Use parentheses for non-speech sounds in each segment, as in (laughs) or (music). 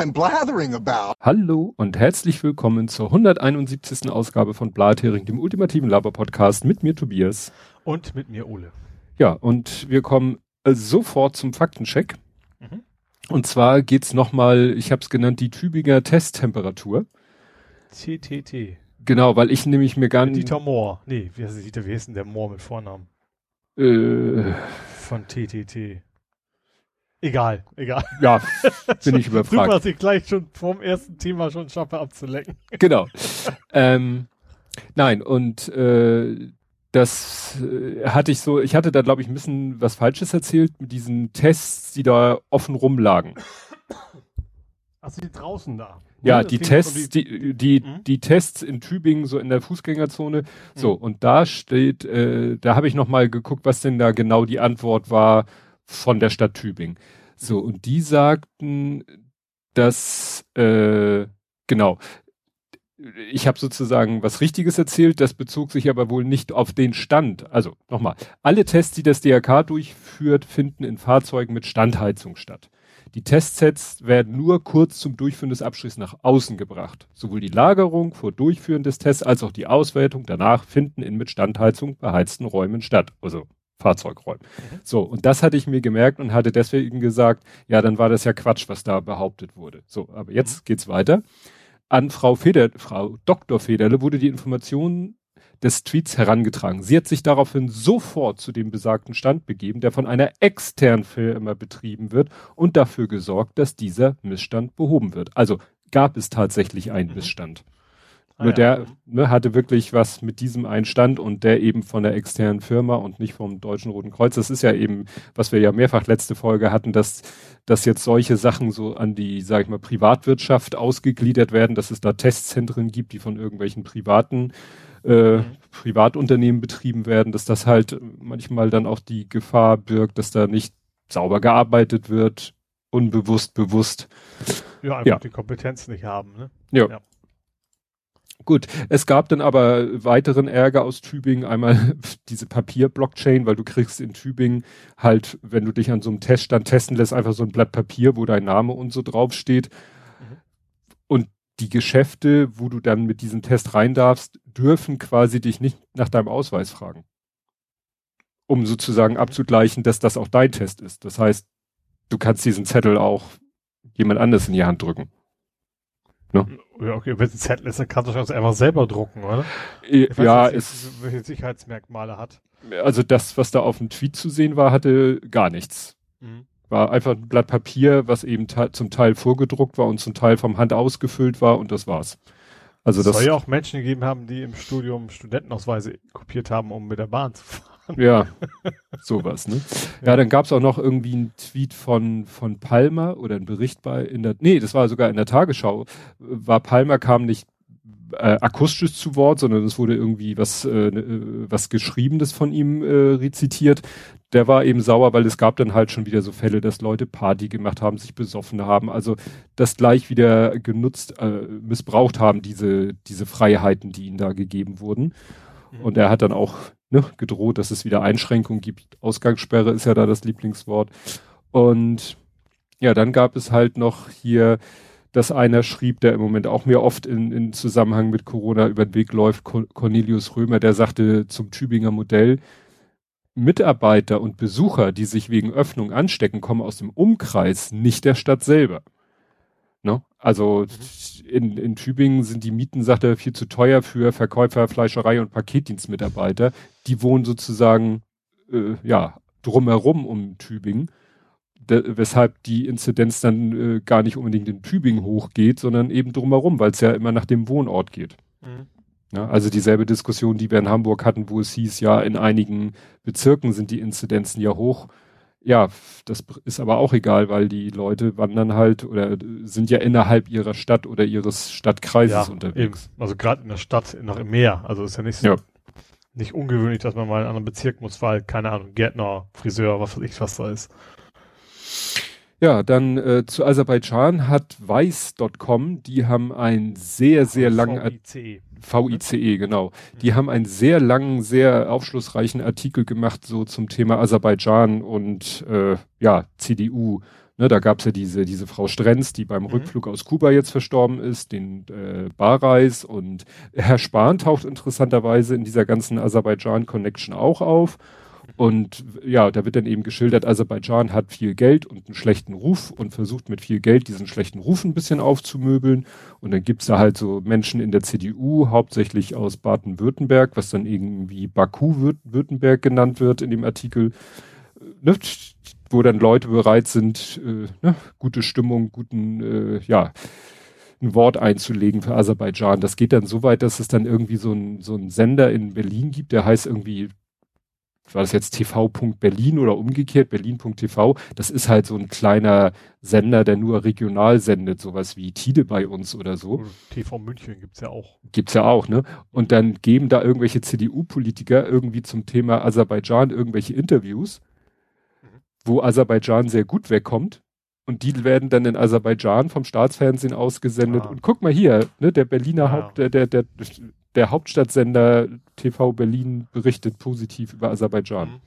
I'm blathering about. Hallo und herzlich willkommen zur 171. Ausgabe von Blathering, dem ultimativen Laber-Podcast mit mir Tobias. Und mit mir Ole. Ja, und wir kommen äh, sofort zum Faktencheck. Mhm. Und zwar geht's nochmal, ich habe es genannt, die Tübinger Testtemperatur. TTT. Genau, weil ich nämlich mir gar nicht... Dieter Mohr. Nee, wie heißt, Dieter, wie heißt denn der Mohr mit Vornamen? Äh, Von TTT. Egal, egal. Ja, (laughs) bin ich überfragt. Du, was ich gleich schon vom ersten Thema schon schaffe abzulecken. (laughs) Genau. ähm, nein, und äh, das äh, hatte ich so, ich hatte da glaube ich ein bisschen was Falsches erzählt mit diesen Tests, die da offen rumlagen. Ach, die draußen da. Ja, ja die Tests, die, die, mhm. die Tests in Tübingen, so in der Fußgängerzone. So, mhm. und da steht, äh, da habe ich nochmal geguckt, was denn da genau die Antwort war von der Stadt Tübingen. So, und die sagten, dass, äh, genau, ich habe sozusagen was Richtiges erzählt, das bezog sich aber wohl nicht auf den Stand. Also nochmal, alle Tests, die das DRK durchführt, finden in Fahrzeugen mit Standheizung statt. Die Testsets werden nur kurz zum Durchführen des Abstrichs nach außen gebracht. Sowohl die Lagerung vor Durchführen des Tests als auch die Auswertung danach finden in mit Standheizung beheizten Räumen statt. Also Fahrzeugräumen. Mhm. So, und das hatte ich mir gemerkt und hatte deswegen gesagt, ja, dann war das ja Quatsch, was da behauptet wurde. So, aber jetzt mhm. geht's weiter. An Frau Feder, Frau Dr. Federle wurde die Information des Tweets herangetragen. Sie hat sich daraufhin sofort zu dem besagten Stand begeben, der von einer externen Firma betrieben wird und dafür gesorgt, dass dieser Missstand behoben wird. Also gab es tatsächlich einen mhm. Missstand. Ah, Nur ja. der ne, hatte wirklich was mit diesem Einstand und der eben von der externen Firma und nicht vom Deutschen Roten Kreuz. Das ist ja eben, was wir ja mehrfach letzte Folge hatten, dass, dass jetzt solche Sachen so an die, sag ich mal, Privatwirtschaft ausgegliedert werden, dass es da Testzentren gibt, die von irgendwelchen privaten äh, mhm. Privatunternehmen betrieben werden, dass das halt manchmal dann auch die Gefahr birgt, dass da nicht sauber gearbeitet wird, unbewusst, bewusst. Ja, einfach ja. die Kompetenz nicht haben. Ne? ja. ja. Gut, es gab dann aber weiteren Ärger aus Tübingen. Einmal (laughs) diese Papier-Blockchain, weil du kriegst in Tübingen halt, wenn du dich an so einem Teststand testen lässt, einfach so ein Blatt Papier, wo dein Name und so draufsteht. Mhm. Und die Geschäfte, wo du dann mit diesem Test rein darfst, dürfen quasi dich nicht nach deinem Ausweis fragen. Um sozusagen abzugleichen, dass das auch dein Test ist. Das heißt, du kannst diesen Zettel auch jemand anders in die Hand drücken. Ne? Ja, okay, wenn es ein Zettel ist, dann kannst du das einfach selber drucken, oder? Ich ja, nicht, es, welche Sicherheitsmerkmale hat. Also das, was da auf dem Tweet zu sehen war, hatte gar nichts. Mhm. War einfach ein Blatt Papier, was eben zum Teil vorgedruckt war und zum Teil vom Hand ausgefüllt war und das war's. Also das soll ja auch Menschen gegeben haben, die im Studium Studentenausweise kopiert haben, um mit der Bahn zu fahren. Ja, sowas, ne? (laughs) Ja, dann gab's auch noch irgendwie einen Tweet von, von Palmer oder ein Bericht bei in der, nee, das war sogar in der Tagesschau, war Palmer kam nicht äh, akustisch zu Wort, sondern es wurde irgendwie was, äh, ne, was Geschriebenes von ihm äh, rezitiert. Der war eben sauer, weil es gab dann halt schon wieder so Fälle, dass Leute Party gemacht haben, sich besoffen haben, also das gleich wieder genutzt, äh, missbraucht haben, diese, diese Freiheiten, die ihnen da gegeben wurden. Mhm. Und er hat dann auch ne, gedroht, dass es wieder Einschränkungen gibt. Ausgangssperre ist ja da das Lieblingswort. Und ja, dann gab es halt noch hier, dass einer schrieb, der im Moment auch mir oft in, in Zusammenhang mit Corona über den Weg läuft, Cornelius Römer, der sagte zum Tübinger Modell, Mitarbeiter und Besucher, die sich wegen Öffnung anstecken, kommen aus dem Umkreis, nicht der Stadt selber. Ne? Also mhm. In, in Tübingen sind die Mieten, sagt er, viel zu teuer für Verkäufer, Fleischerei und Paketdienstmitarbeiter. Die wohnen sozusagen äh, ja drumherum um Tübingen, de, weshalb die Inzidenz dann äh, gar nicht unbedingt in Tübingen hochgeht, sondern eben drumherum, weil es ja immer nach dem Wohnort geht. Mhm. Ja, also dieselbe Diskussion, die wir in Hamburg hatten, wo es hieß, ja, in einigen Bezirken sind die Inzidenzen ja hoch ja, das ist aber auch egal, weil die Leute wandern halt oder sind ja innerhalb ihrer Stadt oder ihres Stadtkreises ja, unterwegs. Eben. Also gerade in der Stadt, noch im Meer. Also ist ja nicht, so, ja. nicht ungewöhnlich, dass man mal in einen anderen Bezirk muss, weil, keine Ahnung, Gärtner, Friseur, was weiß ich, was da ist. Ja, dann äh, zu Aserbaidschan hat Weiß.com, die haben ein sehr, sehr langen VICE. VICE, genau. Die haben einen sehr langen, sehr aufschlussreichen Artikel gemacht, so zum Thema Aserbaidschan und äh, ja, CDU. Ne, da gab's ja diese, diese Frau Strenz, die beim mhm. Rückflug aus Kuba jetzt verstorben ist, den äh, Barreis und Herr Spahn taucht interessanterweise in dieser ganzen Aserbaidschan-Connection auch auf. Und ja, da wird dann eben geschildert, Aserbaidschan hat viel Geld und einen schlechten Ruf und versucht mit viel Geld diesen schlechten Ruf ein bisschen aufzumöbeln. Und dann gibt's da halt so Menschen in der CDU, hauptsächlich aus Baden-Württemberg, was dann irgendwie Baku-Württemberg genannt wird in dem Artikel, ne, wo dann Leute bereit sind, äh, ne, gute Stimmung, guten, äh, ja, ein Wort einzulegen für Aserbaidschan. Das geht dann so weit, dass es dann irgendwie so ein, so ein Sender in Berlin gibt, der heißt irgendwie war das jetzt TV.Berlin oder umgekehrt, Berlin.tv, das ist halt so ein kleiner Sender, der nur regional sendet, sowas wie Tide bei uns oder so. TV München gibt's ja auch. Gibt's ja auch, ne? Und dann geben da irgendwelche CDU-Politiker irgendwie zum Thema Aserbaidschan irgendwelche Interviews, mhm. wo Aserbaidschan sehr gut wegkommt. Und die werden dann in Aserbaidschan vom Staatsfernsehen ausgesendet. Ah. Und guck mal hier, ne, der Berliner ah. Haupt, der, der, der der Hauptstadtsender TV Berlin berichtet positiv über Aserbaidschan. Mhm.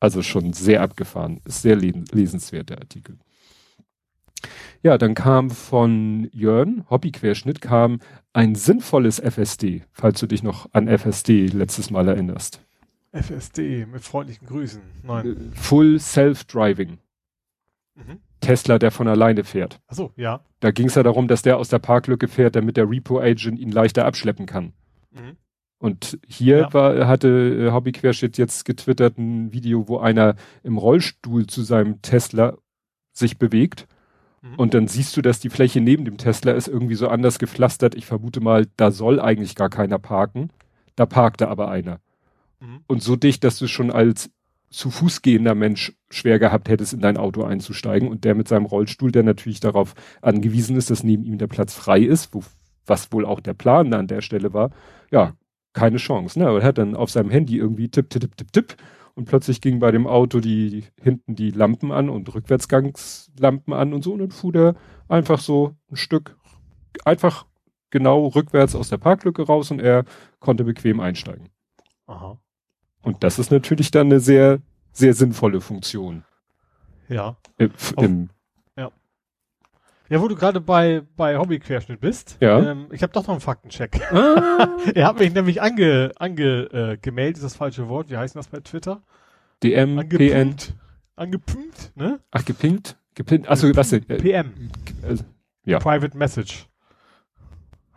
Also schon sehr abgefahren. Ist sehr lesenswert, der Artikel. Ja, dann kam von Jörn, Hobbyquerschnitt, kam ein sinnvolles FSD, falls du dich noch an FSD letztes Mal erinnerst. FSD, mit freundlichen Grüßen. Nein. Äh, Full Self-Driving. Mhm. Tesla, der von alleine fährt. Ach so, ja. Da ging es ja darum, dass der aus der Parklücke fährt, damit der Repo-Agent ihn leichter abschleppen kann. Mhm. Und hier ja. war, hatte äh, Hobby Quershit jetzt getwittert ein Video, wo einer im Rollstuhl zu seinem Tesla sich bewegt. Mhm. Und dann siehst du, dass die Fläche neben dem Tesla ist irgendwie so anders gepflastert. Ich vermute mal, da soll eigentlich gar keiner parken. Da parkte aber einer. Mhm. Und so dicht, dass du schon als zu Fuß gehender Mensch schwer gehabt hättest, in dein Auto einzusteigen und der mit seinem Rollstuhl, der natürlich darauf angewiesen ist, dass neben ihm der Platz frei ist, wo, was wohl auch der Plan an der Stelle war, ja, keine Chance. Ne? Er hat dann auf seinem Handy irgendwie tipp, tipp, tipp, tipp, tipp und plötzlich ging bei dem Auto die, die hinten die Lampen an und Rückwärtsgangslampen an und so und dann fuhr der einfach so ein Stück einfach genau rückwärts aus der Parklücke raus und er konnte bequem einsteigen. Aha. Und das ist natürlich dann eine sehr, sehr sinnvolle Funktion. Ja. Im, im ja. Ja, wo du gerade bei, bei Hobbyquerschnitt bist. Ja. Ähm, ich habe doch noch einen Faktencheck. Ah. (laughs) er hat mich nämlich ange, ange äh, gemeldet, ist das falsche Wort. Wie heißt das bei Twitter? DM, PN. Angepinkt, ne? Ach, gepinkt? Gepinkt. Achso, was denn? Äh, PM. Äh, ja. Private Message.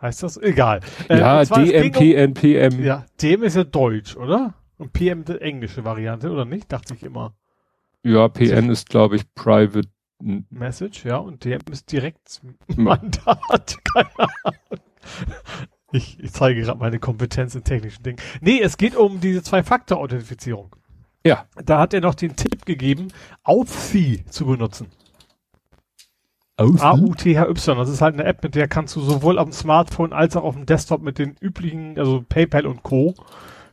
Heißt das? Egal. Äh, ja, DM, PN, PM. Ja, DM ist ja Deutsch, oder? Und PM die englische Variante, oder nicht? Dachte ich immer. Ja, PN ist, glaube ich, Private Message, ja, und DM ist direkt (laughs) Mandat. (laughs) Keine Ahnung. Ich, ich zeige gerade meine Kompetenz in technischen Dingen. Nee, es geht um diese Zwei-Faktor-Authentifizierung. Ja. Da hat er noch den Tipp gegeben, Authy zu benutzen. A-U-T-H-Y. Das ist halt eine App, mit der kannst du sowohl auf dem Smartphone als auch auf dem Desktop mit den üblichen, also PayPal und Co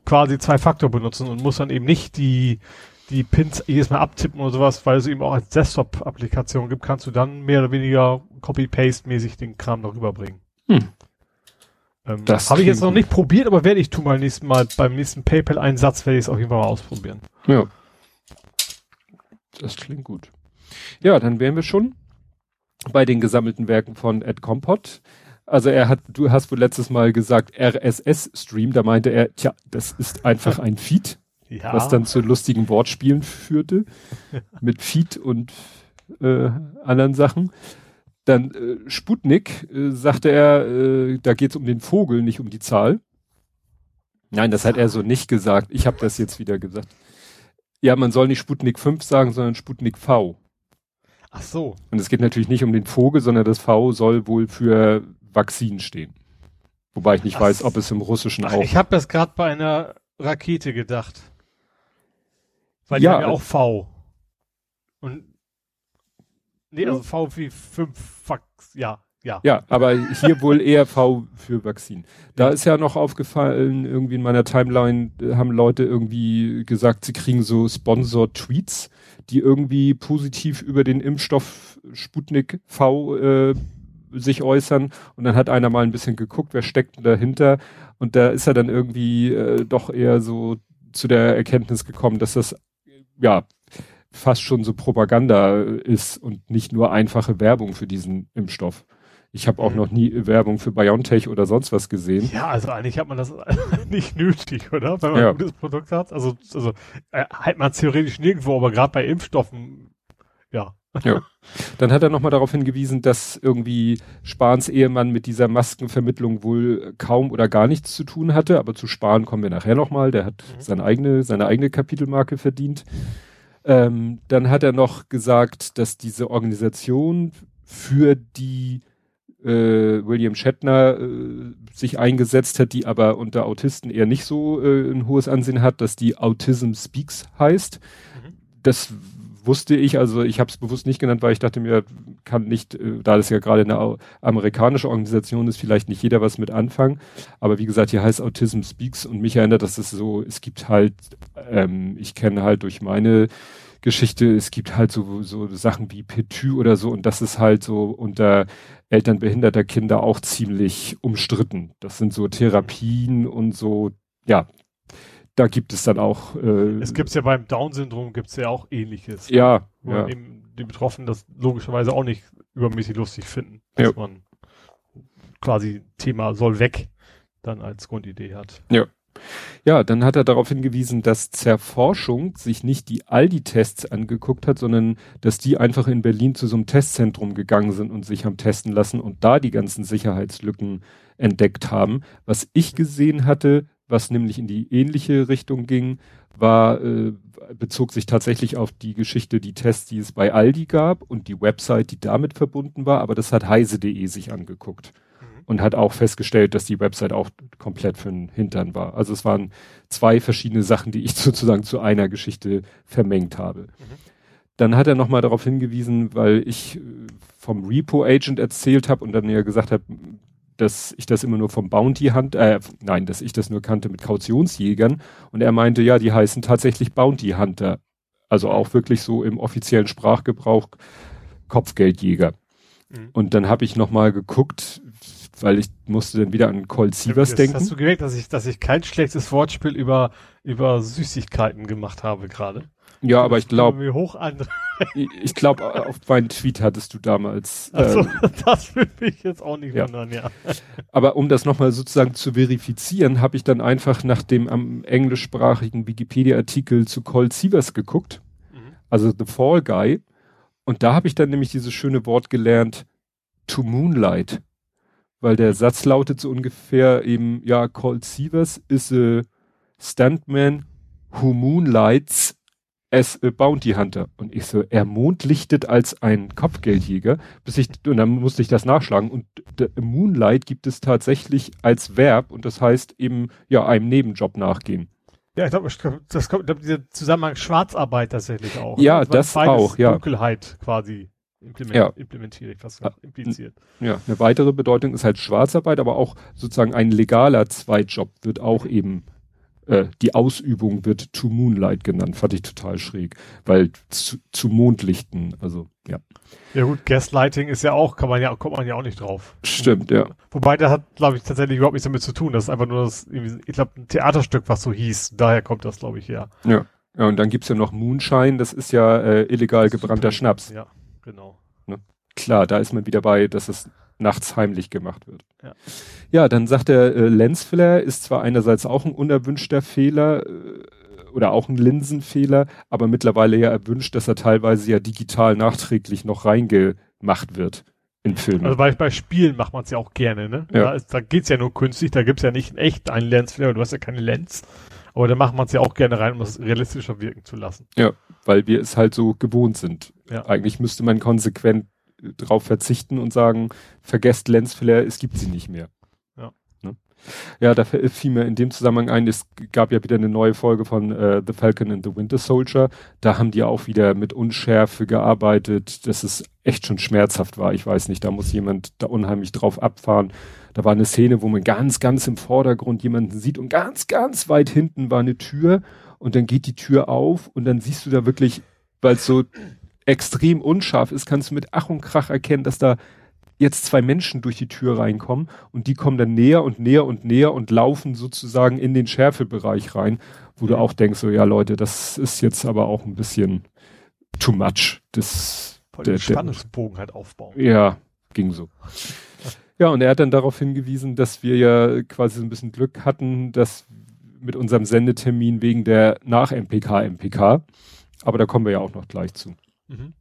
quasi zwei Faktor benutzen und muss dann eben nicht die, die Pins jedes Mal abtippen oder sowas, weil es eben auch als Desktop-Applikation gibt, kannst du dann mehr oder weniger Copy-Paste-mäßig den Kram darüber bringen. Hm. Ähm, das habe ich jetzt noch nicht probiert, aber werde ich tun mal nächsten Mal beim nächsten PayPal-Einsatz werde ich es auf jeden Fall mal ausprobieren. Ja. Das klingt gut. Ja, dann wären wir schon bei den gesammelten Werken von Ed Compot. Also er hat, du hast wohl letztes Mal gesagt RSS-Stream, da meinte er, tja, das ist einfach ein Feed, ja. was dann zu lustigen Wortspielen führte, (laughs) mit Feed und äh, anderen Sachen. Dann äh, Sputnik, äh, sagte er, äh, da geht es um den Vogel, nicht um die Zahl. Nein, das hat er so nicht gesagt. Ich habe das jetzt wieder gesagt. Ja, man soll nicht Sputnik 5 sagen, sondern Sputnik V. Ach so. Und es geht natürlich nicht um den Vogel, sondern das V soll wohl für Vakzin stehen. Wobei ich nicht Ach, weiß, ob es im Russischen ach, auch. Ich habe das gerade bei einer Rakete gedacht. Weil ja, die ja auch V. Und nee, also V wie 5 Vax, ja, ja. Ja, aber hier (laughs) wohl eher V für Vakzin. Da ist ja noch aufgefallen, irgendwie in meiner Timeline äh, haben Leute irgendwie gesagt, sie kriegen so Sponsor-Tweets, die irgendwie positiv über den Impfstoff Sputnik V äh, sich äußern und dann hat einer mal ein bisschen geguckt, wer steckt dahinter und da ist er dann irgendwie äh, doch eher so zu der Erkenntnis gekommen, dass das ja fast schon so Propaganda ist und nicht nur einfache Werbung für diesen Impfstoff. Ich habe auch mhm. noch nie Werbung für BioNTech oder sonst was gesehen. Ja, also eigentlich hat man das (laughs) nicht nötig, oder? Wenn man ja. ein gutes Produkt hat. Also, also äh, halt man theoretisch nirgendwo, aber gerade bei Impfstoffen, ja. Ja. (laughs) Dann hat er nochmal darauf hingewiesen, dass irgendwie Spahns Ehemann mit dieser Maskenvermittlung wohl kaum oder gar nichts zu tun hatte, aber zu Spahn kommen wir nachher nochmal. Der hat mhm. seine eigene, seine eigene Kapitelmarke verdient. Ähm, dann hat er noch gesagt, dass diese Organisation für die äh, William Shatner äh, sich eingesetzt hat, die aber unter Autisten eher nicht so äh, ein hohes Ansehen hat, dass die Autism Speaks heißt. Mhm. Das wusste ich, also ich habe es bewusst nicht genannt, weil ich dachte mir, kann nicht, äh, da das ja gerade eine amerikanische Organisation ist, vielleicht nicht jeder was mit anfangen. Aber wie gesagt, hier heißt Autism Speaks und mich erinnert, dass es so, es gibt halt, ähm, ich kenne halt durch meine Geschichte, es gibt halt so, so Sachen wie Petü oder so und das ist halt so unter Eltern behinderter Kinder auch ziemlich umstritten. Das sind so Therapien und so, ja, da gibt es dann auch. Äh, es gibt ja beim Down-Syndrom gibt es ja auch ähnliches. Ja. Wo ja. eben die Betroffenen das logischerweise auch nicht übermäßig lustig finden, dass ja. man quasi Thema soll weg dann als Grundidee hat. Ja. Ja, dann hat er darauf hingewiesen, dass Zerforschung sich nicht die Aldi-Tests angeguckt hat, sondern dass die einfach in Berlin zu so einem Testzentrum gegangen sind und sich haben testen lassen und da die ganzen Sicherheitslücken entdeckt haben. Was ich gesehen hatte, was nämlich in die ähnliche Richtung ging, war, äh, bezog sich tatsächlich auf die Geschichte, die Tests, die es bei Aldi gab und die Website, die damit verbunden war, aber das hat heise.de sich angeguckt mhm. und hat auch festgestellt, dass die Website auch komplett für den Hintern war. Also es waren zwei verschiedene Sachen, die ich (laughs) sozusagen zu einer Geschichte vermengt habe. Mhm. Dann hat er nochmal darauf hingewiesen, weil ich äh, vom Repo Agent erzählt habe und dann ja gesagt habe, dass ich das immer nur vom Bounty Hunt, äh, nein, dass ich das nur kannte mit Kautionsjägern. Und er meinte, ja, die heißen tatsächlich Bounty Hunter. Also auch wirklich so im offiziellen Sprachgebrauch Kopfgeldjäger. Mhm. Und dann habe ich nochmal geguckt, weil ich musste dann wieder an Colt Sievers denken. Hast du gemerkt, dass ich, dass ich kein schlechtes Wortspiel über, über Süßigkeiten gemacht habe gerade? Ja, aber ich glaube, hoch an. ich glaube, auf meinen Tweet hattest du damals. Also ähm, (laughs) das würde mich jetzt auch nicht ja. wundern, ja. Aber um das nochmal sozusagen zu verifizieren, habe ich dann einfach nach dem am englischsprachigen Wikipedia-Artikel zu Colt Sievers geguckt, mhm. also The Fall Guy. Und da habe ich dann nämlich dieses schöne Wort gelernt, to moonlight. Weil der Satz lautet so ungefähr eben, ja, Colt Sievers is a stuntman who moonlights as a Bounty Hunter. Und ich so, er mondlichtet als ein Kopfgeldjäger, bis ich, und dann musste ich das nachschlagen. Und Moonlight gibt es tatsächlich als Verb und das heißt eben, ja, einem Nebenjob nachgehen. Ja, ich glaube, das kommt, glaub, dieser Zusammenhang Schwarzarbeit tatsächlich auch. Ja, ne? das auch, ja. Dunkelheit quasi implement, ja. implementiert, was impliziert. Ja, eine weitere Bedeutung ist halt Schwarzarbeit, aber auch sozusagen ein legaler Zweitjob wird auch eben äh, die Ausübung wird to Moonlight genannt, fand ich total schräg, weil zu, zu Mondlichten, also ja. Ja gut, Gaslighting ist ja auch, kann man ja, kommt man ja auch nicht drauf. Stimmt, ja. Wobei, der hat, glaube ich, tatsächlich überhaupt nichts damit zu tun. Das ist einfach nur das, ich glaube, ein Theaterstück, was so hieß. Daher kommt das, glaube ich, her. Ja. Ja, und dann gibt's ja noch Moonshine, das ist ja äh, illegal gebrannter Schnaps. Ja, genau. Ne? Klar, da ist man wieder bei, dass es nachts heimlich gemacht wird. Ja, ja dann sagt er, äh, Lensflare ist zwar einerseits auch ein unerwünschter Fehler äh, oder auch ein Linsenfehler, aber mittlerweile ja erwünscht, dass er teilweise ja digital nachträglich noch reingemacht wird in Filmen. Also bei, bei Spielen macht man es ja auch gerne, ne? Ja. Da, ist, da geht's ja nur künstlich, da gibt's ja nicht echt einen Lensflare, du hast ja keine Lens. Aber da macht man es ja auch gerne rein, um es realistischer wirken zu lassen. Ja, weil wir es halt so gewohnt sind. Ja. Eigentlich müsste man konsequent drauf verzichten und sagen, vergesst Lensflare, es gibt sie nicht mehr. Ja. Ne? Ja, da fiel mir in dem Zusammenhang ein, es gab ja wieder eine neue Folge von äh, The Falcon and the Winter Soldier. Da haben die auch wieder mit Unschärfe gearbeitet, dass es echt schon schmerzhaft war. Ich weiß nicht, da muss jemand da unheimlich drauf abfahren. Da war eine Szene, wo man ganz, ganz im Vordergrund jemanden sieht und ganz, ganz weit hinten war eine Tür und dann geht die Tür auf und dann siehst du da wirklich, weil es so extrem unscharf ist, kannst du mit Ach und Krach erkennen, dass da jetzt zwei Menschen durch die Tür reinkommen und die kommen dann näher und näher und näher und laufen sozusagen in den Schärfebereich rein, wo du auch denkst, so ja Leute, das ist jetzt aber auch ein bisschen too much. Das, Voll den Spannungsbogen halt aufbauen. Ja, ging so. Ja, und er hat dann darauf hingewiesen, dass wir ja quasi so ein bisschen Glück hatten, dass mit unserem Sendetermin wegen der Nach-MPK MPK. Aber da kommen wir ja auch noch gleich zu. Mhm.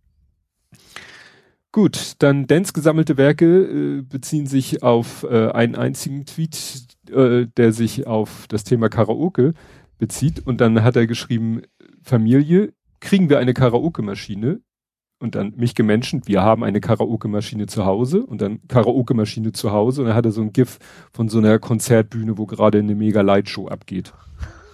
Gut, dann Dens gesammelte Werke äh, beziehen sich auf äh, einen einzigen Tweet, äh, der sich auf das Thema Karaoke bezieht. Und dann hat er geschrieben, Familie, kriegen wir eine Karaoke-Maschine? Und dann mich gemenschent, wir haben eine Karaoke-Maschine zu Hause und dann Karaoke-Maschine zu Hause und dann hat er so ein GIF von so einer Konzertbühne, wo gerade eine mega Lightshow abgeht.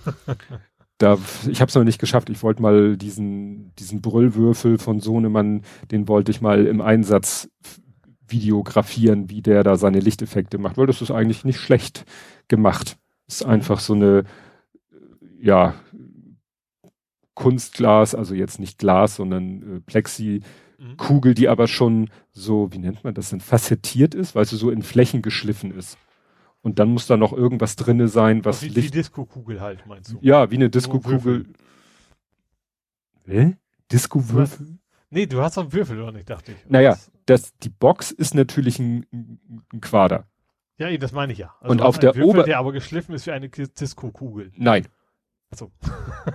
(laughs) da, ich habe es noch nicht geschafft. Ich wollte mal diesen, diesen Brüllwürfel von Sohnemann, den wollte ich mal im Einsatz videografieren, wie der da seine Lichteffekte macht, weil das ist eigentlich nicht schlecht gemacht. ist einfach so eine, ja, Kunstglas, also jetzt nicht Glas, sondern äh, Plexi-Kugel, die aber schon so, wie nennt man das denn, facettiert ist, weil sie so in Flächen geschliffen ist. Und dann muss da noch irgendwas drinne sein, was wie Licht... die Disco-Kugel halt, meinst du? Ja, wie eine Disco-Kugel. Hä? Disco-Würfel? Nee, du hast doch Würfel, oder nicht, dachte ich. Naja, das, die Box ist natürlich ein, ein Quader. Ja, das meine ich ja. Also und auf der Ober... Der aber geschliffen ist wie eine Disco-Kugel. Nein. Achso.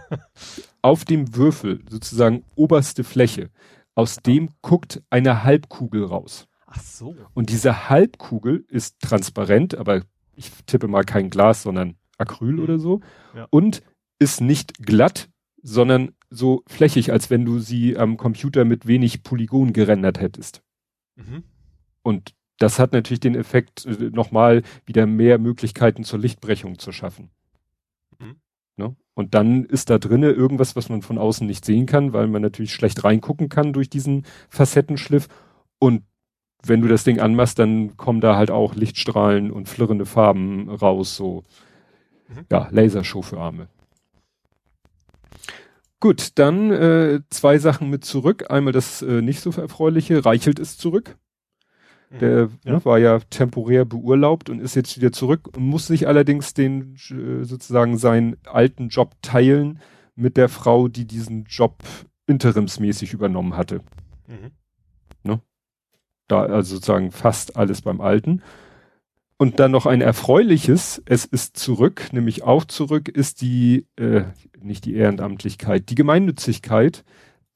(laughs) auf dem Würfel, sozusagen oberste Fläche, aus dem guckt eine Halbkugel raus. Ach so. Und diese Halbkugel ist transparent, aber ich tippe mal kein Glas, sondern Acryl mhm. oder so. Ja. Und ist nicht glatt, sondern so flächig, als wenn du sie am Computer mit wenig Polygon gerendert hättest. Mhm. Und das hat natürlich den Effekt, äh, nochmal wieder mehr Möglichkeiten zur Lichtbrechung zu schaffen. Mhm. Ne? Und dann ist da drinne irgendwas, was man von außen nicht sehen kann, weil man natürlich schlecht reingucken kann durch diesen Facettenschliff. Und wenn du das Ding anmachst, dann kommen da halt auch Lichtstrahlen und flirrende Farben raus, so mhm. ja, Lasershow für Arme. Gut, dann äh, zwei Sachen mit zurück. Einmal das äh, nicht so erfreuliche, Reichelt ist zurück. Mhm. Der ja. Ne, war ja temporär beurlaubt und ist jetzt wieder zurück und muss sich allerdings den äh, sozusagen seinen alten Job teilen mit der Frau, die diesen Job interimsmäßig übernommen hatte. Mhm. Ne? Da also sozusagen fast alles beim Alten. Und dann noch ein erfreuliches, es ist zurück, nämlich auch zurück, ist die, äh, nicht die Ehrenamtlichkeit, die Gemeinnützigkeit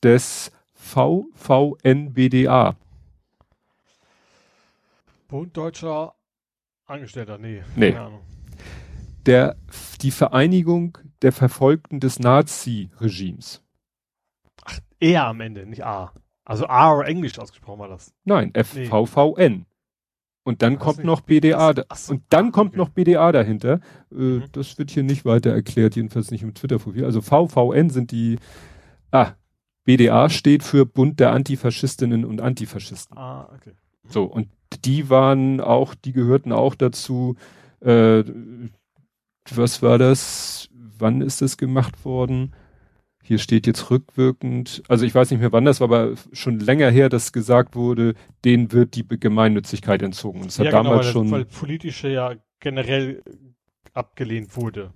des VVNBDA. Bund Deutscher Angestellter, nee. Nee. Der, die Vereinigung der Verfolgten des Nazi-Regimes. Ach, eher am Ende, nicht A. Also A oder Englisch ausgesprochen war das. Nein, FVVN. Nee. Und dann kommt noch BDA, das, so, und dann ah, kommt okay. noch BDA dahinter. Äh, mhm. Das wird hier nicht weiter erklärt, jedenfalls nicht im Twitter-Profil. Also VVN sind die, ah, BDA steht für Bund der Antifaschistinnen und Antifaschisten. Ah, okay. So, und die waren auch, die gehörten auch dazu, äh, was war das? Wann ist das gemacht worden? Hier steht jetzt rückwirkend, also ich weiß nicht mehr wann das war, aber schon länger her, dass gesagt wurde, denen wird die Gemeinnützigkeit entzogen. Und das ja, hat genau, damals weil, schon. Weil politische ja generell abgelehnt wurde.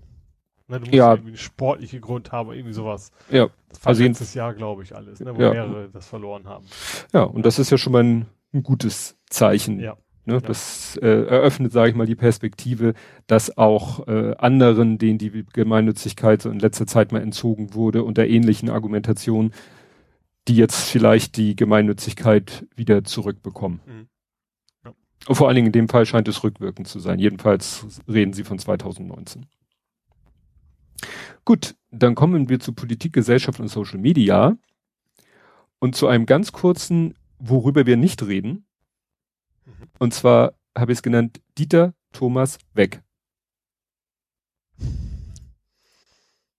Ne, du musst ja. irgendwie einen sportlichen Grund haben, irgendwie sowas. Ja. Das war also letztes Jahr, glaube ich, alles, ne, wo ja. mehrere das verloren haben. Ja, und das ist ja schon mal ein, ein gutes Zeichen. Ja. Ne, ja. Das äh, eröffnet, sage ich mal, die Perspektive, dass auch äh, anderen, denen die Gemeinnützigkeit so in letzter Zeit mal entzogen wurde, unter ähnlichen Argumentationen, die jetzt vielleicht die Gemeinnützigkeit wieder zurückbekommen. Mhm. Ja. Und vor allen Dingen in dem Fall scheint es rückwirkend zu sein. Jedenfalls reden sie von 2019. Gut, dann kommen wir zu Politik, Gesellschaft und Social Media und zu einem ganz kurzen, worüber wir nicht reden, und zwar habe ich es genannt, Dieter Thomas weg.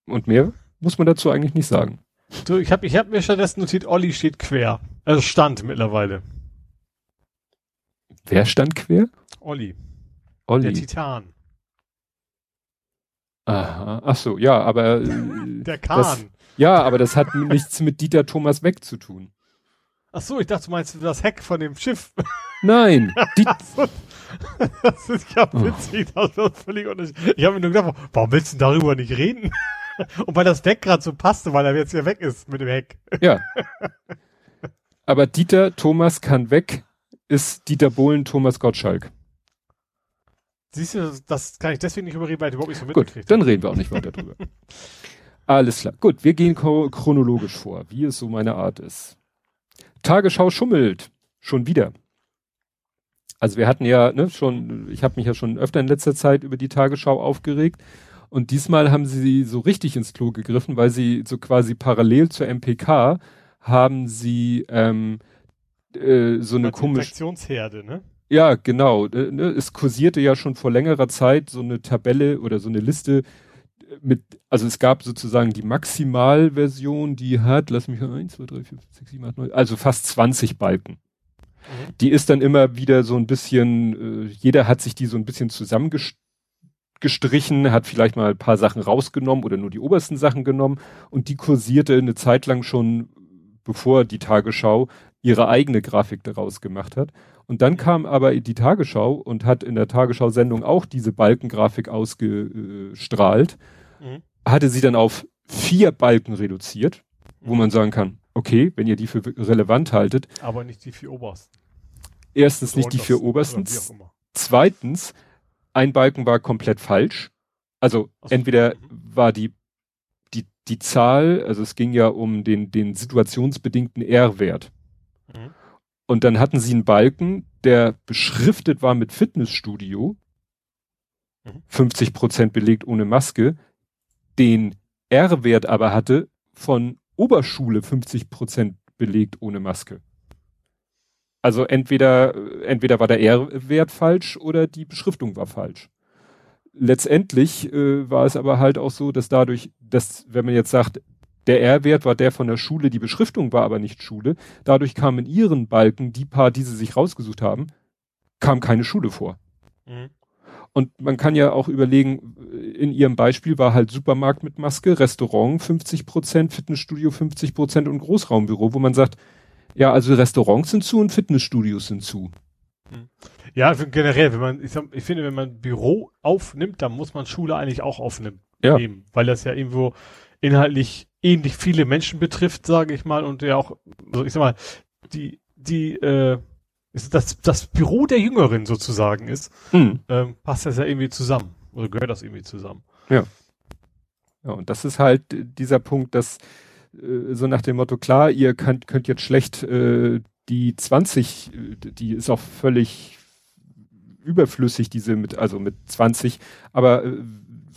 Und mehr muss man dazu eigentlich nicht sagen. Du, ich habe ich hab mir stattdessen notiert, Olli steht quer. Also stand mittlerweile. Wer stand quer? Olli. Olli. Der Titan. Aha. Ach so, ja, aber. Äh, Der Kahn. Das, ja, aber das hat nichts mit Dieter Thomas weg zu tun. Ach so, ich dachte, du meinst das Heck von dem Schiff. Nein. Die (laughs) das ist ja oh. witzig. Das ist völlig Ich habe mir nur gedacht, warum willst du darüber nicht reden? Und weil das Deck gerade so passte, weil er jetzt ja weg ist mit dem Heck. Ja. Aber Dieter Thomas kann weg, ist Dieter Bohlen Thomas Gottschalk. Siehst du, das kann ich deswegen nicht überreden, weil ich überhaupt nicht so Gut, dann reden wir auch nicht weiter drüber. Alles klar. Gut, wir gehen chronologisch vor, wie es so meine Art ist. Tagesschau schummelt. Schon wieder. Also wir hatten ja ne, schon, ich habe mich ja schon öfter in letzter Zeit über die Tagesschau aufgeregt. Und diesmal haben sie so richtig ins Klo gegriffen, weil sie so quasi parallel zur MPK haben sie ähm, äh, so eine komische Infektionsherde, ne? Ja, genau. Äh, ne, es kursierte ja schon vor längerer Zeit so eine Tabelle oder so eine Liste mit, also es gab sozusagen die Maximalversion, die hat, lass mich mal, 1, 2, 3, 4, 5, 6, 7, 8, 9, also fast 20 Balken. Mhm. Die ist dann immer wieder so ein bisschen, äh, jeder hat sich die so ein bisschen zusammengestrichen, hat vielleicht mal ein paar Sachen rausgenommen oder nur die obersten Sachen genommen und die kursierte eine Zeit lang schon, bevor die Tagesschau ihre eigene Grafik daraus gemacht hat. Und dann kam aber die Tagesschau und hat in der Tagesschau-Sendung auch diese Balkengrafik ausgestrahlt, mhm. hatte sie dann auf vier Balken reduziert, wo mhm. man sagen kann, okay, wenn ihr die für relevant haltet. Aber nicht die vier obersten. Erstens nicht die vier obersten. Zweitens, ein Balken war komplett falsch. Also so. entweder mhm. war die, die, die Zahl, also es ging ja um den, den situationsbedingten R-Wert. Mhm. Und dann hatten sie einen Balken, der beschriftet war mit Fitnessstudio, mhm. 50 Prozent belegt ohne Maske, den R-Wert aber hatte von Oberschule 50 Prozent belegt ohne Maske. Also entweder, entweder war der R-Wert falsch oder die Beschriftung war falsch. Letztendlich äh, war es aber halt auch so, dass dadurch, dass, wenn man jetzt sagt, der R-Wert war der von der Schule, die Beschriftung war aber nicht Schule. Dadurch kamen in ihren Balken, die paar, die sie sich rausgesucht haben, kam keine Schule vor. Mhm. Und man kann ja auch überlegen, in ihrem Beispiel war halt Supermarkt mit Maske, Restaurant 50 Prozent, Fitnessstudio 50 Prozent und Großraumbüro, wo man sagt, ja, also Restaurants sind zu und Fitnessstudios sind zu. Mhm. Ja, generell, wenn man, ich, sag, ich finde, wenn man Büro aufnimmt, dann muss man Schule eigentlich auch aufnehmen. Ja. Nehmen, weil das ja irgendwo inhaltlich ähnlich viele Menschen betrifft, sage ich mal, und ja auch, also ich sag mal, die, die, äh, das, das Büro der Jüngeren sozusagen ist, mhm. ähm, passt das ja irgendwie zusammen. Oder gehört das irgendwie zusammen. Ja. Ja, und das ist halt dieser Punkt, dass äh, so nach dem Motto, klar, ihr könnt, könnt jetzt schlecht äh, die 20, die ist auch völlig überflüssig, diese mit, also mit 20, aber äh,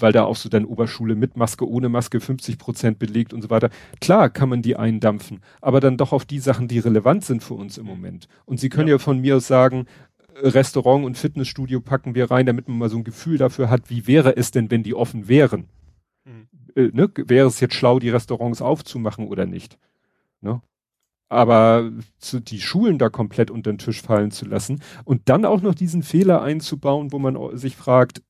weil da auch so dann Oberschule mit Maske, ohne Maske 50 Prozent belegt und so weiter. Klar kann man die eindampfen, aber dann doch auf die Sachen, die relevant sind für uns im Moment. Und Sie können ja, ja von mir aus sagen, Restaurant und Fitnessstudio packen wir rein, damit man mal so ein Gefühl dafür hat, wie wäre es denn, wenn die offen wären? Mhm. Äh, ne? Wäre es jetzt schlau, die Restaurants aufzumachen oder nicht? Ne? Aber zu, die Schulen da komplett unter den Tisch fallen zu lassen und dann auch noch diesen Fehler einzubauen, wo man sich fragt,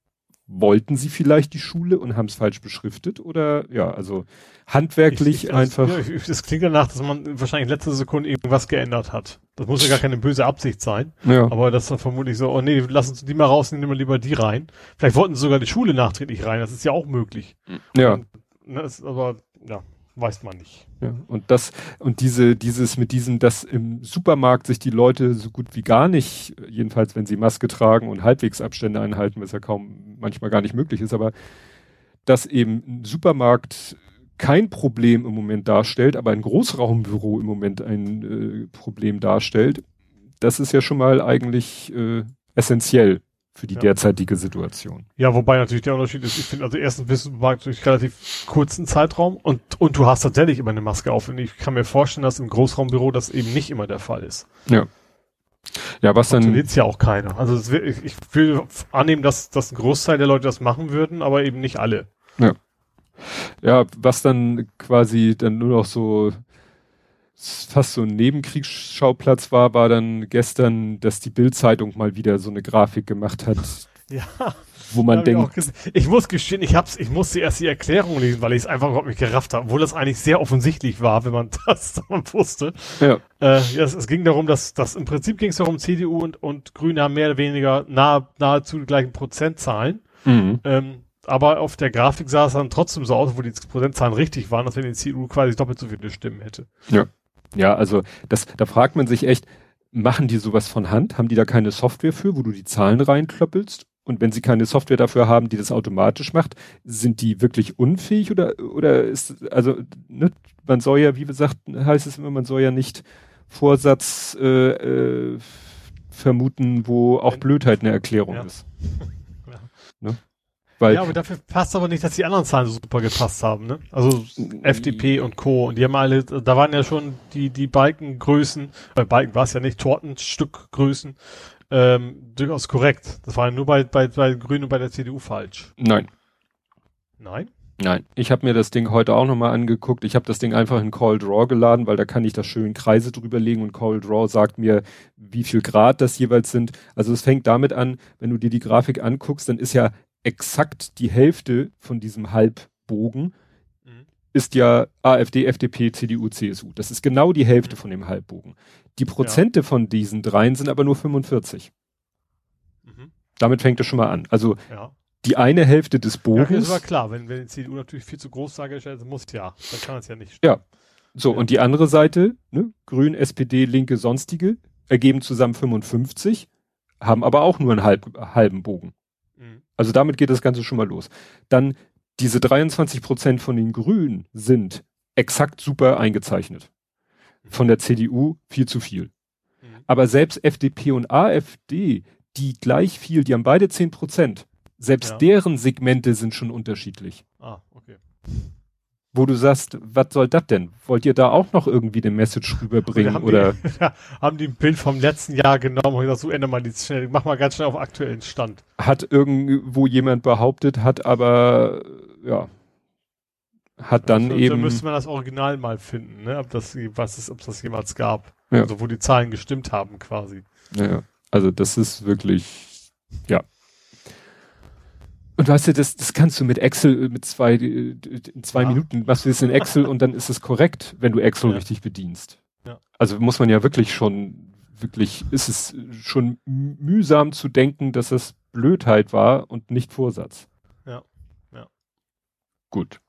wollten sie vielleicht die Schule und haben es falsch beschriftet oder ja, also handwerklich ich, ich, einfach. Ja, das klingt danach, dass man wahrscheinlich in letzter Sekunde irgendwas geändert hat. Das muss ja gar keine böse Absicht sein. Ja. Aber das war vermutlich so, oh nee, lass uns die mal raus, nehmen wir lieber die rein. Vielleicht wollten sie sogar die Schule nachträglich rein, das ist ja auch möglich. Ja. Und, das, aber ja, weiß man nicht. Ja, und das, und diese, dieses mit diesem, dass im Supermarkt sich die Leute so gut wie gar nicht, jedenfalls wenn sie Maske tragen und halbwegs Abstände einhalten, was ja kaum manchmal gar nicht möglich ist, aber dass eben ein Supermarkt kein Problem im Moment darstellt, aber ein Großraumbüro im Moment ein äh, Problem darstellt, das ist ja schon mal eigentlich äh, essentiell für die ja. derzeitige Situation. Ja, wobei natürlich der Unterschied ist, ich finde, also erstens bist du durch relativ kurzen Zeitraum und, und du hast tatsächlich immer eine Maske auf. Und ich kann mir vorstellen, dass im Großraumbüro das eben nicht immer der Fall ist. Ja. Ja, was dann. jetzt ja auch keiner. Also wird, ich, ich will annehmen, dass, dass ein Großteil der Leute das machen würden, aber eben nicht alle. Ja. Ja, was dann quasi dann nur noch so fast so ein Nebenkriegsschauplatz war, war dann gestern, dass die Bildzeitung mal wieder so eine Grafik gemacht hat. (laughs) Ja. Wo man denkt. Ich, ich, muss gestehen, ich hab's, ich musste erst die Erklärung lesen, weil ich es einfach überhaupt nicht gerafft habe, obwohl das eigentlich sehr offensichtlich war, wenn man (laughs) das dann wusste. Ja. Äh, ja es, es, ging darum, dass, dass im Prinzip ging es darum, CDU und, und Grüne haben mehr oder weniger nah, nahezu die gleichen Prozentzahlen. Mhm. Ähm, Aber auf der Grafik sah es dann trotzdem so aus, wo die Prozentzahlen richtig waren, dass wenn die CDU quasi doppelt so viele Stimmen hätte. Ja. Ja, also das, da fragt man sich echt, machen die sowas von Hand? Haben die da keine Software für, wo du die Zahlen reinklöppelst? Und wenn sie keine Software dafür haben, die das automatisch macht, sind die wirklich unfähig oder, oder ist, also, ne, man soll ja, wie gesagt, heißt es immer, man soll ja nicht Vorsatz äh, äh, vermuten, wo auch Blödheit eine Erklärung ja. ist. (laughs) ja. Weil, ja, aber dafür passt aber nicht, dass die anderen Zahlen so super gepasst haben, ne? Also FDP und Co. Und die haben alle, da waren ja schon die, die Balkengrößen, äh, Balken war es ja nicht, Tortenstückgrößen, ähm, durchaus korrekt. Das war ja nur bei, bei, bei Grünen und bei der CDU falsch. Nein. Nein? Nein, ich habe mir das Ding heute auch nochmal angeguckt. Ich habe das Ding einfach in Call Draw geladen, weil da kann ich da schön Kreise drüber legen und Call Draw sagt mir, wie viel Grad das jeweils sind. Also es fängt damit an, wenn du dir die Grafik anguckst, dann ist ja exakt die Hälfte von diesem Halbbogen mhm. ist ja AfD, FDP, CDU, CSU. Das ist genau die Hälfte mhm. von dem Halbbogen. Die Prozente ja. von diesen dreien sind aber nur 45. Mhm. Damit fängt es schon mal an. Also ja die eine Hälfte des Bogens. Ja, das war klar, wenn, wenn die CDU natürlich viel zu groß dargestellt muss, ja, dann kann es ja nicht stimmen. Ja. So, ja. und die andere Seite, ne, Grün, SPD, Linke, sonstige, ergeben zusammen 55, haben aber auch nur einen halb, halben Bogen. Also damit geht das Ganze schon mal los. Dann diese 23 Prozent von den Grünen sind exakt super eingezeichnet. Von der CDU viel zu viel. Mhm. Aber selbst FDP und AfD, die gleich viel, die haben beide 10 Prozent selbst ja. deren Segmente sind schon unterschiedlich. Ah, okay. Wo du sagst, was soll das denn? Wollt ihr da auch noch irgendwie den Message rüberbringen? Haben oder? Die, (laughs) ja, haben die ein Bild vom letzten Jahr genommen und gesagt, so ändere mal die schnell, mach mal ganz schnell auf aktuellen Stand. Hat irgendwo jemand behauptet, hat aber, ja, hat dann also, eben. Da müsste man das Original mal finden, ne? Ob das, was es, ob es das jemals gab. Ja. Also wo die Zahlen gestimmt haben, quasi. Ja, also das ist wirklich, ja. Und weißt du, das, das kannst du mit Excel mit zwei, in zwei ja. Minuten machst du das in Excel und dann ist es korrekt, wenn du Excel ja. richtig bedienst. Ja. Also muss man ja wirklich schon, wirklich, ist es schon mühsam zu denken, dass das Blödheit war und nicht Vorsatz. Ja, ja. Gut.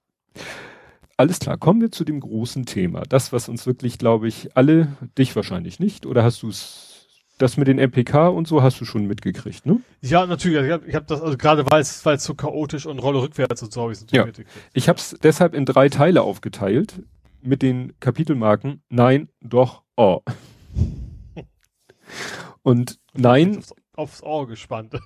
Alles klar, kommen wir zu dem großen Thema. Das, was uns wirklich, glaube ich, alle, dich wahrscheinlich nicht, oder hast du es das mit den MPK und so hast du schon mitgekriegt, ne? Ja, natürlich. Also ich habe hab das, also gerade weil es so chaotisch und Rolle rückwärts und so habe ich es ja. mitgekriegt. Ich habe es deshalb in drei Teile aufgeteilt mit den Kapitelmarken Nein, doch, oh. (laughs) und Nein. Aufs, aufs Ohr gespannt. (laughs)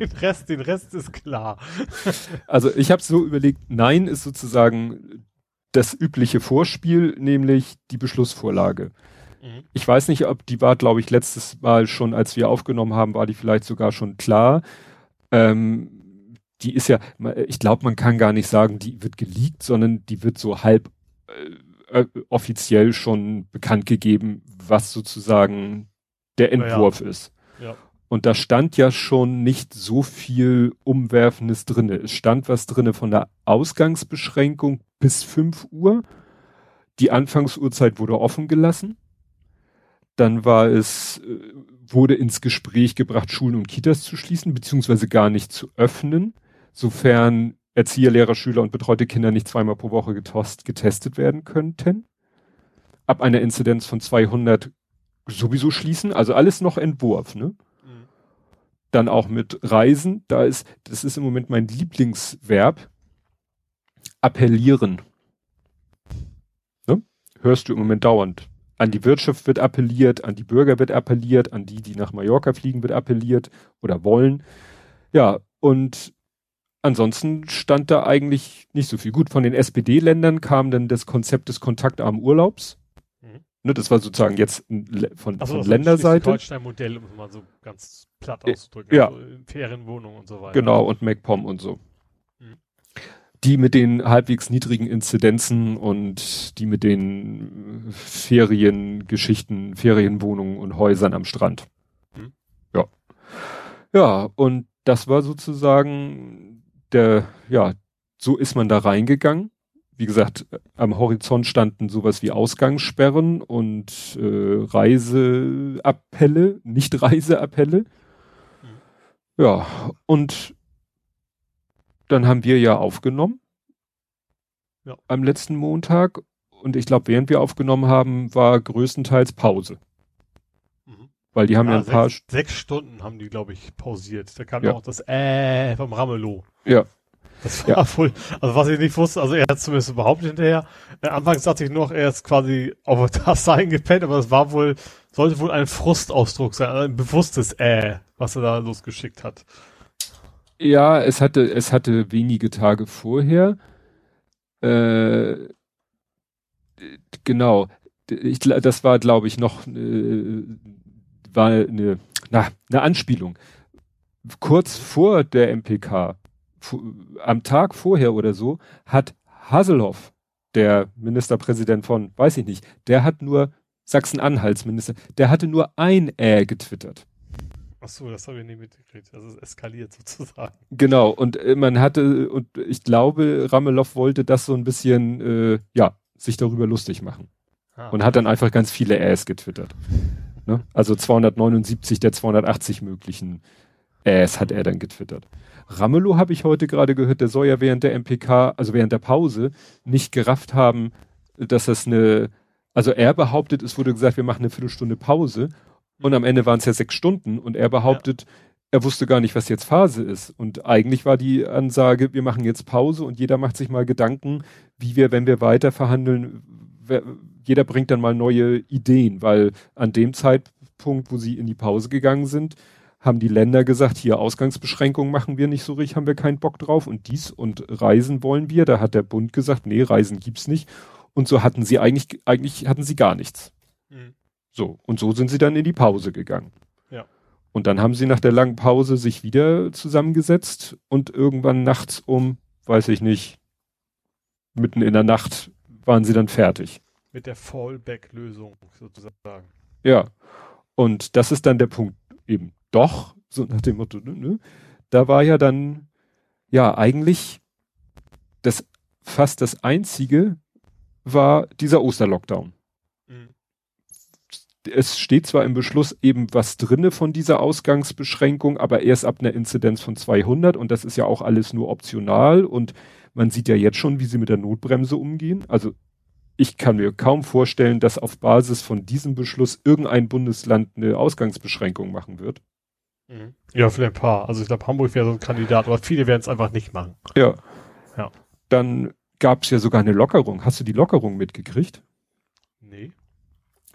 den Rest, den Rest ist klar. (laughs) also ich habe so überlegt, Nein ist sozusagen das übliche Vorspiel, nämlich die Beschlussvorlage. Mhm. Ich weiß nicht, ob die war, glaube ich, letztes Mal schon, als wir aufgenommen haben, war die vielleicht sogar schon klar. Ähm, die ist ja, ich glaube, man kann gar nicht sagen, die wird geleakt, sondern die wird so halb äh, äh offiziell schon bekannt gegeben, was sozusagen der Entwurf ja. ist. Ja. Und da stand ja schon nicht so viel Umwerfendes drinne. Es stand was drinne von der Ausgangsbeschränkung bis 5 Uhr. Die Anfangsuhrzeit wurde offen gelassen. Dann war es, äh, wurde ins Gespräch gebracht, Schulen und Kitas zu schließen, beziehungsweise gar nicht zu öffnen, sofern Erzieher, Lehrer, Schüler und betreute Kinder nicht zweimal pro Woche getost, getestet werden könnten. Ab einer Inzidenz von 200 sowieso schließen, also alles noch Entwurf, ne? Mhm. Dann auch mit Reisen, da ist, das ist im Moment mein Lieblingsverb, appellieren. Ne? Hörst du im Moment dauernd an die Wirtschaft wird appelliert, an die Bürger wird appelliert, an die, die nach Mallorca fliegen, wird appelliert oder wollen. Ja, und ansonsten stand da eigentlich nicht so viel. Gut, von den SPD-Ländern kam dann das Konzept des kontaktarmen Urlaubs. Mhm. Ne, das war sozusagen jetzt von, also, von Länderseite. Das Deutschland-Modell, um es mal so ganz platt auszudrücken. Ja. Also Ferienwohnungen und so weiter. Genau, und MacPom und so die mit den halbwegs niedrigen Inzidenzen und die mit den Feriengeschichten, Ferienwohnungen und Häusern am Strand. Mhm. Ja. Ja, und das war sozusagen der, ja, so ist man da reingegangen. Wie gesagt, am Horizont standen sowas wie Ausgangssperren und äh, Reiseappelle, nicht Reiseappelle. Mhm. Ja, und dann haben wir ja aufgenommen. Ja. Am letzten Montag. Und ich glaube, während wir aufgenommen haben, war größtenteils Pause. Mhm. Weil die haben ja, Ja, ein paar. sechs, sechs Stunden haben die, glaube ich, pausiert. Da kam Ja. auch das Äh vom Ramelow. Ja. Das war voll, (laughs) also was ich nicht wusste, also er hat zumindest behauptet hinterher. Äh, anfangs dachte ich noch, er ist quasi auf der Tasse (laughs) eingepennt, aber es war wohl, sollte wohl ein Frustausdruck sein, ein bewusstes Äh, was er da losgeschickt hat. Ja, es hatte, es hatte wenige Tage vorher. Äh, genau. Ich, das war, glaube ich, noch äh, war eine, na, eine Anspielung. Kurz vor der MPK, am Tag vorher oder so, hat Haselhoff, der Ministerpräsident von, weiß ich nicht, der hat nur Sachsen-Anhalts-Minister, der hatte nur ein Äh getwittert. Ach so, das habe ich nicht mitgekriegt. Also es eskaliert (laughs) sozusagen. Genau, und äh, man hatte, und ich glaube, Ramelow wollte das so ein bisschen, äh, ja, sich darüber lustig machen. Ah, Und hat dann einfach ganz viele Äs getwittert. Ne? Also 279 der 280 möglichen Äs hat er dann getwittert. Ramelow habe ich heute gerade gehört, der soll ja während der MPK, also während der Pause, nicht gerafft haben, dass das eine, also er behauptet, es wurde gesagt, wir machen eine Viertelstunde Pause und am Ende waren es ja sechs Stunden und er behauptet, er wusste gar nicht, was jetzt Phase ist. Und eigentlich war die Ansage, wir machen jetzt Pause und jeder macht sich mal Gedanken, wie wir, wenn wir weiter verhandeln, wer, jeder bringt dann mal neue Ideen, weil an dem Zeitpunkt, wo sie in die Pause gegangen sind, haben die Länder gesagt, hier Ausgangsbeschränkungen machen wir nicht so richtig, haben wir keinen Bock drauf und dies und Reisen wollen wir. Da hat der Bund gesagt, nee, Reisen gibt's nicht. Und so hatten sie eigentlich, eigentlich hatten sie gar nichts. Mhm. So. Und so sind sie dann in die Pause gegangen. Ja. Und dann haben sie nach der langen Pause sich wieder zusammengesetzt und irgendwann nachts um, weiß ich nicht, mitten in der Nacht waren sie dann fertig. Mit der Fallback-Lösung sozusagen. Ja. Und das ist dann der Punkt eben. Doch, so nach dem Motto, ne, ne, da war ja dann, ja, eigentlich das fast das einzige war dieser Osterlockdown. Mhm. Es steht zwar im Beschluss eben was drinne von dieser Ausgangsbeschränkung, aber erst ab einer Inzidenz von 200 und das ist ja auch alles nur optional und man sieht ja jetzt schon, wie sie mit der Notbremse umgehen. Also ich kann mir kaum vorstellen, dass auf Basis von diesem Beschluss irgendein Bundesland eine Ausgangsbeschränkung machen wird. Mhm. Ja, für ein paar. Also ich glaube, Hamburg wäre so ein Kandidat, aber viele werden es einfach nicht machen. Ja. Ja. Dann gab es ja sogar eine Lockerung. Hast du die Lockerung mitgekriegt? Nee.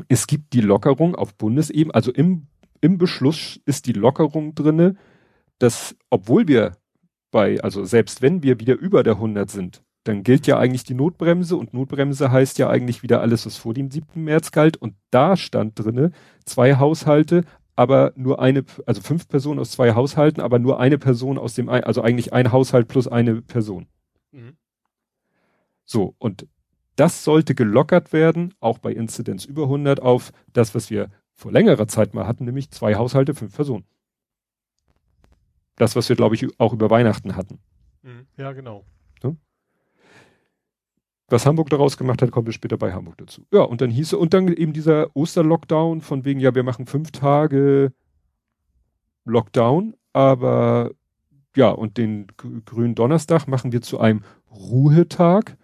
Es gibt die Lockerung auf Bundesebene, also im, im Beschluss ist die Lockerung drinne, dass obwohl wir bei, also selbst wenn wir wieder über der 100 sind, dann gilt ja eigentlich die Notbremse und Notbremse heißt ja eigentlich wieder alles, was vor dem 7. März galt und da stand drinne zwei Haushalte, aber nur eine, also fünf Personen aus zwei Haushalten, aber nur eine Person aus dem, also eigentlich ein Haushalt plus eine Person. Mhm. So, und das sollte gelockert werden, auch bei Inzidenz über 100 auf das, was wir vor längerer Zeit mal hatten, nämlich zwei Haushalte, fünf Personen. Das, was wir, glaube ich, auch über Weihnachten hatten. Mhm. Ja, genau. Was Hamburg daraus gemacht hat, kommen wir später bei Hamburg dazu. Ja, und dann hieß und dann eben dieser Osterlockdown von wegen, ja, wir machen fünf Tage Lockdown, aber ja, und den grünen Donnerstag machen wir zu einem Ruhetag.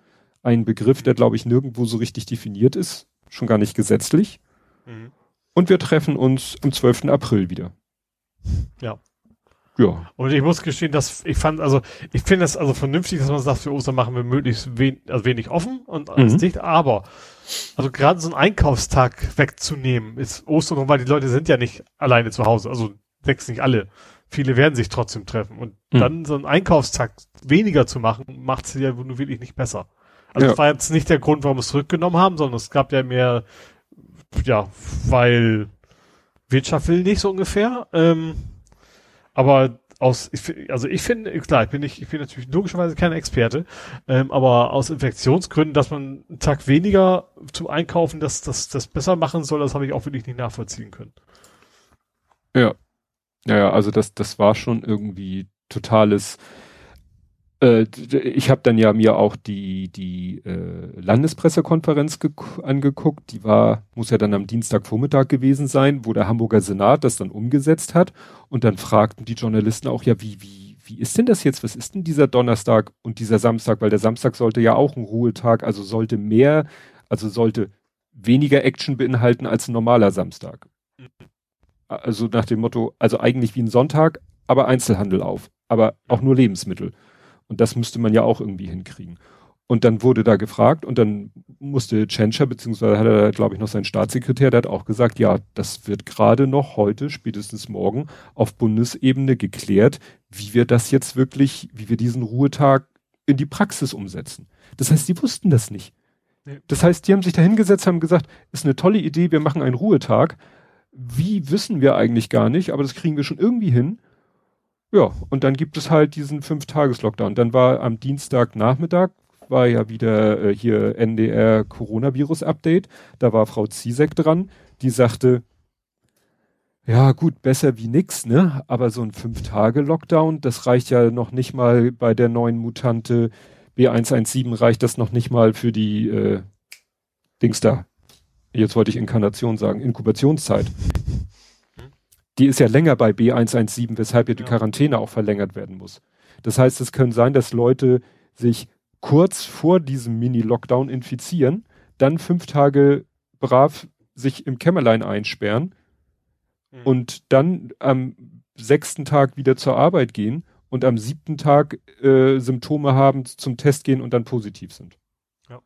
Ein Begriff, der, glaube ich, nirgendwo so richtig definiert ist, schon gar nicht gesetzlich. Mhm. Und wir treffen uns am 12. April wieder. Ja. Ja. Und ich muss gestehen, dass ich fand, also ich finde es also vernünftig, dass man sagt, für Ostern machen wir möglichst wen, also wenig offen und alles Mhm. dicht, aber also gerade so einen Einkaufstag wegzunehmen, ist Ostern, weil die Leute sind ja nicht alleine zu Hause, also sechs nicht alle. Viele werden sich trotzdem treffen. Und Mhm. dann so einen Einkaufstag weniger zu machen, macht es ja nur wirklich nicht besser. Also Ja. das war jetzt nicht der Grund, warum wir es zurückgenommen haben, sondern es gab ja mehr, ja, weil Wirtschaft will nicht so ungefähr. Ähm, aber aus, ich, also ich finde, klar, ich bin nicht, ich bin natürlich logischerweise kein Experte, ähm, aber aus Infektionsgründen, dass man einen Tag weniger zum Einkaufen das, das, das besser machen soll, das habe ich auch wirklich nicht nachvollziehen können. Ja. Naja, also das, das war schon irgendwie totales. Äh, ich habe dann ja mir auch die, die äh, Landespressekonferenz angeguckt. Die war, muss ja dann am Dienstagvormittag gewesen sein, wo der Hamburger Senat das dann umgesetzt hat. Und dann fragten die Journalisten auch, ja, wie, wie, wie ist denn das jetzt? Was ist denn dieser Donnerstag und dieser Samstag? Weil der Samstag sollte ja auch ein Ruhetag, also sollte mehr, also sollte weniger Action beinhalten als ein normaler Samstag. Also nach dem Motto, also eigentlich wie ein Sonntag, aber Einzelhandel auf, aber auch nur Lebensmittel. Und das müsste man ja auch irgendwie hinkriegen. Und dann wurde da gefragt und dann musste Tschentscher, beziehungsweise hat er, glaube ich, noch seinen Staatssekretär, der hat auch gesagt, ja, das wird gerade noch heute, spätestens morgen, auf Bundesebene geklärt, wie wir das jetzt wirklich, wie wir diesen Ruhetag in die Praxis umsetzen. Das heißt, die wussten das nicht. Das heißt, die haben sich da hingesetzt, haben gesagt, ist eine tolle Idee, wir machen einen Ruhetag. Wie wissen wir eigentlich gar nicht, aber das kriegen wir schon irgendwie hin. Ja, und dann gibt es halt diesen Fünf-Tages-Lockdown. Dann war am Dienstagnachmittag, war ja wieder äh, hier NDR Coronavirus-Update. Da war Frau Ziesek dran, die sagte, ja gut, besser wie nix, ne? Aber so ein Fünf-Tage-Lockdown, das reicht ja noch nicht mal bei der neuen Mutante B117 reicht das noch nicht mal für die äh, Dings da. Jetzt wollte ich Inkarnation sagen, Inkubationszeit. Die ist ja länger bei B117, weshalb ja die Quarantäne auch verlängert werden muss. Das heißt, es können sein, dass Leute sich kurz vor diesem Mini-Lockdown infizieren, dann fünf Tage brav sich im Kämmerlein einsperren mhm. und dann am sechsten Tag wieder zur Arbeit gehen und am siebten Tag äh, Symptome haben, zum Test gehen und dann positiv sind. Ja.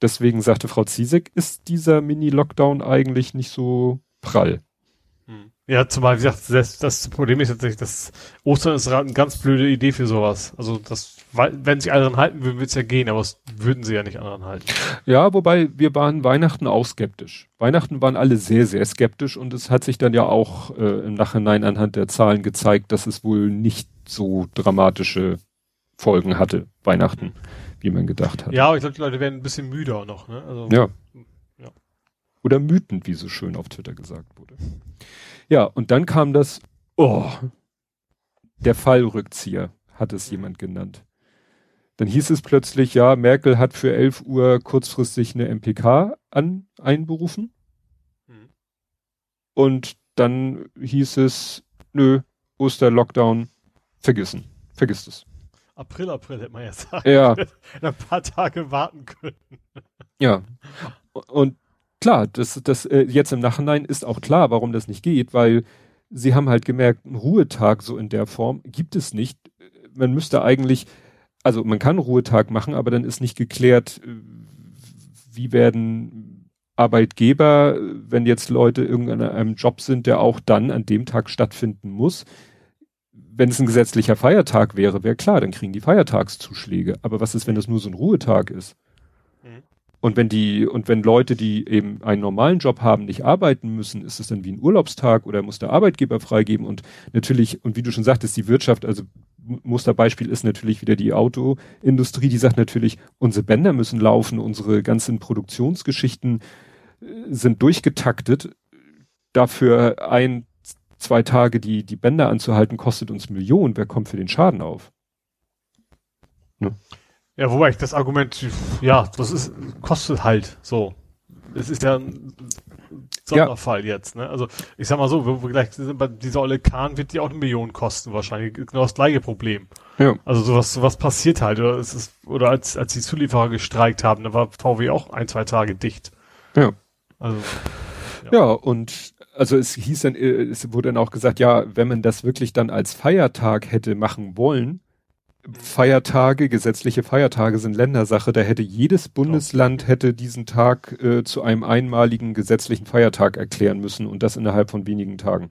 Deswegen sagte Frau Ziesek, ist dieser Mini-Lockdown eigentlich nicht so prall. Ja, zumal, wie gesagt, das, das Problem ist tatsächlich, dass Ostern ist eine ganz blöde Idee für sowas. Also, das, wenn sich alle dran halten würden, würde es ja gehen, aber es würden sie ja nicht daran halten. Ja, wobei wir waren Weihnachten auch skeptisch. Weihnachten waren alle sehr, sehr skeptisch und es hat sich dann ja auch äh, im Nachhinein anhand der Zahlen gezeigt, dass es wohl nicht so dramatische Folgen hatte, Weihnachten, wie man gedacht hat. Ja, aber ich glaube, die Leute werden ein bisschen müder noch, ne? Also, ja. ja. Oder mütend, wie so schön auf Twitter gesagt wurde. Ja, und dann kam das, oh, der Fallrückzieher, hat es jemand genannt. Dann hieß es plötzlich, ja, Merkel hat für 11 Uhr kurzfristig eine MPK an, einberufen. Mhm. Und dann hieß es, nö, Osterlockdown, vergessen, vergiss es. April, April hätte man ja sagen. Ja. (laughs) ein paar Tage warten können. Ja. Und klar, das, das äh, jetzt im Nachhinein ist auch klar, warum das nicht geht, weil sie haben halt gemerkt, einen Ruhetag so in der Form gibt es nicht. Man müsste eigentlich, also man kann Ruhetag machen, aber dann ist nicht geklärt, äh, wie werden Arbeitgeber, wenn jetzt Leute in einem Job sind, der auch dann an dem Tag stattfinden muss. Wenn es ein gesetzlicher Feiertag wäre, wäre klar, dann kriegen die Feiertagszuschläge. Aber was ist, wenn das nur so ein Ruhetag ist? Und wenn die, und wenn Leute, die eben einen normalen Job haben, nicht arbeiten müssen, ist es dann wie ein Urlaubstag oder muss der Arbeitgeber freigeben und natürlich, und wie du schon sagtest, die Wirtschaft, also Musterbeispiel ist natürlich wieder die Autoindustrie, die sagt natürlich, unsere Bänder müssen laufen, unsere ganzen Produktionsgeschichten äh, sind durchgetaktet. Dafür ein, zwei Tage die, die Bänder anzuhalten, kostet uns Millionen. Wer kommt für den Schaden auf? Ne? Ja, wobei ich das Argument, ja, das ist, kostet halt so. Es ist ja ein Sonderfall ja. jetzt, ne? Also, ich sag mal so, wir, wir gleich sind bei dieser Olle Kahn wird die auch eine Million kosten wahrscheinlich. Genau das gleiche Problem. Ja. Also sowas, sowas passiert halt. Oder, es ist, oder als, als die Zulieferer gestreikt haben, da war VW auch ein, zwei Tage dicht. Ja. Also. Ja, ja und also es hieß dann, äh, es wurde dann auch gesagt, ja, wenn man das wirklich dann als Feiertag hätte machen wollen, Feiertage, gesetzliche Feiertage sind Ländersache. Da hätte jedes Bundesland hätte diesen Tag äh, zu einem einmaligen gesetzlichen Feiertag erklären müssen und das innerhalb von wenigen Tagen.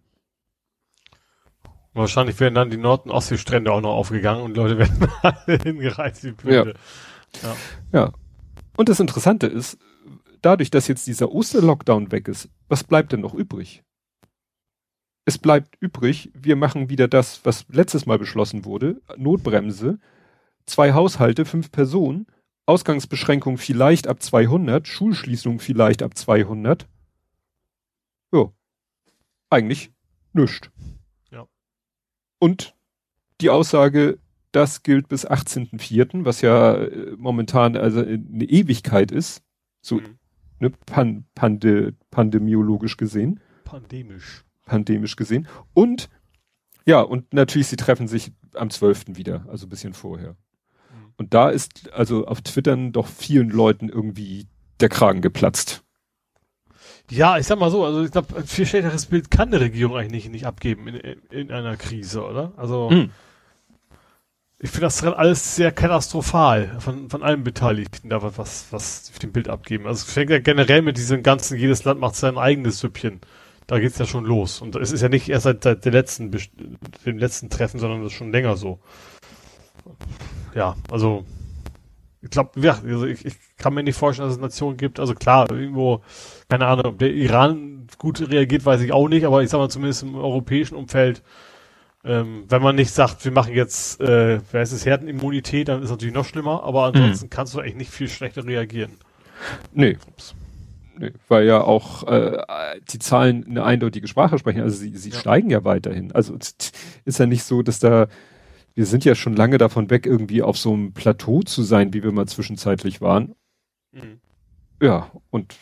Wahrscheinlich wären dann die Nord- und Ostseestrände auch noch aufgegangen und Leute wären (laughs) alle hingereist. Wie ja. ja. ja. Und das Interessante ist, dadurch, dass jetzt dieser Osterlockdown weg ist, was bleibt denn noch übrig? Es bleibt übrig, wir machen wieder das, was letztes Mal beschlossen wurde, Notbremse, zwei Haushalte, fünf Personen, Ausgangsbeschränkung vielleicht ab 200, Schulschließung vielleicht ab 200. Ja, eigentlich nichts. Ja. Und die Aussage, das gilt bis 18.04., was ja äh, momentan also eine Ewigkeit ist, so mhm. ne, pan, pande, pandemiologisch gesehen. Pandemisch pandemisch gesehen. Und Ja, und natürlich, sie treffen sich am 12. wieder, also ein bisschen vorher. Mhm. Und da ist also auf Twittern doch vielen Leuten irgendwie der Kragen geplatzt. Ja, ich sag mal so, also ich glaube, ein viel schlechteres Bild kann eine Regierung eigentlich nicht, nicht abgeben in, in, in einer Krise, oder? Also mhm. ich finde das alles sehr katastrophal von, von allen Beteiligten, da was, was auf dem Bild abgeben. Also es fängt ja generell mit diesem ganzen, jedes Land macht sein eigenes Süppchen. Da geht's ja schon los. Und es ist ja nicht erst seit, seit der letzten, dem letzten Treffen, sondern das ist schon länger so. Ja, also ich glaube, ja, also ich, ich kann mir nicht vorstellen, dass es Nationen gibt. Also klar, irgendwo, keine Ahnung, ob der Iran gut reagiert, weiß ich auch nicht, aber ich sag mal zumindest im europäischen Umfeld, ähm, wenn man nicht sagt, wir machen jetzt, äh, wer ist es, Herdenimmunität, dann ist es natürlich noch schlimmer, aber ansonsten mhm. kannst du eigentlich nicht viel schlechter reagieren. Nee. Ups. Nee weil ja auch äh, die Zahlen eine eindeutige Sprache sprechen. Also sie, sie ja. steigen ja weiterhin. Also ist ja nicht so, dass da wir sind ja schon lange davon weg, irgendwie auf so einem Plateau zu sein, wie wir mal zwischenzeitlich waren. Mhm. Ja, und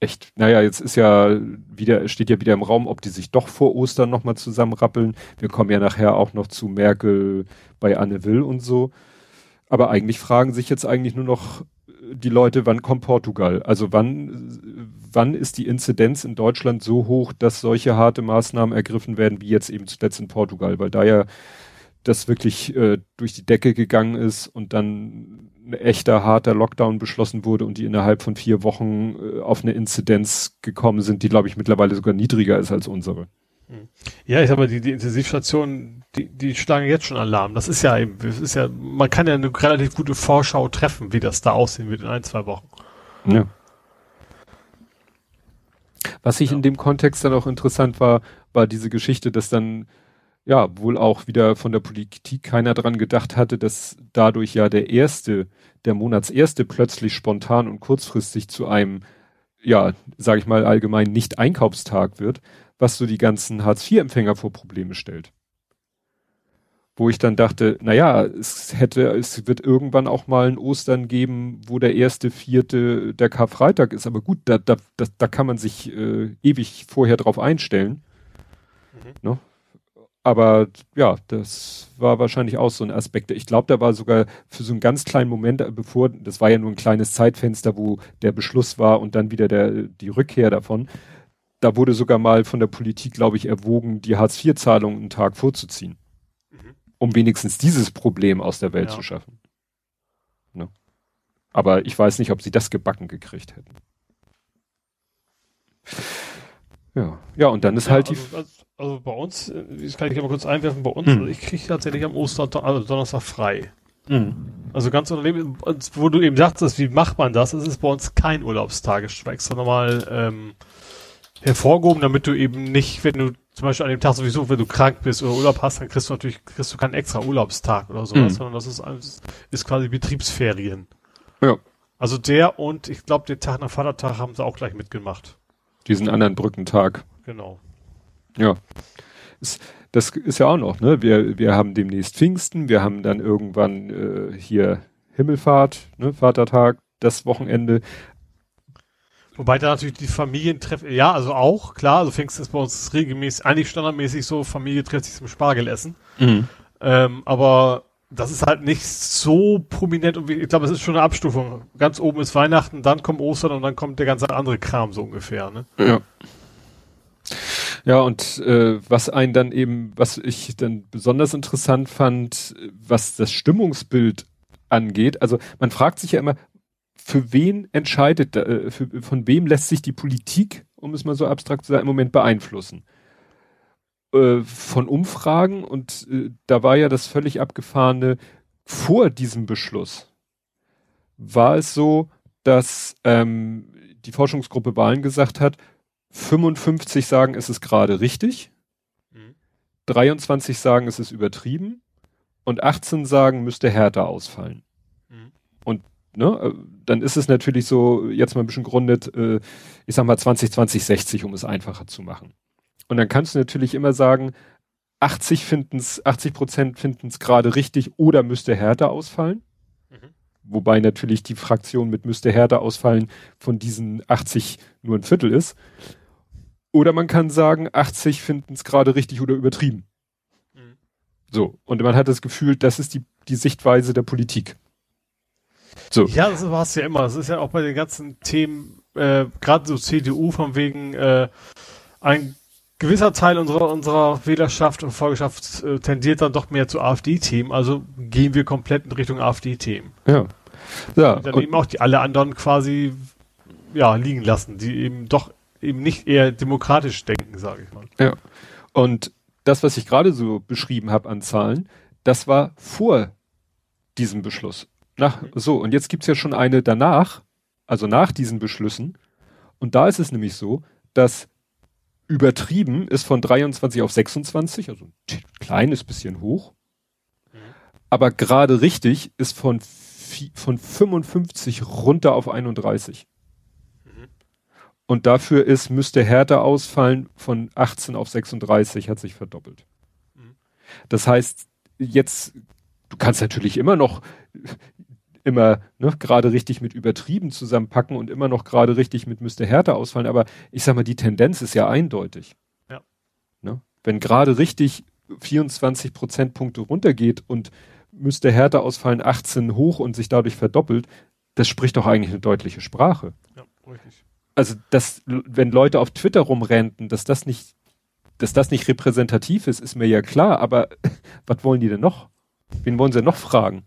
echt, naja, jetzt ist ja wieder, steht ja wieder im Raum, ob die sich doch vor Ostern nochmal zusammenrappeln. Wir kommen ja nachher auch noch zu Merkel bei Anne Will und so. Aber eigentlich fragen sich jetzt eigentlich nur noch die Leute, wann kommt Portugal? Also wann, wann ist die Inzidenz in Deutschland so hoch, dass solche harte Maßnahmen ergriffen werden, wie jetzt eben zuletzt in Portugal? Weil da ja das wirklich äh, durch die Decke gegangen ist und dann ein echter harter Lockdown beschlossen wurde und die innerhalb von vier Wochen äh, auf eine Inzidenz gekommen sind, die glaube ich mittlerweile sogar niedriger ist als unsere. Ja, ich sag mal, die, die Intensivstationen, die, die schlagen jetzt schon Alarm. Das ist ja eben, das ist ja, man kann ja eine relativ gute Vorschau treffen, wie das da aussehen wird in ein, zwei Wochen. Ja. Was ich ja. in dem Kontext dann auch interessant war, war diese Geschichte, dass dann ja, wohl auch wieder von der Politik keiner dran gedacht hatte, dass dadurch ja der erste, der Monatserste plötzlich spontan und kurzfristig zu einem, ja, sage ich mal allgemein nicht Einkaufstag wird, was so die ganzen Hartz-IV-Empfänger vor Probleme stellt. Wo ich dann dachte, naja, es hätte, es wird irgendwann auch mal ein Ostern geben, wo der erste, vierte der Karfreitag ist. Aber gut, da, da, da, da kann man sich äh, ewig vorher drauf einstellen. Mhm. Ne? aber ja, das war wahrscheinlich auch so ein Aspekt. Ich glaube, da war sogar für so einen ganz kleinen Moment, äh, bevor, das war ja nur ein kleines Zeitfenster, wo der Beschluss war und dann wieder der, die Rückkehr davon. Da wurde sogar mal von der Politik, glaube ich, erwogen, die Hartz-IV-Zahlung einen Tag vorzuziehen. Mhm. Um wenigstens dieses Problem aus der Welt ja. zu schaffen. Ne? Aber ich weiß nicht, ob sie das gebacken gekriegt hätten. Ja, ja, und dann ist ja, halt also, die. Also, also bei uns, äh, das kann ich aber kurz einwerfen, bei uns, mhm. also ich kriege tatsächlich am Ostern, also Donnerstag frei. Mhm. Also ganz Unternehmen, wo du eben sagtest, wie macht man das? Es ist bei uns kein Urlaubstag, extra nochmal ähm, hervorgehoben, damit du eben nicht, wenn du zum Beispiel an dem Tag sowieso, wenn du krank bist oder Urlaub hast, dann kriegst du natürlich, kriegst du keinen extra Urlaubstag oder sowas, mhm. sondern das ist, ist quasi Betriebsferien. Ja. Also der und ich glaube, den Tag nach Vatertag haben sie auch gleich mitgemacht. Diesen anderen Brückentag. Genau. Ja. das ist ja auch noch, ne? Wir, wir haben demnächst Pfingsten, wir haben dann irgendwann äh, hier Himmelfahrt, ne? Vatertag, das Wochenende. Wobei da natürlich die Familientreffen, ja, also auch, klar, also Pfingsten ist bei uns regelmäßig, eigentlich standardmäßig so, Familie trifft sich zum Spargelessen. Mhm. Ähm, aber das ist halt nicht so prominent und ich glaube, es ist schon eine Abstufung. Ganz oben ist Weihnachten, dann kommt Ostern und dann kommt der ganze andere Kram so ungefähr, ne? Ja. Ja, und äh, was einen dann eben, was ich dann besonders interessant fand, was das Stimmungsbild angeht, also man fragt sich ja immer, für wen entscheidet, äh, für, von wem lässt sich die Politik, um es mal so abstrakt zu sagen, im Moment beeinflussen? Äh, von Umfragen und äh, da war ja das völlig abgefahrene, vor diesem Beschluss war es so, dass ähm, die Forschungsgruppe Wahlen gesagt hat, 55 sagen, es ist gerade richtig. Mhm. 23 sagen, es ist übertrieben. Und 18 sagen, müsste härter ausfallen. Mhm. Ne, äh, dann ist es natürlich so, jetzt mal ein bisschen grundet, äh, ich sag mal 20, 20, 60, um es einfacher zu machen. Und dann kannst du natürlich immer sagen, 80 finden's, 80 Prozent finden es gerade richtig oder müsste härter ausfallen. Mhm. Wobei natürlich die Fraktion mit müsste härter ausfallen von diesen 80 nur ein Viertel ist. Oder man kann sagen, 80 finden es gerade richtig oder übertrieben. So. Und man hat das Gefühl, das ist die, die Sichtweise der Politik. So. Ja, das war es ja immer. Das ist ja auch bei den ganzen Themen, äh, gerade so CDU von wegen, äh, ein gewisser Teil unserer, unserer Wählerschaft und Folgeschaft äh, tendiert dann doch mehr zu AfD-Themen. Also gehen wir komplett in Richtung AfD-Themen. Ja. ja. Und dann und eben auch die alle anderen quasi ja, liegen lassen, die eben doch eben nicht eher demokratisch denken, sage ich mal. Ja. Und das, was ich gerade so beschrieben habe an Zahlen, das war vor diesem Beschluss. Nach, so, und jetzt gibt's ja schon eine danach, also nach diesen Beschlüssen. Und da ist es nämlich so, dass übertrieben ist von 23 auf 26, also ein kleines bisschen hoch. Aber gerade richtig ist von, von 55 runter auf 31. Und dafür ist, müsste härter ausfallen, von 18 auf 36 hat sich verdoppelt. Das heißt, jetzt, du kannst natürlich immer noch immer ne, gerade richtig mit übertrieben zusammenpacken und immer noch gerade richtig mit müsste härter ausfallen, aber ich sag mal, die Tendenz ist ja eindeutig. Ja. Ne? Wenn gerade richtig 24 Prozentpunkte runtergeht und müsste härter ausfallen 18 hoch und sich dadurch verdoppelt, das spricht doch eigentlich eine deutliche Sprache. Ja, richtig. Also, dass, wenn Leute auf Twitter rumrenten, dass das nicht, dass das nicht repräsentativ ist, ist mir ja klar, aber (laughs) was wollen die denn noch? Wen wollen sie noch fragen?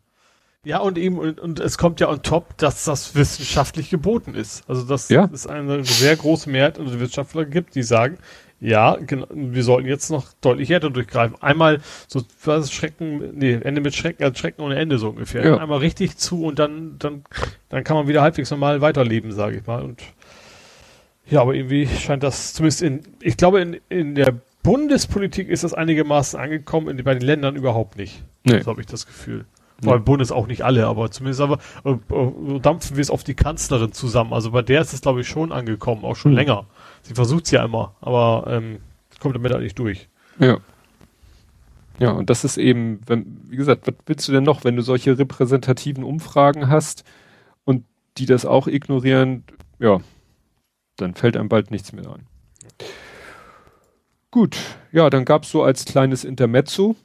Ja, und eben, und, und es kommt ja on top, dass das wissenschaftlich geboten ist. Also, dass ja. es eine sehr große Mehrheit unter Wissenschaftler gibt, die sagen, ja, genau, wir sollten jetzt noch deutlich härter durchgreifen. Einmal so was Schrecken, nee, Ende mit Schrecken, also Schrecken ohne Ende so ungefähr. Ja. Einmal richtig zu und dann, dann, dann kann man wieder halbwegs normal weiterleben, sage ich mal. Und ja, aber irgendwie scheint das zumindest in, ich glaube, in, in der Bundespolitik ist das einigermaßen angekommen, in, bei den Ländern überhaupt nicht. Nee. So habe ich das Gefühl. Vor allem Bundes auch nicht alle, aber zumindest aber äh, äh, dampfen wir es auf die Kanzlerin zusammen. Also bei der ist es, glaube ich, schon angekommen, auch schon mhm. länger. Sie versucht es ja immer, aber ähm, kommt damit halt nicht durch. Ja. Ja, und das ist eben, wenn, wie gesagt, was willst du denn noch, wenn du solche repräsentativen Umfragen hast und die das auch ignorieren, ja, dann fällt einem bald nichts mehr ein. Gut, ja, dann gab es so als kleines Intermezzo,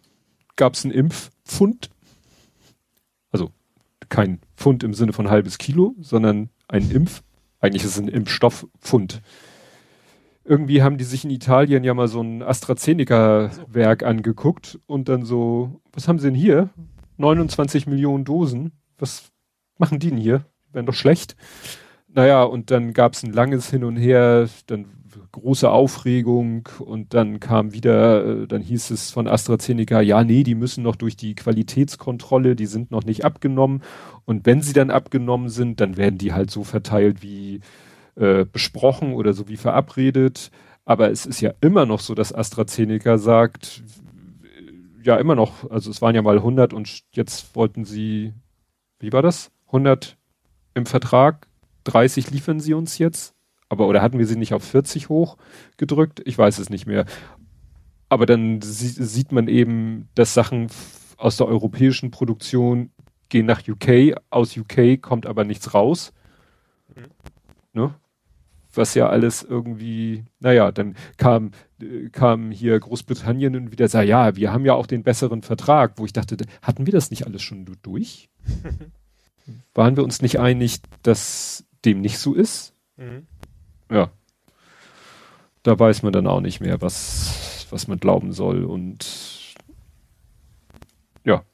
gab es einen Impfpfund kein Pfund im Sinne von halbes Kilo, sondern ein Impf, eigentlich ist es ein Impfstofffund. Irgendwie haben die sich in Italien ja mal so ein AstraZeneca-Werk angeguckt und dann so, was haben sie denn hier? 29 Millionen Dosen. Was machen die denn hier? Wären doch schlecht. Naja, und dann gab es ein langes Hin und Her, dann große Aufregung und dann kam wieder, äh, dann hieß es von AstraZeneca, ja, nee, die müssen noch durch die Qualitätskontrolle, die sind noch nicht abgenommen und wenn sie dann abgenommen sind, dann werden die halt so verteilt wie äh, besprochen oder so wie verabredet. Aber es ist ja immer noch so, dass AstraZeneca sagt, ja, immer noch, also es waren ja mal 100 und jetzt wollten sie, wie war das? 100 im Vertrag, 30 liefern sie uns jetzt aber oder hatten wir sie nicht auf 40 hoch gedrückt? Ich weiß es nicht mehr. Aber dann sieht man eben, dass Sachen aus der europäischen Produktion gehen nach UK, aus UK kommt aber nichts raus. Mhm. Ne? Was ja alles irgendwie, naja, dann kam, kam hier Großbritannien und wieder sah, ja, wir haben ja auch den besseren Vertrag, wo ich dachte, hatten wir das nicht alles schon durch? (laughs) Waren wir uns nicht einig, dass dem nicht so ist? Mhm ja, da weiß man dann auch nicht mehr, was, was man glauben soll und ja.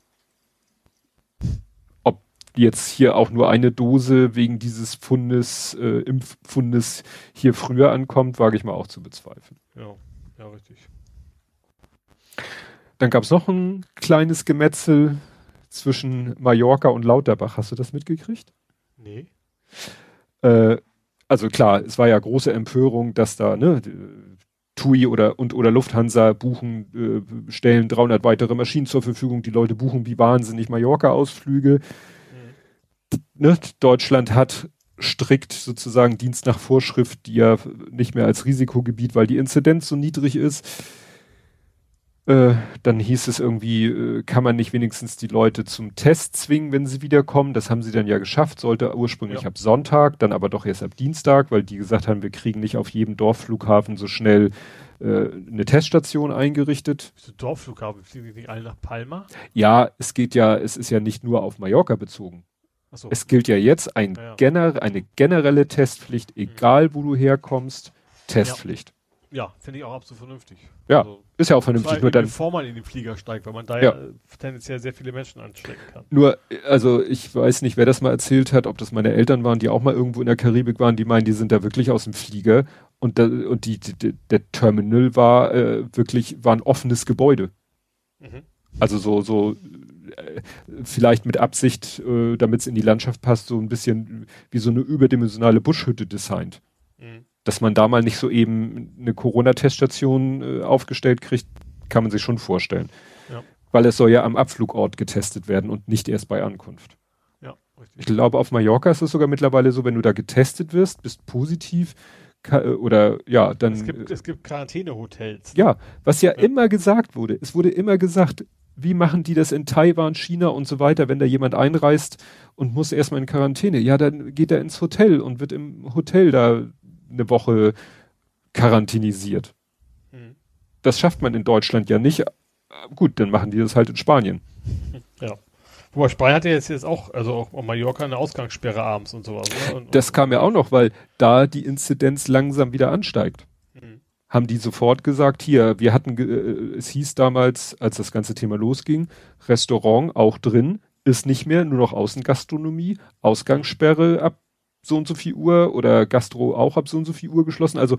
Ob jetzt hier auch nur eine Dose wegen dieses Fundes, äh, Impfpfundes hier früher ankommt, wage ich mal auch zu bezweifeln. Ja, ja, richtig. Dann gab es noch ein kleines Gemetzel zwischen Mallorca und Lauterbach. Hast du das mitgekriegt? Nee. Äh, also klar, es war ja große Empörung, dass da, ne, TUI oder, und, oder Lufthansa buchen, äh, stellen 300 weitere Maschinen zur Verfügung, die Leute buchen wie wahnsinnig Mallorca-Ausflüge. Mhm. Ne, Deutschland hat strikt sozusagen Dienst nach Vorschrift, die ja nicht mehr als Risikogebiet, weil die Inzidenz so niedrig ist, äh, dann hieß es irgendwie, äh, kann man nicht wenigstens die Leute zum Test zwingen, wenn sie wiederkommen. Das haben sie dann ja geschafft, sollte ursprünglich ja. ab Sonntag, dann aber doch erst ab Dienstag, weil die gesagt haben, wir kriegen nicht auf jedem Dorfflughafen so schnell äh, eine Teststation eingerichtet. So Dorfflughafen, fliegen die nicht alle nach Palma? Ja, es geht ja, es ist ja nicht nur auf Mallorca bezogen. Ach so. Es gilt ja jetzt ein Ja, ja. gener eine generelle Testpflicht, egal wo du herkommst, Testpflicht. Ja, finde ich auch absolut vernünftig. Ja, Also, Ist ja auch vernünftig, nur dann bevor man in den Flieger steigt, weil man da Ja. ja, tendenziell sehr viele Menschen anstecken kann. Nur, also ich weiß nicht, wer das mal erzählt hat, ob das meine Eltern waren, die auch mal irgendwo in der Karibik waren, die meinen, die sind da wirklich aus dem Flieger und, da, und die, die, der Terminal war äh, wirklich, war ein offenes Gebäude. Mhm. Also so, so äh, vielleicht mit Absicht, äh, damit es in die Landschaft passt, so ein bisschen wie so eine überdimensionale Buschhütte designt. Dass man da mal nicht so eben eine Corona-Teststation äh, aufgestellt kriegt, kann man sich schon vorstellen. Ja. Weil es soll ja am Abflugort getestet werden und nicht erst bei Ankunft. Ja, Ich richtig. glaube, auf Mallorca ist es sogar mittlerweile so, wenn du da getestet wirst, bist positiv äh, oder ja, dann Es gibt, es gibt Quarantänehotels. ja, was ja, Ja. immer gesagt wurde. Es wurde immer gesagt, wie machen die das in Taiwan, China und so weiter, wenn da jemand einreist und muss erstmal in Quarantäne? Ja, dann geht er ins Hotel und wird im Hotel da eine Woche quarantänisiert. Mhm. Das schafft man in Deutschland ja nicht. Gut, dann machen die das halt in Spanien. Ja. Wobei Spanien hat ja jetzt, jetzt auch, also auch auf Mallorca eine Ausgangssperre abends und sowas. Ne? Und, Das kam ja auch noch, weil da die Inzidenz langsam wieder ansteigt. Mhm. haben die sofort gesagt, hier, wir hatten, äh, es hieß damals, als das ganze Thema losging, Restaurant auch drin, ist nicht mehr, nur noch Außengastronomie, Ausgangssperre ab so und so viel Uhr oder Gastro auch ab so und so viel Uhr geschlossen. Also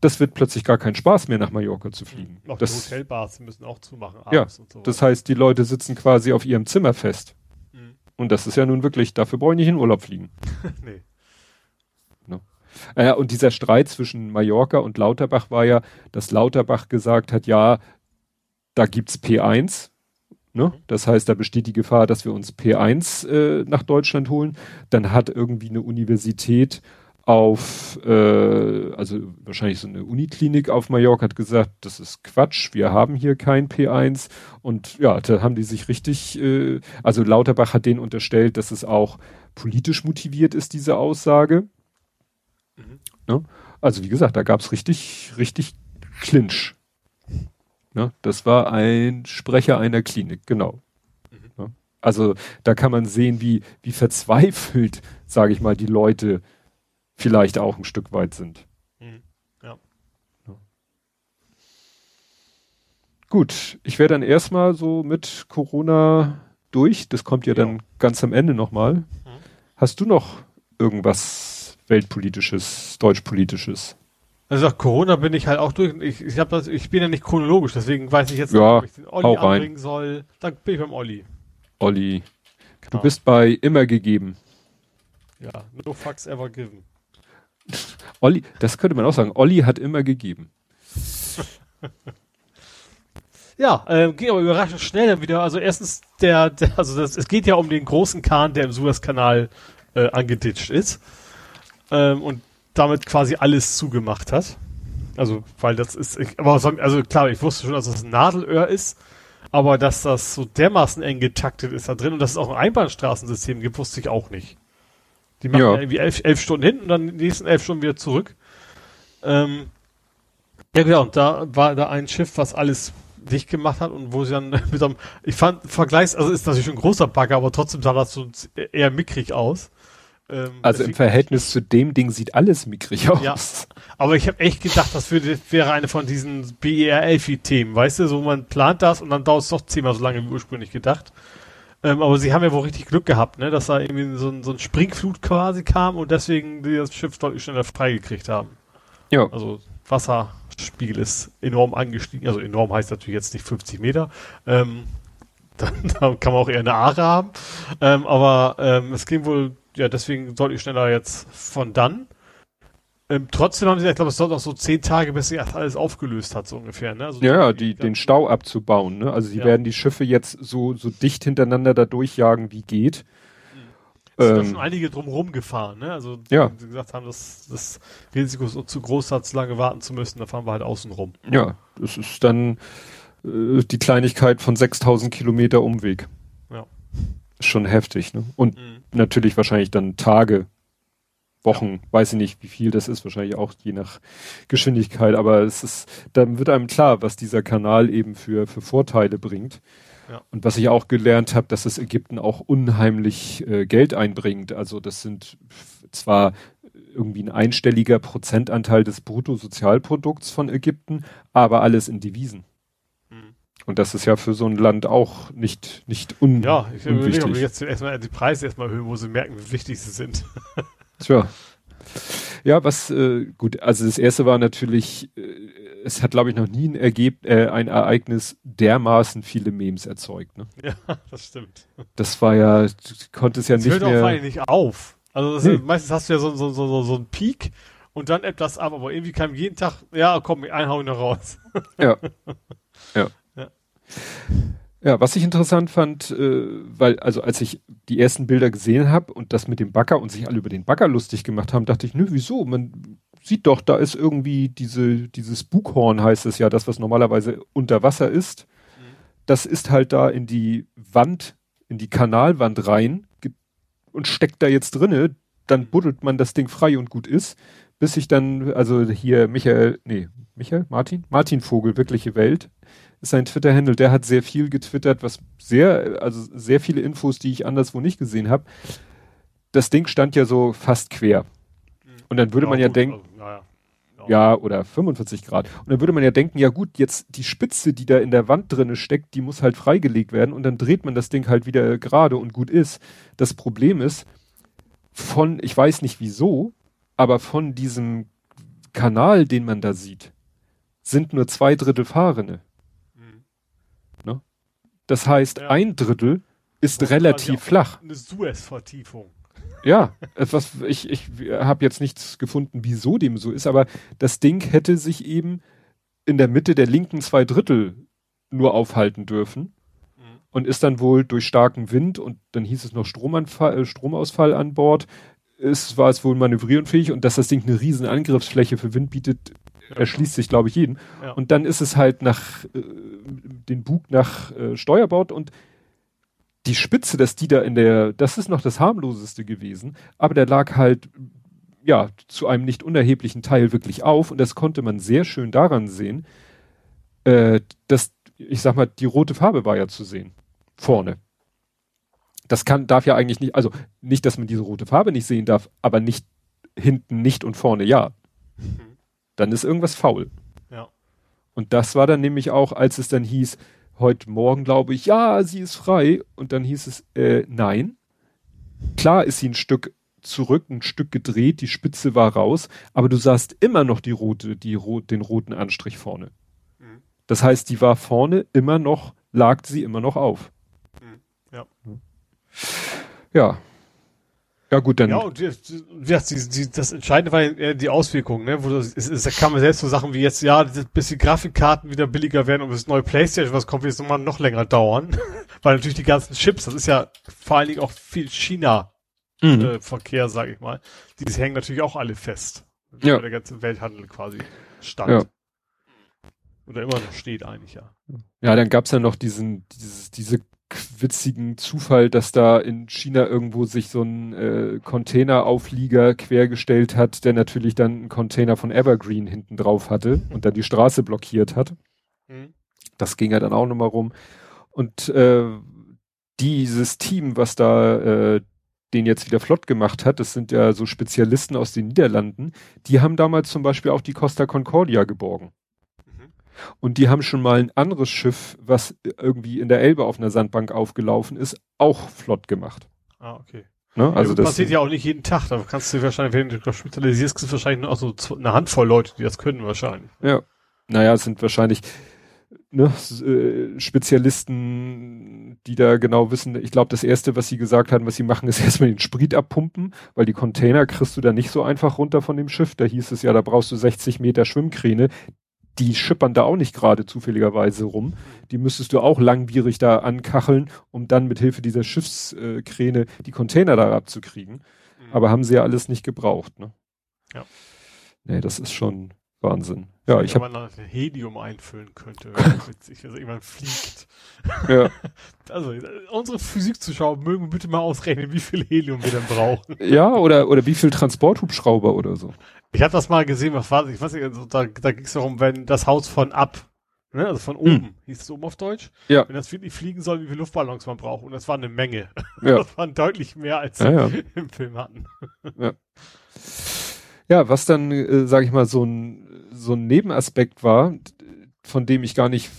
das wird plötzlich gar kein Spaß mehr nach Mallorca zu fliegen. Auch die Das, Hotelbars die müssen auch zumachen Ja, sowas. das heißt, die Leute sitzen quasi auf ihrem Zimmer fest. Mhm. Und das ist ja nun wirklich, dafür brauche ich nicht in Urlaub fliegen. (laughs) nee. Äh, und dieser Streit zwischen Mallorca und Lauterbach war ja, dass Lauterbach gesagt hat, ja, da gibt's P1. Ne? Das heißt, da besteht die Gefahr, dass wir uns P1 äh, nach Deutschland holen. Dann hat irgendwie eine Universität auf, äh, also wahrscheinlich so eine Uniklinik auf Mallorca hat gesagt, das ist Quatsch, wir haben hier kein P1. Und ja, da haben die sich richtig, äh, also Lauterbach hat denen unterstellt, dass es auch politisch motiviert ist, diese Aussage. Ne? Also wie gesagt, da gab's richtig, richtig Clinch. Ne? Das war ein Sprecher einer Klinik, genau. Mhm. Ne? Also da kann man sehen, wie, wie verzweifelt, sage ich mal, die Leute vielleicht auch ein Stück weit sind. Mhm. Ja. Gut, ich wäre dann erstmal so mit Corona durch. Das kommt ja dann Ja. ganz am Ende nochmal. Hast du noch irgendwas weltpolitisches, deutschpolitisches? Also nach Corona bin ich halt auch durch. Ich, ich, hab das, ich bin ja nicht chronologisch, deswegen weiß ich jetzt Ja, nicht, ob ich den Olli anbringen soll. Dann bin ich beim Olli. Olli, du Genau. bist bei immer gegeben. Ja, no fucks ever given. (laughs) Olli, das könnte man auch sagen. Olli hat immer gegeben. (laughs) Ja, ähm, ging aber überraschend schnell dann wieder. Also erstens, der, der also das, es geht ja um den großen Kahn, der im Suezkanal äh, angeditscht ist ähm, und damit quasi alles zugemacht hat. Also, weil das ist, ich, aber so- also klar, ich wusste schon, dass das ein Nadelöhr ist, aber dass das so dermaßen eng getaktet ist da drin und dass es auch ein Einbahnstraßensystem gibt, wusste ich auch nicht. Die machen Ja. irgendwie elf, elf Stunden hin und dann die nächsten elf Stunden wieder zurück. Ähm, ja, genau, und da war da ein Schiff, was alles dicht gemacht hat und wo sie dann (laughs) mit einem, ich fand, Vergleichs, also ist natürlich ein großer Bagger, aber trotzdem sah das so eher mickrig aus. Ähm, Also im Verhältnis zu dem Ding sieht alles mickrig aus. Ja. Aber ich habe echt gedacht, das würde, wäre eine von diesen BER-Elfi-Themen, weißt du, so man plant das und dann dauert es doch zehnmal so lange wie ursprünglich gedacht. Ähm, aber sie haben ja wohl richtig Glück gehabt, ne, dass da irgendwie so ein, so ein Springflut quasi kam und deswegen die das Schiff deutlich schneller freigekriegt haben. Ja. Also Wasserspiegel ist enorm angestiegen, also enorm heißt natürlich jetzt nicht 50 Meter. Ähm, (laughs) dann, dann kann man auch eher eine Aare haben. Ähm, aber ähm, es ging wohl, ja, deswegen deutlich schneller jetzt von dann. Ähm, trotzdem haben sie, ich glaube, es dauert noch so zehn Tage, bis sich alles aufgelöst hat, so ungefähr. Ne? Also Ja, ja, die, den Stau abzubauen. Ne? Also sie Ja. werden die Schiffe jetzt so, so dicht hintereinander da durchjagen, wie geht. Es sind Ähm, schon einige drumherum gefahren, ne? Also Ja. die gesagt haben, dass das Risiko ist zu groß hat, zu lange warten zu müssen, da fahren wir halt außen rum. ja, das ist dann äh, die Kleinigkeit von 6000 Kilometer Umweg. Ja. Schon heftig. Ne? Und Mhm. Natürlich wahrscheinlich dann Tage Wochen, weiß ich nicht, wie viel das ist, wahrscheinlich auch je nach Geschwindigkeit, aber es ist, dann wird einem klar, was dieser Kanal eben für, für Vorteile bringt. Ja. Und was ich auch gelernt habe, dass das Ägypten auch unheimlich äh, Geld einbringt. Also das sind zwar irgendwie ein einstelliger Prozentanteil des Bruttosozialprodukts von Ägypten, aber alles in Devisen. Und das ist ja für so ein Land auch nicht, nicht un Ja, ich überlege, ob wir jetzt erstmal die Preise erstmal erhöhen, wo sie merken, wie wichtig sie sind. (laughs) Tja. Ja, was äh, gut, also das erste war natürlich, äh, es hat glaube ich noch nie ein Ergeb äh, ein Ereignis dermaßen viele Memes erzeugt. Ne? Ja, das stimmt. Das war ja, du konntest ja das nicht hört mehr. Hört auch nicht auf. Also das nee. ist, meistens hast du ja so, so, so, so, so einen Peak und dann etwas ab, aber irgendwie kam jeden Tag, ja, komm, einhauen noch raus. Ja. (laughs) ja. Ja. Was ich interessant fand, äh, weil, also als ich die ersten Bilder gesehen habe und das mit dem Bagger und sich alle über den Bagger lustig gemacht haben, dachte ich, nö, wieso? Man sieht doch, da ist irgendwie diese, dieses Bughorn heißt es ja, das, was normalerweise unter Wasser ist. Das ist halt da in die Wand, in die Kanalwand rein und steckt da jetzt drinne, dann buddelt man das Ding frei und gut ist, bis ich dann, also hier Michael, nee, Michael, Martin? Martin Vogel, wirkliche Welt, ist sein Twitter-Handle, der hat sehr viel getwittert, was sehr, also sehr viele Infos, die ich anderswo nicht gesehen habe. Das Ding stand ja so fast quer. Und dann würde ja, man ja denken, also, ja, ja. ja, oder 45 Grad. Und dann würde man ja denken, ja gut, jetzt die Spitze, die da in der Wand drinne steckt, die muss halt freigelegt werden und dann dreht man das Ding halt wieder gerade und gut ist. Das Problem ist, von, ich weiß nicht wieso, aber von diesem Kanal, den man da sieht, sind nur zwei Drittel Fahrende. Das heißt, ja. ein Drittel ist relativ flach. Eine Suez-Vertiefung. Ja, etwas, ich, ich habe jetzt nichts gefunden, wieso dem so ist, aber das Ding hätte sich eben in der Mitte der linken zwei Drittel nur aufhalten dürfen mhm. und ist dann wohl durch starken Wind und dann hieß es noch Stromanfall, äh, Stromausfall an Bord, ist, war es wohl manövrierunfähig und dass das Ding eine riesen Angriffsfläche für Wind bietet, erschließt sich, glaube ich, jedem. Ja. Und dann ist es halt nach äh, den Bug nach äh, Steuerbord und die Spitze, dass die da in der, das ist noch das harmloseste gewesen, aber der lag halt ja zu einem nicht unerheblichen Teil wirklich auf und das konnte man sehr schön daran sehen, äh, dass ich sag mal die rote Farbe war ja zu sehen vorne. Das kann darf ja eigentlich nicht, also nicht, dass man diese rote Farbe nicht sehen darf, aber nicht hinten nicht und vorne ja. Mhm dann ist irgendwas faul. Ja. Und das war dann nämlich auch, als es dann hieß, heute Morgen glaube ich, ja, sie ist frei. Und dann hieß es, äh, nein. Klar ist sie ein Stück zurück, ein Stück gedreht, die Spitze war raus, aber du sahst immer noch die rote, die rot, den roten Anstrich vorne. Mhm. Das heißt, die war vorne immer noch, lag sie immer noch auf. Mhm. Ja. Ja. Ja, gut, dann. Ja, und die, die, die, das Entscheidende war ja die Auswirkungen, ne? Wo das, es, es, da kann man selbst so Sachen wie jetzt, ja, bis die Grafikkarten wieder billiger werden und das neue Playstation, was kommt, wird jetzt nochmal noch länger dauern. (laughs) Weil natürlich die ganzen Chips, das ist ja vor allen Dingen auch viel China-Verkehr, mhm. äh, sag ich mal. Die hängen natürlich auch alle fest. Ja. Der ganze Welthandel quasi stand. Ja. Oder immer noch steht eigentlich, ja. Ja, dann gab's ja noch diesen, dieses, diese witzigen Zufall, dass da in China irgendwo sich so ein äh, Containerauflieger quergestellt hat, der natürlich dann einen Container von Evergreen hinten drauf hatte und dann die Straße blockiert hat. Mhm. Das ging ja dann auch nochmal rum. Und äh, dieses Team, was da äh, den jetzt wieder flott gemacht hat, das sind ja so Spezialisten aus den Niederlanden, die haben damals zum Beispiel auch die Costa Concordia geborgen. Und die haben schon mal ein anderes Schiff, was irgendwie in der Elbe auf einer Sandbank aufgelaufen ist, auch flott gemacht. Ah, okay. Ne? Also ja, das passiert ja auch nicht jeden Tag. Da kannst du wahrscheinlich, wenn du spezialisierst, gibt es wahrscheinlich nur auch so eine Handvoll Leute, die das können wahrscheinlich. Ja. Naja, es sind wahrscheinlich ne, äh, Spezialisten, die da genau wissen. Ich glaube, das erste, was sie gesagt haben, was sie machen, (laughs) ist erstmal den Sprit abpumpen, weil die Container kriegst du da nicht so einfach runter von dem Schiff. Da hieß es ja, da brauchst du 60 Meter Schwimmkräne die schippern da auch nicht gerade zufälligerweise rum. Die müsstest du auch langwierig da ankacheln, um dann mit Hilfe dieser Schiffskräne die Container da abzukriegen. Mhm. Aber haben sie ja alles nicht gebraucht, ne? Ja. Nee, das ist schon, Wahnsinn. Ja, ich habe. Wenn man Helium einfüllen könnte, witzig, also irgendwann fliegt. Ja. (laughs) Also, unsere Physikzuschauer mögen bitte mal ausrechnen, wie viel Helium wir denn brauchen. Ja, oder, oder wie viel Transporthubschrauber oder so. Ich habe das mal gesehen, was war das? Ich weiß nicht, also da, da ging es darum, wenn das Haus von ab, ne, also von oben, hm. hieß es oben auf Deutsch? Ja. Wenn das wirklich fliegen soll, wie viele Luftballons man braucht. Und das war eine Menge. (laughs) Ja. Das waren deutlich mehr, als ja, ja. im Film hatten. Ja. Ja, was dann, äh, sage ich mal, so ein, so ein Nebenaspekt war, von dem ich gar nicht,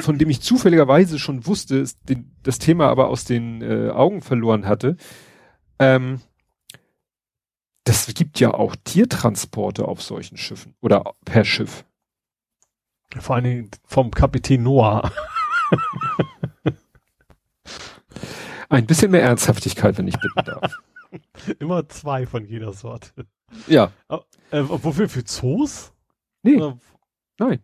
von dem ich zufälligerweise schon wusste, den, das Thema aber aus den äh, Augen verloren hatte. Ähm, das gibt ja auch Tiertransporte auf solchen Schiffen oder per Schiff. Vor allen Dingen vom Kapitän Noah. Ein bisschen mehr Ernsthaftigkeit, wenn ich bitten darf. (laughs) Immer zwei von jeder Sorte. Ja. Äh, wofür? Für Zoos? Nee. Oder? Nein.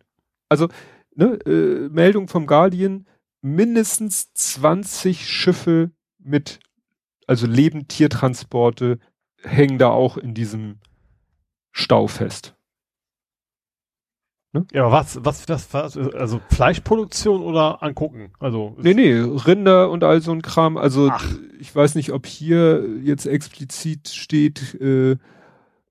Also, ne, äh, Meldung vom Guardian, mindestens 20 Schiffe mit, also Lebendtiertransporte hängen da auch in diesem Stau fest. Ne? Ja, aber was, was, was, was, also Fleischproduktion oder angucken? Also. Nee, nee, Rinder und all so ein Kram. Also, Ach. ich weiß nicht, ob hier jetzt explizit steht, äh,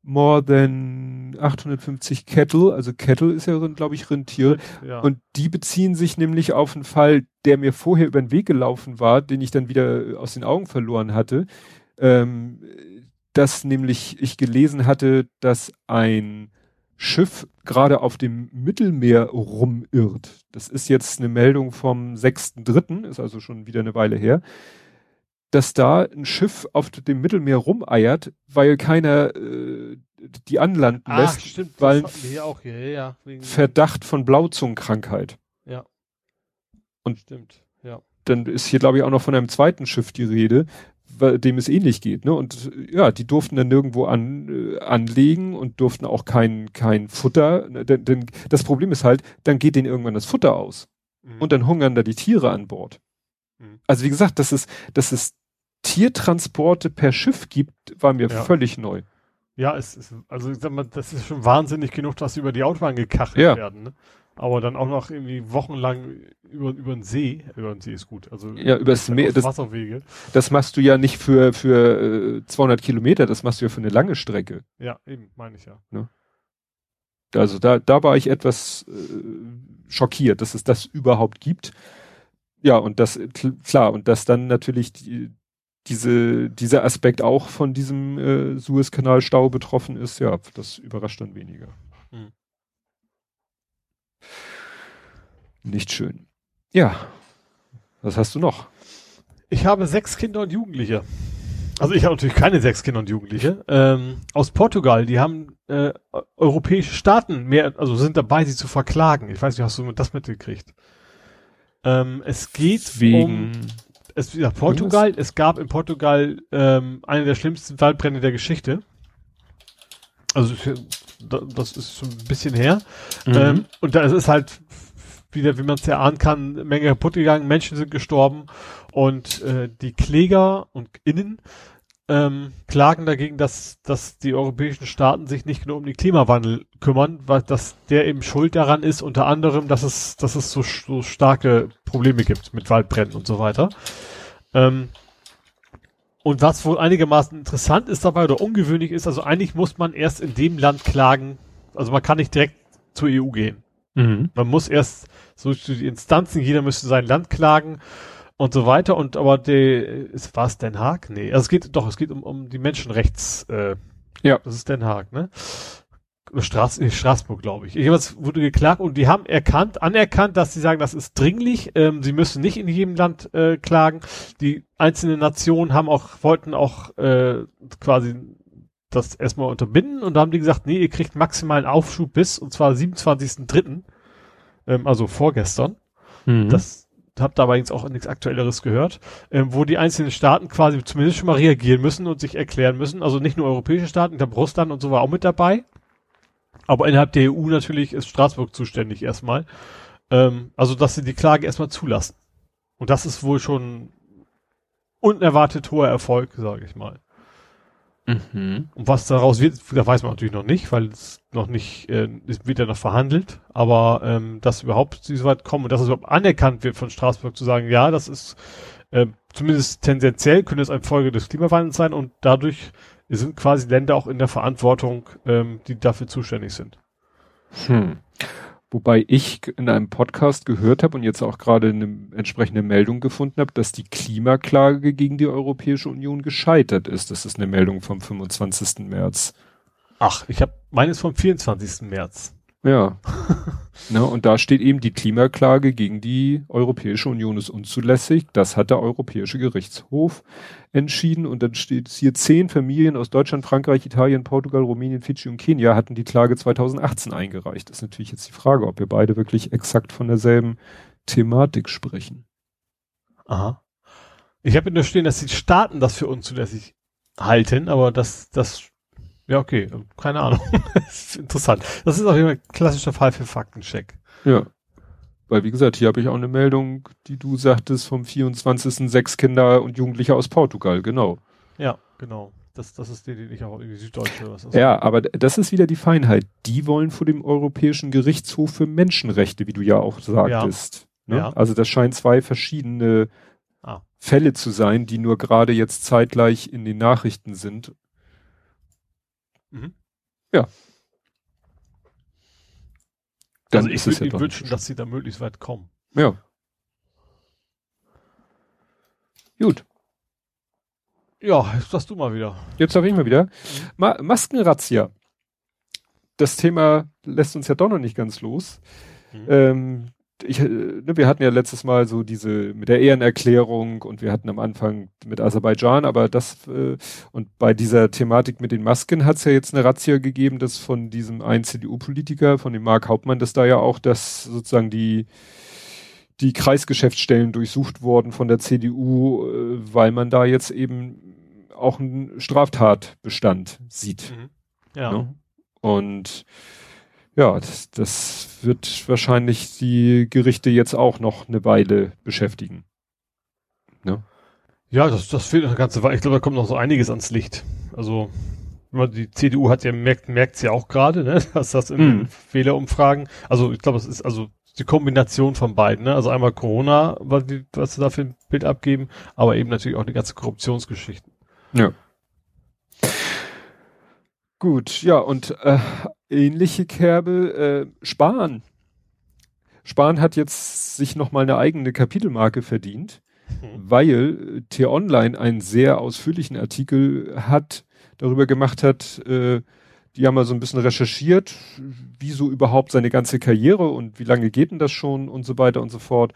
more than 850 Kettle, also Kettle ist ja, glaube ich, Rentier. Ja. Und die beziehen sich nämlich auf einen Fall, der mir vorher über den Weg gelaufen war, den ich dann wieder aus den Augen verloren hatte. Ähm, dass nämlich ich gelesen hatte, dass ein Schiff gerade auf dem Mittelmeer rumirrt. Das ist jetzt eine Meldung vom 6.3., ist also schon wieder eine Weile her dass da ein Schiff auf dem Mittelmeer rumeiert, weil keiner äh, die anlanden Ach, lässt, stimmt, weil auch hier, ja, Verdacht von Blauzungenkrankheit. Ja. Und stimmt, ja. Dann ist hier, glaube ich, auch noch von einem zweiten Schiff die Rede, dem es ähnlich geht. Ne? Und ja, die durften dann nirgendwo an, äh, anlegen und durften auch kein, kein Futter. Ne? Denn, denn das Problem ist halt, dann geht denen irgendwann das Futter aus. Mhm. Und dann hungern da die Tiere an Bord. Mhm. Also wie gesagt, das ist, das ist Tiertransporte per Schiff gibt, war mir ja. völlig neu. Ja, es ist, also ich sag mal, das ist schon wahnsinnig genug, dass sie über die Autobahn gekachelt ja. werden. Ne? Aber dann auch noch irgendwie wochenlang über, über den See, über den See ist gut. Also ja, übers Meer, das, Wasserwege. das machst du ja nicht für, für äh, 200 Kilometer, das machst du ja für eine lange Strecke. Ja, eben, meine ich ja. Ne? Also da, da war ich etwas äh, schockiert, dass es das überhaupt gibt. Ja, und das, klar, und dass dann natürlich die, diese, dieser Aspekt auch von diesem äh, Suezkanalstau betroffen ist, ja, das überrascht dann weniger. Hm. Nicht schön. Ja. Was hast du noch? Ich habe sechs Kinder und Jugendliche. Also ich habe natürlich keine sechs Kinder und Jugendliche. Ähm, aus Portugal, die haben äh, europäische Staaten mehr, also sind dabei, sie zu verklagen. Ich weiß nicht, hast du das mitgekriegt? Ähm, es geht wegen um es ja, Portugal, es gab in Portugal ähm, eine der schlimmsten Waldbrände der Geschichte. Also das ist schon ein bisschen her. Mhm. Ähm, und da ist es halt wieder, wie man es ja ahnen kann, Menge kaputt gegangen, Menschen sind gestorben und äh, die Kläger und Innen ähm, klagen dagegen, dass, dass die europäischen Staaten sich nicht genug um den Klimawandel kümmern, weil dass der eben schuld daran ist, unter anderem, dass es, dass es so, so starke Probleme gibt mit Waldbränden und so weiter. Ähm, und was wohl einigermaßen interessant ist dabei oder ungewöhnlich ist, also eigentlich muss man erst in dem Land klagen, also man kann nicht direkt zur EU gehen. Mhm. Man muss erst so die Instanzen, jeder müsste sein Land klagen und so weiter. Und aber der, war es Den Haag? Nee, also es geht doch, es geht um, um die Menschenrechts, äh, ja. Das ist Den Haag, ne? Straß, Straßburg, glaube ich. Jedenfalls wurde geklagt und die haben erkannt, anerkannt, dass sie sagen, das ist dringlich. Ähm, sie müssen nicht in jedem Land äh, klagen. Die einzelnen Nationen haben auch, wollten auch äh, quasi das erstmal unterbinden und da haben die gesagt, nee, ihr kriegt maximalen Aufschub bis, und zwar 27.3., ähm, also vorgestern. Mhm. Das habe dabei jetzt auch nichts Aktuelleres gehört, ähm, wo die einzelnen Staaten quasi zumindest schon mal reagieren müssen und sich erklären müssen. Also nicht nur europäische Staaten, ich glaube Russland und so war auch mit dabei. Aber innerhalb der EU natürlich ist Straßburg zuständig erstmal. Ähm, also dass sie die Klage erstmal zulassen. Und das ist wohl schon unerwartet hoher Erfolg, sage ich mal. Mhm. Und was daraus wird, da weiß man natürlich noch nicht, weil es noch nicht, äh, es wird ja noch verhandelt, aber ähm, dass überhaupt sie so weit kommen und dass es überhaupt anerkannt wird von Straßburg zu sagen, ja, das ist äh, zumindest tendenziell könnte es eine Folge des Klimawandels sein und dadurch sind quasi Länder auch in der Verantwortung, ähm, die dafür zuständig sind. Hm. Wobei ich in einem Podcast gehört habe und jetzt auch gerade eine entsprechende Meldung gefunden habe, dass die Klimaklage gegen die Europäische Union gescheitert ist. Das ist eine Meldung vom 25. März. Ach, ich habe meines vom 24. März. Ja. (laughs) ne, und da steht eben, die Klimaklage gegen die Europäische Union ist unzulässig. Das hat der Europäische Gerichtshof entschieden. Und dann steht es hier, zehn Familien aus Deutschland, Frankreich, Italien, Portugal, Rumänien, Fidschi und Kenia hatten die Klage 2018 eingereicht. Das ist natürlich jetzt die Frage, ob wir beide wirklich exakt von derselben Thematik sprechen. Aha. Ich habe nur stehen, dass die Staaten das für unzulässig halten, aber das, das ja, okay. Keine Ahnung. (laughs) das ist interessant. Das ist jeden Fall ein klassischer Fall für Faktencheck. Ja. Weil, wie gesagt, hier habe ich auch eine Meldung, die du sagtest, vom 24. sechs Kinder und Jugendliche aus Portugal, genau. Ja, genau. Das, das ist die, die ich auch irgendwie Süddeutsche. Was ist ja, aber das ist wieder die Feinheit. Die wollen vor dem Europäischen Gerichtshof für Menschenrechte, wie du ja auch sagtest. Ja. Ne? ja. Also das scheinen zwei verschiedene ah. Fälle zu sein, die nur gerade jetzt zeitgleich in den Nachrichten sind Mhm. Ja. Dann also ich würde ja wünschen, dass sie da möglichst weit kommen. Ja. Gut. Ja, jetzt sagst du mal wieder. Jetzt sag ich mal wieder. Mhm. Ma Maskenrazzia. Das Thema lässt uns ja doch noch nicht ganz los. Mhm. Ähm, ich, äh, ne, wir hatten ja letztes Mal so diese mit der Ehrenerklärung und wir hatten am Anfang mit Aserbaidschan, aber das äh, und bei dieser Thematik mit den Masken hat es ja jetzt eine Razzia gegeben, dass von diesem einen CDU-Politiker, von dem Mark Hauptmann, dass da ja auch das sozusagen die die Kreisgeschäftsstellen durchsucht worden von der CDU, äh, weil man da jetzt eben auch einen Straftatbestand sieht. Mhm. Ja. Ne? Und ja, das, das wird wahrscheinlich die Gerichte jetzt auch noch eine Weile beschäftigen. Ne? Ja, das, das fehlt eine ganze Weile. Ich glaube, da kommt noch so einiges ans Licht. Also, die CDU hat ja merkt, merkt's ja auch gerade, ne, (laughs) dass das in mm. Fehlerumfragen, also ich glaube, es ist also die Kombination von beiden, ne? Also einmal Corona, was, was sie da für ein Bild abgeben, aber eben natürlich auch die ganze Korruptionsgeschichten. Ja. Gut, ja, und äh, ähnliche Kerbe, äh, Spahn. Spahn hat jetzt sich nochmal eine eigene Kapitelmarke verdient, mhm. weil T-Online einen sehr ausführlichen Artikel hat, darüber gemacht hat, äh, die haben mal so ein bisschen recherchiert, wieso überhaupt seine ganze Karriere und wie lange geht denn das schon und so weiter und so fort.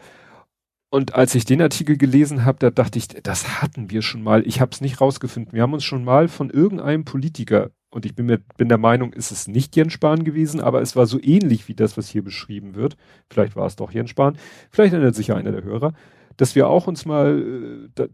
Und als ich den Artikel gelesen habe, da dachte ich, das hatten wir schon mal. Ich habe es nicht rausgefunden. Wir haben uns schon mal von irgendeinem Politiker und ich bin mir bin der Meinung, ist es nicht Jens Spahn gewesen, aber es war so ähnlich wie das, was hier beschrieben wird. Vielleicht war es doch Jens Spahn. Vielleicht erinnert sich ja einer der Hörer, dass wir auch uns mal, äh, da,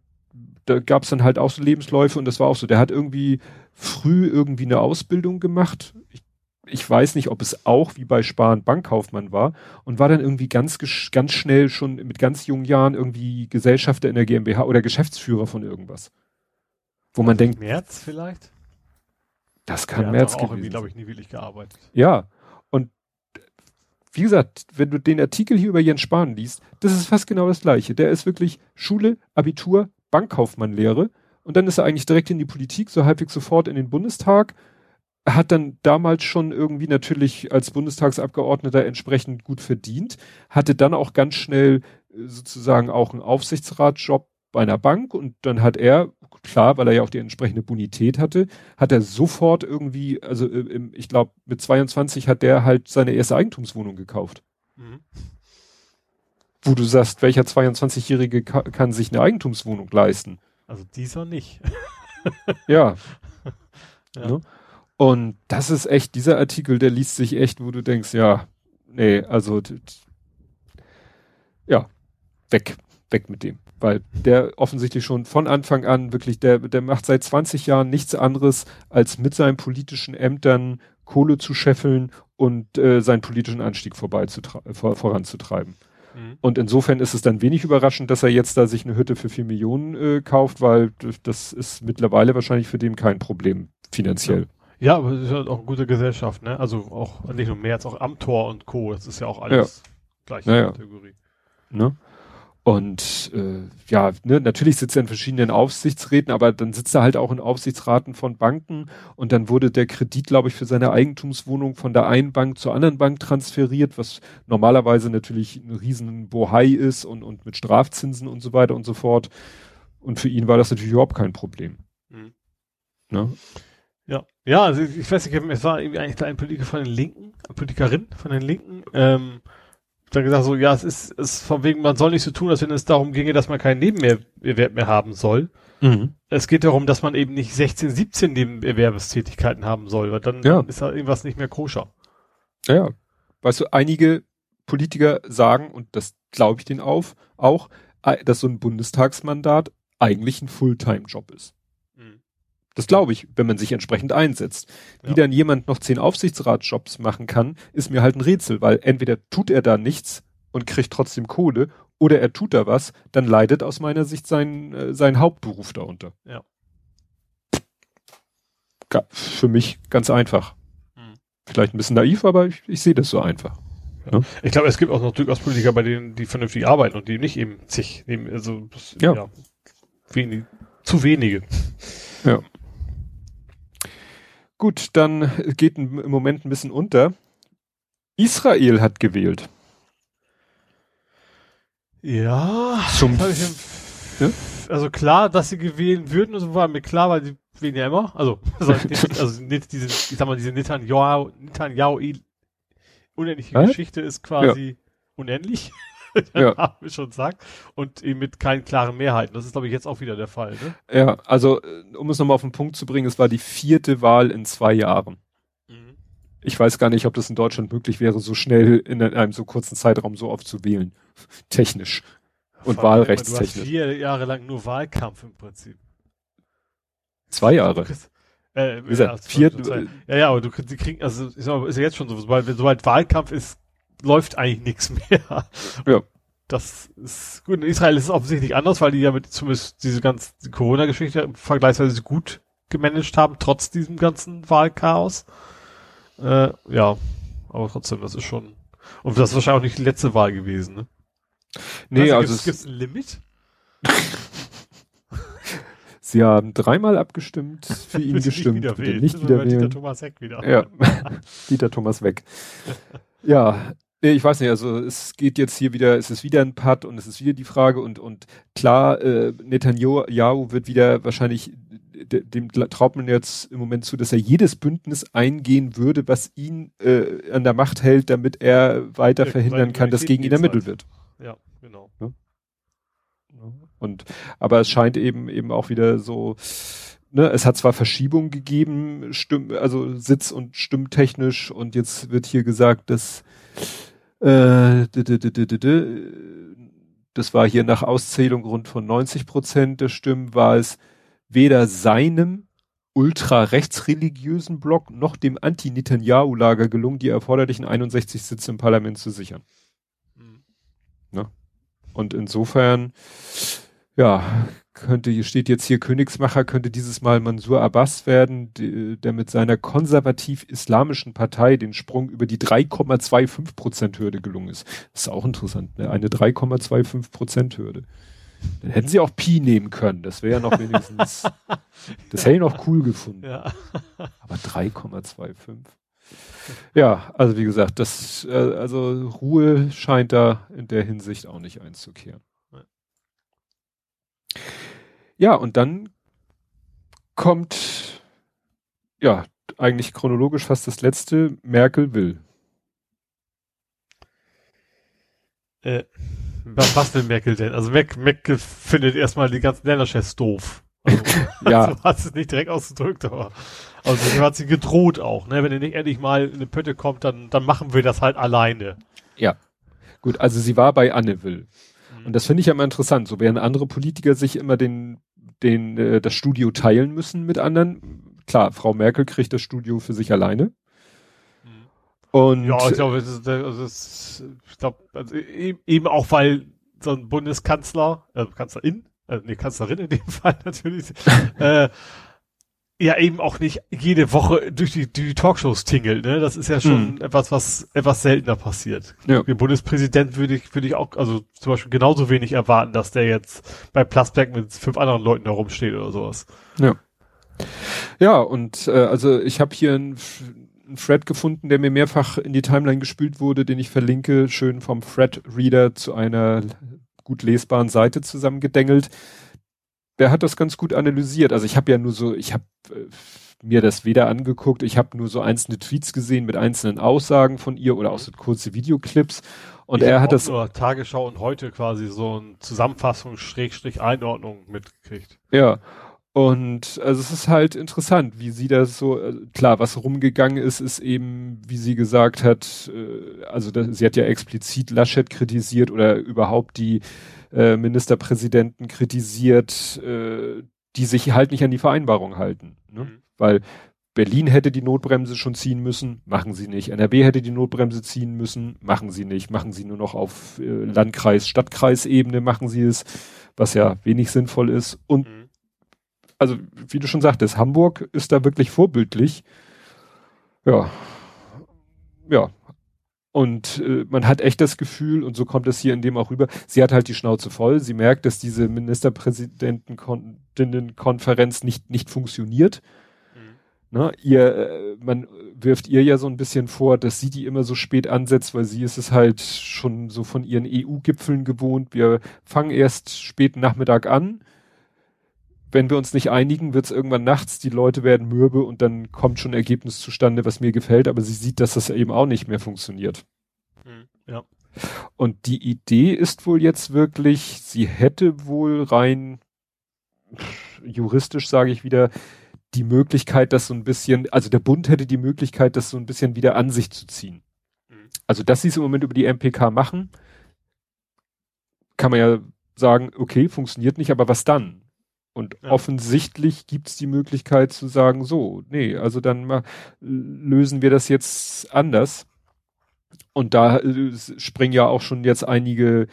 da gab es dann halt auch so Lebensläufe und das war auch so. Der hat irgendwie früh irgendwie eine Ausbildung gemacht. Ich, ich weiß nicht, ob es auch wie bei Spahn Bankkaufmann war und war dann irgendwie ganz ganz schnell schon mit ganz jungen Jahren irgendwie Gesellschafter in der GmbH oder Geschäftsführer von irgendwas. Wo man denkt. März vielleicht? Das kann März auch gewesen glaube ich, nie wirklich gearbeitet. Ja. Und wie gesagt, wenn du den Artikel hier über Jens Spahn liest, das ist fast genau das Gleiche. Der ist wirklich Schule, Abitur, Bankkaufmannlehre und dann ist er eigentlich direkt in die Politik, so halbwegs sofort in den Bundestag. Hat dann damals schon irgendwie natürlich als Bundestagsabgeordneter entsprechend gut verdient, hatte dann auch ganz schnell äh, sozusagen auch einen Aufsichtsratjob bei einer Bank und dann hat er klar, weil er ja auch die entsprechende Bonität hatte, hat er sofort irgendwie, also äh, ich glaube mit 22 hat der halt seine erste Eigentumswohnung gekauft. Mhm. Wo du sagst, welcher 22-Jährige ka kann sich eine Eigentumswohnung leisten? Also dieser nicht. (laughs) ja. (laughs) ja. Ne? Und das ist echt, dieser Artikel, der liest sich echt, wo du denkst, ja, nee, also ja, weg, weg mit dem weil der offensichtlich schon von Anfang an wirklich, der, der macht seit 20 Jahren nichts anderes, als mit seinen politischen Ämtern Kohle zu scheffeln und äh, seinen politischen Anstieg vor, voranzutreiben. Mhm. Und insofern ist es dann wenig überraschend, dass er jetzt da sich eine Hütte für vier Millionen äh, kauft, weil das ist mittlerweile wahrscheinlich für den kein Problem finanziell. Ja, ja aber es ist halt auch eine gute Gesellschaft, ne? Also auch nicht nur März, auch Amtor und Co. Das ist ja auch alles ja. gleiche naja. Kategorie. Ne? Und äh, ja, ne, natürlich sitzt er in verschiedenen Aufsichtsräten, aber dann sitzt er halt auch in Aufsichtsraten von Banken und dann wurde der Kredit, glaube ich, für seine Eigentumswohnung von der einen Bank zur anderen Bank transferiert, was normalerweise natürlich ein riesen Bohai ist und, und mit Strafzinsen und so weiter und so fort. Und für ihn war das natürlich überhaupt kein Problem. Mhm. Ne? Ja, ja, also ich weiß nicht, es war irgendwie eigentlich da ein Politiker von den Linken, eine Politikerin von den Linken, ähm, dann gesagt so, ja, es ist, es von wegen, man soll nicht so tun, als wenn es darum ginge, dass man keinen Nebenerwerb mehr haben soll. Mhm. Es geht darum, dass man eben nicht 16, 17 Nebenerwerbstätigkeiten haben soll, weil dann ja. ist da irgendwas nicht mehr koscher. Ja, weißt du, einige Politiker sagen, und das glaube ich denen auf, auch, dass so ein Bundestagsmandat eigentlich ein Fulltime-Job ist. Das glaube ich, wenn man sich entsprechend einsetzt. Wie ja. dann jemand noch zehn Aufsichtsratsjobs machen kann, ist mir halt ein Rätsel, weil entweder tut er da nichts und kriegt trotzdem Kohle oder er tut da was, dann leidet aus meiner Sicht sein, äh, sein Hauptberuf darunter. Ja. Für mich ganz einfach. Hm. Vielleicht ein bisschen naiv, aber ich, ich sehe das so einfach. Ja. Ich glaube, es gibt auch noch durchaus Politiker, bei denen die vernünftig arbeiten und die nicht eben zig nehmen. Also ja. ja wenig, zu wenige. Ja. Gut, dann geht im Moment ein bisschen unter. Israel hat gewählt. Ja. Zum ja? Also klar, dass sie gewählt würden, so war mir klar, weil sie wählen ja immer. Also, (laughs) also, (laughs) also diese, ich sag mal, diese Netanyahu, Netanyahu unendliche Hä? Geschichte ist quasi ja. unendlich. (laughs) ja. haben wir schon gesagt. Und eben mit keinen klaren Mehrheiten. Das ist, glaube ich, jetzt auch wieder der Fall. Ne? Ja, also äh, um es nochmal auf den Punkt zu bringen, es war die vierte Wahl in zwei Jahren. Mhm. Ich weiß gar nicht, ob das in Deutschland möglich wäre, so schnell in einem so kurzen Zeitraum so oft zu wählen. Technisch. Und Vor wahlrechtstechnisch. Du hast vier Jahre lang nur Wahlkampf im Prinzip. Zwei Jahre. Äh, ja, vier, ja, ja, aber du kriegst, also ist ja jetzt schon so, sobald, sobald Wahlkampf ist, läuft eigentlich nichts mehr. Ja. Das ist gut. In Israel ist es offensichtlich anders, weil die ja mit zumindest diese ganze Corona-Geschichte vergleichsweise gut gemanagt haben, trotz diesem ganzen Wahlchaos. Äh, ja, aber trotzdem, das ist schon. Und das ist wahrscheinlich auch nicht die letzte Wahl gewesen, ne? Nee, also, also gibt es ein Limit? (laughs) Sie haben dreimal abgestimmt, (laughs) für ihn gestimmt, nicht wieder, nicht wieder Dieter Thomas weg wieder. Ja, (laughs) Dieter Thomas weg. Ja, ich weiß nicht, also es geht jetzt hier wieder, es ist wieder ein Putt und es ist wieder die Frage und, und klar, äh, Netanyahu wird wieder wahrscheinlich, dem traut man jetzt im Moment zu, dass er jedes Bündnis eingehen würde, was ihn äh, an der Macht hält, damit er weiter ja, verhindern kann, dass gegen ihn ermittelt wird. Ja, genau. Ja? Und, aber es scheint eben, eben auch wieder so, ne, es hat zwar Verschiebungen gegeben, Stimm, also sitz- und stimmtechnisch und jetzt wird hier gesagt, dass das war hier nach Auszählung rund von 90 Prozent der Stimmen, war es weder seinem ultra-rechtsreligiösen Block noch dem Anti-Netanyahu-Lager gelungen, die erforderlichen 61 Sitze im Parlament zu sichern. Mhm. Ne? Und insofern, ja, könnte, hier steht jetzt hier Königsmacher, könnte dieses Mal Mansur Abbas werden, der mit seiner konservativ-islamischen Partei den Sprung über die 3,25 Prozent Hürde gelungen ist. Das ist auch interessant, ne? Eine 3,25 Prozent Hürde. Dann hätten sie auch Pi nehmen können. Das wäre ja noch wenigstens, (laughs) das hätte ich noch cool gefunden. Ja. Aber 3,25. Ja, also wie gesagt, das, äh, also Ruhe scheint da in der Hinsicht auch nicht einzukehren. Ja, und dann kommt, ja, eigentlich chronologisch fast das letzte, Merkel will. Äh, was, will Merkel denn? Also Merkel findet erstmal die ganzen Länderchefs doof. Also, (laughs) (laughs) ja. Also hat es nicht direkt ausgedrückt, aber also hat sie gedroht auch, ne? Wenn ihr nicht endlich mal in eine Pötte kommt, dann, dann machen wir das halt alleine. Ja. Gut, also sie war bei Anne Will. Und das finde ich ja immer interessant. So während andere Politiker sich immer den, den, äh, das Studio teilen müssen mit anderen. Klar, Frau Merkel kriegt das Studio für sich alleine. Mhm. Und Ja, ich glaube, das ist, also ich glaube, also e- eben auch weil so ein Bundeskanzler, äh, Kanzlerin, äh, nee, Kanzlerin in dem (laughs) Fall natürlich, äh, ja eben auch nicht jede Woche durch die, die Talkshows tingelt, ne? Das ist ja schon etwas, was etwas seltener passiert. Ja. Den Bundespräsident würde ich, würde ich auch, also zum Beispiel genauso wenig erwarten, dass der jetzt bei Plasberg mit fünf anderen Leuten da rumsteht oder sowas. Ja. Ja, und äh, also ich habe hier einen einen Thread gefunden, der mir mehrfach in die Timeline gespült wurde, den ich verlinke, schön vom Thread-Reader zu einer gut lesbaren Seite zusammengedengelt. Der hat das ganz gut analysiert. Also ich habe ja nur so, ich habe äh, mir das weder angeguckt, ich habe nur so einzelne Tweets gesehen mit einzelnen Aussagen von ihr oder auch so kurze Videoclips. Und Ich er hat das, nur Tagesschau und heute quasi so eine Zusammenfassung, Schrägstrich Einordnung mitgekriegt. Ja. Und also es ist halt interessant, wie sie das so, äh, klar, was rumgegangen ist, ist eben, wie sie gesagt hat, äh, also das, sie hat ja explizit Laschet kritisiert oder überhaupt die äh, Ministerpräsidenten kritisiert, äh, die sich halt nicht an die Vereinbarung halten. Ne? Mhm. Weil Berlin hätte die Notbremse schon ziehen müssen, machen sie nicht. NRW hätte die Notbremse ziehen müssen, machen sie nicht. Machen sie nur noch auf äh, Landkreis, Stadtkreisebene, machen sie es, was ja wenig sinnvoll ist. Und Mhm. also wie du schon sagtest, Hamburg ist da wirklich vorbildlich. Ja. Ja. Und äh, man hat echt das Gefühl, und so kommt es hier in dem auch rüber, sie hat halt die Schnauze voll. Sie merkt, dass diese Ministerpräsidentenkonferenz nicht, nicht funktioniert. Mhm. Ne? Ihr, äh, man wirft ihr ja so ein bisschen vor, dass sie die immer so spät ansetzt, weil sie ist es halt schon so von ihren EU-Gipfeln gewohnt. Wir fangen erst späten Nachmittag an. Wenn wir uns nicht einigen, wird es irgendwann nachts, die Leute werden mürbe und dann kommt schon ein Ergebnis zustande, was mir gefällt, aber sie sieht, dass das eben auch nicht mehr funktioniert. Mhm. Ja. Und die Idee ist wohl jetzt wirklich, sie hätte wohl rein juristisch, sage ich wieder, die Möglichkeit, das so ein bisschen, also der Bund hätte die Möglichkeit, das so ein bisschen wieder an sich zu ziehen. Mhm. Also, dass sie es im Moment über die MPK machen, kann man ja sagen, okay, funktioniert nicht, aber was dann? Und Ja. offensichtlich gibt es die Möglichkeit zu sagen, so, nee, also dann mal, lösen wir das jetzt anders. Und da äh, springen ja auch schon jetzt einige,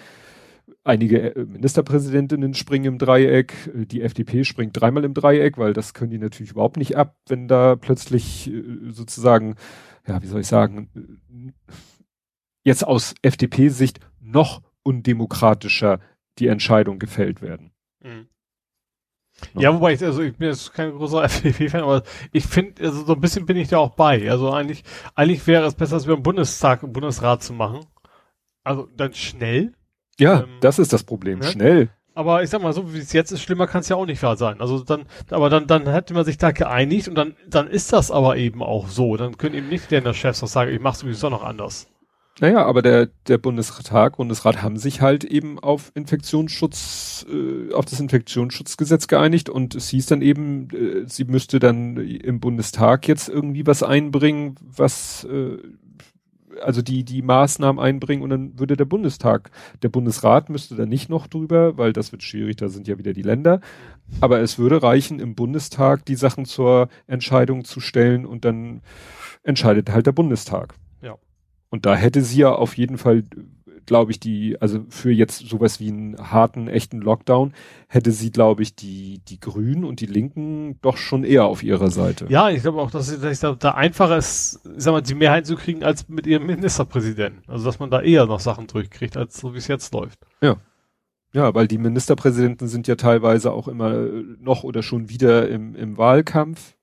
einige äh, Ministerpräsidentinnen springen im Dreieck. Die FDP springt dreimal im Dreieck, weil das können die natürlich überhaupt nicht ab, wenn da plötzlich äh, sozusagen, ja, wie soll ich sagen, jetzt aus FDP-Sicht noch undemokratischer die Entscheidungen gefällt werden. Mhm. Ja. Ja, wobei ich, also ich bin jetzt kein großer (laughs) FDP-Fan, aber ich finde, also so ein bisschen bin ich da auch bei. Also eigentlich, eigentlich wäre es besser, als wir im Bundestag, im Bundesrat zu machen. Also dann schnell. Ja, Ähm, das ist das Problem. ne? Schnell. Aber ich sag mal, so wie es jetzt ist, schlimmer kann es ja auch nicht wahr sein. Also dann, aber dann, dann hätte man sich da geeinigt und dann, dann ist das aber eben auch so. Dann können eben nicht der Chefs noch sagen, ich mach's sowieso noch anders. Naja, aber der, der Bundestag, Bundesrat haben sich halt eben auf Infektionsschutz, äh, auf das Infektionsschutzgesetz geeinigt und es hieß dann eben, äh, sie müsste dann im Bundestag jetzt irgendwie was einbringen, was, äh, also die, die Maßnahmen einbringen und dann würde der Bundestag, der Bundesrat müsste dann nicht noch drüber, weil das wird schwierig, da sind ja wieder die Länder, aber es würde reichen, im Bundestag die Sachen zur Entscheidung zu stellen und dann entscheidet halt der Bundestag. Ja. Und da hätte sie ja auf jeden Fall, glaube ich, die, also für jetzt sowas wie einen harten, echten Lockdown, hätte sie, glaube ich, die, die Grünen und die Linken doch schon eher auf ihrer Seite. Ja, ich glaube auch, dass es da, einfacher ist, ich sag mal, die Mehrheit zu kriegen als mit ihrem Ministerpräsidenten. Also dass man da eher noch Sachen durchkriegt, als so wie es jetzt läuft. Ja, weil die Ministerpräsidenten sind ja teilweise auch immer noch oder schon wieder im, im Wahlkampf.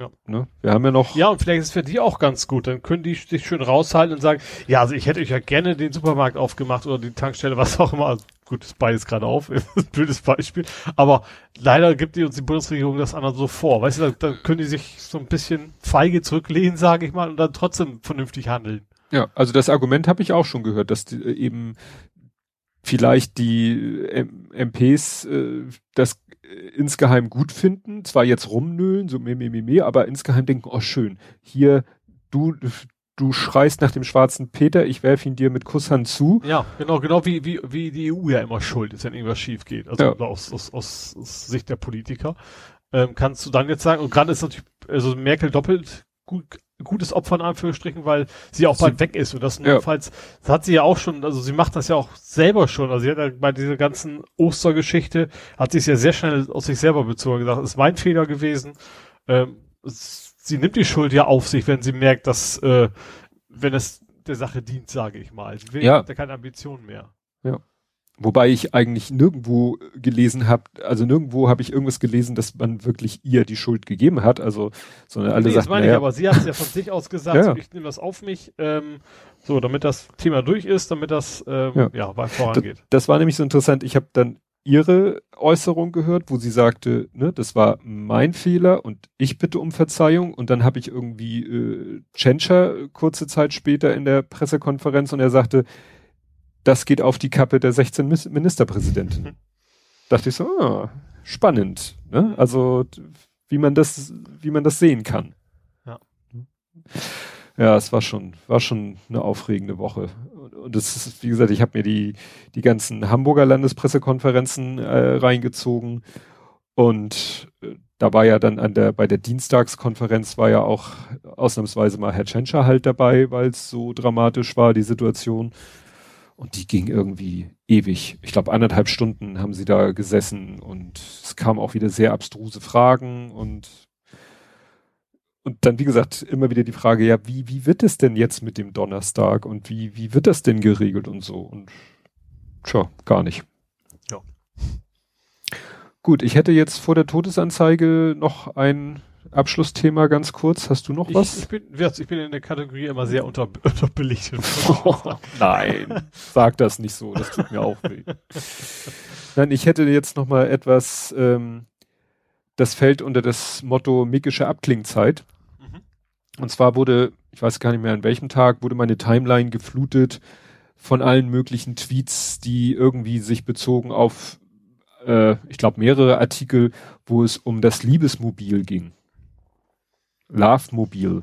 Ja. Ne? Wir haben ja noch. Ja, und vielleicht ist es für die auch ganz gut. Dann können die sich schön raushalten und sagen, ja, also ich hätte euch ja gerne den Supermarkt aufgemacht oder die Tankstelle, (laughs) was auch immer. Also gut, ist beides gerade auf, (laughs) blödes Beispiel. Aber leider gibt die uns die Bundesregierung das anderen so vor. Weißt du, dann, dann können die sich so ein bisschen feige zurücklehnen, sage ich mal, und dann trotzdem vernünftig handeln. Ja, also das Argument habe ich auch schon gehört, dass die, äh, eben vielleicht die äh, M MPs äh, das äh, insgeheim gut finden, zwar jetzt rumnöhlen, so meh, meh, meh, meh, aber insgeheim denken, oh schön, hier, du, du schreist nach dem schwarzen Peter, ich werfe ihn dir mit Kusshand zu. Ja, genau, genau wie, wie, wie die EU ja immer schuld ist, wenn irgendwas schief geht. Also Ja. aus, aus, aus, aus Sicht der Politiker. Ähm, kannst du dann jetzt sagen, und gerade ist natürlich, also Merkel doppelt gut, gutes Opfer in Anführungsstrichen, weil sie auch sie, bald weg ist und das notfalls, ja. das hat sie ja auch schon, also sie macht das ja auch selber schon, also sie hat ja bei dieser ganzen Ostergeschichte, hat sie es ja sehr schnell aus sich selber bezogen, gesagt, es ist mein Fehler gewesen, ähm, sie nimmt die Schuld ja auf sich, wenn sie merkt, dass, äh, wenn es der Sache dient, sage ich mal. Sie will ja. keine Ambitionen mehr. Ja. Wobei ich eigentlich nirgendwo gelesen habe, also nirgendwo habe ich irgendwas gelesen, dass man wirklich ihr die Schuld gegeben hat. Also, sondern alle nee, sagten, das meine ich, aber sie hat es ja von sich aus gesagt, (laughs) ja. so, ich nehme das auf mich, ähm, so, damit das Thema durch ist, damit das ähm, ja, ja weit vorangeht. Das, das war nämlich so interessant. Ich habe dann ihre Äußerung gehört, wo sie sagte, ne, das war mein Fehler und ich bitte um Verzeihung. Und dann habe ich irgendwie äh, Tschentscher kurze Zeit später in der Pressekonferenz und er sagte, das geht auf die Kappe der 16 Ministerpräsidenten. Mhm. Dachte ich so, ah, spannend. Ne? Also wie man das, wie man das sehen kann. Ja. Ja, es war schon, war schon eine aufregende Woche. Und das ist, wie gesagt, ich habe mir die, die ganzen Hamburger Landespressekonferenzen äh, reingezogen. Und äh, da war ja dann an der, bei der Dienstagskonferenz war ja auch ausnahmsweise mal Herr Tschentscher halt dabei, weil es so dramatisch war, die Situation. Und die ging irgendwie ewig. Ich glaube, anderthalb Stunden haben sie da gesessen und es kamen auch wieder sehr abstruse Fragen und und dann, wie gesagt, immer wieder die Frage, ja, wie, wie wird es denn jetzt mit dem Donnerstag und wie, wie wird das denn geregelt und so? Und tja, gar nicht. Ja. Gut, ich hätte jetzt vor der Todesanzeige noch ein Abschlussthema ganz kurz. Hast du noch was? Ich bin, ich bin in der Kategorie immer sehr unter, (laughs) unterbelichtet. Oh, (laughs) nein, sag das nicht so. Das tut mir auch weh. Nein, ich hätte jetzt noch mal etwas, ähm, das fällt unter das Motto Mickische Abklingzeit. Mhm. Und zwar wurde, ich weiß gar nicht mehr an welchem Tag, wurde meine Timeline geflutet von allen möglichen Tweets, die irgendwie sich bezogen auf, äh, ich glaube, mehrere Artikel, wo es um das Liebesmobil ging. Love Mobil.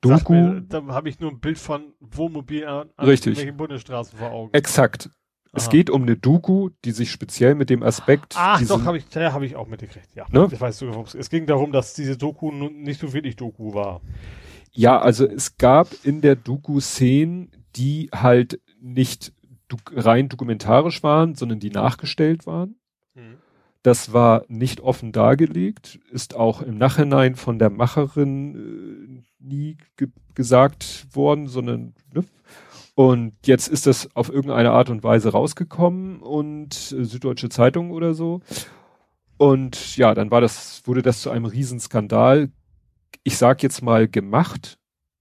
Doku. Mir, da habe ich nur ein Bild von Wohnmobil an, an Richtig. welchen Bundesstraßen vor Augen. Exakt. Aha. Es geht um eine Doku, die sich speziell mit dem Aspekt. Ach, doch, habe ich, ja, habe ich auch mitgekriegt, ja. Ne? Ich weiß, es ging darum, dass diese Doku nicht so wirklich Doku war. Ja, also es gab in der Doku Szenen, die halt nicht rein dokumentarisch waren, sondern die nachgestellt waren. Mhm. Das war nicht offen dargelegt, ist auch im Nachhinein von der Macherin äh, nie ge gesagt worden, sondern ne? und jetzt ist das auf irgendeine Art und Weise rausgekommen und äh, Süddeutsche Zeitung oder so. Und ja, dann war das, wurde das zu einem Riesenskandal. Ich sag jetzt mal gemacht,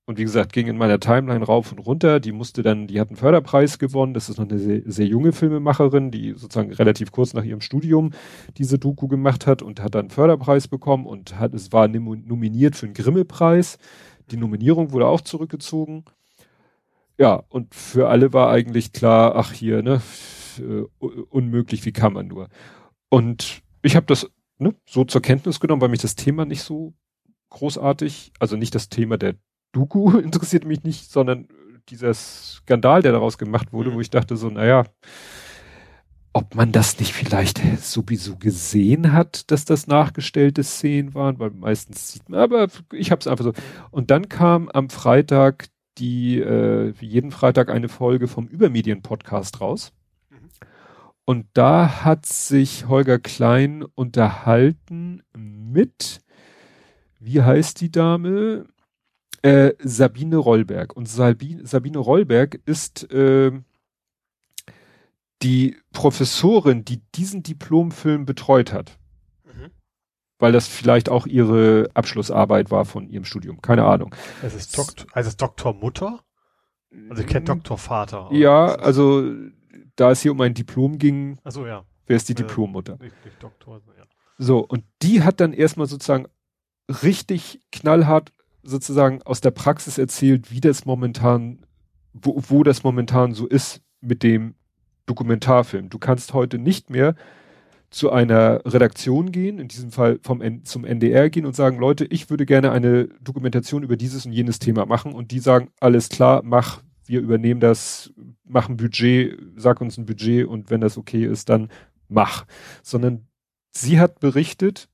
und wie gesagt, ging in meiner Timeline rauf und runter. Die musste dann, die hat einen Förderpreis gewonnen. Das ist noch eine sehr, sehr junge Filmemacherin, die sozusagen relativ kurz nach ihrem Studium diese Doku gemacht hat und hat dann einen Förderpreis bekommen und hat, es war nominiert für einen Grimme-Preis. Die Nominierung wurde auch zurückgezogen. Ja, und für alle war eigentlich klar, ach hier, ne, äh, unmöglich, wie kann man nur. Und ich habe das ne, so zur Kenntnis genommen, weil mich das Thema nicht so großartig, also nicht das Thema der Doku (laughs) interessiert mich nicht, sondern dieser Skandal, der daraus gemacht wurde, mhm. wo ich dachte so, naja, ob man das nicht vielleicht sowieso gesehen hat, dass das nachgestellte Szenen waren, weil meistens sieht man, aber ich habe es einfach so. Und dann kam am Freitag die, äh, wie jeden Freitag eine Folge vom Übermedien-Podcast raus. Mhm. Und da hat sich Holger Klein unterhalten mit, wie heißt die Dame? Äh, Sabine Rollberg. Und Sabine, Sabine Rollberg ist äh, die Professorin, die diesen Diplomfilm betreut hat. Mhm. Weil das vielleicht auch ihre Abschlussarbeit war von ihrem Studium. Keine Ahnung. Es ist Doktor, also ist Doktor Mutter? Also ich kenne mm. Doktor Vater. Ja, also da es hier um ein Diplom ging, Ach so, ja. wer ist die äh, Diplommutter? Nicht, nicht Doktor, ja. So, und die hat dann erstmal sozusagen richtig knallhart sozusagen aus der Praxis erzählt, wie das momentan, wo, wo das momentan so ist mit dem Dokumentarfilm. Du kannst heute nicht mehr zu einer Redaktion gehen, in diesem Fall vom N zum NDR gehen und sagen, Leute, ich würde gerne eine Dokumentation über dieses und jenes Thema machen und die sagen, alles klar, mach, wir übernehmen das, machen Budget, sag uns ein Budget und wenn das okay ist, dann mach. Sondern sie hat berichtet,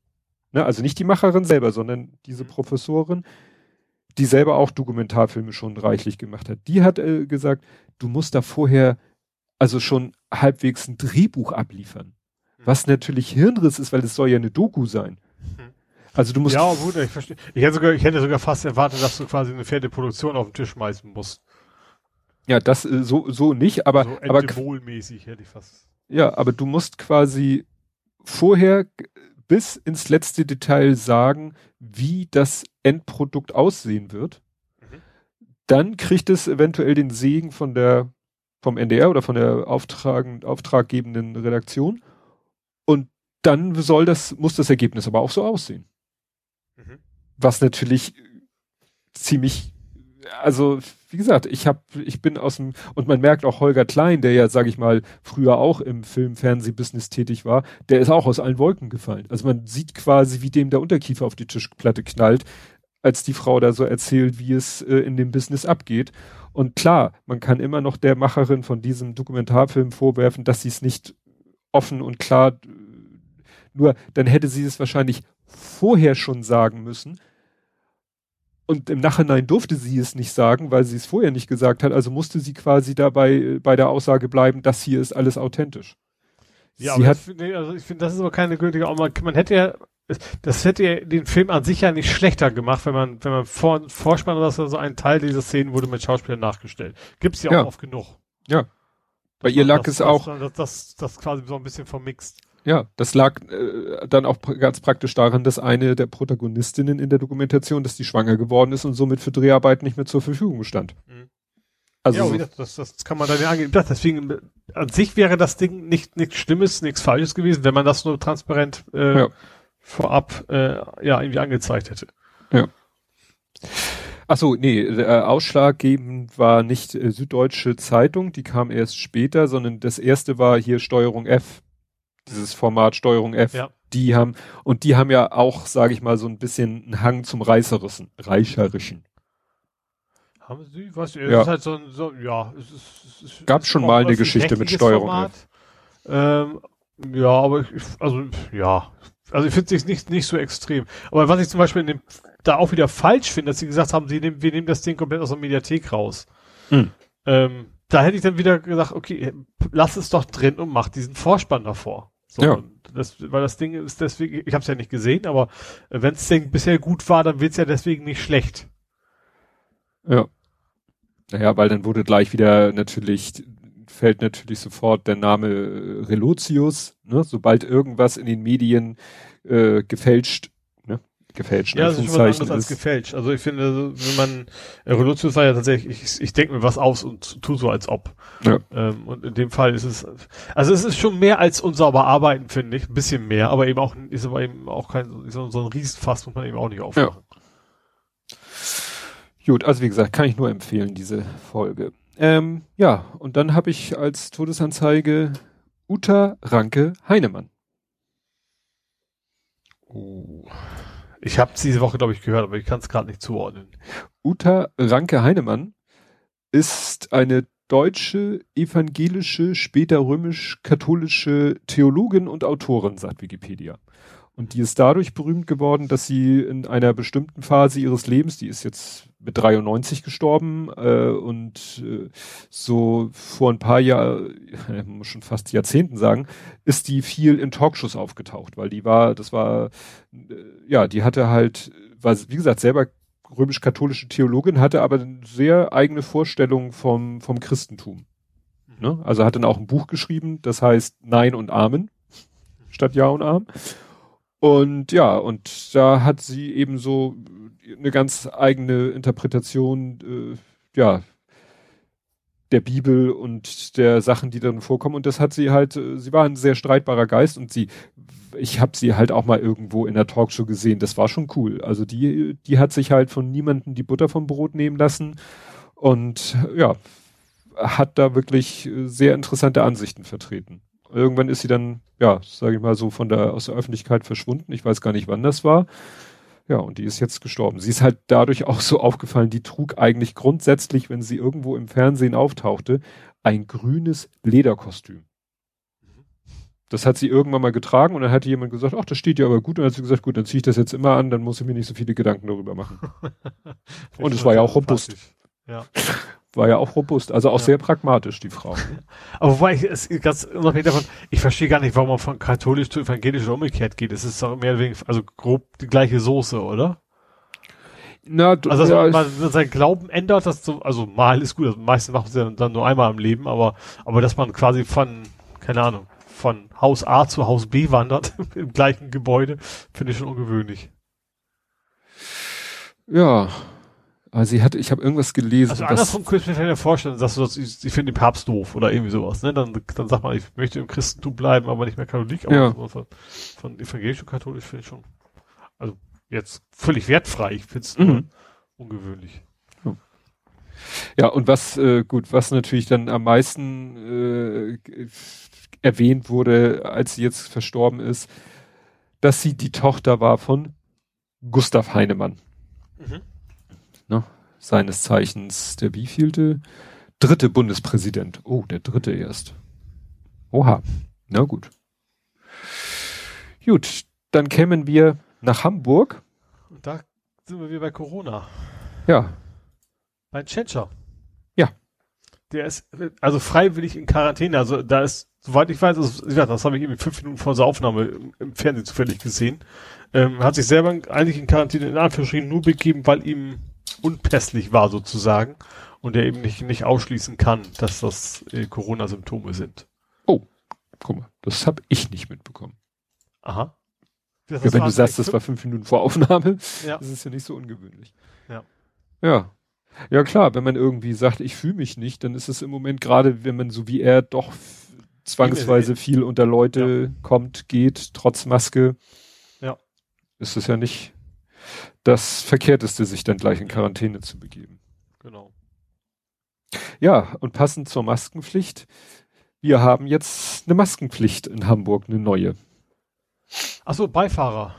Ne? Also nicht die Macherin selber, sondern diese mhm. Professorin, die selber auch Dokumentarfilme schon reichlich gemacht hat. Die hat äh, gesagt, du musst da vorher also schon halbwegs ein Drehbuch abliefern. Mhm. Was natürlich Hirnriss ist, weil es soll ja eine Doku sein. Mhm. Also du musst. Ja, gut, ich verstehe. Ich hätte sogar, ich hätte sogar fast erwartet, dass du quasi eine Pferdeproduktion auf den Tisch schmeißen musst. Ja, das äh, so so nicht, aber so aber hätte ich fast. Ja, aber du musst quasi vorher bis ins letzte Detail sagen, wie das Endprodukt aussehen wird. Mhm. Dann kriegt es eventuell den Segen von der vom NDR oder von der Auftragen, auftraggebenden Redaktion und dann soll das muss das Ergebnis aber auch so aussehen. Mhm. Was natürlich ziemlich also wie gesagt, ich habe, ich bin aus dem und man merkt auch Holger Klein, der ja, sage ich mal, früher auch im Film, Fernsehbusiness tätig war, der ist auch aus allen Wolken gefallen. Also man sieht quasi, wie dem der Unterkiefer auf die Tischplatte knallt, als die Frau da so erzählt, wie es äh, in dem Business abgeht. Und klar, man kann immer noch der Macherin von diesem Dokumentarfilm vorwerfen, dass sie es nicht offen und klar, nur dann hätte sie es wahrscheinlich vorher schon sagen müssen und im Nachhinein durfte sie es nicht sagen, weil sie es vorher nicht gesagt hat. Also musste sie quasi dabei äh, bei der Aussage bleiben, das hier ist alles authentisch. Ja, sie aber hat, das, also ich finde, das ist aber keine gültige. Man, man hätte ja, das hätte ja den Film an sich ja nicht schlechter gemacht, wenn man, wenn man vor, Vorspann oder so, ein Teil dieser Szenen wurde mit Schauspielern nachgestellt. Gibt's ja, ja. auch oft genug. Ja. Bei ihr lag das, es auch. Das, das, das quasi so ein bisschen vermixt. Ja, das lag äh, dann auch ganz praktisch daran, dass eine der Protagonistinnen in der Dokumentation, dass die schwanger geworden ist und somit für Dreharbeiten nicht mehr zur Verfügung stand. Mhm. Also ja, das, das kann man dann ja angehen. Deswegen, an sich wäre das Ding nicht nichts Schlimmes, nichts Falsches gewesen, wenn man das nur transparent äh, ja. vorab äh, ja irgendwie angezeigt hätte. Ja. Ach so, nee, äh, ausschlaggebend war nicht äh, Süddeutsche Zeitung, die kam erst später, sondern das erste war hier Steuerung F dieses Format Steuerung F, ja. die haben, und die haben ja auch, sage ich mal, so ein bisschen einen Hang zum Reißerissen, Reicherischen. Haben sie? Was? Ja. ist halt so, ein, so ja, es ist, es ist Gab schon mal eine Geschichte mit Steuerung F. Ähm, ja, aber ich, also, ja. Also ich finde es nicht, nicht so extrem. Aber was ich zum Beispiel in dem, da auch wieder falsch finde, dass sie gesagt haben, sie nehmen, wir nehmen das Ding komplett aus der Mediathek raus. Mhm. Ähm, da hätte ich dann wieder gesagt, okay, lass es doch drin und mach diesen Vorspann davor. So, ja. Das, weil das Ding ist deswegen, ich habe es ja nicht gesehen, aber wenn das Ding bisher gut war, dann wird's ja deswegen nicht schlecht. Ja. Naja, weil dann wurde gleich wieder natürlich, fällt natürlich sofort der Name Relotius, ne? sobald irgendwas in den Medien äh, gefälscht gefälscht. Ja, das ist schon was anderes als gefälscht. Also ich finde, wenn man, Revolution war ja tatsächlich, ich, ich denke mir was aus und tu so als ob. Ja. Ähm, und in dem Fall ist es, also es ist schon mehr als unsauber arbeiten, finde ich. Ein bisschen mehr, aber eben auch, ist aber eben auch kein, so, so ein Riesenfass muss man eben auch nicht aufmachen. Ja. Gut, also wie gesagt, kann ich nur empfehlen, diese Folge. Ähm, ja, und dann habe ich als Todesanzeige Uta Ranke Heinemann. Oh. Ich habe diese Woche, glaube ich, gehört, aber ich kann es gerade nicht zuordnen. Uta Ranke Heinemann ist eine deutsche, evangelische, später römisch-katholische Theologin und Autorin, sagt Wikipedia. Und die ist dadurch berühmt geworden, dass sie in einer bestimmten Phase ihres Lebens, die ist jetzt mit 93 gestorben äh, und äh, so vor ein paar Jahren, muss schon fast Jahrzehnten sagen, ist die viel in Talkshows aufgetaucht, weil die war, das war, äh, ja, die hatte halt, war wie gesagt selber römisch-katholische Theologin, hatte aber eine sehr eigene Vorstellung vom, vom Christentum. Ne? Also hat dann auch ein Buch geschrieben, das heißt Nein und Amen statt Ja und Amen. Und ja, und da hat sie eben so eine ganz eigene Interpretation, äh, ja, der Bibel und der Sachen, die dann vorkommen. Und das hat sie halt, äh, sie war ein sehr streitbarer Geist und sie, ich habe sie halt auch mal irgendwo in der Talkshow gesehen. Das war schon cool. Also die, die hat sich halt von niemandem die Butter vom Brot nehmen lassen und ja, hat da wirklich äh, sehr interessante Ansichten vertreten. Irgendwann ist sie dann, ja, sage ich mal so, von der aus der Öffentlichkeit verschwunden. Ich weiß gar nicht, wann das war. Ja, und die ist jetzt gestorben. Sie ist halt dadurch auch so aufgefallen, die trug eigentlich grundsätzlich, wenn sie irgendwo im Fernsehen auftauchte, ein grünes Lederkostüm. Das hat sie irgendwann mal getragen und dann hatte jemand gesagt, ach, das steht ja aber gut. Und dann hat sie gesagt, gut, dann ziehe ich das jetzt immer an, dann muss ich mir nicht so viele Gedanken darüber machen. (laughs) und es war ja auch robust. Ja. (laughs) War ja auch robust, also auch ja. sehr pragmatisch, die Frau. (laughs) Aber wobei ich, es ganz unabhängig davon, ich verstehe gar nicht, warum man von katholisch zu evangelisch oder umgekehrt geht. Es ist doch mehr oder weniger, also grob die gleiche Soße, oder? Na, du, also, ja, man, man seinen Glauben ändert, das so, also mal ist gut, also meistens machen sie dann nur einmal im Leben, aber, aber dass man quasi von, keine Ahnung, von Haus A zu Haus B wandert, (laughs) im gleichen Gebäude, finde ich schon ungewöhnlich. Ja. Also sie hat, ich habe irgendwas gelesen. Also andersrum könnte ich mir ja vorstellen, dass du das, ich, ich finde den Papst doof oder irgendwie sowas, ne? Dann, dann sagt man, ich möchte im Christentum bleiben, aber nicht mehr Katholik, aber ja. von, von evangelisch und katholisch finde ich schon, also jetzt völlig wertfrei. Ich finde es mhm. ungewöhnlich. Ja, und was, äh, gut, was natürlich dann am meisten äh, erwähnt wurde, als sie jetzt verstorben ist, dass sie die Tochter war von Gustav Heinemann. Mhm. Ne? Seines Zeichens der wievielte? Dritte Bundespräsident. Oh, der dritte erst. Oha. Na gut. Gut, dann kämen wir nach Hamburg. Und da sind wir wieder bei Corona. Ja. Bei Tschentscher. Ja. Der ist also freiwillig in Quarantäne. Also da ist, soweit ich weiß, also, ja, das habe ich eben fünf Minuten vor der Aufnahme im, im Fernsehen zufällig gesehen. Ähm, hat sich selber eigentlich in Quarantäne in Anführungsstrichen nur begeben, weil ihm unpässlich war sozusagen und er eben nicht, nicht ausschließen kann, dass das äh, Corona-Symptome sind. Oh, guck mal, das habe ich nicht mitbekommen. Aha. Das ja, wenn du sagst, das war fünf Minuten vor Aufnahme, (laughs) ja. das ist ja nicht so ungewöhnlich. Ja. Ja. Ja klar, wenn man irgendwie sagt, ich fühle mich nicht, dann ist es im Moment gerade, wenn man so wie er doch zwangsweise viel unter Leute ja. kommt, geht, trotz Maske. Ja. Ist es ja nicht das Verkehrteste, sich dann gleich in Quarantäne zu begeben. Genau. Ja, und passend zur Maskenpflicht, wir haben jetzt eine Maskenpflicht in Hamburg, eine neue. Achso, Beifahrer.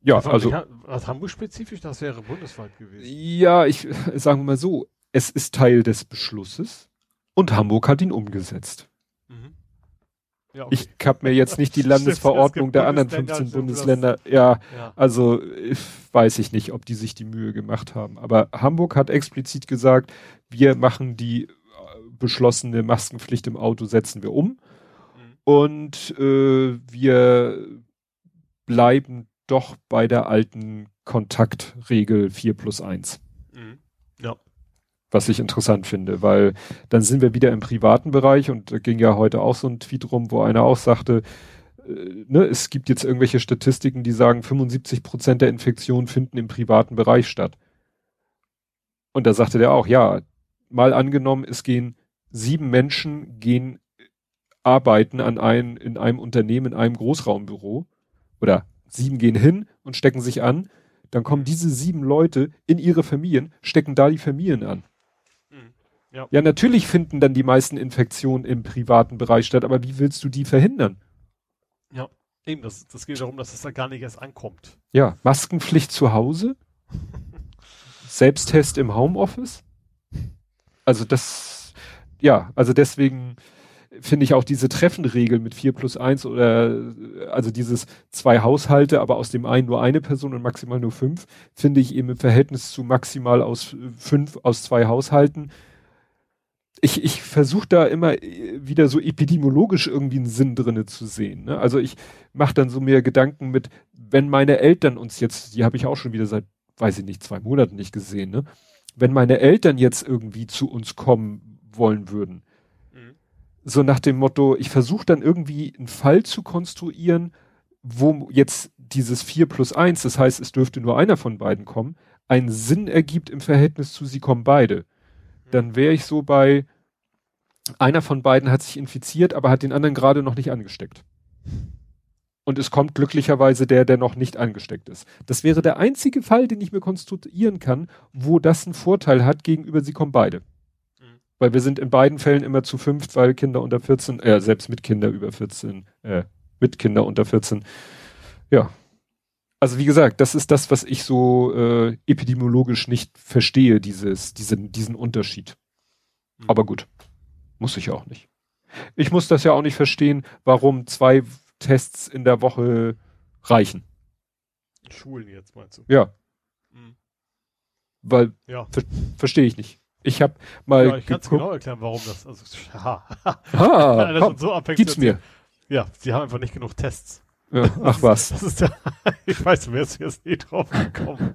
Ja, Beifahrer, also. Was Hamburg-spezifisch, das wäre bundesweit gewesen. Ja, ich sagen wir mal so, es ist Teil des Beschlusses und Hamburg hat ihn umgesetzt. Mhm. Ja, okay. Ich habe mir jetzt nicht die (laughs) Landesverordnung der anderen 15 Bundesländer, ja, ja, also weiß ich nicht, ob die sich die Mühe gemacht haben. Aber Hamburg hat explizit gesagt, wir machen die äh, beschlossene Maskenpflicht im Auto, setzen wir um. Mhm. Und äh, wir bleiben doch bei der alten Kontaktregel 4 plus 1. Was ich interessant finde, weil dann sind wir wieder im privaten Bereich und da ging ja heute auch so ein Tweet rum, wo einer auch sagte, äh, ne, es gibt jetzt irgendwelche Statistiken, die sagen, 75 Prozent der Infektionen finden im privaten Bereich statt. Und da sagte der auch, ja, mal angenommen, es gehen sieben Menschen gehen arbeiten an ein, in einem Unternehmen, in einem Großraumbüro oder sieben gehen hin und stecken sich an, dann kommen diese sieben Leute in ihre Familien, stecken da die Familien an. Ja. ja, natürlich finden dann die meisten Infektionen im privaten Bereich statt, aber wie willst du die verhindern? Ja, eben, das, das geht darum, dass es da gar nicht erst ankommt. Ja, Maskenpflicht zu Hause, (laughs) Selbsttest im Homeoffice. Also das, ja, also deswegen finde ich auch diese Treffenregel mit 4 plus 1 oder also dieses zwei Haushalte, aber aus dem einen nur eine Person und maximal nur fünf, finde ich eben im Verhältnis zu maximal aus fünf aus zwei Haushalten ich, ich versuche da immer äh, wieder so epidemiologisch irgendwie einen Sinn drinne zu sehen. Ne? Also ich mache dann so mehr Gedanken mit, wenn meine Eltern uns jetzt, die habe ich auch schon wieder seit, weiß ich nicht, zwei Monaten nicht gesehen, ne? Wenn meine Eltern jetzt irgendwie zu uns kommen wollen würden, mhm. so nach dem Motto, ich versuche dann irgendwie einen Fall zu konstruieren, wo jetzt dieses 4 plus 1, das heißt, es dürfte nur einer von beiden kommen, einen Sinn ergibt im Verhältnis zu sie kommen beide dann wäre ich so bei, einer von beiden hat sich infiziert, aber hat den anderen gerade noch nicht angesteckt. Und es kommt glücklicherweise der, der noch nicht angesteckt ist. Das wäre der einzige Fall, den ich mir konstruieren kann, wo das einen Vorteil hat gegenüber sie kommen beide. Mhm. Weil wir sind in beiden Fällen immer zu fünft, weil Kinder unter 14, äh, selbst mit Kinder über 14, äh, mit Kinder unter 14. Ja, also wie gesagt, das ist das, was ich so äh, epidemiologisch nicht verstehe, dieses, diesen, diesen Unterschied. Mhm. Aber gut, muss ich auch nicht. Ich muss das ja auch nicht verstehen, warum zwei Tests in der Woche reichen. Schulen jetzt meinst du? Ja. Mhm. Weil, ja. Ver verstehe ich nicht. Ich habe mal. Ja, ich kann es genau erklären, warum das. Also, ha, (laughs) ah, (laughs) komm, so gib's mir. Ja, sie haben einfach nicht genug Tests. Ja, (laughs) ach was. Das ist der, (laughs) ich weiß, du wärst jetzt eh drauf gekommen.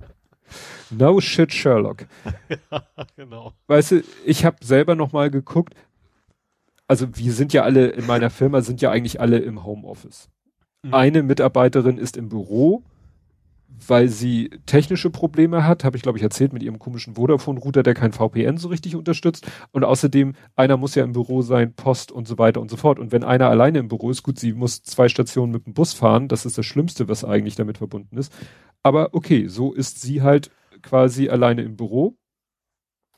(laughs) no shit, Sherlock. ja, genau. Weißt du, ich habe selber noch mal geguckt. Also wir sind ja alle in meiner Firma sind ja eigentlich alle im Homeoffice. Mhm. Eine Mitarbeiterin ist im Büro weil sie technische Probleme hat, habe ich glaube ich erzählt mit ihrem komischen Vodafone-Router, der kein VPN so richtig unterstützt. Und außerdem, einer muss ja im Büro sein, Post und so weiter und so fort. Und wenn einer alleine im Büro ist, gut, sie muss zwei Stationen mit dem Bus fahren, das ist das Schlimmste, was eigentlich damit verbunden ist. Aber okay, so ist sie halt quasi alleine im Büro.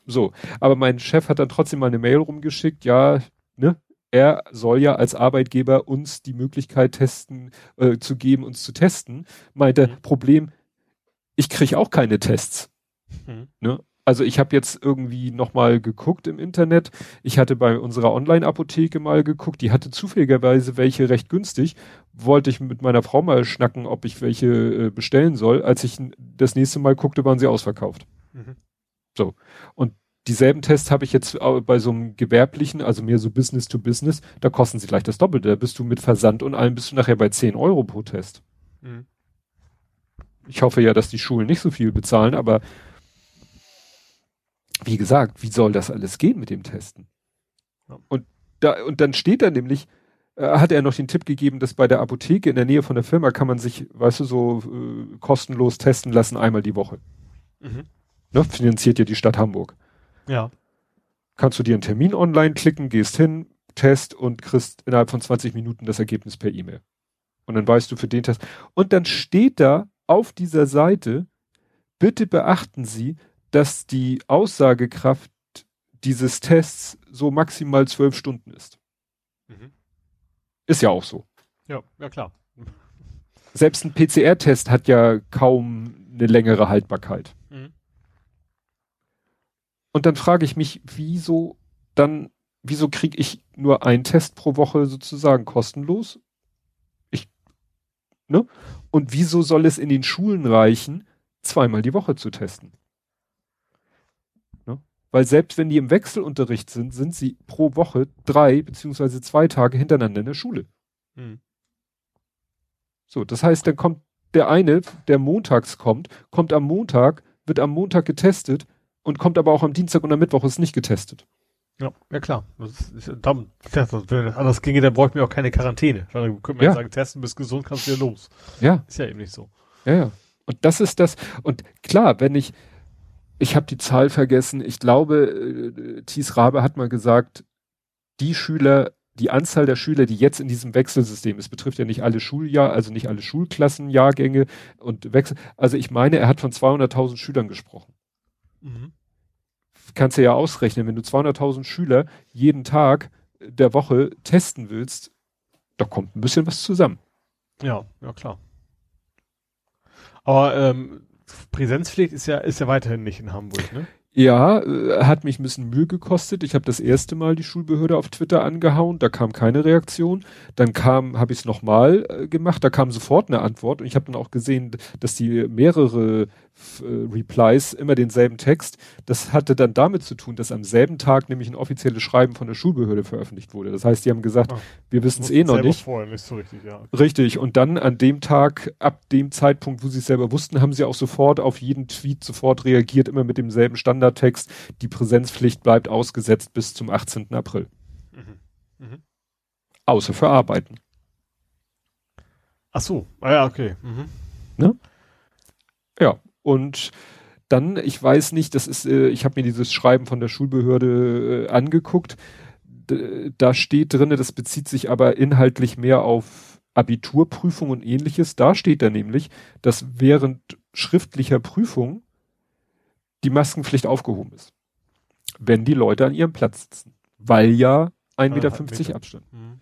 So, aber mein Chef hat dann trotzdem mal eine Mail rumgeschickt, ja, ne, er soll ja als Arbeitgeber uns die Möglichkeit testen, äh, zu geben, uns zu testen. Meinte, mhm. Problem, ich kriege auch keine Tests. Mhm. Ne? Also ich habe jetzt irgendwie nochmal geguckt im Internet. Ich hatte bei unserer Online-Apotheke mal geguckt, die hatte zufälligerweise welche recht günstig. Wollte ich mit meiner Frau mal schnacken, ob ich welche äh, bestellen soll. Als ich das nächste Mal guckte, waren sie ausverkauft. Mhm. So. Und dieselben Tests habe ich jetzt bei so einem gewerblichen, also mehr so Business to Business, da kosten sie gleich das Doppelte. Da bist du mit Versand und allem bist du nachher bei 10 Euro pro Test. Mhm. Ich hoffe ja, dass die Schulen nicht so viel bezahlen, aber wie gesagt, wie soll das alles gehen mit dem Testen? Ja. Und da, und dann steht da nämlich, äh, hat er noch den Tipp gegeben, dass bei der Apotheke in der Nähe von der Firma kann man sich, weißt du, so äh, kostenlos testen lassen einmal die Woche. Mhm. Ne, finanziert ja die Stadt Hamburg. Ja. Kannst du dir einen Termin online klicken, gehst hin, Test und kriegst innerhalb von 20 Minuten das Ergebnis per E-Mail. Und dann weißt du für den Test. Und dann steht da auf dieser Seite, bitte beachten Sie, dass die Aussagekraft dieses Tests so maximal zwölf Stunden ist. Mhm. Ist ja auch so. Ja, ja klar. Selbst ein PCR-Test hat ja kaum eine längere Haltbarkeit. Mhm. Und dann frage ich mich, wieso dann, wieso kriege ich nur einen Test pro Woche sozusagen kostenlos? Ich, ne? Und wieso soll es in den Schulen reichen, zweimal die Woche zu testen? Ne? Weil selbst wenn die im Wechselunterricht sind, sind sie pro Woche drei beziehungsweise zwei Tage hintereinander in der Schule. Hm. So, das heißt, dann kommt der eine, der montags kommt, kommt am Montag, wird am Montag getestet, und kommt aber auch am Dienstag und am Mittwoch ist nicht getestet. Ja, ja klar. Das ist, dann, wenn anders ginge, dann bräuchte mir auch keine Quarantäne. Dann könnte man ja. sagen, testen, bist gesund, kannst du wieder los. Ja. Ist ja eben nicht so. Ja, ja. Und das ist das. Und klar, wenn ich, ich habe die Zahl vergessen, ich glaube, äh, Thies Rabe hat mal gesagt, die Schüler, die Anzahl der Schüler, die jetzt in diesem Wechselsystem, es betrifft ja nicht alle Schuljahr, also nicht alle Schulklassenjahrgänge und Wechsel, also ich meine, er hat von 200.000 Schülern gesprochen. Mhm. Kannst du ja ausrechnen, wenn du 200.000 Schüler jeden Tag der Woche testen willst, da kommt ein bisschen was zusammen. Ja, ja klar. Aber ähm, Präsenzpflicht ist ja ist ja weiterhin nicht in Hamburg, ne? Ja, äh, hat mich ein bisschen Mühe gekostet. Ich habe das erste Mal die Schulbehörde auf Twitter angehauen, da kam keine Reaktion. Dann kam, habe ich es nochmal äh, gemacht, da kam sofort eine Antwort und ich habe dann auch gesehen, dass die mehrere Replies immer denselben Text. Das hatte dann damit zu tun, dass am selben Tag nämlich ein offizielles Schreiben von der Schulbehörde veröffentlicht wurde. Das heißt, die haben gesagt, ah, wir wissen es eh noch nicht. Vorher nicht so richtig, ja. Richtig. Und dann an dem Tag, ab dem Zeitpunkt, wo sie es selber wussten, haben sie auch sofort auf jeden Tweet sofort reagiert, immer mit demselben Standardtext. Die Präsenzpflicht bleibt ausgesetzt bis zum 18. April. Mhm. Mhm. Außer für Arbeiten. Ach so, ah ja, okay. Mhm. Ne? Ja, und dann, ich weiß nicht, das ist, äh, ich habe mir dieses Schreiben von der Schulbehörde äh, angeguckt. D da steht drinne, das bezieht sich aber inhaltlich mehr auf Abiturprüfung und ähnliches. Da steht da nämlich, dass während schriftlicher Prüfung die Maskenpflicht aufgehoben ist. Wenn die Leute an ihrem Platz sitzen. Weil ja 1,50 Meter, Meter. Abstand. Mhm.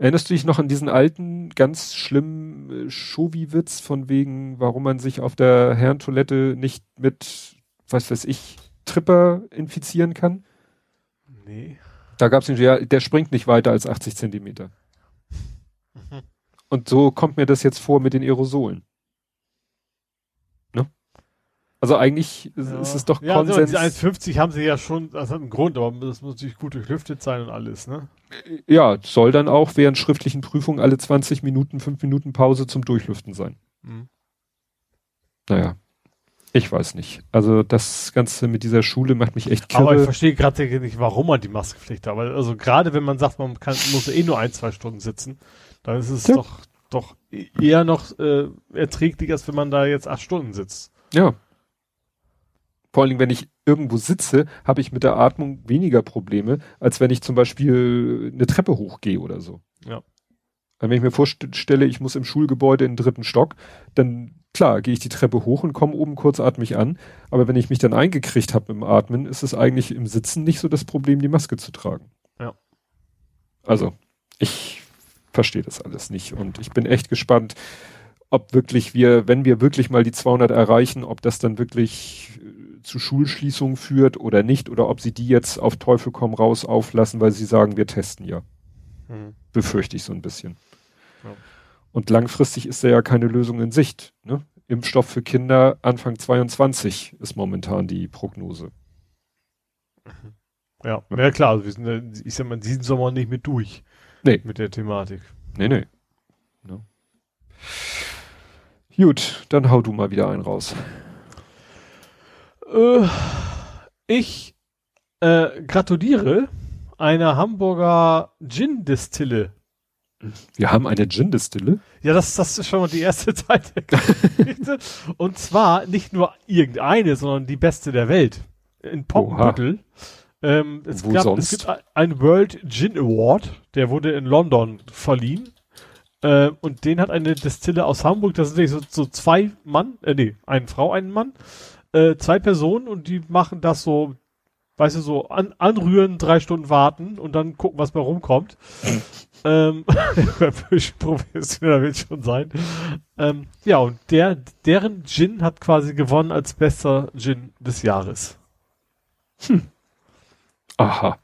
Erinnerst du dich noch an diesen alten, ganz schlimmen äh, Shovi-Witz von wegen, warum man sich auf der Herrentoilette nicht mit, was weiß ich, Tripper infizieren kann? Nee. Da gab es ja, der springt nicht weiter als 80 Zentimeter. Mhm. (laughs) Und so kommt mir das jetzt vor mit den Aerosolen. Also eigentlich ja. ist es doch ja, Konsens. Also 1,50 haben sie ja schon, das hat einen Grund, aber das muss natürlich gut durchlüftet sein und alles, ne? Ja, soll dann auch während schriftlichen Prüfungen alle 20 Minuten, 5 Minuten Pause zum Durchlüften sein. Mhm. Naja, ich weiß nicht. Also das Ganze mit dieser Schule macht mich echt kirre. Aber ich verstehe gerade nicht, warum man die Maskenpflicht hat. Aber also gerade wenn man sagt, man kann, muss eh nur ein, zwei Stunden sitzen, dann ist es ja. doch, doch eher noch äh, erträglich, als wenn man da jetzt acht Stunden sitzt. Ja. Vor allen Dingen, wenn ich irgendwo sitze, habe ich mit der Atmung weniger Probleme, als wenn ich zum Beispiel eine Treppe hochgehe oder so. Ja. Wenn ich mir vorstelle, ich muss im Schulgebäude in den dritten Stock, dann klar, gehe ich die Treppe hoch und komme oben kurzatmig an. Aber wenn ich mich dann eingekriegt habe im Atmen, ist es eigentlich im Sitzen nicht so das Problem, die Maske zu tragen. Ja. Also, ich verstehe das alles nicht. Und ich bin echt gespannt, ob wirklich wir, wenn wir wirklich mal die 200 erreichen, ob das dann wirklich zu Schulschließungen führt oder nicht, oder ob sie die jetzt auf Teufel komm raus auflassen, weil sie sagen, wir testen ja. Hm. Befürchte ich so ein bisschen. Ja. Und langfristig ist da ja keine Lösung in Sicht. Ne? Impfstoff für Kinder Anfang 22 ist momentan die Prognose. Ja, ja klar, also wir sind, ich sag mal, diesen Sommer nicht mit durch. Nee. Mit der Thematik. Nee, nee. No. Gut, dann hau du mal wieder einen raus. Äh, ich äh, gratuliere einer Hamburger Gin-Distille wir haben eine Gin-Distille. Ja, das, das ist schon mal die erste (laughs) Zeit Und zwar nicht nur irgendeine, sondern die beste der Welt. In Poppenbüttel. Ähm, es, Wo gab, sonst? es gibt einen World Gin Award, der wurde in London verliehen. Äh, und den hat eine Distille aus Hamburg, das sind so, so zwei Mann, äh, nee, eine Frau, einen Mann, äh, zwei Personen und die machen das so, weißt du, so an, anrühren, drei Stunden warten und dann gucken, was bei rumkommt. Ähm, (laughs) professioneller will schon sein. Ähm, ja, und der, deren Gin hat quasi gewonnen als bester Gin des Jahres. Hm. Aha.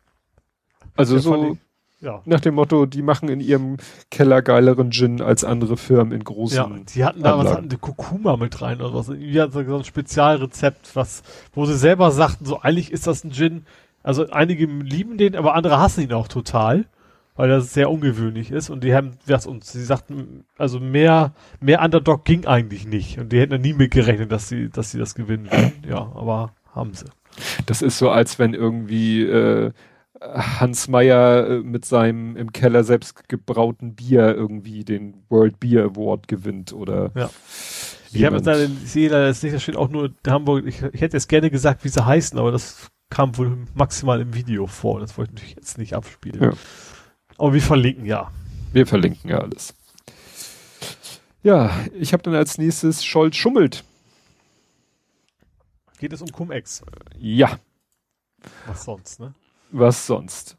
Also so ja. nach dem Motto, die machen in ihrem Keller geileren Gin als andere Firmen in großen. Ja, die hatten da Anlagen. was hatten die Kurkuma mit rein oder was. Irgendwie hat so ein Spezialrezept, was, wo sie selber sagten, so eigentlich ist das ein Gin. Also einige lieben den, aber andere hassen ihn auch total weil das sehr ungewöhnlich ist und die haben das und sie sagten, also mehr mehr Underdog ging eigentlich nicht und die hätten nie mit gerechnet, dass sie dass sie das gewinnen werden. Ja, aber haben sie. Das ist so, als wenn irgendwie äh, Hans Meyer äh, mit seinem im Keller selbst gebrauten Bier irgendwie den World Beer Award gewinnt oder ja. Ich habe jetzt leider, ich sehe leider jetzt nicht, da steht auch nur Hamburg, ich, ich hätte jetzt gerne gesagt, wie sie heißen, aber das kam wohl maximal im Video vor. Das wollte ich natürlich jetzt nicht abspielen. Ja. Aber wir verlinken ja. Wir verlinken ja alles. Ja, ich habe dann als nächstes Scholz schummelt. Geht es um Cum-Ex? Ja. Was sonst, ne? Was sonst?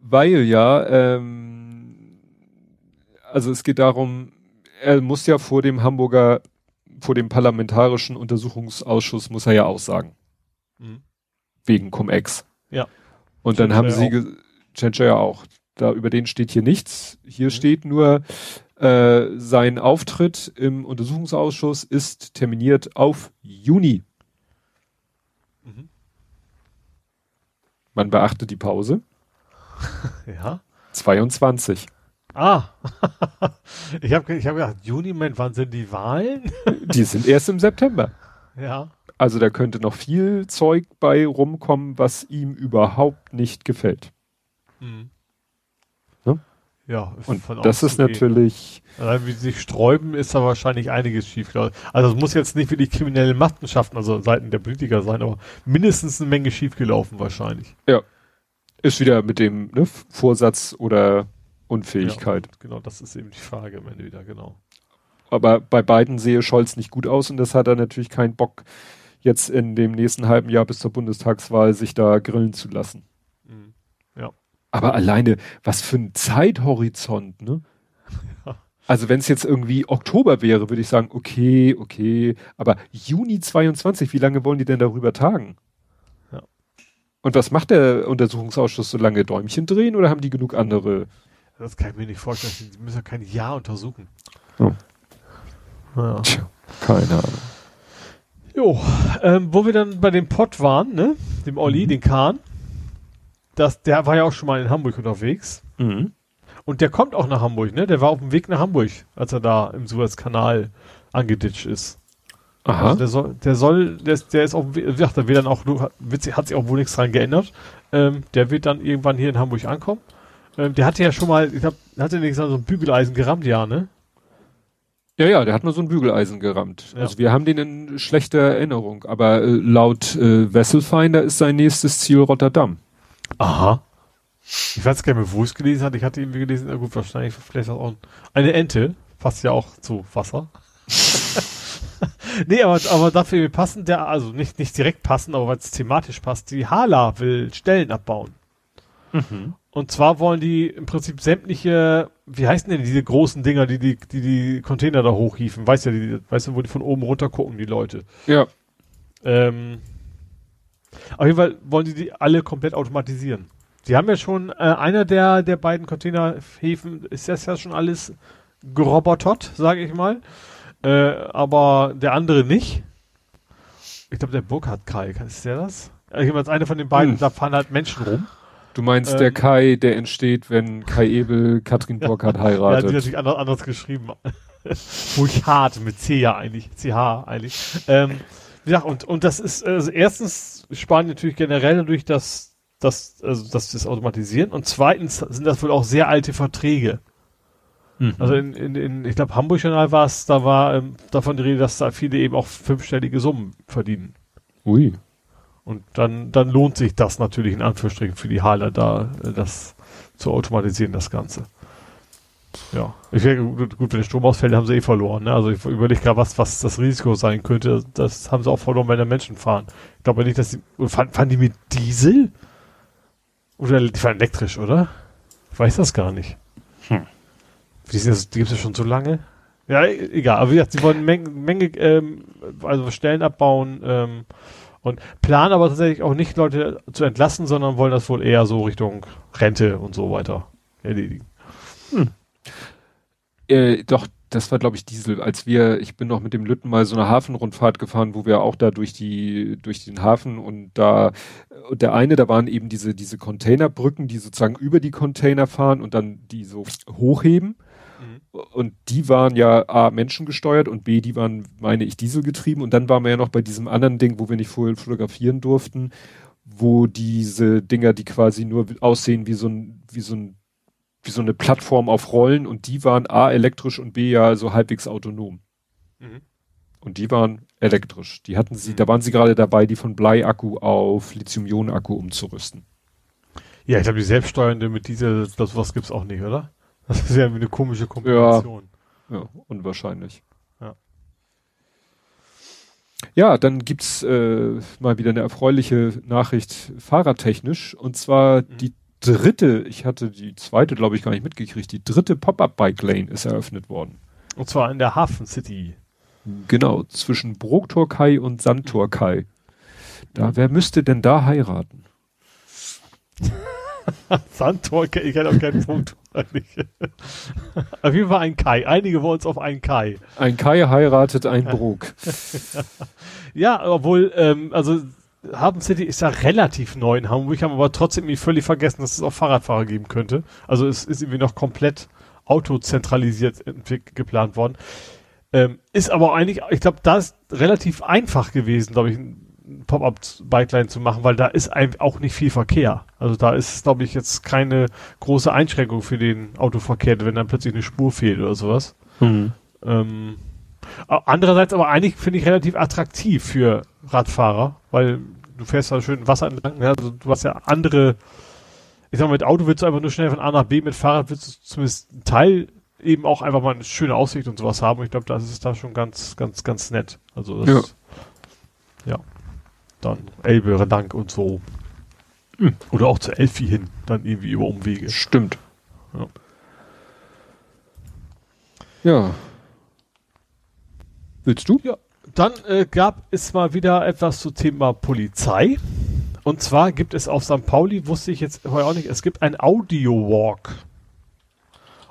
Weil ja, ähm, also es geht darum, er muss ja vor dem Hamburger, vor dem parlamentarischen Untersuchungsausschuss muss er ja aussagen. Mhm. Wegen Cum-Ex. Ja. Und dann haben sie, Tschentscher ja auch, da über den steht hier nichts. Hier mhm. steht nur, äh, sein Auftritt im Untersuchungsausschuss ist terminiert auf Juni. Mhm. Man beachtet die Pause. (laughs) ja. 22. Ah, (laughs) ich habe ich hab gedacht, Juni, Moment, wann sind die Wahlen? (laughs) die sind erst im September. Ja. Also da könnte noch viel Zeug bei rumkommen, was ihm überhaupt nicht gefällt. Mhm. Ja, und das ist natürlich. Allein wie sie sich sträuben, ist da wahrscheinlich einiges schief. Also es muss jetzt nicht für die kriminellen Machenschaften, also Seiten der Politiker sein, aber mindestens eine Menge schiefgelaufen wahrscheinlich. Ja. Ist wieder mit dem ne, Vorsatz oder Unfähigkeit. Ja, genau, das ist eben die Frage am Ende wieder, genau. Aber bei beiden sehe Scholz nicht gut aus und das hat er natürlich keinen Bock, jetzt in dem nächsten halben Jahr bis zur Bundestagswahl sich da grillen zu lassen. Aber alleine, was für ein Zeithorizont, ne? Ja. Also wenn es jetzt irgendwie Oktober wäre, würde ich sagen, okay, okay. Aber Juni 22, wie lange wollen die denn darüber tagen? Ja. Und was macht der Untersuchungsausschuss so lange Däumchen drehen oder haben die genug andere? Das kann ich mir nicht vorstellen. Die müssen ja kein Jahr untersuchen. Oh. Ja. Tja, keine Ahnung. Jo, ähm, wo wir dann bei dem Pott waren, ne? Dem Olli, Mhm. den Kahn. Das, der war ja auch schon mal in Hamburg unterwegs. Mhm. Und der kommt auch nach Hamburg, ne? Der war auf dem Weg nach Hamburg, als er da im Suezkanal angeditscht ist. Aha. Also der soll, der soll, der ist, der ist auch, wie gesagt, da wird dann auch, sich- hat sich auch wohl nichts dran geändert. Ähm, der wird dann irgendwann hier in Hamburg ankommen. Ähm, der hatte ja schon mal, ich glaube, hatte nicht so ein Bügeleisen gerammt, ja, ne? Ja, ja, der hat nur so ein Bügeleisen gerammt. Ja. Also wir haben den in schlechter Erinnerung, aber äh, laut äh, Wesselfinder ist sein nächstes Ziel Rotterdam. Aha. Ich weiß gar nicht mehr, wo ich es gelesen hatte. Ich hatte irgendwie gelesen, na gut, wahrscheinlich vielleicht auch ein, eine Ente. Passt ja auch zu Wasser. (laughs) nee, aber, aber dafür passend, der, also nicht, nicht direkt passend, aber weil es thematisch passt, die Hala will Stellen abbauen. Und zwar wollen die im Prinzip sämtliche, wie heißen denn diese großen Dinger, die die, die, die Container da hochhieven? Weißt du, die, weißt du, wo die von oben runter gucken, die Leute? Ja. Ähm, auf jeden Fall wollen die die alle komplett automatisieren. Die haben ja schon, äh, einer der, der beiden Containerhäfen ist das ja schon alles gerobotert, sage ich mal. Äh, aber der andere nicht. Ich glaube, der Burkhard Kai, ist der das? Jedenfalls einer von den beiden, Hm. da fahren halt Menschen rum. Du meinst Ähm. der Kai, der entsteht, wenn Kai Ebel Katrin (laughs) Burkhardt Ja, die heiratet. natürlich anders, anders geschrieben. (laughs) Burkhard mit C ja eigentlich, CH eigentlich. Ähm, ja, und, und das ist, also erstens sparen natürlich generell dadurch, dass, dass, also, dass das automatisieren und zweitens sind das wohl auch sehr alte Verträge. Mhm. Also in, in, in ich glaube, Hamburg Journal war es, da war ähm, davon die Rede, dass da viele eben auch fünfstellige Summen verdienen. Ui. Und dann, dann lohnt sich das natürlich in Anführungsstrichen für die Haler da, äh, das zu automatisieren, das Ganze. Ja. Ich denke, gut, gut, wenn der Strom ausfällt, haben sie eh verloren. Ne? Also ich überlege gerade, was, was das Risiko sein könnte. Das haben sie auch verloren, wenn da Menschen fahren. Ich glaube nicht, dass sie. Fahren, fahren die mit Diesel? Oder die fahren elektrisch, oder? Ich weiß das gar nicht. Hm. Die, sind die gibt es ja schon so lange. Ja, e- egal. Aber wie gesagt, sie wollen Menge, Menge ähm, also Stellen abbauen ähm, und planen aber tatsächlich auch nicht Leute zu entlassen, sondern wollen das wohl eher so Richtung Rente und so weiter erledigen. Äh, doch, das war glaube ich Diesel, als wir, ich bin noch mit dem Lütten mal so eine Hafenrundfahrt gefahren, wo wir auch da durch die, durch den Hafen und da, und der eine, da waren eben diese, diese Containerbrücken, die sozusagen über die Container fahren und dann die so hochheben. Und die waren ja A, menschengesteuert und B, die waren, meine ich, dieselgetrieben. Und dann waren wir ja noch bei diesem anderen Ding, wo wir nicht vorher fotografieren durften, wo diese Dinger, die quasi nur aussehen wie so ein, wie so ein, wie so eine Plattform auf Rollen und die waren A, elektrisch und B, ja so halbwegs autonom. Mhm. Und die waren elektrisch. Die hatten sie, da waren sie gerade dabei, die von Bleiakku auf Lithium-Ionen-Akku umzurüsten. Ja, ich glaube, die Selbststeuernde mit Diesel, das was gibt's auch nicht, oder? Das ist ja wie eine komische Kombination. Ja, unwahrscheinlich. Ja. Ja, dann gibt's äh, mal wieder eine erfreuliche Nachricht fahrradtechnisch. Und zwar Mhm. die dritte, ich hatte die zweite, glaube ich, gar nicht mitgekriegt, die dritte Pop-Up-Bike-Lane ist eröffnet worden. Und zwar in der Hafen City. Genau, zwischen Broktorkai und Sandtorkai. Da, wer müsste denn da heiraten? (laughs) Sandtor, ich kenne auch keinen Punkt. (laughs) auf jeden Fall ein Kai. Einige wollen es auf einen Kai. Ein Kai heiratet ein (laughs) Brok. Ja, obwohl, ähm, also Hafen City ist ja relativ neu in Hamburg, haben aber trotzdem irgendwie völlig vergessen, dass es auch Fahrradfahrer geben könnte. Also es ist irgendwie noch komplett autozentralisiert geplant worden. Ähm, ist aber eigentlich, ich glaube, da ist relativ einfach gewesen, glaube ich, ein Pop-up-Bikeline zu machen, weil da ist auch nicht viel Verkehr. Also da ist, glaube ich, jetzt keine große Einschränkung für den Autoverkehr, wenn dann plötzlich eine Spur fehlt oder sowas. Mhm. Ähm, andererseits aber eigentlich finde ich relativ attraktiv für Radfahrer, weil du fährst da schön Wasser entlang. Ne? Also du hast ja andere, ich sag mal, mit Auto willst du einfach nur schnell von A nach B, mit Fahrrad willst du zumindest einen Teil eben auch einfach mal eine schöne Aussicht und sowas haben. Und ich glaube, das ist da schon ganz, ganz, ganz nett. Also das, ja. Dann Elbe, Dank und so. Hm. Oder auch zur Elfi hin, dann irgendwie über Umwege. Stimmt. Ja. Ja. Willst du? Ja, dann äh, gab es mal wieder etwas zum Thema Polizei. Und zwar gibt es auf St. Pauli, wusste ich jetzt vorher auch nicht, es gibt ein Audio-Walk.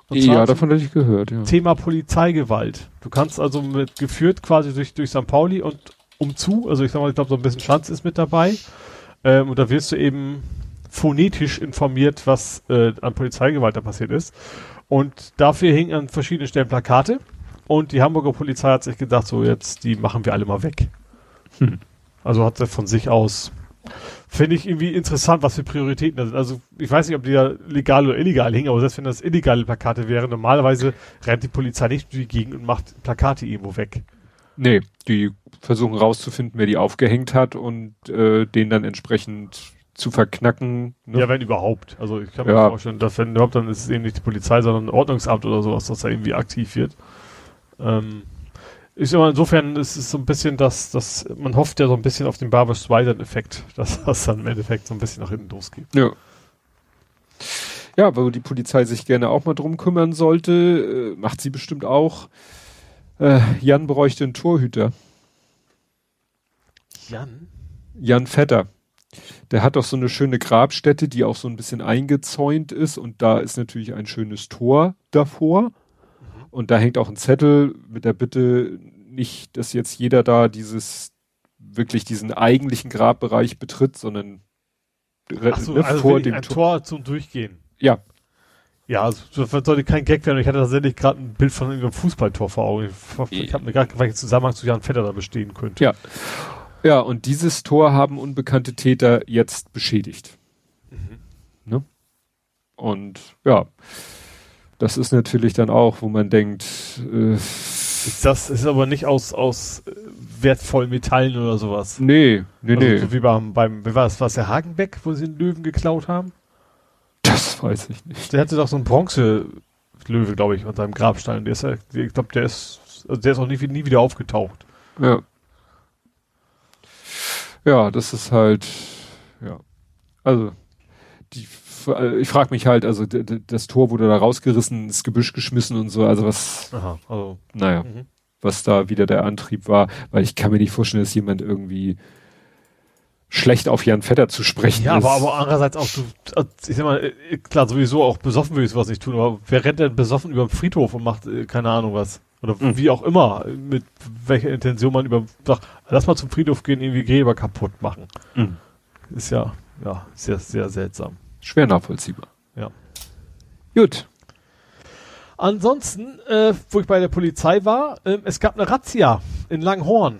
Ja, davon hätte ich gehört, ja. Thema Polizeigewalt. Du kannst also mit geführt quasi durch, durch St. Pauli und umzu, also ich sag mal, ich glaube, so ein bisschen Schanz ist mit dabei. Ähm, und da wirst du eben phonetisch informiert, was äh, an Polizeigewalt da passiert ist. Und dafür hingen an verschiedenen Stellen Plakate. Und die Hamburger Polizei hat sich gedacht, so jetzt, die machen wir alle mal weg. Hm. Also hat sie von sich aus. Finde ich irgendwie interessant, was für Prioritäten da sind. Also ich weiß nicht, ob die da legal oder illegal hingen, aber selbst wenn das illegale Plakate wären, normalerweise rennt die Polizei nicht durch die Gegend und macht Plakate irgendwo weg. Nee, die versuchen rauszufinden, wer die aufgehängt hat und äh, den dann entsprechend zu verknacken. Ne? Ja, wenn überhaupt. Also ich kann mir Ja. vorstellen, dass wenn überhaupt, dann ist es eben nicht die Polizei, sondern ein Ordnungsamt oder sowas, das da irgendwie aktiv wird. Ähm, ist immer insofern ist es so ein bisschen, dass, dass man hofft ja so ein bisschen auf den Barbara Streisand-Effekt, (laughs) dass das dann im Endeffekt so ein bisschen nach hinten losgeht. Ja. Ja, wo die Polizei sich gerne auch mal drum kümmern sollte, äh, macht sie bestimmt auch. Äh, Jan bräuchte einen Torhüter. Jan? Jan Vetter. Der hat doch so eine schöne Grabstätte, die auch so ein bisschen eingezäunt ist und da ist natürlich ein schönes Tor davor. Und da hängt auch ein Zettel mit der Bitte, nicht, dass jetzt jeder da dieses, wirklich diesen eigentlichen Grabbereich betritt, sondern so, ne, also vor dem ein Tor. Tor zum Durchgehen. Ja, Ja, also das sollte kein Gag werden. Ich hatte tatsächlich gerade ein Bild von einem Fußballtor vor Augen. Ich, ich habe mir gerade gefragt, Zusammenhang zu Jan Vetter da bestehen könnte. Ja. Ja, und dieses Tor haben unbekannte Täter jetzt beschädigt. Ne? Und ja, das ist natürlich dann auch, wo man denkt, äh, das ist aber nicht aus, aus äh, wertvollen Metallen oder sowas. nee, nee, Also nee, so wie beim, beim, wie war das, war es der Hagenbeck, wo sie den Löwen geklaut haben? das weiß ich nicht. Der hatte doch so einen Bronze-Löwe, glaube ich, an seinem Grabstein. Der ist ich glaube, der ist, also der ist auch nie, nie wieder aufgetaucht. Ja. Ja, das ist halt, ja. Also, die, ich frage mich halt, also das Tor wurde da rausgerissen, ins Gebüsch geschmissen und so, also was, Aha, also. naja. Mhm. was da wieder der Antrieb war, weil ich kann mir nicht vorstellen, dass jemand irgendwie schlecht auf Jan Vetter zu sprechen Ja, ist. aber, aber andererseits auch, du, äh, ich sag mal, äh, klar, sowieso auch besoffen würde ich sowas nicht tun, aber wer rennt denn besoffen über den Friedhof und macht äh, keine Ahnung was? Oder Mhm. wie auch immer, äh, mit welcher Intention man über, sagt, lass mal zum Friedhof gehen, irgendwie Gräber kaputt machen. Mhm. Ist ja, ja, sehr, sehr seltsam. Schwer nachvollziehbar. Ja. Gut. Ansonsten, äh, wo ich bei der Polizei war, ähm, es gab eine Razzia in Langhorn.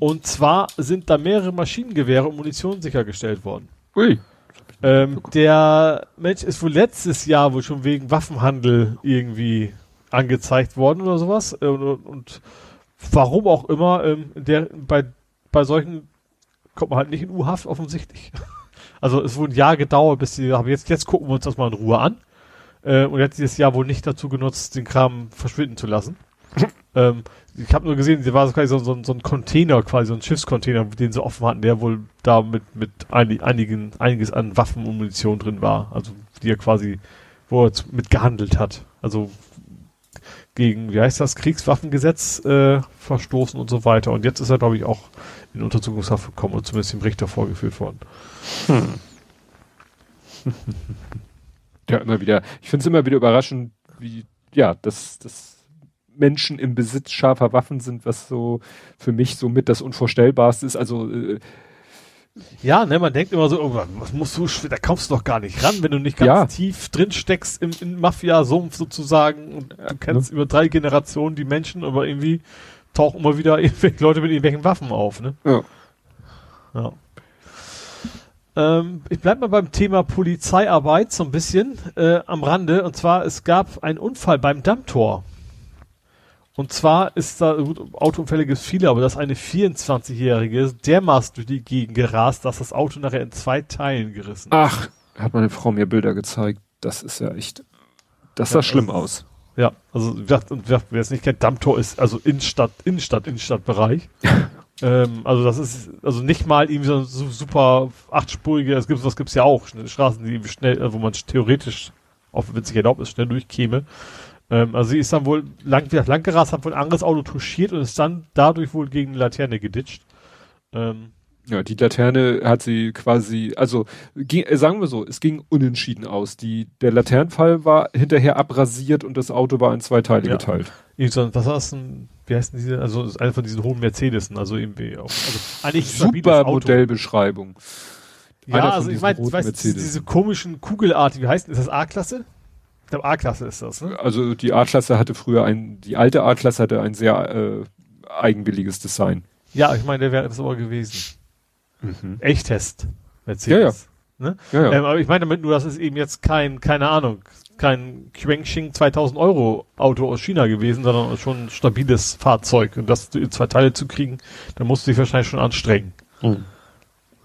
Und zwar sind da mehrere Maschinengewehre und Munition sichergestellt worden. Ui. Ähm, der Mensch ist wohl letztes Jahr wohl schon wegen Waffenhandel irgendwie angezeigt worden oder sowas. Äh, Und, und warum auch immer, ähm, der, bei, bei solchen kommt man halt nicht in U-Haft offensichtlich. (laughs) Also es wurde ein Jahr gedauert, bis die, aber jetzt, jetzt gucken wir uns das mal in Ruhe an. Äh, und jetzt dieses Jahr wohl nicht dazu genutzt, den Kram verschwinden zu lassen. (laughs) ähm, ich habe nur gesehen, sie war so quasi so, so, so ein Container, quasi so ein Schiffscontainer, den sie offen hatten, der wohl da mit, mit einig, einigen, einiges an Waffen und Munition drin war. Also die er quasi, wo er mit gehandelt hat. Also gegen, wie heißt das, Kriegswaffengesetz äh, verstoßen und so weiter. Und jetzt ist er, glaube ich, auch in Untersuchungshaft gekommen und zumindest dem Richter vorgeführt worden. (laughs) Ja, immer wieder. Ich finde es immer wieder überraschend, wie, ja, dass, dass Menschen im Besitz scharfer Waffen sind, was so für mich so mit das Unvorstellbarste ist. Also, äh, Ja, ne, man denkt immer so, oh, was musst du, da kommst du doch gar nicht ran, wenn du nicht ganz Ja. tief drin steckst im, im Mafia-Sumpf sozusagen und du kennst über drei Generationen die Menschen, aber irgendwie tauchen immer wieder (laughs) irgendwelche Leute mit irgendwelchen Waffen auf, ne? ja. Ja. Ähm, ich bleib mal beim Thema Polizeiarbeit so ein bisschen äh, am Rande. Und zwar, es gab einen Unfall beim Dammtor. Und zwar ist da, gut, Autounfälle gibt es viele, aber das eine 24-Jährige dermaßen durch die Gegend gerast, dass das Auto nachher in zwei Teilen gerissen ist. Ach, hat meine Frau mir Bilder gezeigt. Das ist ja echt, das sah Ja, schlimm das- aus. Ja, also wer wer es nicht kennt, Dammtor ist also Innenstadt, Innenstadt, Innenstadtbereich. (laughs) ähm, also das ist also nicht mal irgendwie so ein su- super achtspurige, es gibt was gibt's ja auch, Straßen, die schnell, wo man theoretisch, auch wenn es sich erlaubt ist, schnell durchkäme. Ähm, also sie ist dann wohl lang, wie gesagt, lang gerast, hat wohl ein anderes Auto touchiert und ist dann dadurch wohl gegen eine Laterne geditscht. Ähm, Ja, die Laterne hat sie quasi, also ging, äh, sagen wir so, es ging unentschieden aus. Die, der Laternenfall war hinterher abrasiert und das Auto war in zwei Teile Ja. geteilt. Was war das denn? Wie heißen diese? Also ist einer von diesen hohen Mercedesen, also irgendwie auch. Also eigentlich Super. Modellbeschreibung. Einer Ja, von also ich meine, du, Mercedes. diese komischen Kugelartigen, wie heißt ist das A-Klasse? Ich glaube A-Klasse ist das, ne? Also die A-Klasse hatte früher ein, die alte A-Klasse hatte ein sehr äh, eigenwilliges Design. Ja, ich meine, der wäre das aber gewesen. Mhm. Echtest. Mercedes. Ne? Ja, ja. Ähm, aber ich meine damit nur, das ist eben jetzt kein, keine Ahnung, kein Quengxing 2000 Euro Auto aus China gewesen, sondern schon ein stabiles Fahrzeug. Und das in zwei Teile zu kriegen, da musst du dich wahrscheinlich schon anstrengen. Mhm.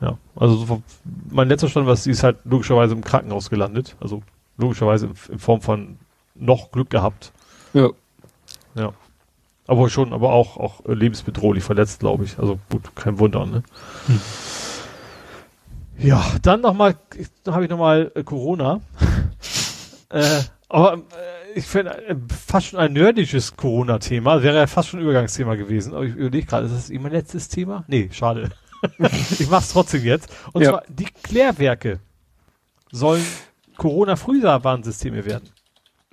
Ja, also so, mein letzter Stand war, sie ist halt logischerweise im Krankenhaus gelandet. Also logischerweise in, in Form von noch Glück gehabt. ja. Ja. Aber schon, aber auch, auch lebensbedrohlich verletzt, glaube ich. Also gut, kein Wunder, ne? Hm. Ja, dann nochmal, dann habe ich nochmal äh, Corona. (laughs) äh, aber äh, ich finde äh, fast schon ein nerdisches Corona-Thema. Wäre ja fast schon Übergangsthema gewesen. Aber ich überlege gerade, ist das mein letztes Thema? Nee, schade. (laughs) ich mach's trotzdem jetzt. Und Ja. zwar, die Klärwerke sollen Corona-Frühwarnsysteme werden.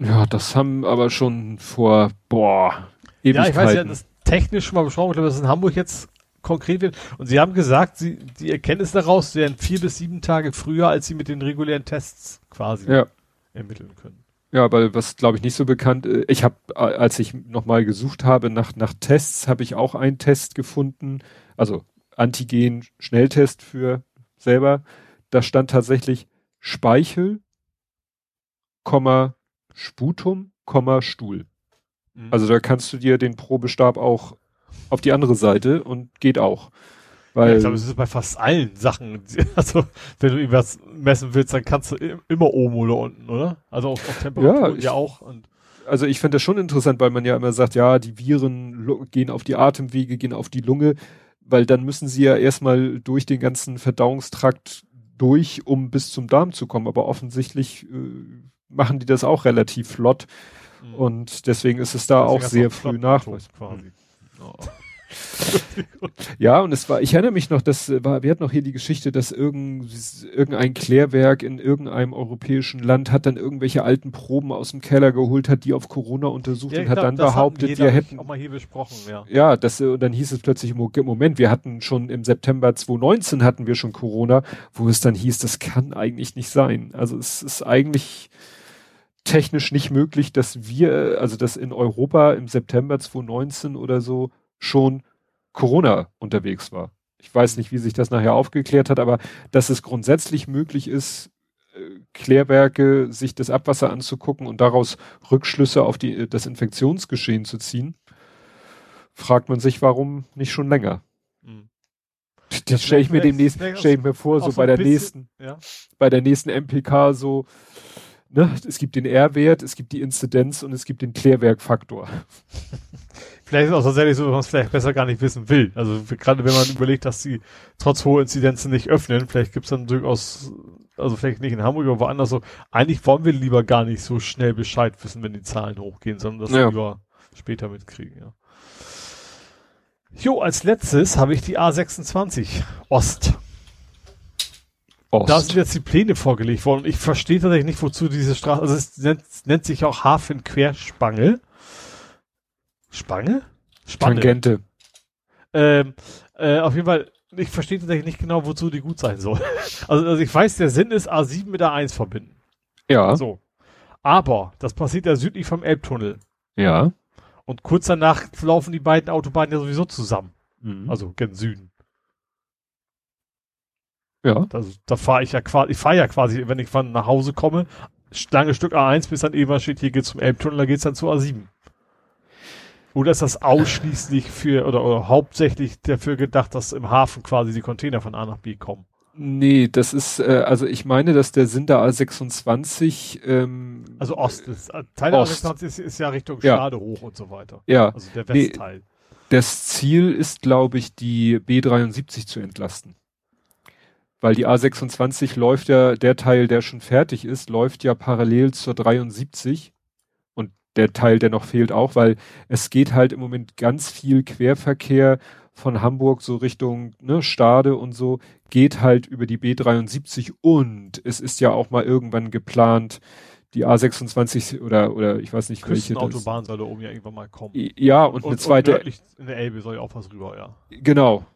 Ja, das haben aber schon vor, boah, Ja, ich weiß ja, das technisch schon mal besprochen, ich glaube, dass es in Hamburg jetzt konkret wird. Und sie haben gesagt, sie, die Erkenntnis daraus wären vier bis sieben Tage früher, als sie mit den regulären Tests quasi ja. ermitteln können. Ja, weil was glaube ich nicht so bekannt, äh, ich habe, als ich nochmal gesucht habe nach, nach Tests, habe ich auch einen Test gefunden, also Antigen-Schnelltest für selber. Da stand tatsächlich Speichel, Komma, Sputum, Komma, Stuhl. Also da kannst du dir den Probestab auch auf die andere Seite und geht auch. ja, Weil, ich glaube, es ist bei fast allen Sachen. (laughs) Also, wenn du irgendwas messen willst, dann kannst du im- immer oben oder unten, oder? Also auf, auf Temperatur Ja, ja, ich- ja auch. Und also ich finde das schon interessant, weil man ja immer sagt, ja, die Viren gehen auf die Atemwege, gehen auf die Lunge, weil dann müssen sie ja erstmal durch den ganzen Verdauungstrakt durch, um bis zum Darm zu kommen. Aber offensichtlich äh, machen die das auch relativ flott und deswegen ist es da Deswegen auch sehr früh nachweisbar. Oh. Ja, und es war, ich erinnere mich noch, dass äh, war, wir hatten noch hier die Geschichte, dass irgend, irgendein Klärwerk in irgendeinem europäischen Land hat dann irgendwelche alten Proben aus dem Keller geholt, hat die auf Corona untersucht Ja, und hat glaub, dann das behauptet, wir, hätten auch mal hier besprochen, ja. ja, das, und dann hieß es plötzlich, Moment, wir hatten schon im September 2019 hatten wir schon Corona, wo es dann hieß, das kann eigentlich nicht sein. Also es ist eigentlich technisch nicht möglich, dass wir, also dass in Europa im September 2019 oder so schon Corona unterwegs war. Ich weiß nicht, wie sich das nachher aufgeklärt hat, aber dass es grundsätzlich möglich ist, äh, Klärwerke, sich das Abwasser anzugucken und daraus Rückschlüsse auf die, das Infektionsgeschehen zu ziehen, fragt man sich, warum nicht schon länger. Mhm. Das stelle ich mir demnächst, stelle ich mir vor, so bei der nächsten, Ja. bei der nächsten MPK so, ne, es gibt den R-Wert, es gibt die Inzidenz und es gibt den Klärwerkfaktor. (laughs) Vielleicht ist es auch tatsächlich so, dass man es vielleicht besser gar nicht wissen will. Also gerade wenn man überlegt, dass sie trotz hoher Inzidenzen nicht öffnen, vielleicht gibt es dann durchaus, also vielleicht nicht in Hamburg, aber woanders so, eigentlich wollen wir lieber gar nicht so schnell Bescheid wissen, wenn die Zahlen hochgehen, sondern das Ja. lieber später mitkriegen, ja. Jo, als letztes habe ich die A26 Ost. Ost. Da sind jetzt die Pläne vorgelegt worden. Ich verstehe tatsächlich nicht, wozu diese Straße, also es nennt, nennt sich auch Hafen Querspange. Spange? Spanne. Tangente. Ähm, äh, auf jeden Fall, ich verstehe tatsächlich nicht genau, wozu die gut sein soll. (laughs) Also, also ich weiß, der Sinn ist A7 mit A1 verbinden. Ja, So. Aber das passiert ja südlich vom Elbtunnel. ja. Und kurz danach laufen die beiden Autobahnen ja sowieso zusammen. Mhm. Also gen Süden. Ja. Also, da fahre ich ja quasi, ich fahre ja quasi, wenn ich von nach Hause komme, lange Stück A1 bis dann eben steht, hier geht's zum Elbtunnel, da geht's dann zu A7. Oder ist das ausschließlich für, oder, oder hauptsächlich dafür gedacht, dass im Hafen quasi die Container von A nach B kommen? Nee, das ist, äh, also ich meine, dass der Sinn der A26, ähm, Also Ost ist, äh, Teil der Ost. A26 ist, ist ja Richtung Ja. Stade hoch und so weiter. ja, Also der Nee. Westteil. das Ziel ist, glaube ich, die B73 zu entlasten. Weil die A26 läuft ja, der Teil, der schon fertig ist, läuft ja parallel zur 73 und der Teil, der noch fehlt auch, weil es geht halt im Moment ganz viel Querverkehr von Hamburg so Richtung ne, Stade und so, geht halt über die B73 und es ist ja auch mal irgendwann geplant, die A26 oder oder ich weiß nicht welche Autobahn soll da oben ja irgendwann mal kommen. Ja, und, und eine zweite und in der Elbe soll ja auch was rüber, ja. Genau.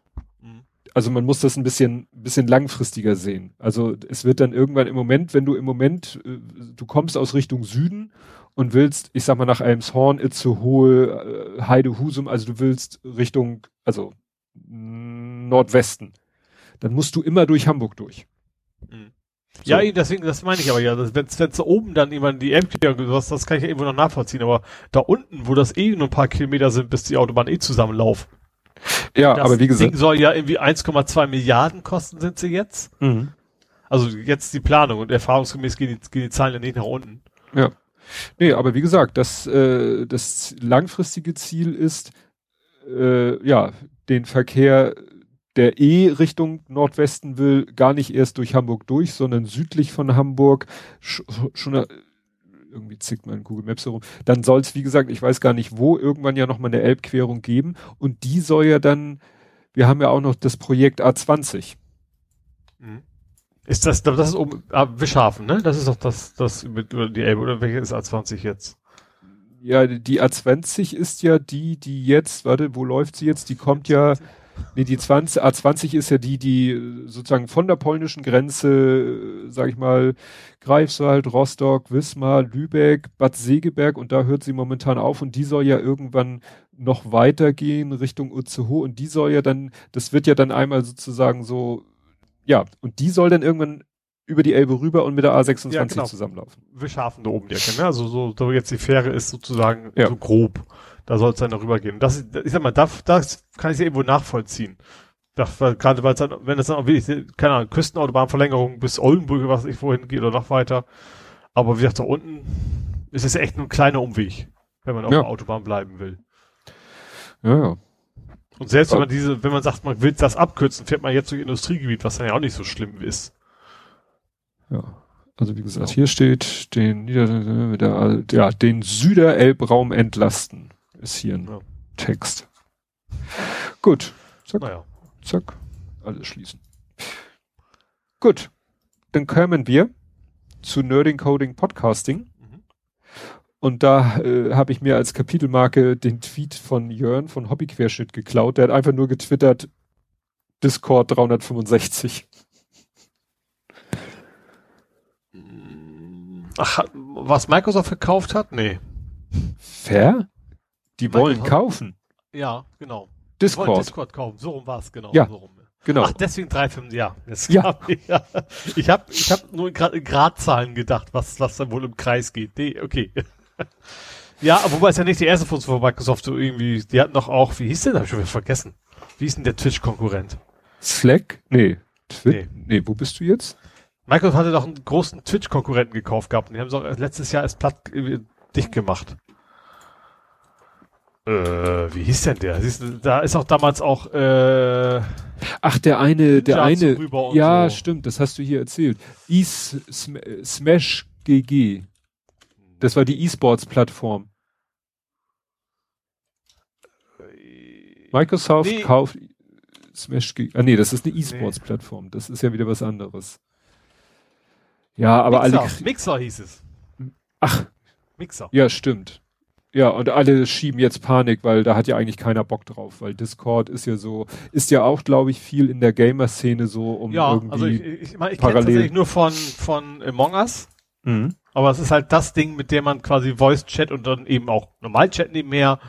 Also man muss das ein bisschen bisschen langfristiger sehen. Also es wird dann irgendwann im Moment, wenn du im Moment äh, du kommst aus Richtung Süden und willst, ich sag mal nach Elmshorn, Itzehoe, äh, Heide Husum, also du willst Richtung also Nordwesten, dann musst du immer durch Hamburg durch. Mhm. So. Ja, deswegen, das meine ich aber ja. Wenn es oben dann jemand die das, das kann ich ja irgendwo noch nachvollziehen, aber da unten, wo das eh nur ein paar Kilometer sind, bis die Autobahn eh zusammenlaufen. Ja, das aber wie gesagt. Ding soll ja irgendwie 1,2 Milliarden kosten, sind sie jetzt. Mhm. Also jetzt die Planung und erfahrungsgemäß gehen die, gehen die Zahlen ja nicht nach unten. Ja. Nee, aber wie gesagt, das, äh, das langfristige Ziel ist, äh, ja, den Verkehr der eh Richtung Nordwesten will, gar nicht erst durch Hamburg durch, sondern südlich von Hamburg, sch schon äh, irgendwie zickt mein Google Maps herum, dann soll es, wie gesagt, ich weiß gar nicht wo, irgendwann ja nochmal eine Elbquerung geben und die soll ja dann, wir haben ja auch noch das Projekt A20. Mhm. Ist das, das ist oben, ah, Wischhafen, ne? Das ist doch das, das mit die Elbe, oder welche ist A20 jetzt? Ja, die A20 ist ja die, die jetzt, warte, wo läuft sie jetzt? Die kommt ja, Nee, die 20, A20 ist ja die, die sozusagen von der polnischen Grenze, sag ich mal, Greifswald, Rostock, Wismar, Lübeck, Bad Segeberg und da hört sie momentan auf und die soll ja irgendwann noch weitergehen Richtung Utzehoe und die soll ja dann, das wird ja dann einmal sozusagen so, ja, und die soll dann irgendwann über die Elbe rüber und mit der A26 ja, genau. zusammenlaufen. Wischhafen da oben, die Ecke, ne? Also so, so jetzt die Fähre ist sozusagen ja. so grob. Da soll es dann darüber gehen. Das, ich sag mal, das, das kann ich ja irgendwo nachvollziehen. Das, weil, gerade weil es dann, wenn es dann auch wirklich, keine Ahnung, Küstenautobahnverlängerung bis Oldenburg, was ich vorhin geht oder noch weiter. Aber wie gesagt, da unten ist es echt nur ein kleiner Umweg, wenn man auf ja. der Autobahn bleiben will. Ja, ja. Und selbst wenn man diese, wenn man sagt, man will das abkürzen, fährt man jetzt durch Industriegebiet, was dann ja auch nicht so schlimm ist. Ja. Also wie gesagt, genau. hier steht den Nieder der, ja, den Süderelbraum entlasten ist hier ein ja. Text. Gut. Zack. Naja. Zack. Alles schließen. Gut. Dann kommen wir zu Nerding Coding Podcasting. Mhm. Und da äh, habe ich mir als Kapitelmarke den Tweet von Jörn von Hobbyquerschnitt geklaut. Der hat einfach nur getwittert, Discord 365. Ach, was Microsoft verkauft hat? Nee. Fair? Die wollen kaufen. Ja, genau. Discord. Die wollen Discord kaufen. So rum war es, genau. Ja. So rum. Genau. Ach, deswegen 3,5, ja. ja. ja. Ich habe ich hab nur in Gradzahlen gedacht, was, was da wohl im Kreis geht. Nee, okay. (laughs) ja, wobei es ja nicht die erste von Microsoft so irgendwie, die hatten doch auch, wie hieß denn, hab ich schon wieder vergessen. Wie hieß denn der Twitch-Konkurrent? Slack? Nee. Twi nee. nee, wo bist du jetzt? Microsoft hatte doch einen großen Twitch-Konkurrenten gekauft gehabt und die haben es auch letztes Jahr erst platt äh, dicht gemacht. Äh, wie hieß denn der? Siehst da ist auch damals auch äh, Ach, der eine, der eine. Ja, so. stimmt, das hast du hier erzählt. E Smash GG. Das war die E-Sports-Plattform. Microsoft nee. kauft Smash GG. Ah nee, das ist eine E-Sports-Plattform. Das ist ja wieder was anderes. Ja, aber Mixer. alle. Mixer hieß es. Ach. Mixer. Ja, stimmt. Ja, und alle schieben jetzt Panik, weil da hat ja eigentlich keiner Bock drauf, weil Discord ist ja so, ist ja auch, glaube ich, viel in der Gamer-Szene so, um ja, irgendwie also ich, ich, ich, mein, ich kenne tatsächlich nur von, von Among Us. Mhm. Aber es ist halt das Ding, mit dem man quasi Voice-Chat und dann eben auch Normal-Chat nebenher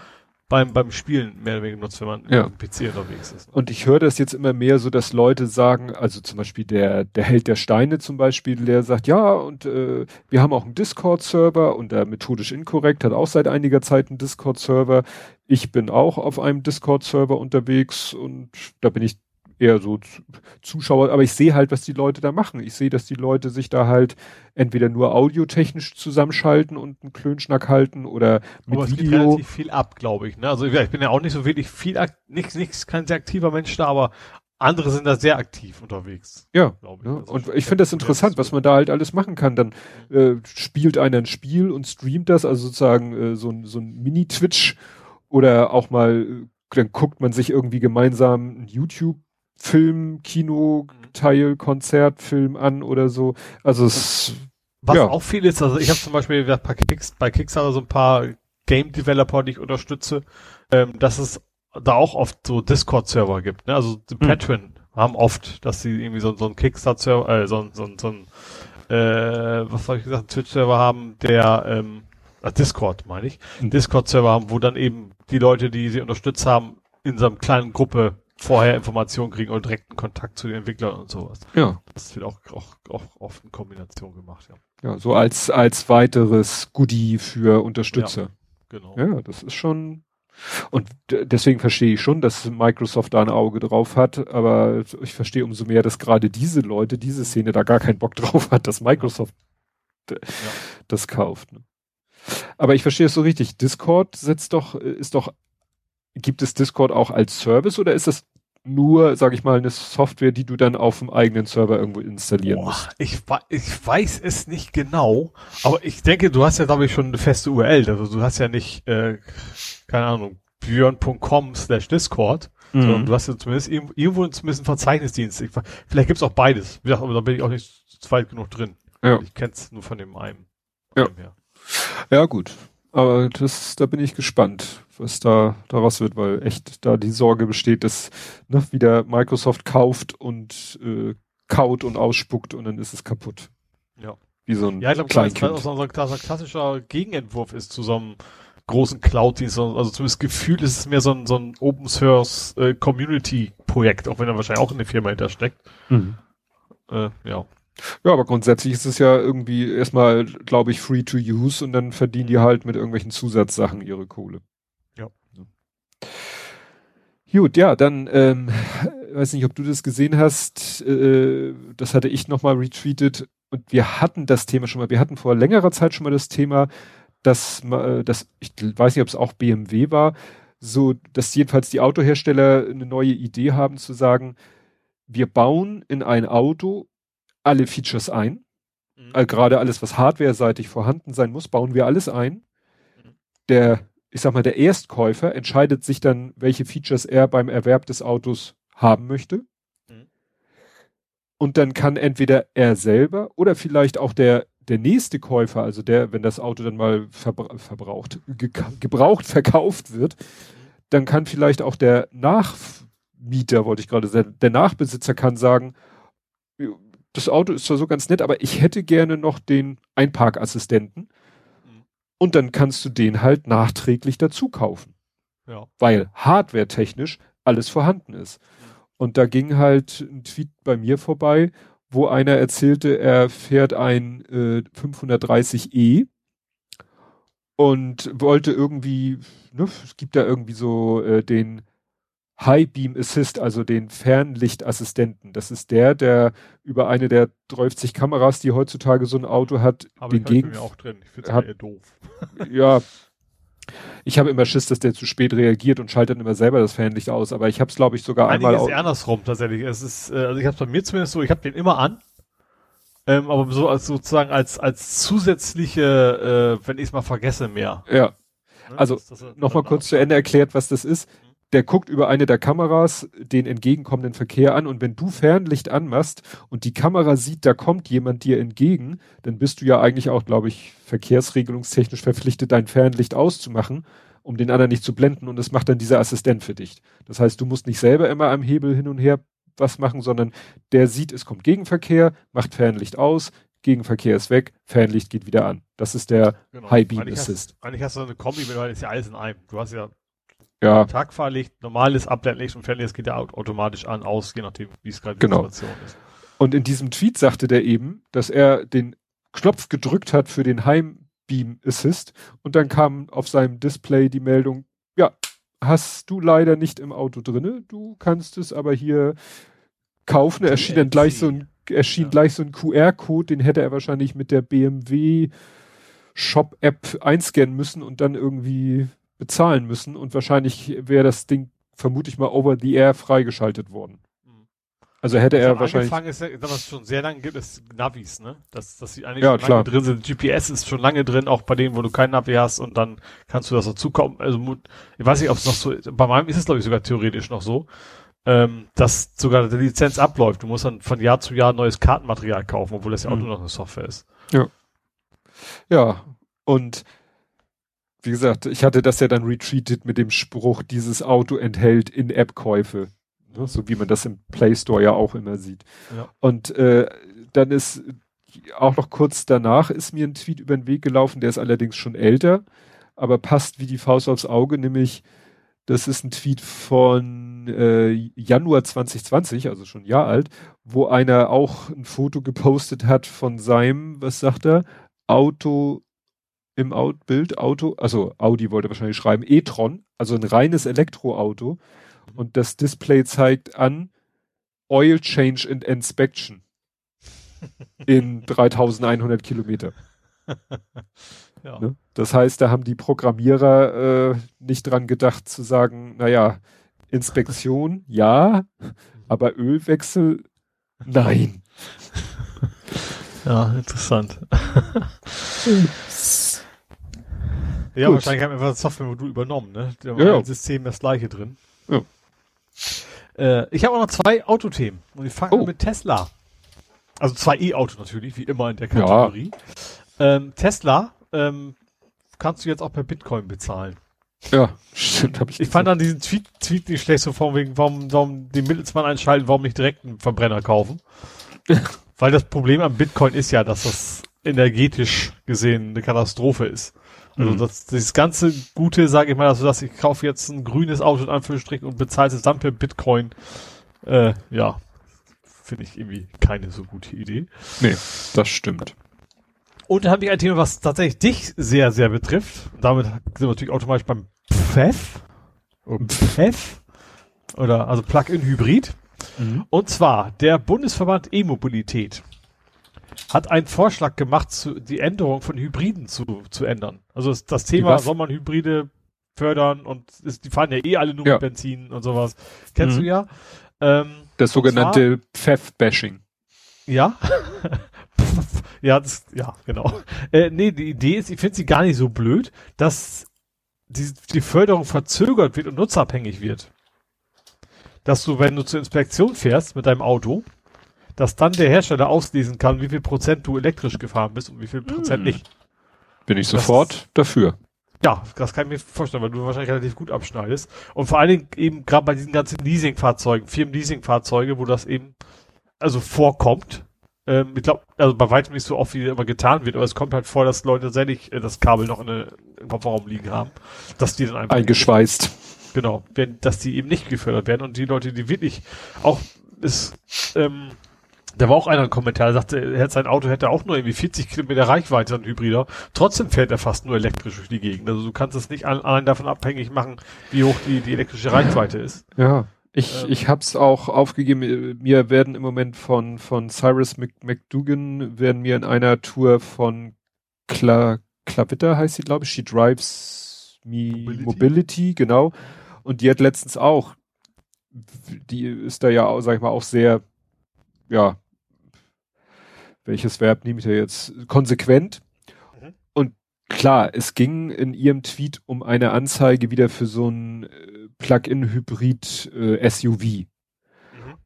beim, beim Spielen mehr oder weniger nutzt, wenn man ja. im PC unterwegs ist. Und ich höre das jetzt immer mehr so, dass Leute sagen, also zum Beispiel der, der Held der Steine zum Beispiel, der sagt, ja, und äh, wir haben auch einen Discord-Server und der methodisch inkorrekt hat auch seit einiger Zeit einen Discord-Server. Ich bin auch auf einem Discord-Server unterwegs und da bin ich eher so Zuschauer, aber ich sehe halt, was die Leute da machen. Ich sehe, dass die Leute sich da halt entweder nur audiotechnisch zusammenschalten und einen Klönschnack halten oder mit aber Video. Es relativ viel ab, glaube ich. Ne? Also ich bin ja auch nicht so wirklich viel, nicht, nicht kein sehr aktiver Mensch da, aber andere sind da sehr aktiv unterwegs. Ja. Ich. ja. Also und ich finde das interessant, was man da halt alles machen kann. Dann äh, spielt einer ein Spiel und streamt das, also sozusagen äh, so, so ein Mini-Twitch oder auch mal dann guckt man sich irgendwie gemeinsam einen YouTube-Film, Kino, Teil, Konzertfilm an oder so. Also es was ja. auch viel ist, also ich habe zum Beispiel bei, Kicks, bei Kickstarter so ein paar Game Developer, die ich unterstütze, ähm, dass es da auch oft so Discord-Server gibt. Ne? Also die mhm. Patreon haben oft, dass sie irgendwie so, so einen Kickstarter-Server, äh, so, so, so ein, äh, was soll ich gesagt, Twitch-Server haben, der, ähm, äh, Discord meine ich, mhm. Discord-Server haben, wo dann eben die Leute, die sie unterstützt haben, in so einer kleinen Gruppe vorher Informationen kriegen oder direkten Kontakt zu den Entwicklern und sowas. Ja. Das wird auch, auch, auch oft in Kombination gemacht, ja. Ja, so als, als weiteres Goodie für Unterstützer. Ja, genau. Ja, das ist schon, und deswegen verstehe ich schon, dass Microsoft da ein Auge drauf hat, aber ich verstehe umso mehr, dass gerade diese Leute, diese Szene da gar keinen Bock (laughs) drauf hat, dass Microsoft ja. das kauft. Ne? Aber ich verstehe es so richtig. Discord setzt doch, ist doch, gibt es Discord auch als Service oder ist das nur, sage ich mal, eine Software, die du dann auf dem eigenen Server irgendwo installieren Boah, musst. Ich, ich weiß es nicht genau, aber ich denke, du hast ja, glaube ich, schon eine feste URL. Also du hast ja nicht, äh, keine Ahnung, björn.com slash Discord, mhm. sondern du hast ja zumindest irgendwo zumindest ein Verzeichnisdienst. Ich, vielleicht gibt's auch beides. Wie gesagt, aber da bin ich auch nicht weit genug drin. Ja. Ich kenn's nur von dem einen. Ja. Ja, gut. Aber das, da bin ich gespannt, was da daraus wird, weil echt da die Sorge besteht, dass ne, wieder Microsoft kauft und äh, kaut und ausspuckt und dann ist es kaputt. Ja. Wie so ein Ja, ich glaube, das auch so ein klassischer Gegenentwurf ist zu so einem großen Cloud-Dienst. Also zumindest Gefühl ist es mehr so ein, so ein Open Source äh, Community-Projekt, auch wenn da wahrscheinlich auch eine Firma hintersteckt. Mhm. Äh, ja. Ja, aber grundsätzlich ist es ja irgendwie erstmal, glaube ich, free to use und dann verdienen die halt mit irgendwelchen Zusatzsachen ihre Kohle. Gut, ja, dann, ähm, (laughs) weiß nicht, ob du das gesehen hast, äh, das hatte ich nochmal retweetet und wir hatten das Thema schon mal, wir hatten vor längerer Zeit schon mal das Thema, dass, äh, dass ich weiß nicht, ob es auch BMW war, so, dass jedenfalls die Autohersteller eine neue Idee haben zu sagen, wir bauen in ein Auto alle Features ein. Mhm. Also gerade alles, was hardware-seitig vorhanden sein muss, bauen wir alles ein. Mhm. Der, ich sag mal, der Erstkäufer entscheidet sich dann, welche Features er beim Erwerb des Autos haben möchte. Mhm. Und dann kann entweder er selber oder vielleicht auch der, der nächste Käufer, also der, wenn das Auto dann mal verbra verbraucht, ge gebraucht verkauft wird, dann kann vielleicht auch der Nachmieter, wollte ich gerade sagen, der Nachbesitzer kann sagen, das Auto ist zwar so ganz nett, aber ich hätte gerne noch den Einparkassistenten. Und dann kannst du den halt nachträglich dazu kaufen. Ja. Weil hardware-technisch alles vorhanden ist. Und da ging halt ein Tweet bei mir vorbei, wo einer erzählte, er fährt ein äh, 530e und wollte irgendwie, ne, es gibt da irgendwie so äh, den High Beam Assist, also den Fernlichtassistenten. Das ist der, der über eine der 30 Kameras, die heutzutage so ein Auto hat, Aber den Gegen auch drin. Ich finde es eher doof. (laughs) (laughs) ja. Ich habe immer Schiss, dass der zu spät reagiert und schaltet dann immer selber das Fernlicht aus. Aber ich habe es, glaube ich, sogar Einige einmal. ist andersrum tatsächlich. Es ist, äh, also ich habe es bei mir zumindest so. Ich habe den immer an. Ähm, aber so als sozusagen als als zusätzliche, äh, wenn ich es mal vergesse, mehr. Ja. Ne? Also nochmal kurz zu Ende erklärt, was das ist. Der guckt über eine der Kameras den entgegenkommenden Verkehr an und wenn du Fernlicht anmachst und die Kamera sieht, da kommt jemand dir entgegen, dann bist du ja eigentlich auch, glaube ich, verkehrsregelungstechnisch verpflichtet, dein Fernlicht auszumachen, um den anderen nicht zu blenden und das macht dann dieser Assistent für dich. Das heißt, du musst nicht selber immer am Hebel hin und her was machen, sondern der sieht, es kommt Gegenverkehr, macht Fernlicht aus, Gegenverkehr ist weg, Fernlicht geht wieder an. Das ist der genau. High Beam Assist. Hast, eigentlich hast du eine Kombi, weil ist ja alles in einem. Du hast ja ja. Tagfahrlicht, normales Abblendlicht und Fernlicht geht ja automatisch an, aus, je nachdem, wie es gerade genau. die Situation ist. Und in diesem Tweet sagte der eben, dass er den Knopf gedrückt hat für den Heimbeam Assist und dann kam auf seinem Display die Meldung, ja, hast du leider nicht im Auto drinne, du kannst es aber hier kaufen. Er erschien dann gleich so ein, erschien ja. gleich so ein QR-Code, den hätte er wahrscheinlich mit der BMW Shop-App einscannen müssen und dann irgendwie bezahlen müssen und wahrscheinlich wäre das Ding vermutlich mal over the air freigeschaltet worden. Mhm. Also hätte er Also wahrscheinlich. Angefangen ist, ja, was es schon sehr lange gibt, ist Navis, ne? Dass, dass die eigentlich Ja, schon klar. lange drin sind. GPS ist schon lange drin, auch bei denen, wo du kein Navi hast und dann kannst du das dazu kommen. Also ich weiß nicht, ob es noch so bei meinem ist es glaube ich sogar theoretisch noch so, ähm, dass sogar die Lizenz abläuft. Du musst dann von Jahr zu Jahr neues Kartenmaterial kaufen, obwohl das ja auch Mhm. nur noch eine Software ist. Ja, und wie gesagt, ich hatte das ja dann retweetet mit dem Spruch, dieses Auto enthält In-App-Käufe. Ne? So wie man das im Play Store ja auch immer sieht. Ja. Und äh, dann ist auch noch kurz danach ist mir ein Tweet über den Weg gelaufen, der ist allerdings schon älter, aber passt wie die Faust aufs Auge, nämlich das ist ein Tweet von äh, Januar 2020, also schon ein Jahr alt, wo einer auch ein Foto gepostet hat von seinem, was sagt er, Auto im Out Bild, Auto, also Audi wollte wahrscheinlich schreiben, e-tron, also ein reines Elektroauto. Und das Display zeigt an Oil Change and Inspection (laughs) in 3100 Kilometer. (laughs) Ja. Ne? Das heißt, da haben die Programmierer äh, nicht dran gedacht zu sagen, naja, Inspektion (laughs) ja, aber Ölwechsel nein. Ja, interessant. Ja, Gut. wahrscheinlich haben wir einfach das Software-Modul übernommen, ne? Da war Ja, ja. ein System das gleiche drin. Ja. Äh, ich habe auch noch zwei Autothemen und ich fange Oh. mit Tesla. Also zwei E-Autos natürlich, wie immer in der Kategorie. Ähm, Tesla ähm, kannst du jetzt auch per Bitcoin bezahlen. Ja, stimmt, habe ich Ich fand dann diesen Tweet, Tweet nicht schlecht, so von wegen, warum, warum den Mittelsmann einschalten, warum nicht direkt einen Verbrenner kaufen. (laughs) Weil das Problem am Bitcoin ist ja, dass das energetisch gesehen eine Katastrophe ist. Also Mhm. das, das ganze Gute, sage ich mal, also dass ich kaufe jetzt ein grünes Auto in Anführungsstrichen und bezahle es dann per Bitcoin, äh, ja, finde ich irgendwie keine so gute Idee. Nee, das stimmt. Und dann habe ich ein Thema, was tatsächlich dich sehr, sehr betrifft. Damit sind wir natürlich automatisch beim PFEF. Oder PFEF. Oder, also Plug-in-Hybrid. Und zwar, der Bundesverband E-Mobilität hat einen Vorschlag gemacht, zu, die Änderung von Hybriden zu, zu ändern. Also das, Thema, soll man Hybride fördern und ist, die fahren ja eh alle nur Ja. mit Benzin und sowas. Kennst Mhm. du ja. Ähm, Das sogenannte Pfeff-Bashing. ja. (laughs) ja, das, ja, genau. Äh, nee, die Idee ist, ich finde sie gar nicht so blöd, dass die, die Förderung verzögert wird und nutzerabhängig wird. Dass du, wenn du zur Inspektion fährst mit deinem Auto, dass dann der Hersteller auslesen kann, wie viel Prozent du elektrisch gefahren bist und wie viel Prozent Mm. nicht. Bin ich Das sofort dafür. Ja, das kann ich mir vorstellen, weil du wahrscheinlich relativ gut abschneidest. Und vor allen Dingen eben gerade bei diesen ganzen Leasingfahrzeugen, Firmen-Leasingfahrzeuge, wo das eben also vorkommt. Ähm, ich glaube, also bei weitem nicht so oft, wie immer getan wird, aber es kommt halt vor, dass Leute tatsächlich äh, das Kabel noch in eine, im Kofferraum liegen haben, dass die dann einfach Eingeschweißt. Genau, wenn, dass die eben nicht gefördert werden und die Leute, die wirklich auch ist, ähm, da war auch einer ein Kommentar, der sagte, er hätte sein Auto hätte auch nur irgendwie 40 Kilometer Reichweite, ein Hybrider. Trotzdem fährt er fast nur elektrisch durch die Gegend. Also du kannst es nicht allein davon abhängig machen, wie hoch die, die elektrische Reichweite ist. Ja. Ich, Ähm. ich hab's auch aufgegeben. Mir werden im Moment von, von Cyrus Mc, McDougan werden mir in einer Tour von Kla, Klavitter heißt sie, glaube ich. She drives me Mobility. Mobility. genau. Und die hat letztens auch, die ist da ja, sag ich mal, auch sehr, ja, welches Verb nehme ich da jetzt? Konsequent. Mhm. Und klar, es ging in ihrem Tweet um eine Anzeige wieder für so ein äh, Plug-in-Hybrid äh, SUV. Mhm.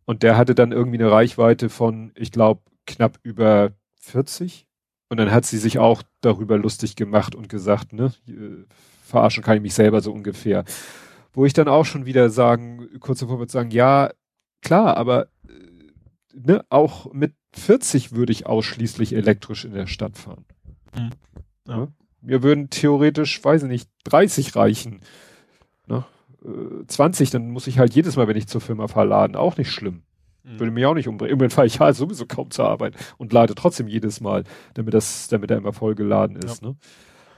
Und der hatte dann irgendwie eine Reichweite von, ich glaube, knapp über 40. Und dann hat sie sich auch darüber lustig gemacht und gesagt, ne, äh, verarschen kann ich mich selber so ungefähr. Wo ich dann auch schon wieder sagen, kurz davor würde sagen, ja, klar, aber ne, auch mit 40 würde ich ausschließlich elektrisch in der Stadt fahren. Mhm. Ja. Ne? Mir würden theoretisch, weiß ich nicht, 30 reichen. Ne? Äh, 20, dann muss ich halt jedes Mal, wenn ich zur Firma fahre, laden. Auch nicht schlimm. Mhm. Würde mich auch nicht umbringen. Irgendwann fahre ich halt sowieso kaum zur Arbeit und lade trotzdem jedes Mal, damit das, damit er immer voll geladen ist. Ja, ne?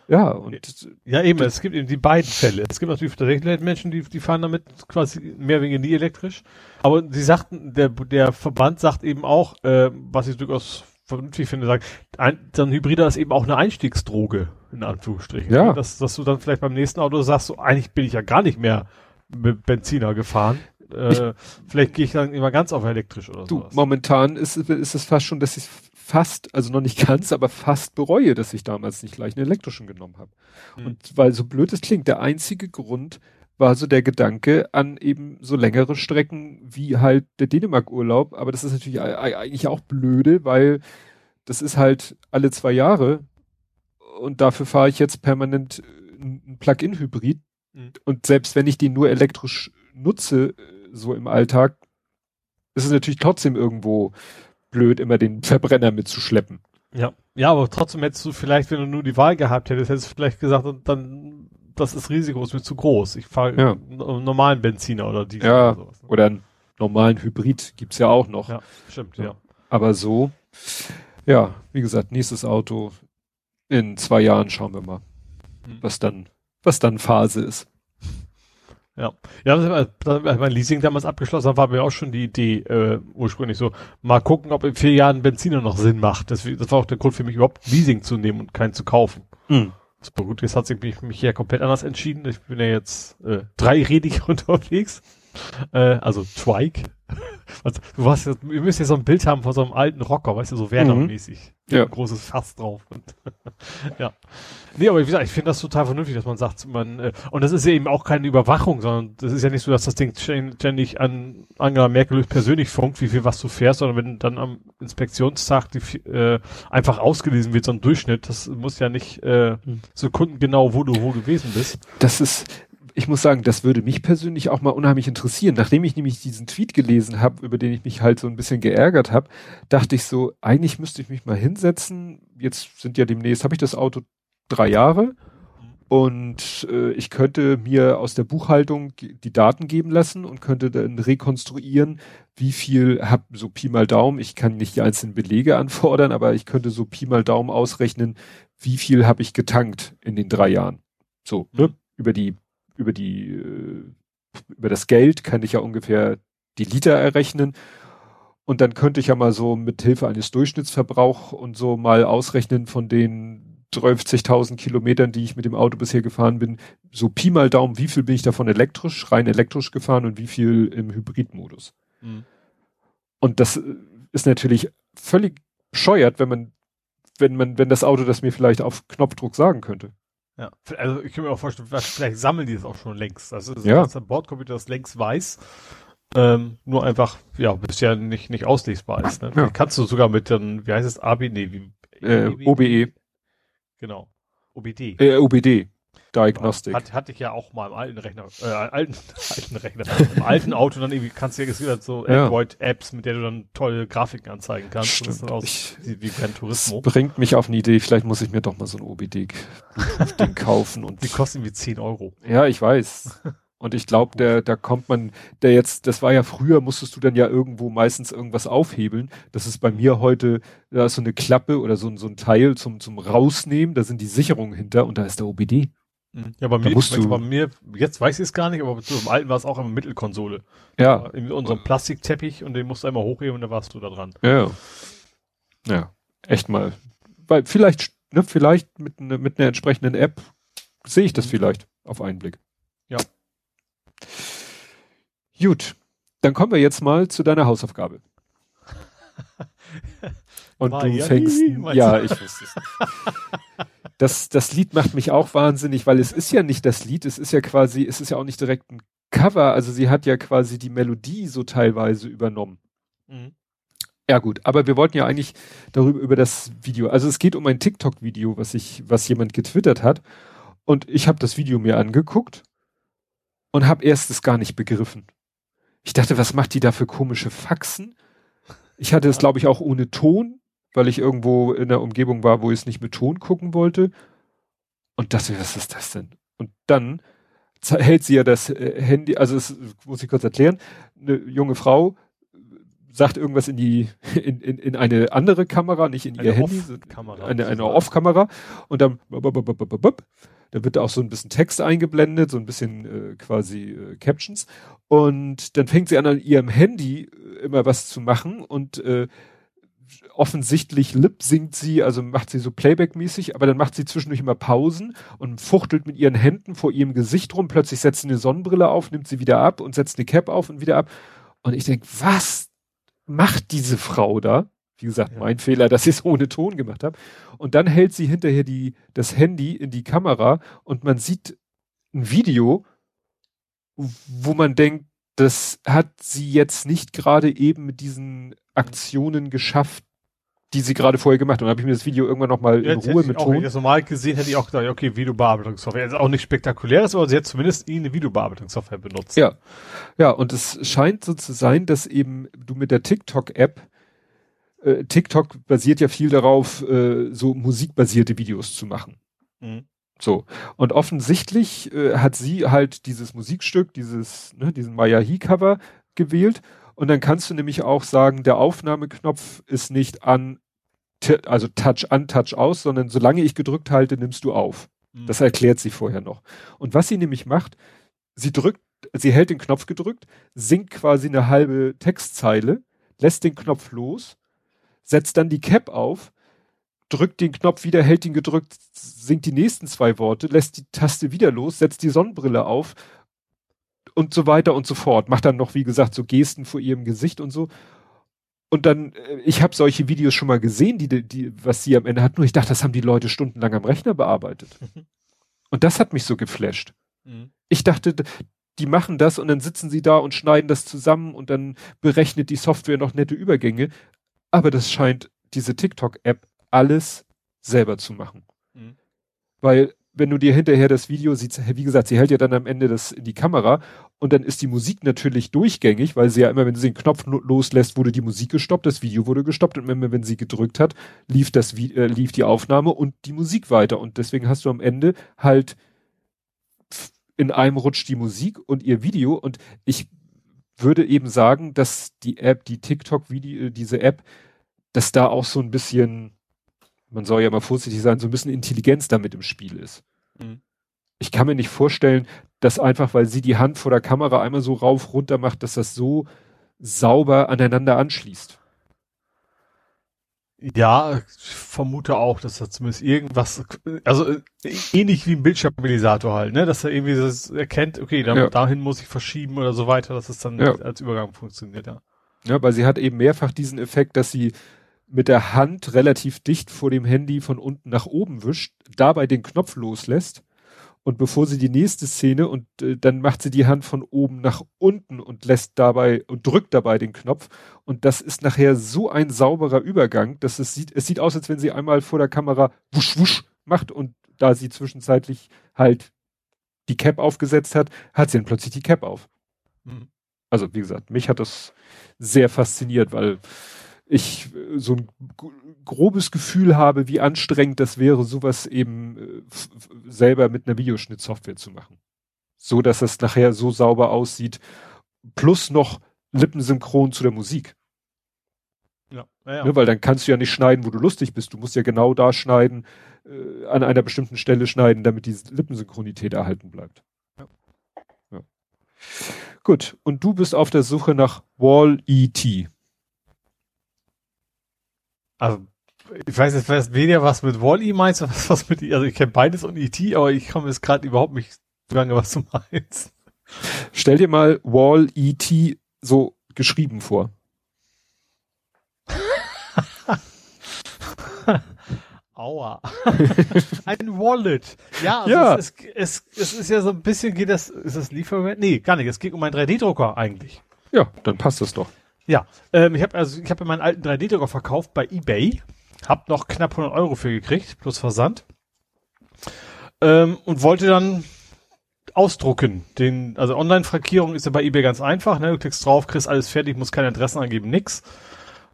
Ja und Ja, eben, es gibt eben die beiden Fälle. Es gibt natürlich tatsächlich Menschen, die, die fahren damit quasi mehr oder weniger nie elektrisch. Aber sie sagten, der, der Verband sagt eben auch, äh, was ich durchaus vernünftig finde, sagt, ein, so ein Hybrider ist eben auch eine Einstiegsdroge, in Anführungsstrichen. Ja. Dass, dass du dann vielleicht beim nächsten Auto sagst, so, eigentlich bin ich ja gar nicht mehr mit Benziner gefahren. äh, vielleicht gehe ich dann immer ganz auf elektrisch oder so. Momentan ist, ist es fast schon, dass ich fast, also noch nicht (laughs) ganz, aber fast bereue, dass ich damals nicht gleich einen elektrischen genommen habe. Hm. Und weil so blöd es klingt, der einzige Grund war so der Gedanke an eben so längere Strecken wie halt der Dänemark-Urlaub. Aber das ist natürlich eigentlich auch blöde, weil das ist halt alle zwei Jahre und dafür fahre ich jetzt permanent ein Plug-in-Hybrid. Mhm. Und selbst wenn ich den nur elektrisch nutze, so im Alltag, ist es natürlich trotzdem irgendwo blöd, immer den Verbrenner mitzuschleppen. Ja, ja, aber trotzdem hättest du vielleicht, wenn du nur die Wahl gehabt hättest, hättest du vielleicht gesagt, dann das ist Risiko ist mir zu groß. Ich fahre ja. einen normalen Benziner oder Diesel ja, oder sowas. Ne? Oder einen normalen Hybrid gibt's ja auch noch. Ja, stimmt, ja. ja. Aber so, ja, wie gesagt, nächstes Auto in zwei Jahren schauen wir mal, hm. was dann, was dann Phase ist. Ja, ja, als mein Leasing damals abgeschlossen hat, war mir auch schon die Idee äh, ursprünglich so, mal gucken, ob in vier Jahren Benziner noch Sinn macht. Das, das war auch der Grund für mich überhaupt Leasing zu nehmen und keinen zu kaufen. Mhm. Super gut, jetzt hat sich mich, mich hier komplett anders entschieden. Ich bin ja jetzt äh, dreiredig (laughs) unterwegs. Äh, also Trike. Also, (laughs) du jetzt, wir müssen jetzt so ein Bild haben von so einem alten Rocker, weißt du, so Werner-mäßig. Mhm. Ja. Ein großes Fass drauf. Und, (laughs) ja. Nee, aber wie gesagt, ich finde das total vernünftig, dass man sagt, man, äh, und das ist ja eben auch keine Überwachung, sondern das ist ja nicht so, dass das Ding ständig an Angela Merkel persönlich funkt, wie viel was du fährst, sondern wenn dann am Inspektionstag die, äh, einfach ausgelesen wird, so ein Durchschnitt, das muss ja nicht äh, mhm. sekundengenau, wo du wo gewesen bist. Das ist, ich muss sagen, das würde mich persönlich auch mal unheimlich interessieren. Nachdem ich nämlich diesen Tweet gelesen habe, über den ich mich halt so ein bisschen geärgert habe, dachte ich so, eigentlich müsste ich mich mal hinsetzen. Jetzt sind ja demnächst, habe ich das Auto drei Jahre und äh, ich könnte mir aus der Buchhaltung die Daten geben lassen und könnte dann rekonstruieren, wie viel hab so Pi mal Daumen. Ich kann nicht die einzelnen Belege anfordern, aber ich könnte so Pi mal Daumen ausrechnen, wie viel habe ich getankt in den drei Jahren. So, ne? Über die über die, äh, über das Geld kann ich ja ungefähr die Liter errechnen. Und dann könnte ich ja mal so mit Hilfe eines Durchschnittsverbrauch und so mal ausrechnen von den 30.000 Kilometern, die ich mit dem Auto bisher gefahren bin, so Pi mal Daumen, wie viel bin ich davon elektrisch, rein elektrisch gefahren und wie viel im Hybridmodus. Mhm. Und das ist natürlich völlig bescheuert, wenn man, wenn man, wenn das Auto das mir vielleicht auf Knopfdruck sagen könnte. Ja, also ich kann mir auch vorstellen, vielleicht sammeln die das auch schon längst. Also das ja. dass der Bordcomputer das längst weiß. Ähm, nur einfach, ja, bisher nicht, nicht auslesbar ist. Ne? Ja. Kannst du sogar mit dann, wie heißt es, AB, nee, wie, äh, OBE. Genau. OBD. Äh, OBD. Diagnostik. Hat, hatte ich ja auch mal im alten Rechner, äh, alten, (laughs) alten Rechner, im alten Auto dann irgendwie kannst du ja gesehen, so. Android-Apps, mit der du dann tolle Grafiken anzeigen kannst. Stimmt. Das, aus, ich, wie Gran Turismo. Das bringt mich auf eine Idee, vielleicht muss ich mir doch mal so ein OBD-Ding (laughs) kaufen. und Die kosten wie 10 Euro. Ja, ich weiß. Und ich glaube, der, da kommt man, der jetzt, das war ja früher, musstest du dann ja irgendwo meistens irgendwas aufhebeln. Das ist bei mir heute, da ist so eine Klappe oder so, so ein Teil zum, zum Rausnehmen, da sind die Sicherungen hinter und da ist der OBD. Mhm. Ja, bei mir, musst du, bei mir, jetzt weiß ich es gar nicht, aber dem alten war es auch eine Mittelkonsole. Ja. In unserem Plastikteppich und den musst du einmal hochheben und da warst du da dran. Ja. Ja, echt mal. Weil vielleicht, ne, vielleicht mit, ne, mit einer entsprechenden App sehe ich das mhm. vielleicht auf einen Blick. Ja. Gut. Dann kommen wir jetzt mal zu deiner Hausaufgabe. (laughs) Und War du ja fängst, ja, ich wusste es. (laughs) das, das Lied macht mich auch wahnsinnig, weil es ist ja nicht das Lied, es ist ja quasi, es ist ja auch nicht direkt ein Cover, also sie hat ja quasi die Melodie so teilweise übernommen. Mhm. Ja gut, aber wir wollten ja eigentlich darüber über das Video. Also es geht um ein TikTok-Video, was ich, was jemand getwittert hat. Und ich habe das Video mir angeguckt und habe erst es gar nicht begriffen. Ich dachte, was macht die da für komische Faxen? Ich hatte es, glaube ich, auch ohne Ton weil ich irgendwo in der Umgebung war, wo ich es nicht mit Ton gucken wollte. Und dachte, was ist das denn? Und dann hält sie ja das äh, Handy, also es muss ich kurz erklären, eine junge Frau sagt irgendwas in die (laughs) in, in, in eine andere Kamera, nicht in eine ihr Handy, eine, eine Off-Kamera. Und dann da wird auch so ein bisschen Text eingeblendet, so ein bisschen äh, quasi äh, Captions. Und dann fängt sie an an ihrem Handy immer was zu machen. Und äh, offensichtlich lip singt sie, also macht sie so Playback-mäßig, aber dann macht sie zwischendurch immer Pausen und fuchtelt mit ihren Händen vor ihrem Gesicht rum. Plötzlich setzt sie eine Sonnenbrille auf, nimmt sie wieder ab und setzt eine Cap auf und wieder ab. Und ich denke, was macht diese Frau da? Wie gesagt, ja. mein Fehler, dass ich es ohne Ton gemacht habe. Und dann hält sie hinterher die, das Handy in die Kamera und man sieht ein Video, wo man denkt, das hat sie jetzt nicht gerade eben mit diesen Aktionen geschafft, die sie gerade vorher gemacht haben. Dann habe ich mir das Video irgendwann nochmal in Ruhe mit Ton. Wenn ich das normal gesehen hätte ich auch gedacht, okay, Videobearbeitungssoftware. Ist auch nicht spektakuläres, aber sie hat zumindest eine Videobearbeitungssoftware benutzt. Ja. Ja, und es scheint so zu sein, dass eben du mit der TikTok-App äh, TikTok basiert ja viel darauf, äh, so musikbasierte Videos zu machen. Mhm. So. Und offensichtlich äh, hat sie halt dieses Musikstück, dieses, ne, diesen Maya He Cover gewählt. Und dann kannst du nämlich auch sagen, der Aufnahmeknopf ist nicht an, also Touch an, Touch aus, sondern solange ich gedrückt halte, nimmst du auf. Mhm. Das erklärt sie vorher noch. Und was sie nämlich macht, sie drückt, sie hält den Knopf gedrückt, singt quasi eine halbe Textzeile, lässt den Knopf los, setzt dann die Cap auf, drückt den Knopf wieder, hält ihn gedrückt, singt die nächsten zwei Worte, lässt die Taste wieder los, setzt die Sonnenbrille auf und so weiter und so fort. Macht dann noch, wie gesagt, so Gesten vor ihrem Gesicht und so. Und dann, äh, ich habe solche Videos schon mal gesehen, die, die, was sie am Ende hat, nur ich dachte, das haben die Leute stundenlang am Rechner bearbeitet. Mhm. (laughs) Und das hat mich so geflasht. Mhm. Ich dachte, die machen das und dann sitzen sie da und schneiden das zusammen und dann berechnet die Software noch nette Übergänge. Aber das scheint diese TikTok-App alles selber zu machen. Mhm. Weil wenn du dir hinterher das Video siehst, wie gesagt, sie hält ja dann am Ende das in die Kamera und dann ist die Musik natürlich durchgängig, weil sie ja immer, wenn sie den Knopf loslässt, wurde die Musik gestoppt, das Video wurde gestoppt und immer, wenn sie gedrückt hat, lief das, äh, lief die Aufnahme und die Musik weiter und deswegen hast du am Ende halt in einem Rutsch die Musik und ihr Video und ich würde eben sagen, dass die App, die TikTok-Video, diese App, dass da auch so ein bisschen man soll ja mal vorsichtig sein, so ein bisschen Intelligenz damit im Spiel ist. Mhm. Ich kann mir nicht vorstellen, dass einfach, weil sie die Hand vor der Kamera einmal so rauf runter macht, dass das so sauber aneinander anschließt. Ja, ich vermute auch, dass da zumindest irgendwas, also äh, ähnlich wie ein Bildschirmstabilisator halt, ne, dass er irgendwie das erkennt, okay, da, ja. dahin muss ich verschieben oder so weiter, dass es dann ja. als Übergang funktioniert, ja. Ja, weil sie hat eben mehrfach diesen Effekt, dass sie mit der Hand relativ dicht vor dem Handy von unten nach oben wischt, dabei den Knopf loslässt und bevor sie die nächste Szene und äh, dann macht sie die Hand von oben nach unten und lässt dabei und drückt dabei den Knopf und das ist nachher so ein sauberer Übergang, dass es sieht, es sieht aus, als wenn sie einmal vor der Kamera wusch wusch macht und da sie zwischenzeitlich halt die Cap aufgesetzt hat, hat sie dann plötzlich die Cap auf. Mhm. Also wie gesagt, mich hat das sehr fasziniert, weil ich äh, so ein grobes Gefühl habe, wie anstrengend das wäre, sowas eben äh, selber mit einer Videoschnittsoftware zu machen. So dass es nachher so sauber aussieht, plus noch lippensynchron zu der Musik. Ja, ja, ja. Ne, weil dann kannst du ja nicht schneiden, wo du lustig bist. Du musst ja genau da schneiden, äh, an einer bestimmten Stelle schneiden, damit die Lippensynchronität erhalten bleibt. Ja. ja. Gut, und du bist auf der Suche nach Wall E.T. Also, ich weiß jetzt weiß weder was mit Wall-E meinst, was, was mit, also ich kenne beides und E.T., aber ich komme jetzt gerade überhaupt nicht lange, was du meinst. Stell dir mal Wall-E.T. so geschrieben vor. (laughs) Aua. (laughs) ein Wallet. Ja, also ja. Es, es, es, ist ja so ein bisschen, geht das, ist das Lieferant? Nee, gar nicht. Es geht um einen 3D-Drucker eigentlich. Ja, dann passt das doch. Ja, ähm, ich habe also ich habe meinen alten 3D-Drucker verkauft bei eBay, hab noch knapp 100 Euro für gekriegt plus Versand ähm, und wollte dann ausdrucken. Den also Online-Frankierung ist ja bei eBay ganz einfach. Ne? Du klickst drauf, kriegst alles fertig, musst keine Adressen angeben, nix.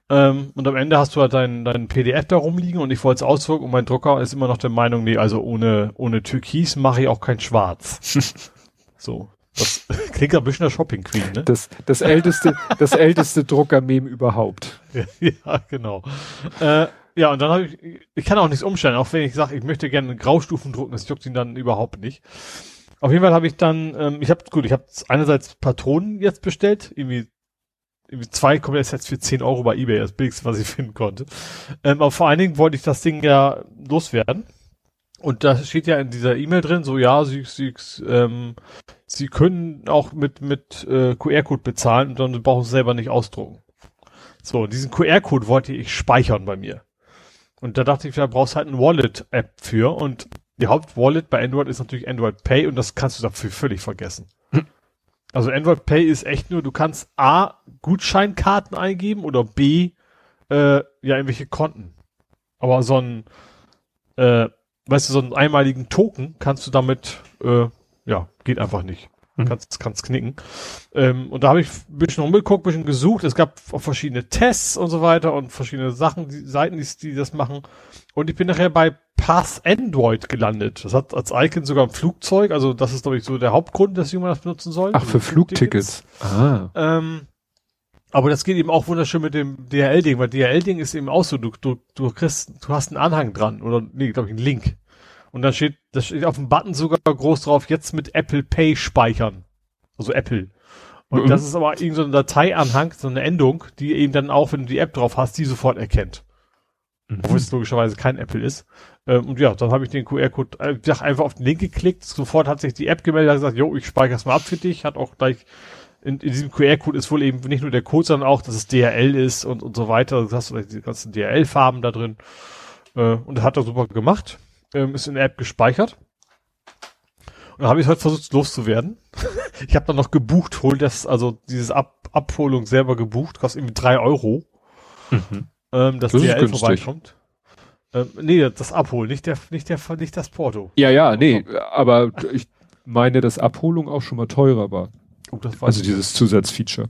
Ähm, und am Ende hast du halt dein, dein PDF da rumliegen und ich wollte es ausdrucken und mein Drucker ist immer noch der Meinung, nee, also ohne ohne Türkis mache ich auch kein Schwarz. (laughs) so, das (laughs) klingt ein bisschen der Shopping Queen, ne? Das, das älteste, das älteste Drucker-Meme überhaupt. Ja, (laughs) ja genau. Äh, ja, und dann habe ich, ich kann auch nichts umstellen, auch wenn ich sage, ich möchte gerne Graustufen drucken, das juckt ihn dann überhaupt nicht. Auf jeden Fall habe ich dann, ähm, ich habe, gut, ich habe einerseits Patronen jetzt bestellt, irgendwie zwei Komplett-Sets für 10 Euro bei Ebay, das billigste, was ich (laughs) finden konnte. Ähm, aber vor allen Dingen wollte ich das Ding ja loswerden. Und da steht ja in dieser E-Mail drin, so ja, sie, sie, ähm, sie können auch mit, mit äh, QR-Code bezahlen und dann brauchen sie selber nicht ausdrucken. So, diesen QR-Code wollte ich speichern bei mir. Und da dachte ich, da brauchst halt eine Wallet-App für und die Hauptwallet bei Android ist natürlich Android Pay und das kannst du dafür völlig vergessen. Hm. Also Android Pay ist echt nur, du kannst A, Gutscheinkarten eingeben oder B, äh, ja, irgendwelche Konten. Aber so ein, äh, weißt du, so einen einmaligen Token kannst du damit, äh, ja, geht einfach nicht. Mhm. Kannst, kannst knicken. Ähm, und da habe ich ein bisschen rumgeguckt, ein bisschen gesucht. Es gab auch verschiedene Tests und so weiter und verschiedene Sachen, die Seiten, die, die das machen. Und ich bin nachher bei Pass Android gelandet. Das hat als Icon sogar ein Flugzeug. Also das ist, glaube ich, so der Hauptgrund, dass jemand das benutzen soll. Ach, für Flugtickets. Ah. Ähm, aber das geht eben auch wunderschön mit dem DHL-Ding, weil DHL-Ding ist eben auch so, du, du, du kriegst, du hast einen Anhang dran oder nee, glaube ich, einen Link. Und dann steht, das steht auf dem Button sogar groß drauf, jetzt mit Apple Pay speichern. Also Apple. Und mhm. das ist aber irgendein so Dateianhang, so eine Endung, die eben dann auch, wenn du die App drauf hast, die sofort erkennt. Mhm. Obwohl es logischerweise kein Apple ist. Ähm, und ja, dann habe ich den QR-Code äh, einfach auf den Link geklickt. Sofort hat sich die App gemeldet, hat gesagt, jo, ich speichere es mal ab für dich. Hat auch gleich in, in diesem QR-Code ist wohl eben nicht nur der Code, sondern auch, dass es DRL ist und, und so weiter. Du hast die ganzen DRL-Farben da drin. Äh, und das hat er super gemacht ähm, ist in der App gespeichert. Und dann habe ich heute versucht loszuwerden. (laughs) ich habe dann noch gebucht, hol das, also dieses Ab Abholung selber gebucht, kostet irgendwie drei Euro. Mhm. Ähm, dass das DRL vorbeikommt. Ähm, nee, das Abholen, nicht der, nicht der, nicht das Porto. Ja, ja, nee, aber ich meine, dass Abholung auch schon mal teurer war. Oh, also dieses Zusatzfeature.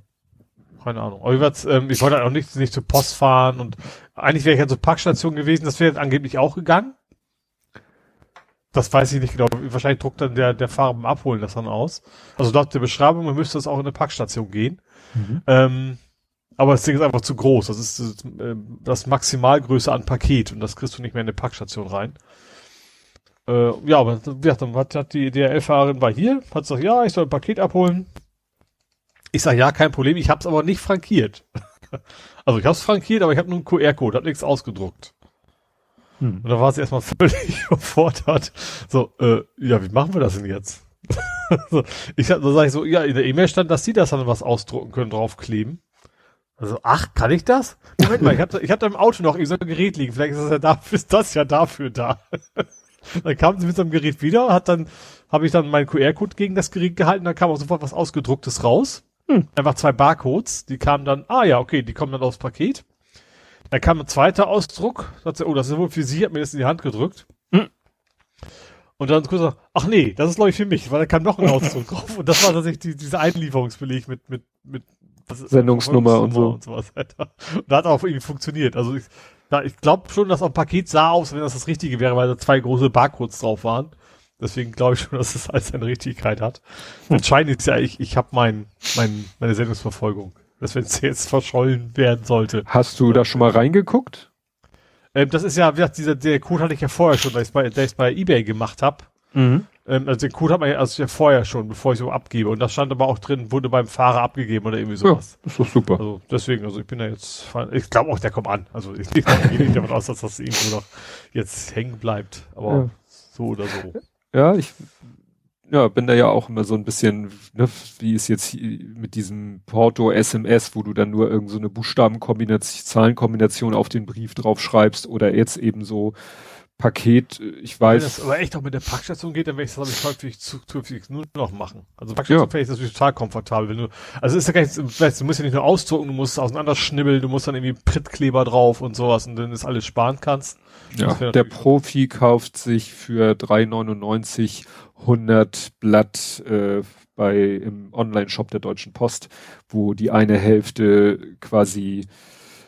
Keine Ahnung. Aber ich, ähm, ich wollte halt auch nicht, nicht zur Post fahren und eigentlich wäre ich ja zur Parkstation gewesen, das wäre angeblich auch gegangen. Das weiß ich nicht genau. Wahrscheinlich druckt dann der, der Fahrer beim Abholen das dann aus. Also laut der Beschreibung, man müsste das auch in eine Packstation gehen. Mhm. Ähm, aber das Ding ist einfach zu groß. Das ist das, äh, das Maximalgröße an Paket und das kriegst du nicht mehr in eine Packstation rein. Äh, ja, aber ja, dann hat, hat die DRL-Fahrerin war hier, hat gesagt, ja, ich soll ein Paket abholen. Ich sage, ja, kein Problem, ich hab's aber nicht frankiert. (laughs) also ich hab's frankiert, aber ich habe nur einen QR-Code, hat nichts ausgedruckt. Hm. Und da war sie erstmal (laughs) völlig überfordert. So, äh, ja, wie machen wir das denn jetzt? (laughs) so, ich da sage ich so, ja, in der E-Mail stand, dass sie das dann was ausdrucken können, draufkleben. Also, ach, kann ich das? Moment mal, ich hatte, ich hatte im Auto noch so ein Gerät liegen, vielleicht ist das ja dafür, (laughs) ist das ja dafür da. dann kam sie mit so einem Gerät wieder, hat dann, habe ich dann meinen QR-Code gegen das Gerät gehalten, dann kam auch sofort was ausgedrucktes raus. Hm. Einfach zwei Barcodes, die kamen dann, ah ja, okay, die kommen dann aufs Paket. Da kam ein zweiter Ausdruck, sagte, oh, das ist wohl für Sie, hat mir das in die Hand gedrückt. Hm. Und dann kurz ach nee, das ist glaube ich für mich, weil da kam noch ein (laughs) Ausdruck drauf. Und das war tatsächlich die, dieser Einlieferungsbeleg mit, mit, mit was, Sendungsnummer und so. Und sowas, Alter. Und da hat auch irgendwie funktioniert. Also ich, da, ich glaube schon, dass auch ein Paket sah aus, wenn das das Richtige wäre, weil da zwei große Barcodes drauf waren. Deswegen glaube ich schon, dass das alles seine Richtigkeit hat. Hm. Entscheidend ist ja, ich, ich habe mein, mein, meine Sendungsverfolgung dass wenn es jetzt verschollen werden sollte. Hast du da schon mal reingeguckt? Ähm, das ist ja, wie gesagt, dieser, der Code hatte ich ja vorher schon, da ich es bei, da ich's bei eBay gemacht habe. Mhm. Ähm, also den Code hat man ja, also ja vorher schon, bevor ich so abgebe. Und das stand aber auch drin, wurde beim Fahrer abgegeben oder irgendwie sowas. Ja, ist doch super. Also deswegen, also ich bin da jetzt, ich glaube auch, der kommt an. Also ich, ich gehe nicht davon aus, dass das irgendwo noch jetzt hängen bleibt. Aber ja. so oder so. Ja, ich ja, bin da ja auch immer so ein bisschen, ne, wie ist jetzt mit diesem Porto SMS, wo du dann nur irgend so eine Buchstabenkombination, Zahlenkombination auf den Brief drauf schreibst oder jetzt eben so Paket, ich weiß. Wenn das aber echt auch mit der Packstation geht, dann werde ich das, glaube ich, häufig zukünftig nur noch machen. Also Packstation ja. ist natürlich total komfortabel, wenn du, also ist ja gar nicht, du musst ja nicht nur ausdrucken, du musst auseinanderschnibbeln, du musst dann irgendwie Prittkleber drauf und sowas und dann das alles sparen kannst. Ja, der Profi kauft sich für 3,99 100 Blatt äh, bei im Online-Shop der Deutschen Post, wo die eine Hälfte quasi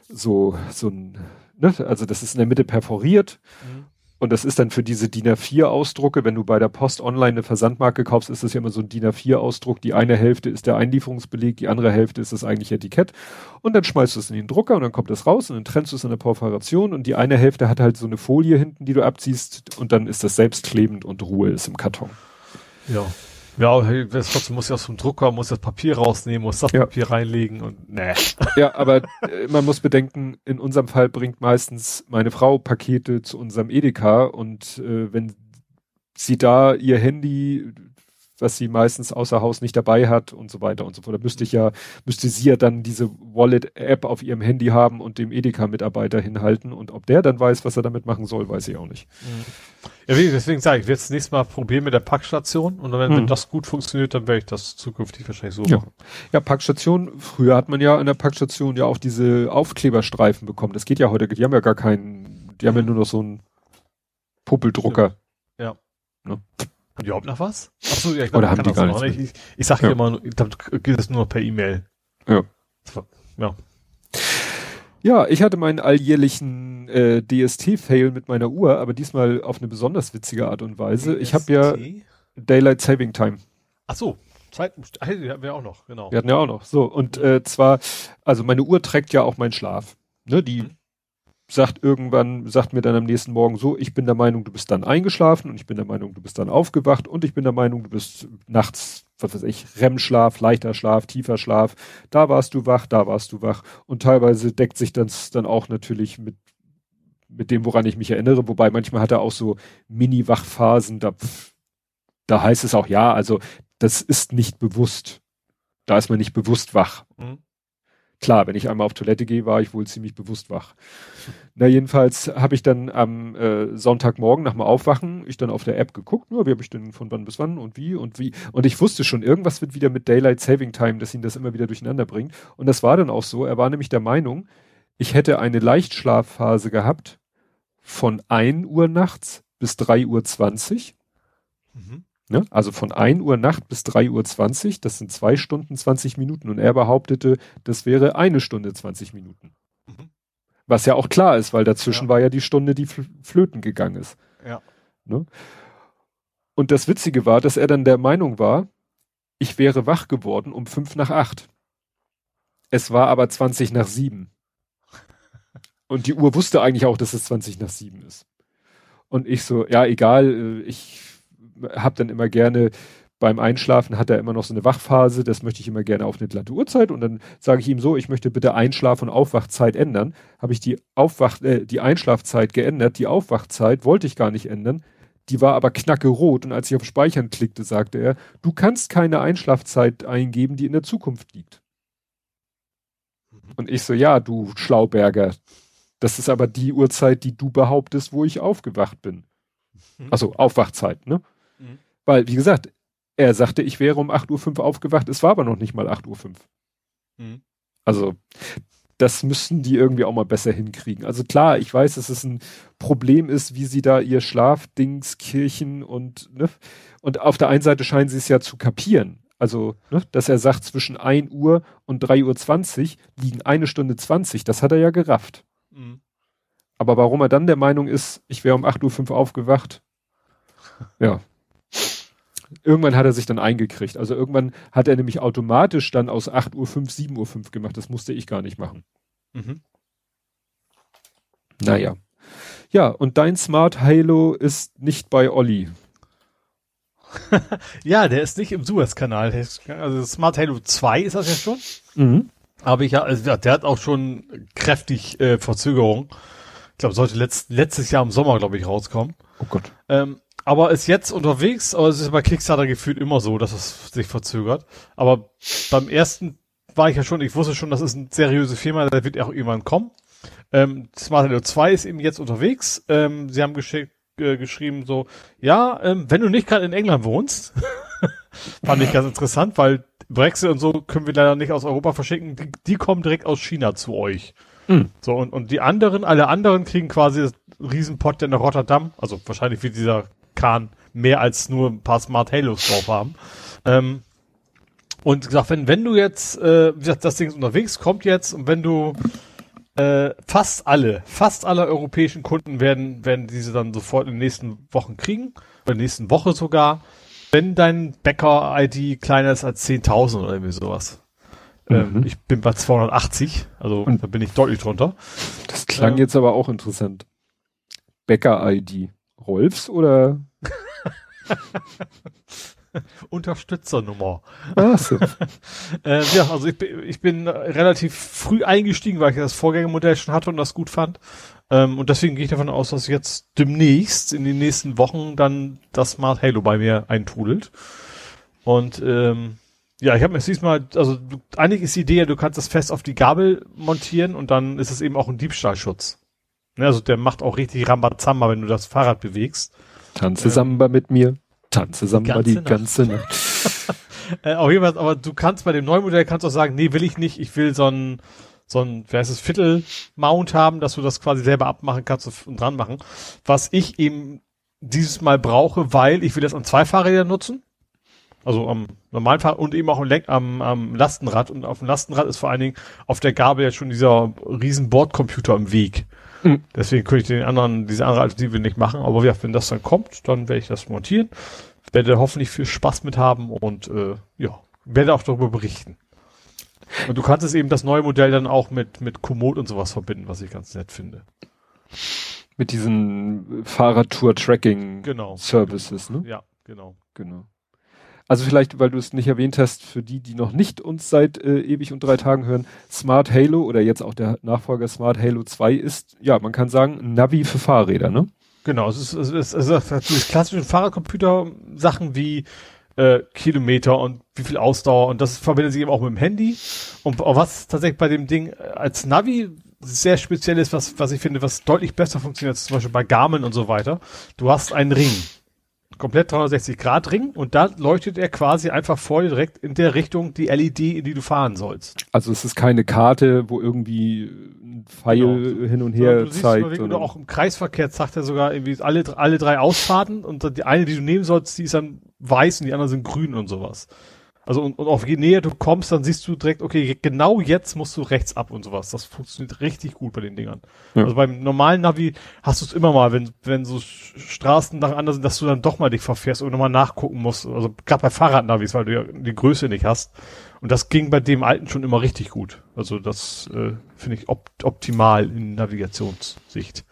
so so ein, ne, also das ist in der Mitte perforiert mhm. Und das ist dann für diese DIN A4-Ausdrucke, wenn du bei der Post online eine Versandmarke kaufst, ist das ja immer so ein DIN A4-Ausdruck. Die eine Hälfte ist der Einlieferungsbeleg, die andere Hälfte ist das eigentliche Etikett. Und dann schmeißt du es in den Drucker und dann kommt das raus und dann trennst du es in der Perforation und die eine Hälfte hat halt so eine Folie hinten, die du abziehst und dann ist das selbstklebend und Ruhe ist im Karton. Ja. Ja, das trotzdem muss ja aus dem Drucker, muss das Papier rausnehmen, muss das ja. Papier reinlegen und ne. (laughs) Ja, aber äh, man muss bedenken, in unserem Fall bringt meistens meine Frau Pakete zu unserem Edeka und äh, wenn sie da ihr Handy was sie meistens außer Haus nicht dabei hat und so weiter und so fort. Da müsste ich ja, müsste sie ja dann diese Wallet-App auf ihrem Handy haben und dem Edeka-Mitarbeiter hinhalten und ob der dann weiß, was er damit machen soll, weiß ich auch nicht. Ja, deswegen sage ich, ich werde das nächste Mal probieren mit der Packstation und wenn, mhm. wenn das gut funktioniert, dann werde ich das zukünftig wahrscheinlich so ja. machen. Ja, Packstation, früher hat man ja in der Packstation ja auch diese Aufkleberstreifen bekommen. Das geht ja heute, die haben ja gar keinen, die haben ja nur noch so einen Puppeldrucker. Ja. ja. Ne? Haben die überhaupt noch was? Achso, ja, ich glaube, haben die gar nicht. Ich, ich sage ja. immer, ich glaube, geht das nur noch per E-Mail. Ja. Ja. Ja, ich hatte meinen alljährlichen äh, DST-Fail mit meiner Uhr, aber diesmal auf eine besonders witzige Art und Weise. DST? Ich habe ja Daylight Saving Time. Ach so, Zeit, die hatten wir auch noch, genau. Wir hatten ja auch noch. So, und äh, zwar, also meine Uhr trägt ja auch meinen Schlaf. Ne, die mhm sagt irgendwann, sagt mir dann am nächsten Morgen so, ich bin der Meinung, du bist dann eingeschlafen und ich bin der Meinung, du bist dann aufgewacht und ich bin der Meinung, du bist nachts, was weiß ich, REM-Schlaf, leichter Schlaf, tiefer Schlaf, da warst du wach, da warst du wach und teilweise deckt sich das dann auch natürlich mit mit dem, woran ich mich erinnere, wobei manchmal hat er auch so Mini-Wachphasen, da, da heißt es auch, ja, also das ist nicht bewusst. Da ist man nicht bewusst wach. Mhm. Klar, wenn ich einmal auf Toilette gehe, war ich wohl ziemlich bewusst wach. Na, jedenfalls habe ich dann am äh, Sonntagmorgen nach dem Aufwachen, ich dann auf der App geguckt, nur wie habe ich denn von wann bis wann und wie und wie. Und ich wusste schon, irgendwas wird wieder mit Daylight Saving Time, dass ihn das immer wieder durcheinander bringt. Und das war dann auch so. Er war nämlich der Meinung, ich hätte eine Leichtschlafphase gehabt von 1 Uhr nachts bis 3 Uhr 20. Mhm. Ne? Also von 1 Uhr Nacht bis 3 Uhr 20, das sind zwei Stunden 20 Minuten. Und er behauptete, das wäre eine Stunde 20 Minuten. Mhm. Was ja auch klar ist, weil dazwischen ja. war ja die Stunde, die flöten gegangen ist. Ja. Ne? Und das Witzige war, dass er dann der Meinung war, ich wäre wach geworden um 5 nach 8. Es war aber 20 nach 7. Und die Uhr wusste eigentlich auch, dass es 20 nach 7 ist. Und ich so, ja, egal, äh, ich habe dann immer gerne beim Einschlafen hat er immer noch so eine Wachphase, das möchte ich immer gerne auf eine glatte Uhrzeit und dann sage ich ihm so, ich möchte bitte Einschlaf- und Aufwachzeit ändern. Habe ich die Aufwach äh, die Einschlafzeit geändert, die Aufwachzeit wollte ich gar nicht ändern. Die war aber knacke rot und als ich auf Speichern klickte, sagte er, du kannst keine Einschlafzeit eingeben, die in der Zukunft liegt. Und ich so, ja, du Schlauberger, das ist aber die Uhrzeit, die du behauptest, wo ich aufgewacht bin. Mhm. Also Aufwachzeit, ne? Mhm. Weil, wie gesagt, er sagte, ich wäre um 8.05 Uhr aufgewacht, es war aber noch nicht mal 8.05 Uhr. Mhm. Also, das müssen die irgendwie auch mal besser hinkriegen. Also klar, ich weiß, dass es ein Problem ist, wie sie da ihr Schlafdings, Kirchen und, ne? Und auf der einen Seite scheinen sie es ja zu kapieren. Also, ne, dass er sagt, zwischen 1 Uhr und 3.20 Uhr liegen eine Stunde 20, das hat er ja gerafft. Mhm. Aber warum er dann der Meinung ist, ich wäre um 8.05 Uhr aufgewacht, ja, irgendwann hat er sich dann eingekriegt. Also irgendwann hat er nämlich automatisch dann aus 8.05 Uhr 7.05 Uhr gemacht. Das musste ich gar nicht machen. Mhm. Naja. Ja, und dein Smart Halo ist nicht bei Olli. (laughs) ja, der ist nicht im Suezkanal. Also Smart Halo 2 ist das ja schon. Mhm. Aber ich ja, also der hat auch schon kräftig äh, Verzögerung. Ich glaube, sollte letzt, letztes Jahr im Sommer, glaube ich, rauskommen. Oh Gott. Ähm, aber ist jetzt unterwegs, aber es ist bei Kickstarter gefühlt immer so, dass es sich verzögert. Aber beim ersten war ich ja schon, ich wusste schon, das ist eine seriöse Firma, da wird auch irgendwann kommen. Ähm, Smart Hello 2 ist eben jetzt unterwegs. Ähm, sie haben geschickt, äh, geschrieben so, ja, ähm, wenn du nicht gerade in England wohnst, (laughs) fand ich ganz interessant, weil Brexit und so können wir leider nicht aus Europa verschicken, die, die kommen direkt aus China zu euch. Mhm. So, und, und die anderen, alle anderen kriegen quasi das Riesenpott der nach Rotterdam, also wahrscheinlich wie dieser Kahn mehr als nur ein paar Smart Halos drauf haben. Ähm, und gesagt, wenn, wenn du jetzt, äh, wie gesagt, das Ding ist unterwegs, kommt jetzt und wenn du äh, fast alle, fast alle europäischen Kunden werden, werden diese dann sofort in den nächsten Wochen kriegen, oder in der nächsten Woche sogar, wenn dein Bäcker-ID kleiner ist als 10.000 oder irgendwie sowas. Ähm, mhm. ich bin bei 280, also und da bin ich deutlich drunter. Das klang ähm, jetzt aber auch interessant. Bäcker-ID. Rolfs oder? (laughs) Unterstützernummer. Ach so. (laughs) äh, ja, also ich, ich bin relativ früh eingestiegen, weil ich das Vorgängermodell schon hatte und das gut fand. Ähm, und deswegen gehe ich davon aus, dass jetzt demnächst in den nächsten Wochen dann das Smart Halo bei mir eintrudelt. Und ähm, ja, ich habe mir diesmal, also du, eigentlich ist die Idee, du kannst das fest auf die Gabel montieren und dann ist es eben auch ein Diebstahlschutz. Ne, also der macht auch richtig Rambazamba, wenn du das Fahrrad bewegst. Tanze ähm, Samba mit mir. Tanze Samba die ganze, die ganze Nacht. (laughs) (laughs) äh, auf jeden Fall, aber du kannst bei dem neuen Modell kannst auch sagen, nee, will ich nicht, ich will so ein, so ein, wer heißt es, Viertel-Mount haben, dass du das quasi selber abmachen kannst und dran machen. Was ich eben dieses Mal brauche, weil ich will das an zwei Fahrrädern nutzen. Also am normalen Fahrrad und eben auch am, am, am Lastenrad. Und auf dem Lastenrad ist vor allen Dingen auf der Gabel jetzt schon dieser riesen Bordcomputer im Weg. Mhm. Deswegen könnte ich den anderen, diese andere Alternative nicht machen. Aber ja, wenn das dann kommt, dann werde ich das montieren. Werde hoffentlich viel Spaß mit haben und äh, ja, werde auch darüber berichten. Und du kannst es eben das neue Modell dann auch mit, mit Komoot und sowas verbinden, was ich ganz nett finde. Mit diesen Fahrradtour-Tracking-Services, genau. ne? Ja, genau. Genau. Also vielleicht, weil du es nicht erwähnt hast, für die, die noch nicht uns seit äh, ewig und drei Tagen hören, Smart Halo oder jetzt auch der Nachfolger Smart Halo 2 ist, ja, man kann sagen, Navi für Fahrräder, ne? Genau, es ist, es ist, es ist, es ist klassische Fahrradcomputer-Sachen wie äh, Kilometer und wie viel Ausdauer und das verbindet sich eben auch mit dem Handy. Und was tatsächlich bei dem Ding als Navi sehr speziell ist, was, was ich finde, was deutlich besser funktioniert, zum Beispiel bei Garmin und so weiter. Du hast einen Ring komplett 360 Grad Ring und da leuchtet er quasi einfach vor dir direkt in der Richtung die LED, in die du fahren sollst. Also es ist keine Karte, wo irgendwie ein Pfeil genau. hin und her so, zeigt. Siehst, oder auch im Kreisverkehr sagt er sogar irgendwie alle, alle drei Ausfahrten und die eine, die du nehmen sollst, die ist dann weiß und die anderen sind grün und sowas. Also und, und auf je näher du kommst, dann siehst du direkt, okay, genau jetzt musst du rechts ab und sowas. Das funktioniert richtig gut bei den Dingern. Ja. Also beim normalen Navi hast du es immer mal, wenn wenn so Straßen nacheinander sind, dass du dann doch mal dich verfährst und nochmal nachgucken musst. Also gerade bei Fahrradnavis, weil du ja die Größe nicht hast. Und das ging bei dem alten schon immer richtig gut. Also das äh, finde ich op optimal in Navigationssicht.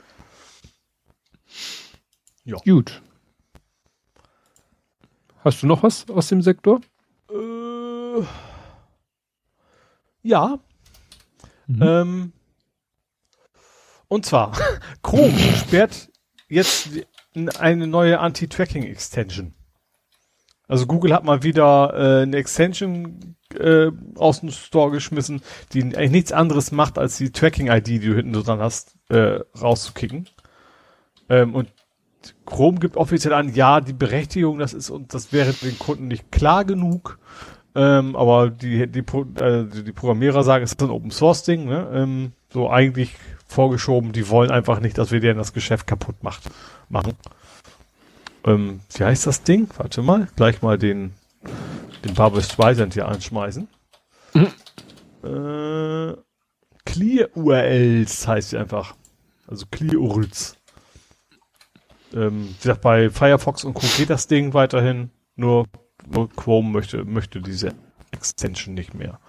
Ja. Gut. Hast du noch was aus dem Sektor? Äh, ja. Mhm. Ähm, und zwar, (laughs) Chrome sperrt jetzt eine neue Anti-Tracking-Extension. Also Google hat mal wieder äh, eine Extension äh, aus dem Store geschmissen, die eigentlich nichts anderes macht, als die Tracking-ID, die du hinten dran hast, äh, rauszukicken. Ähm, und Chrome gibt offiziell an, ja, die Berechtigung, das ist und das wäre den Kunden nicht klar genug. Ähm, aber die, die, äh, die Programmierer sagen, es ist ein Open Source Ding, ne? Ähm, so eigentlich vorgeschoben, die wollen einfach nicht, dass wir denen das Geschäft kaputt macht, machen. Ähm, wie heißt das Ding? Warte mal, gleich mal den, den Barbara Streisand hier anschmeißen. Mhm. Äh, Clear URLs heißt sie einfach. Also Clear URLs. Ähm, wie gesagt, bei Firefox und Co. geht das Ding weiterhin, nur, nur Chrome möchte, möchte diese Extension nicht mehr.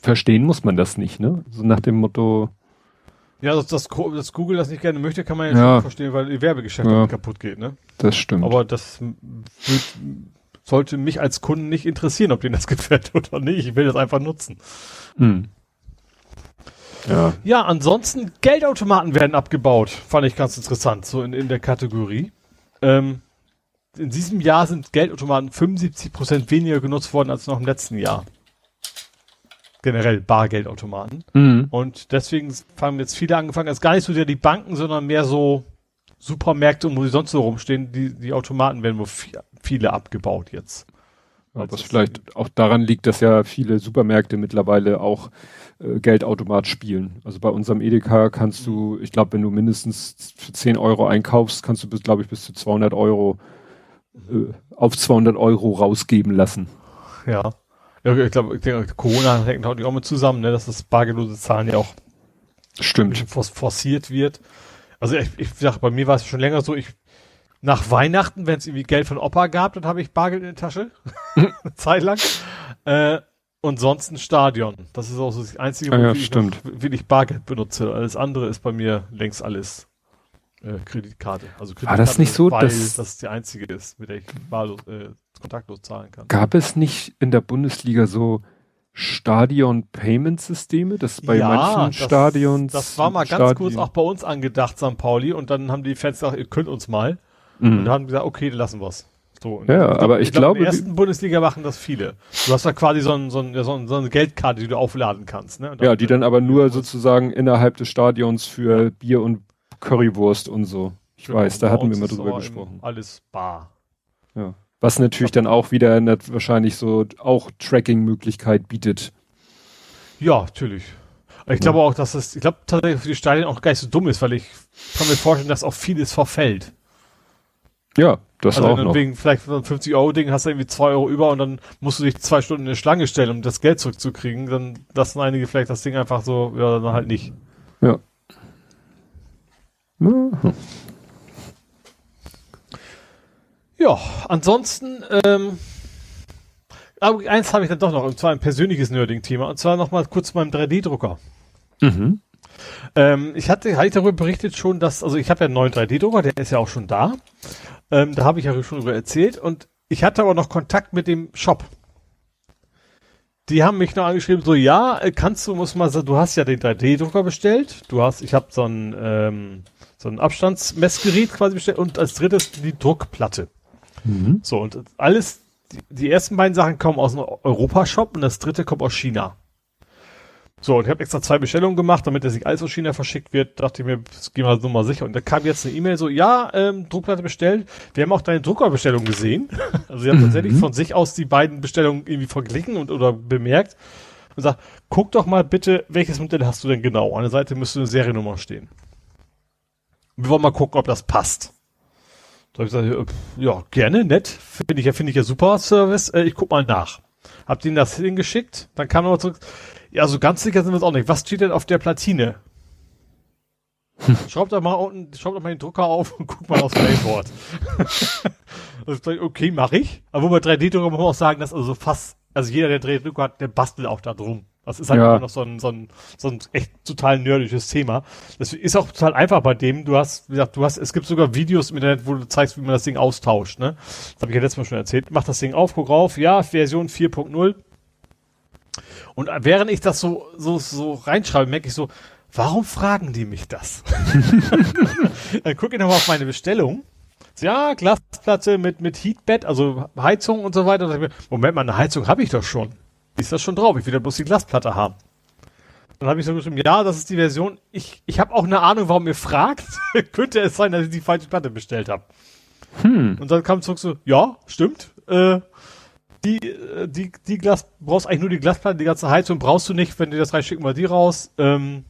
Verstehen muss man das nicht, ne? So nach dem Motto. Ja, dass, dass, dass Google das nicht gerne möchte, kann man ja, ja. verstehen, weil ihr Werbegeschäft ja. kaputt geht, ne? Das stimmt. Aber das wird, sollte mich als Kunden nicht interessieren, ob denen das (laughs) gefällt oder nicht. Ich will das einfach nutzen. Hm. Ja. ja, ansonsten Geldautomaten werden abgebaut. Fand ich ganz interessant, so in, in der Kategorie. Ähm, in diesem Jahr sind Geldautomaten 75 Prozent weniger genutzt worden als noch im letzten Jahr. Generell Bargeldautomaten. Mhm. Und deswegen fangen jetzt viele angefangen, als gar nicht so sehr die Banken, sondern mehr so Supermärkte, wo die sonst so rumstehen, die, die Automaten werden wohl viele abgebaut jetzt. Was vielleicht auch daran liegt, dass ja viele Supermärkte mittlerweile auch äh, Geldautomat spielen. Also bei unserem Edeka kannst du, ich glaube, wenn du mindestens für 10 Euro einkaufst, kannst du bis, glaube ich, bis zu 200 Euro äh, auf 200 Euro rausgeben lassen. Ja. ja ich glaube, Corona hängt auch mit zusammen, ne, dass das bargeldlose Zahlen ja auch Stimmt. forciert wird. Also ich, ich sag, bei mir war es schon länger so, ich nach Weihnachten, wenn es irgendwie Geld von Opa gab, dann habe ich Bargeld in der Tasche. (laughs) Zeit lang. Äh, und sonst ein Stadion. Das ist auch so das einzige, ah, ja, wo ich. Noch, wie ich Bargeld benutze. Alles andere ist bei mir längst alles äh, Kreditkarte. Also Kreditkarte, War das nicht so, weil dass das die einzige ist, mit der ich wahllos, äh, kontaktlos zahlen kann? Gab es nicht in der Bundesliga so Stadion-Payment-Systeme, das bei ja, manchen das, Stadions. Das war mal ganz Stadion kurz auch bei uns angedacht, St. Pauli, und dann haben die Fans gesagt, ihr könnt uns mal. Mhm. Und dann haben gesagt, okay, dann lassen wir's. So, ja, ich aber ich, ich glaube. In der ersten Bundesliga machen das viele. Du hast da quasi so, ein, so, ein, so, ein, so eine Geldkarte, die du aufladen kannst. Ne? Ja, die dann aber nur sozusagen innerhalb des Stadions für Bier und Currywurst und so. Ich genau, weiß, da hatten wir mal drüber gesprochen. Alles bar. Ja. Was natürlich dann auch wieder wahrscheinlich so auch Tracking-Möglichkeit bietet. Ja, natürlich. Ich ja. glaube auch, dass es, ich glaube tatsächlich für die Stadien auch gar nicht so dumm ist, weil ich kann mir vorstellen, dass auch vieles verfällt. Ja, das also auch noch. Wegen vielleicht so ein 50 Euro Ding hast du irgendwie zwei Euro über und dann musst du dich zwei Stunden in eine Schlange stellen, um das Geld zurückzukriegen. Dann lassen einige vielleicht das Ding einfach so, ja, dann halt nicht. Ja. Ja, ansonsten, ähm, aber eins habe ich dann doch noch, und zwar ein persönliches Nerding-Thema, und zwar nochmal kurz beim 3D-Drucker. Mhm. Ähm, ich hatte, hatte ich darüber berichtet schon, dass, also ich habe ja einen neuen 3D-Drucker, der ist ja auch schon da. Ähm, da habe ich ja schon darüber erzählt, und ich hatte aber noch Kontakt mit dem Shop. Die haben mich noch angeschrieben, so, ja, kannst du, muss mal sagen, du hast ja den 3D-Drucker bestellt, du hast, ich habe so ein, ähm, so ein Abstandsmessgerät quasi bestellt und als drittes die Druckplatte. Mhm. So, und alles, die, die, ersten beiden Sachen kommen aus einem Europashop und das dritte kommt aus China. So, und ich habe extra zwei Bestellungen gemacht, damit er sich alles aus China verschickt wird. Dachte ich mir, das gehen wir so mal sicher. Und da kam jetzt eine E-Mail so, ja, ähm, Druckplatte bestellt. Wir haben auch deine Druckerbestellung gesehen. (laughs) also sie haben mhm. tatsächlich von sich aus die beiden Bestellungen irgendwie verglichen und oder bemerkt und sagt, guck doch mal bitte, welches Modell hast du denn genau? An der Seite müsste eine Seriennummer stehen. Wir wollen mal gucken, ob das passt. Da habe ich gesagt, ja, gerne, nett. Finde ich ja, finde ich ja super Service. Äh, ich guck mal nach. Hab denen das hingeschickt, dann kam er zurück. Ja, so ganz sicher sind wir uns auch nicht. Was steht denn auf der Platine? (laughs) Hm. Schraub doch mal unten, schraub doch mal den Drucker auf und guck mal aufs Playboard. (laughs) okay, mache ich. Aber wo bei 3D-Drucker muss man auch sagen, dass also fast, also jeder, der 3D-Drucker hat, der bastelt auch da drum. Das ist halt ja. immer noch so ein, so ein, so ein echt total nerdisches Thema. Das ist auch total einfach bei dem. Du hast, wie gesagt, du hast, es gibt sogar Videos im Internet, wo du zeigst, wie man das Ding austauscht, ne? Das habe ich ja letztes Mal schon erzählt. Mach das Ding auf, guck rauf, ja, Version 4.0. Und während ich das so, so, so reinschreibe, merke ich so, warum fragen die mich das? (laughs) Dann gucke ich nochmal auf meine Bestellung. Ja, Glasplatte mit, mit Heatbed, also Heizung und so weiter. Moment mal, eine Heizung habe ich doch schon ist das schon drauf. Ich will ja bloß die Glasplatte haben. Dann habe ich so geschrieben, ja, das ist die Version. Ich, ich habe auch eine Ahnung, warum ihr fragt. (laughs) Könnte es sein, dass ich die falsche Platte bestellt habe. Hm. Und dann kam zurück so, ja, stimmt. Äh, die, äh, die, die Glas, brauchst eigentlich nur die Glasplatte, die ganze Heizung brauchst du nicht. Wenn du das reicht, schicken wir die raus. Ähm,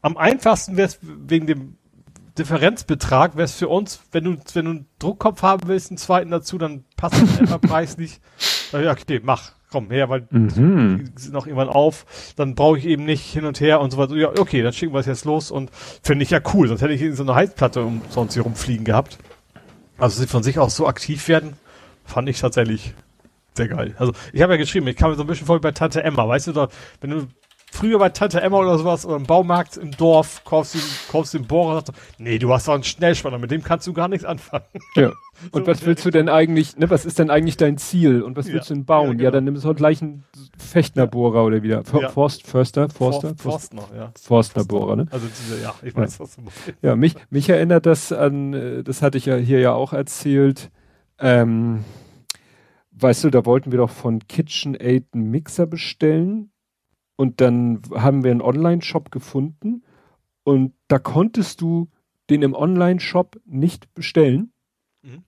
am einfachsten wäre es wegen dem Differenzbetrag, wäre es für uns, wenn du, wenn du einen Druckkopf haben willst, einen zweiten dazu, dann passt das etwa preislich. Ja, okay, mach komm her, weil mhm. die sind noch irgendwann auf, dann brauche ich eben nicht hin und her und so weiter. Ja, okay, dann schicken wir es jetzt los und finde ich ja cool, sonst hätte ich so eine Heizplatte um sonst hier rumfliegen gehabt. Also sie von sich aus so aktiv werden, fand ich tatsächlich sehr geil. Also ich habe ja geschrieben, ich kam mir so ein bisschen voll bei Tante Emma, weißt du doch, wenn du früher bei Tante Emma oder sowas oder im Baumarkt im Dorf kaufst du, kaufst den Bohrer und sagst, nee, du hast doch einen Schnellspanner, mit dem kannst du gar nichts anfangen. Ja. (laughs) Und so was willst du denn eigentlich, ne, was ist denn eigentlich dein Ziel und was willst du denn bauen? Ja, genau. ja dann nimmst du halt gleich einen Fechtnerbohrer oder wieder. For, ja. Forst, Förster, Forster? Forst, Forstner, ja. Forstnerbohrer, ne? Also diese, ja, ich weiß, was du meinst. Ja, mich, mich erinnert das an, äh, das hatte ich ja hier ja auch erzählt, ähm, weißt du, da wollten wir doch von KitchenAid einen Mixer bestellen und dann haben wir einen Online-Shop gefunden und da konntest du den im Online-Shop nicht bestellen. Mhm.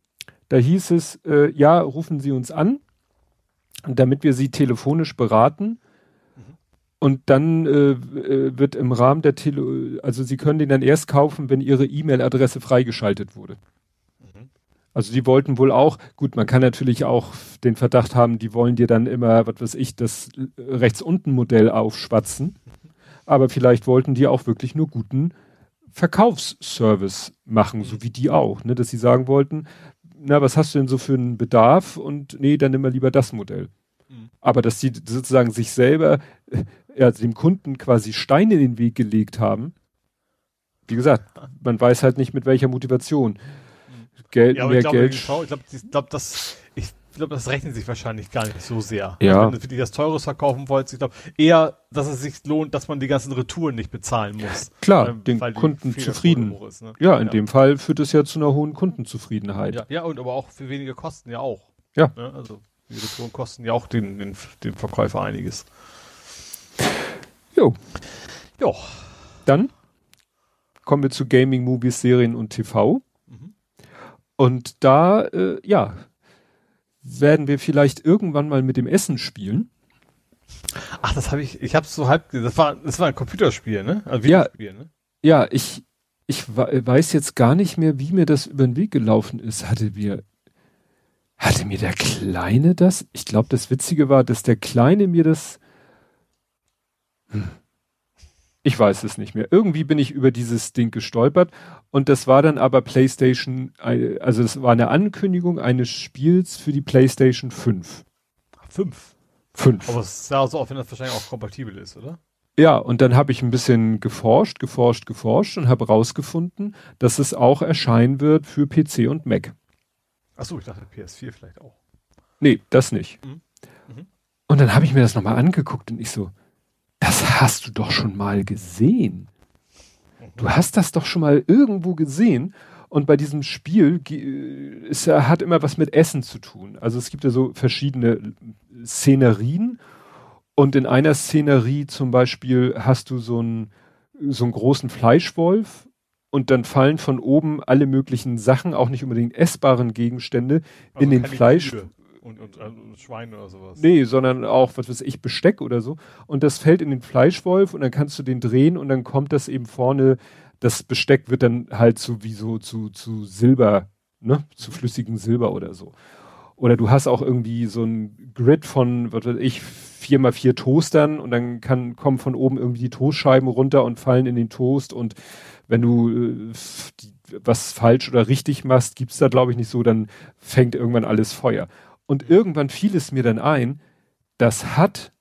Da hieß es, äh, ja, rufen Sie uns an, damit wir Sie telefonisch beraten. Mhm. Und dann äh, äh, wird im Rahmen der Tele, also Sie können den dann erst kaufen, wenn Ihre E-Mail-Adresse freigeschaltet wurde. Also die wollten wohl auch, gut, man kann natürlich auch den Verdacht haben, die wollen dir dann immer, was weiß ich, das rechts unten Modell aufschwatzen. Aber vielleicht wollten die auch wirklich nur guten Verkaufsservice machen, so wie die auch, ne, dass sie sagen wollten, na, was hast du denn so für einen Bedarf? Und nee, dann nimm mal lieber das Modell. Mhm. Aber dass die sozusagen sich selber, ja, dem Kunden quasi Steine in den Weg gelegt haben, wie gesagt, man weiß halt nicht mit welcher Motivation. Geld, Ja, aber mehr ich glaube, Geld. ich glaube, ich glaube, das, ich glaube, das rechnet sich wahrscheinlich gar nicht so sehr. Ja. Also wenn du wirklich das Teures verkaufen wolltest, ich glaube eher, dass es sich lohnt, dass man die ganzen Retouren nicht bezahlen muss. Klar, Ähm, den weil Kunden zufrieden. Ist, ne? Ja, in dem Fall führt es ja zu einer hohen Kundenzufriedenheit. ja, ja, und aber auch für wenige Kosten ja auch. Ja. Ne? Also die Retouren kosten ja auch den, den, den Verkäufer einiges. Jo, Ja. dann kommen wir zu Gaming, Movies, Serien und TV. Und da, äh, ja, werden wir vielleicht irgendwann mal mit dem Essen spielen. Ach, das habe ich, ich habe so halb, das war, das war ein Computerspiel, ne? Also Ja. Ne? Ja, ich, ich we- weiß jetzt gar nicht mehr, wie mir das über den Weg gelaufen ist. Hatte mir, hatte mir der Kleine das? Ich glaube, das Witzige war, dass der Kleine mir das, hm. ich weiß es nicht mehr. Irgendwie bin ich über dieses Ding gestolpert und das war dann aber PlayStation, äh, also es war eine Ankündigung eines Spiels für die PlayStation 5. Fünf. 5. Aber es sah so aus, wenn das wahrscheinlich auch kompatibel ist, oder? Ja, und dann habe ich ein bisschen geforscht, geforscht, geforscht und habe rausgefunden, dass es auch erscheinen wird für PC und Mac. Ach so, ich dachte PS4 vielleicht auch. Nee, das nicht. Mhm. Mhm. Und dann habe ich mir das nochmal angeguckt und ich so, das hast du doch schon mal gesehen. Du hast das doch schon mal irgendwo gesehen. Und bei diesem Spiel ge- ist, hat immer was mit Essen zu tun. Also es gibt ja so verschiedene Szenerien. Und in einer Szenerie zum Beispiel hast du so einen, so einen großen Fleischwolf und dann fallen von oben alle möglichen Sachen, auch nicht unbedingt essbaren Gegenstände, Also in den Fleisch. Kühe Und, und, und Schweine oder sowas. Nee, sondern auch, was weiß ich, Besteck oder so. Und das fällt in den Fleischwolf und dann kannst du den drehen und dann kommt das eben vorne, das Besteck wird dann halt zu, wie so, zu, zu Silber, ne, zu flüssigem Silber oder so. Oder du hast auch irgendwie so ein Grid von, was weiß ich, vier mal vier Toastern und dann kann, kommen von oben irgendwie die Toastscheiben runter und fallen in den Toast und wenn du äh, die, was falsch oder richtig machst, gibt's da glaube ich nicht so, dann fängt irgendwann alles Feuer. Und irgendwann fiel es mir dann ein, das hat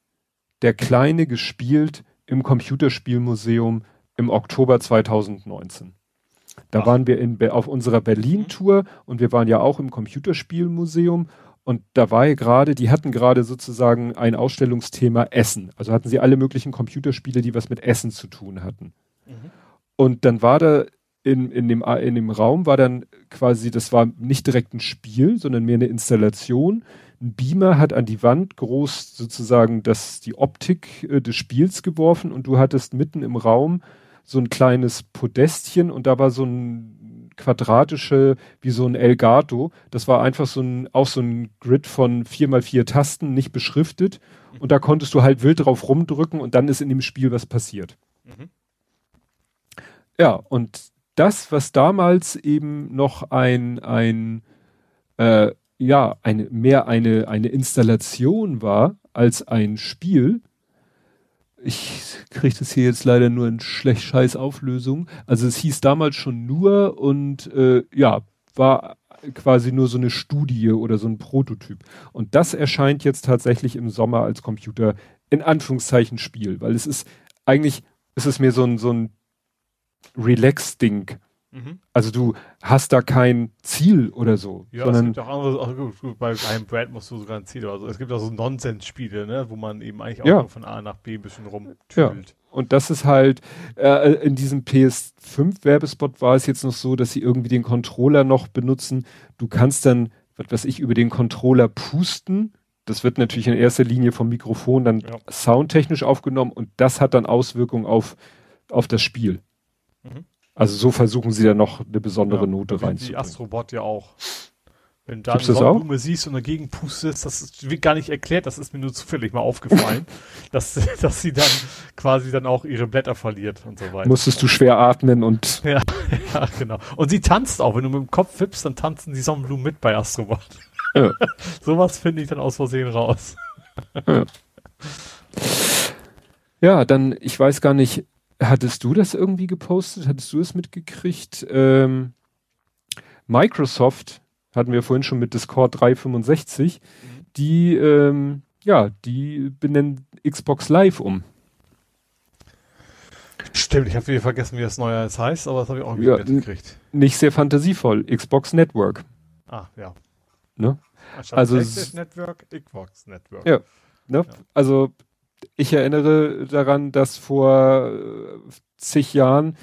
der Kleine gespielt im Computerspielmuseum im Oktober 2019. Da Ach. waren wir in, auf unserer Berlin-Tour und wir waren ja auch im Computerspielmuseum und da war ja gerade, die hatten gerade sozusagen ein Ausstellungsthema Essen. Also hatten sie alle möglichen Computerspiele, die was mit Essen zu tun hatten. Mhm. Und dann war da in, in, dem, in dem Raum war dann quasi, das war nicht direkt ein Spiel, sondern mehr eine Installation. Ein Beamer hat an die Wand groß sozusagen das, die Optik äh, des Spiels geworfen und du hattest mitten im Raum so ein kleines Podestchen und da war so ein quadratische, wie so ein Elgato. Das war einfach so ein, auch so ein Grid von vier mal vier Tasten, nicht beschriftet. Und da konntest du halt wild drauf rumdrücken und dann ist in dem Spiel was passiert. Mhm. Ja, und das, was damals eben noch ein, ein äh, ja, eine, mehr eine, eine Installation war als ein Spiel. Ich kriege das hier jetzt leider nur in schlecht scheiß Auflösung. Also es hieß damals schon nur und äh, ja, war quasi nur so eine Studie oder so ein Prototyp. Und das erscheint jetzt tatsächlich im Sommer als Computer in Anführungszeichen Spiel, weil es ist eigentlich, ist es mir so ein, so ein Relax-Ding. Mhm. Also du hast da kein Ziel oder so, Ja, es sondern gibt auch andere, ach gut, gut, bei einem Brand musst du sogar ein Ziel, also es gibt auch so Nonsens-Spiele, ne, wo man eben eigentlich auch Ja. nur von A nach B ein bisschen rumtüdelt. und das ist halt äh, in diesem PS5 Werbespot war es jetzt noch so, dass sie irgendwie den Controller noch benutzen. Du kannst dann, was weiß ich, über den Controller pusten. Das wird natürlich in erster Linie vom Mikrofon dann Ja. soundtechnisch aufgenommen und das hat dann Auswirkungen auf auf das Spiel. Mhm. Also so versuchen sie da noch eine besondere Ja, Note wie Die reinzubringen. Astrobot ja auch. Wenn du da eine? Sonnenblume siehst und dagegen pustest, das ist, wird gar nicht erklärt, das ist mir nur zufällig mal aufgefallen, (laughs) dass, dass sie dann quasi dann auch ihre Blätter verliert und so weiter. Musstest du schwer atmen und (laughs) ja, ja, genau. Und sie tanzt auch. Wenn du mit dem Kopf wippst, dann tanzen die Sonnenblumen mit bei Astrobot. Ja. (laughs) Sowas finde ich dann aus Versehen raus. Ja, dann, ich weiß gar nicht, hattest du das irgendwie gepostet? Hattest du es mitgekriegt? Ähm, Microsoft, hatten wir vorhin schon mit Discord 365, die, ähm, ja, die benennen Xbox Live um. Stimmt, ich habe wieder vergessen, wie das neue jetzt heißt, aber das habe ich auch Ja, mitgekriegt. Nicht sehr fantasievoll. Xbox Network. Ah, ja. Ne? Also s- Network, Xbox Network. Ja. Ne? Ja. Also ich erinnere daran, dass vor äh, zig Jahren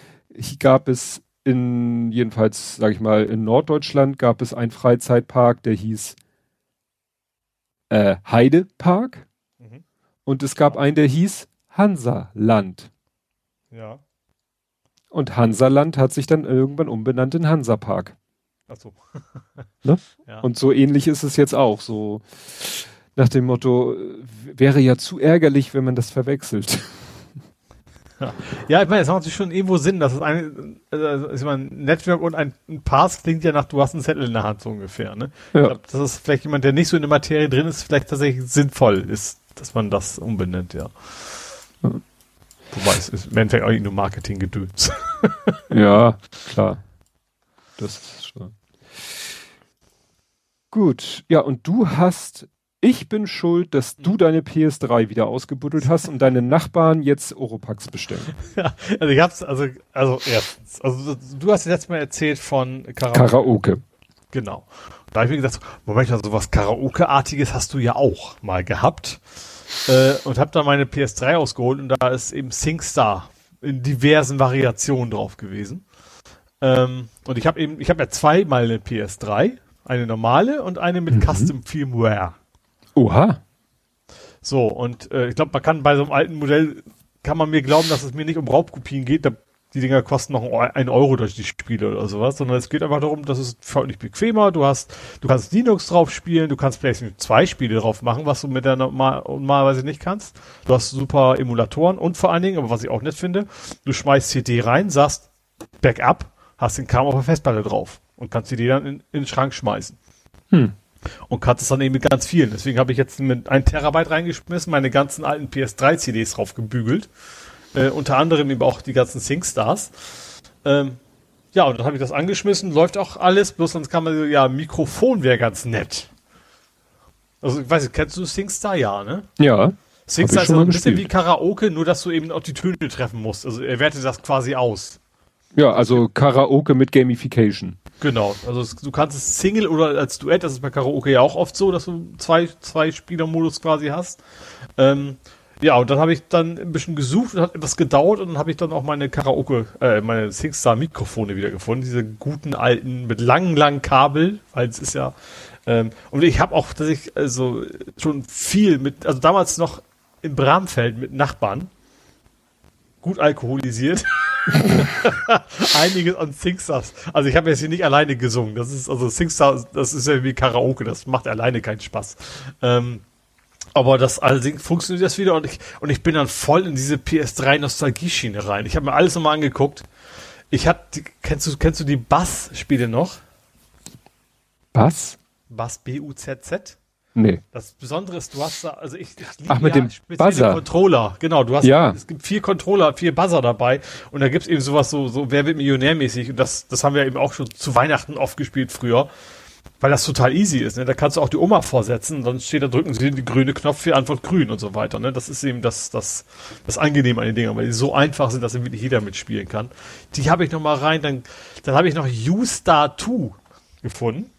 gab es in, jedenfalls, sage ich mal, in Norddeutschland gab es einen Freizeitpark, der hieß äh, Heidepark Mhm. und es gab einen, der hieß Hansaland. Ja. Und Hansaland hat sich dann irgendwann umbenannt in Hansapark. Achso. Ne? (laughs) Ja. Und so ähnlich ist es jetzt auch. So nach dem Motto, äh, wäre ja zu ärgerlich, wenn man das verwechselt. (laughs) Ja, ich meine, es macht natürlich schon irgendwo Sinn, dass es eine, also, ich meine, ein Network und ein, ein Pass klingt ja nach, du hast einen Zettel in der Hand, so ungefähr, ne? Ich Ja. glaub, das ist vielleicht jemand, der nicht so in der Materie drin ist, vielleicht tatsächlich sinnvoll ist, dass man das umbenennt, ja. Ja. Wobei es ist im Endeffekt auch nur Marketing-Gedöns. (laughs) Ja, klar. Das ist schon. Gut, ja, und du hast, ich bin schuld, dass du deine PS3 wieder ausgebuddelt hast und deine Nachbarn jetzt Oropax bestellen. (laughs) ja, also ich hab's, also, also erstens, also du hast letztes Mal erzählt von Karaoke. Karaoke. Genau. Da habe ich mir gesagt, Moment mal, sowas Karaoke-artiges hast du ja auch mal gehabt. Äh, und habe dann meine PS3 ausgeholt und da ist eben SingStar in diversen Variationen drauf gewesen. Ähm, und ich habe eben, ich habe ja zweimal eine PS3, eine normale und eine mit Mhm. Custom Firmware. Oha. So, und äh, ich glaube, man kann bei so einem alten Modell, kann man mir glauben, dass es mir nicht um Raubkopien geht. Da, die Dinger kosten noch ein Euro durch die Spiele oder sowas, sondern es geht einfach darum, dass es deutlich bequemer. Du hast, du kannst Linux drauf spielen, du kannst PlayStation 2 Spiele drauf machen, was du mit der normal, normalerweise nicht kannst. Du hast super Emulatoren und vor allen Dingen, aber was ich auch nett finde, du schmeißt CD rein, sagst Backup, hast den Kram auf der Festplatte drauf und kannst CD dann in, in den Schrank schmeißen Hm. Und kannst es dann eben mit ganz vielen. Deswegen habe ich jetzt mit ein Terabyte reingeschmissen, meine ganzen alten PS3-CDs drauf gebügelt. Äh, unter anderem eben auch die ganzen SingStars. Ähm, ja, und dann habe ich das angeschmissen, läuft auch alles, bloß sonst kann man so, ja, Mikrofon wäre ganz nett. Also, ich weiß nicht, kennst du SingStar? Ja, ne? Ja. SingStar ist schon so mal ein bisschen wie Karaoke, nur dass du eben auch die Töne treffen musst. Also, er wertet das quasi aus. Ja, also Karaoke mit Gamification. Genau, also es, du kannst es Single oder als Duett, das ist bei Karaoke ja auch oft so, dass du zwei, zwei Spielermodus quasi hast. Ähm, ja, und dann habe ich dann ein bisschen gesucht und hat etwas gedauert und dann habe ich dann auch meine Karaoke, äh, meine SingStar Mikrofone wieder gefunden, diese guten alten mit langen, langen Kabel, weil es ist ja, ähm, und ich habe auch, dass ich also schon viel mit, also damals noch im Bramfeld mit Nachbarn, gut alkoholisiert. (laughs) einiges an Singstars. Also ich habe jetzt hier nicht alleine gesungen. Das ist also Singstar, das ist ja wie Karaoke, das macht alleine keinen Spaß. Ähm, aber das allerdings funktioniert das wieder und ich, und ich bin dann voll in diese PS3 Nostalgie-Schiene rein. Ich habe mir alles nochmal angeguckt. Ich hatte, kennst du, kennst du die Bass-Spiele noch? Was? Bass B-U-Z-Z? Nee. Das Besondere ist, du hast da, also ich, ich liebe Ach, mit dem spezielle Buzzer. Controller. Genau, du hast, Ja. es gibt vier Controller, vier Buzzer dabei und da gibt's eben sowas so, so Wer wird Millionärmäßig und das, das haben wir eben auch schon zu Weihnachten oft gespielt früher, weil das total easy ist, ne? Da kannst du auch die Oma vorsetzen, dann steht da, drücken sie den grüne Knopf für Antwort grün und so weiter, ne? Das ist eben das, das, das Angenehme an den Dingern, weil die so einfach sind, dass eben wirklich jeder mitspielen kann. Die habe ich noch mal rein, dann, dann habe ich noch U-Star 2 gefunden.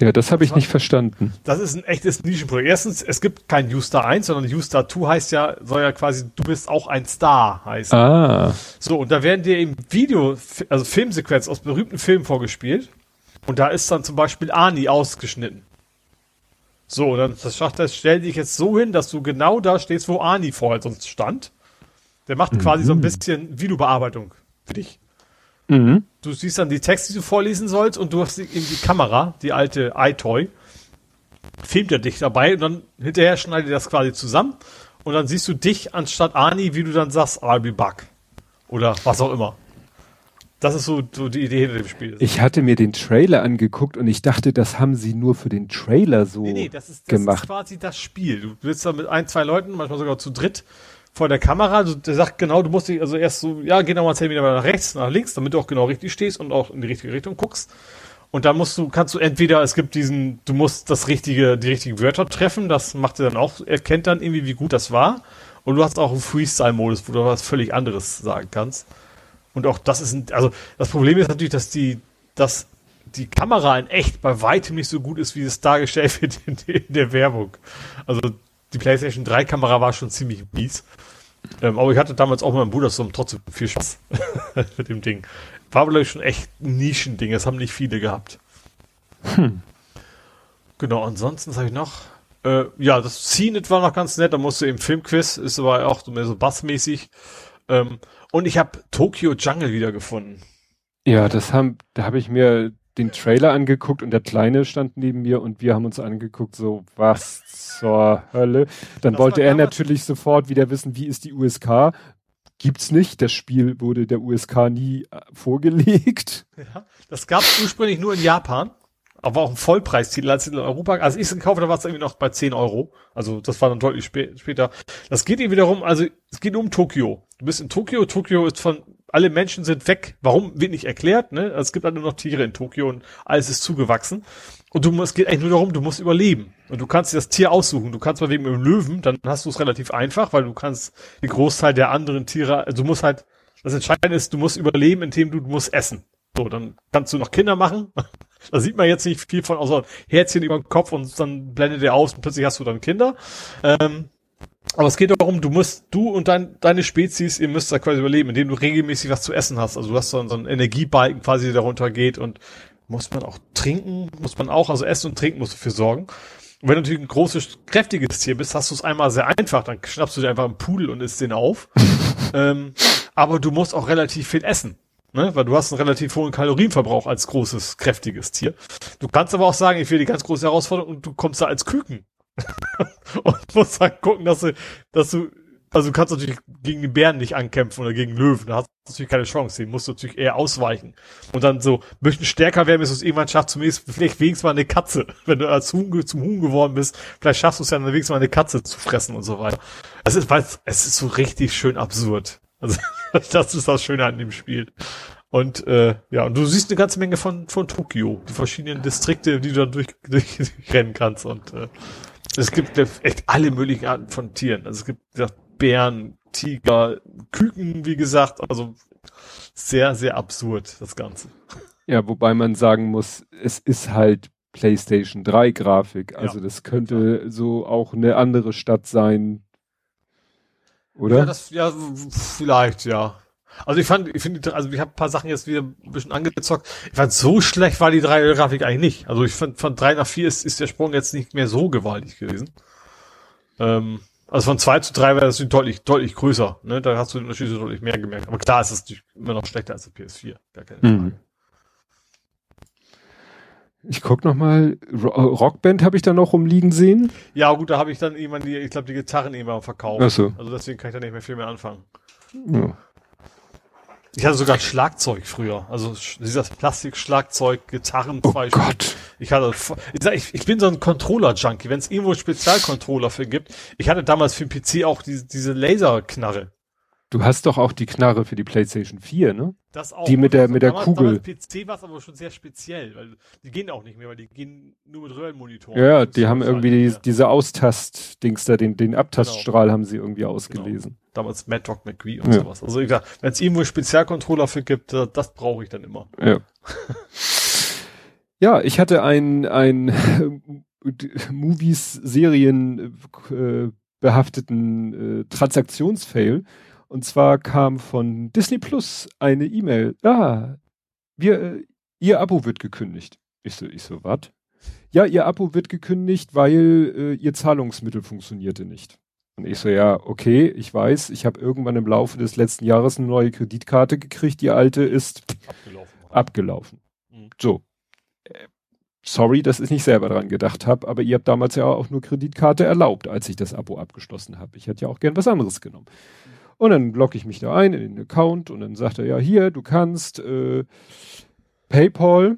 Ja, das habe ich nicht verstanden. Das ist ein echtes Nischenprojekt. Erstens, es gibt kein U-Star 1, sondern U-Star 2 heißt ja, soll ja quasi, du bist auch ein Star heißen. Ah. So, und da werden dir eben Video, also Filmsequenzen aus berühmten Filmen vorgespielt. Und da ist dann zum Beispiel Ani ausgeschnitten. So, und dann das sagt er, stell dich jetzt so hin, dass du genau da stehst, wo Ani vorher sonst stand. Der macht quasi so ein bisschen Videobearbeitung für dich. Mhm. Du siehst dann die Texte, die du vorlesen sollst, und du hast eben die Kamera, die alte iToy, filmt er dich dabei und dann hinterher schneidet er das quasi zusammen und dann siehst du dich anstatt Ani, wie du dann sagst, I'll be back. Oder was auch immer. Das ist so, so die Idee hinter dem Spiel. Ich hatte mir den Trailer angeguckt und ich dachte, das haben sie nur für den Trailer so nee, nee, das ist, das gemacht. ist quasi das Spiel. Du bist da mit ein, zwei Leuten, manchmal sogar zu dritt, vor der Kamera. Du, der sagt genau, du musst dich also erst so, ja, geh nochmal 10 Meter nach rechts, nach links, damit du auch genau richtig stehst und auch in die richtige Richtung guckst. Und dann musst du, kannst du entweder, es gibt diesen, du musst das richtige, die richtigen Wörter treffen, das macht er dann auch, erkennt dann irgendwie, wie gut das war. Und du hast auch einen Freestyle-Modus, wo du was völlig anderes sagen kannst. Und auch das ist ein, also das Problem ist natürlich, dass die, dass die Kamera in echt bei weitem nicht so gut ist, wie es dargestellt (laughs) wird in, in der Werbung. Also die PlayStation 3 Kamera war schon ziemlich mies. Ähm, aber ich hatte damals auch mit meinem Bruder so trotzdem viel Spaß (laughs) mit dem Ding. War glaube ich schon echt ein Nischending. Das haben nicht viele gehabt. Hm. Genau, ansonsten habe ich noch? Äh, ja, das Scene war noch ganz nett. Da musst du im Filmquiz, ist aber auch mehr so bassmäßig. Ähm, und ich habe Tokyo Jungle wiedergefunden. Ja, das haben, da habe ich mir den Trailer angeguckt und der Kleine stand neben mir und wir haben uns angeguckt, so was zur Hölle. Dann das wollte er natürlich sofort wieder wissen, wie ist die USK. Gibt's nicht. Das Spiel wurde der USK nie äh, vorgelegt. Ja, das gab's ursprünglich nur in Japan. Aber auch ein Vollpreistitel als in Europa. Als ich es gekauft habe, war es irgendwie noch bei 10 Euro. Also das war dann deutlich spä später. Das geht eben wiederum, also es geht um Tokio. Du bist in Tokio. Tokio ist von alle Menschen sind weg. Warum wird nicht erklärt, ne? Also es gibt halt nur noch Tiere in Tokio und alles ist zugewachsen. Und du es geht eigentlich nur darum, du musst überleben. Und du kannst dir das Tier aussuchen. Du kannst mal wegen einem Löwen, dann hast du es relativ einfach, weil du kannst den Großteil der anderen Tiere, also du musst halt, das Entscheidende ist, du musst überleben, indem du, du musst essen. So, dann kannst du noch Kinder machen. (laughs) da sieht man jetzt nicht viel von, außer Herzchen über den Kopf und dann blendet er aus und plötzlich hast du dann Kinder. Ähm, aber es geht darum, du musst, du und dein, deine Spezies, ihr müsst da quasi überleben, indem du regelmäßig was zu essen hast. Also du hast so, so einen Energiebalken quasi, der darunter geht und muss man auch trinken, muss man auch, also essen und trinken musst du für sorgen. Und wenn du natürlich ein großes, kräftiges Tier bist, hast du es einmal sehr einfach, dann schnappst du dir einfach einen Pudel und isst den auf. (laughs) ähm, aber du musst auch relativ viel essen. Ne? Weil du hast einen relativ hohen Kalorienverbrauch als großes, kräftiges Tier. Du kannst aber auch sagen, ich will die ganz große Herausforderung und du kommst da als Küken. (laughs) und musst halt gucken, dass du, dass du, also du kannst natürlich gegen die Bären nicht ankämpfen oder gegen Löwen, da hast du natürlich keine Chance, den musst du natürlich eher ausweichen. Und dann so, möchten stärker werden, bis du es irgendwann schaffst, zumindest vielleicht wenigstens mal eine Katze. (laughs) Wenn du als Huhn zum Huhn geworden bist, vielleicht schaffst du es ja dann wenigstens mal eine Katze zu fressen und so weiter. Es ist, es ist so richtig schön absurd. Also, (laughs) das ist das Schöne an dem Spiel. Und äh, ja, und du siehst eine ganze Menge von von Tokio, die verschiedenen Distrikte, die du dann durch, durch, durchrennen kannst. Und äh, es gibt echt alle möglichen Arten von Tieren. Also es gibt ja, Bären, Tiger, Küken, wie gesagt. Also sehr, sehr absurd, das Ganze. Ja, wobei man sagen muss, es ist halt PlayStation 3 Grafik. Also ja, das könnte ja. so auch eine andere Stadt sein. Oder? Ja, das, ja, vielleicht, ja. Also ich fand, ich finde, also ich habe ein paar Sachen jetzt wieder ein bisschen angezockt. Ich fand, so schlecht war die 3D-Grafik eigentlich nicht. Also ich fand, von 3 nach 4 ist, ist der Sprung jetzt nicht mehr so gewaltig gewesen. Ähm, also von 2 zu 3 wäre das deutlich, deutlich größer. Ne? Da hast du den Unterschied deutlich mehr gemerkt. Aber klar ist es immer noch schlechter als der PS4. Gar keine Frage. Mhm. Ich guck noch mal, Rockband habe ich da noch rumliegen sehen. Ja gut, da habe ich dann irgendwann die, ich glaube die Gitarren irgendwann verkauft. Ach so. Also deswegen kann ich da nicht mehr viel mehr anfangen. Ja. Ich hatte sogar Schlagzeug früher. Also dieses Plastikschlagzeug, Gitarren, oh Gott. Ich hatte, ich, ich, bin so ein Controller-Junkie. Wenn es irgendwo Spezialcontroller für gibt. Ich hatte damals für den PC auch diese, diese Laserknarre. Du hast doch auch die Knarre für die PlayStation 4, ne? Das auch. Die mit der, mit der damals, Kugel. Damals PC war es aber schon sehr speziell, weil die gehen auch nicht mehr, weil die gehen nur mit Röhrenmonitoren. Ja, die haben irgendwie die, diese Austast-Dings da, den, den Abtaststrahl genau. haben sie irgendwie ausgelesen. Genau. Damals Mad Dog McGree und ja. sowas. Also egal, wenn es irgendwo einen Spezialcontroller für gibt, das, das brauche ich dann immer. Ja. (laughs) ja, ich hatte ein, ein (laughs) Movies, Serien, äh, behafteten äh, Transaktionsfail. Und zwar kam von Disney Plus eine E-Mail. Ah, wir, äh, ihr Abo wird gekündigt. Ich so, ich so, was? Ja, ihr Abo wird gekündigt, weil äh, ihr Zahlungsmittel funktionierte nicht. Und ich so, ja, okay, ich weiß, ich habe irgendwann im Laufe des letzten Jahres eine neue Kreditkarte gekriegt, die alte ist abgelaufen. abgelaufen. Mhm. So. Äh, sorry, dass ich nicht selber dran gedacht habe, aber ihr habt damals ja auch nur Kreditkarte erlaubt, als ich das Abo abgeschlossen habe. Ich hätte ja auch gern was anderes genommen. Und dann logge ich mich da ein in den Account und dann sagt er, ja, hier, du kannst äh, PayPal,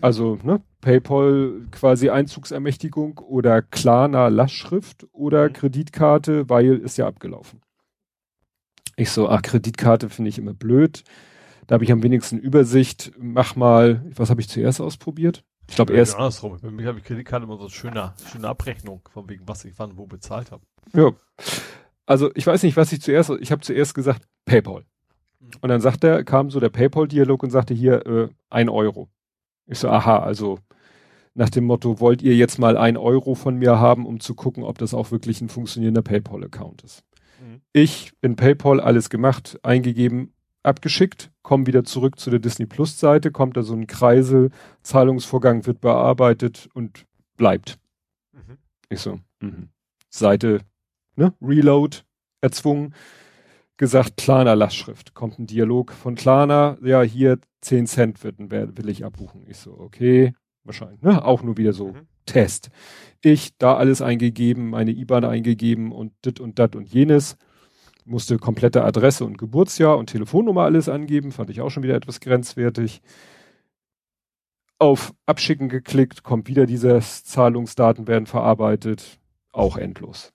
also ne, PayPal quasi Einzugsermächtigung oder Klarna Lastschrift oder mhm. Kreditkarte, weil ist ja abgelaufen. Ich so, ach, Kreditkarte finde ich immer blöd. Da habe ich am wenigsten Übersicht. Mach mal, was habe ich zuerst ausprobiert? Ich glaube erst. Andersrum. Für mich habe ich Kreditkarte immer so schöne, schöne Abrechnung, von wegen was ich wann wo bezahlt habe. Ja. also ich weiß nicht, was ich zuerst, ich habe zuerst gesagt, PayPal. Mhm. Und dann sagt er, kam so der PayPal-Dialog und sagte hier, äh, ein Euro. Ich so, aha, also nach dem Motto, wollt ihr jetzt mal ein Euro von mir haben, um zu gucken, ob das auch wirklich ein funktionierender PayPal-Account ist. Mhm. Ich in PayPal alles gemacht, eingegeben, abgeschickt, komme wieder zurück zu der Disney Plus Seite, kommt da so ein Kreisel, Zahlungsvorgang wird bearbeitet und bleibt. Mhm. Ich so, mh. Seite, ne, Reload, erzwungen, gesagt, Klarna Lastschrift. Kommt ein Dialog von Klarna, ja, hier 10 Cent wird, will ich abbuchen. Ich so, okay, wahrscheinlich, ne? Auch nur wieder so mhm. Test. Ich da alles eingegeben, meine IBAN eingegeben und dit und dat und jenes. Musste komplette Adresse und Geburtsjahr und Telefonnummer alles angeben, fand ich auch schon wieder etwas grenzwertig. Auf Abschicken geklickt, kommt wieder dieses Zahlungsdaten werden verarbeitet, auch endlos.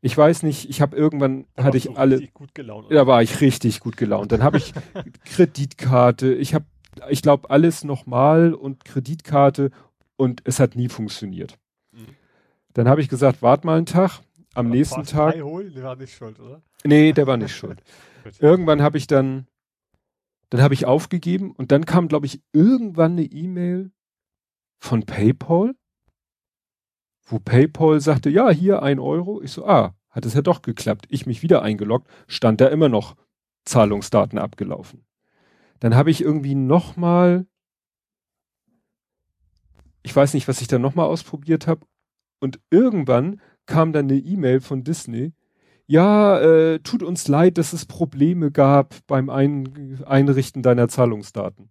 Ich weiß nicht, ich habe irgendwann da hatte ich alle gut gelaunt, da war ich richtig gut gelaunt. Dann habe ich (laughs) Kreditkarte, ich habe ich glaube, alles nochmal und Kreditkarte und es hat nie funktioniert. Mhm. Dann habe ich gesagt, wart mal einen Tag. Am Aber nächsten Tag. Holen, der war nicht schuld, oder? Nee, der war nicht schuld. (laughs) Irgendwann habe ich dann, dann habe ich aufgegeben und dann kam, glaube ich, irgendwann eine E-Mail von PayPal, wo PayPal sagte, ja, hier ein Euro. Ich so, ah, hat es ja doch geklappt. Ich mich wieder eingeloggt, stand da immer noch Zahlungsdaten abgelaufen. Dann habe ich irgendwie nochmal, ich weiß nicht, was ich da nochmal ausprobiert habe. Und irgendwann kam dann eine E-Mail von Disney. Ja, äh, tut uns leid, dass es Probleme gab beim Ein Einrichten deiner Zahlungsdaten.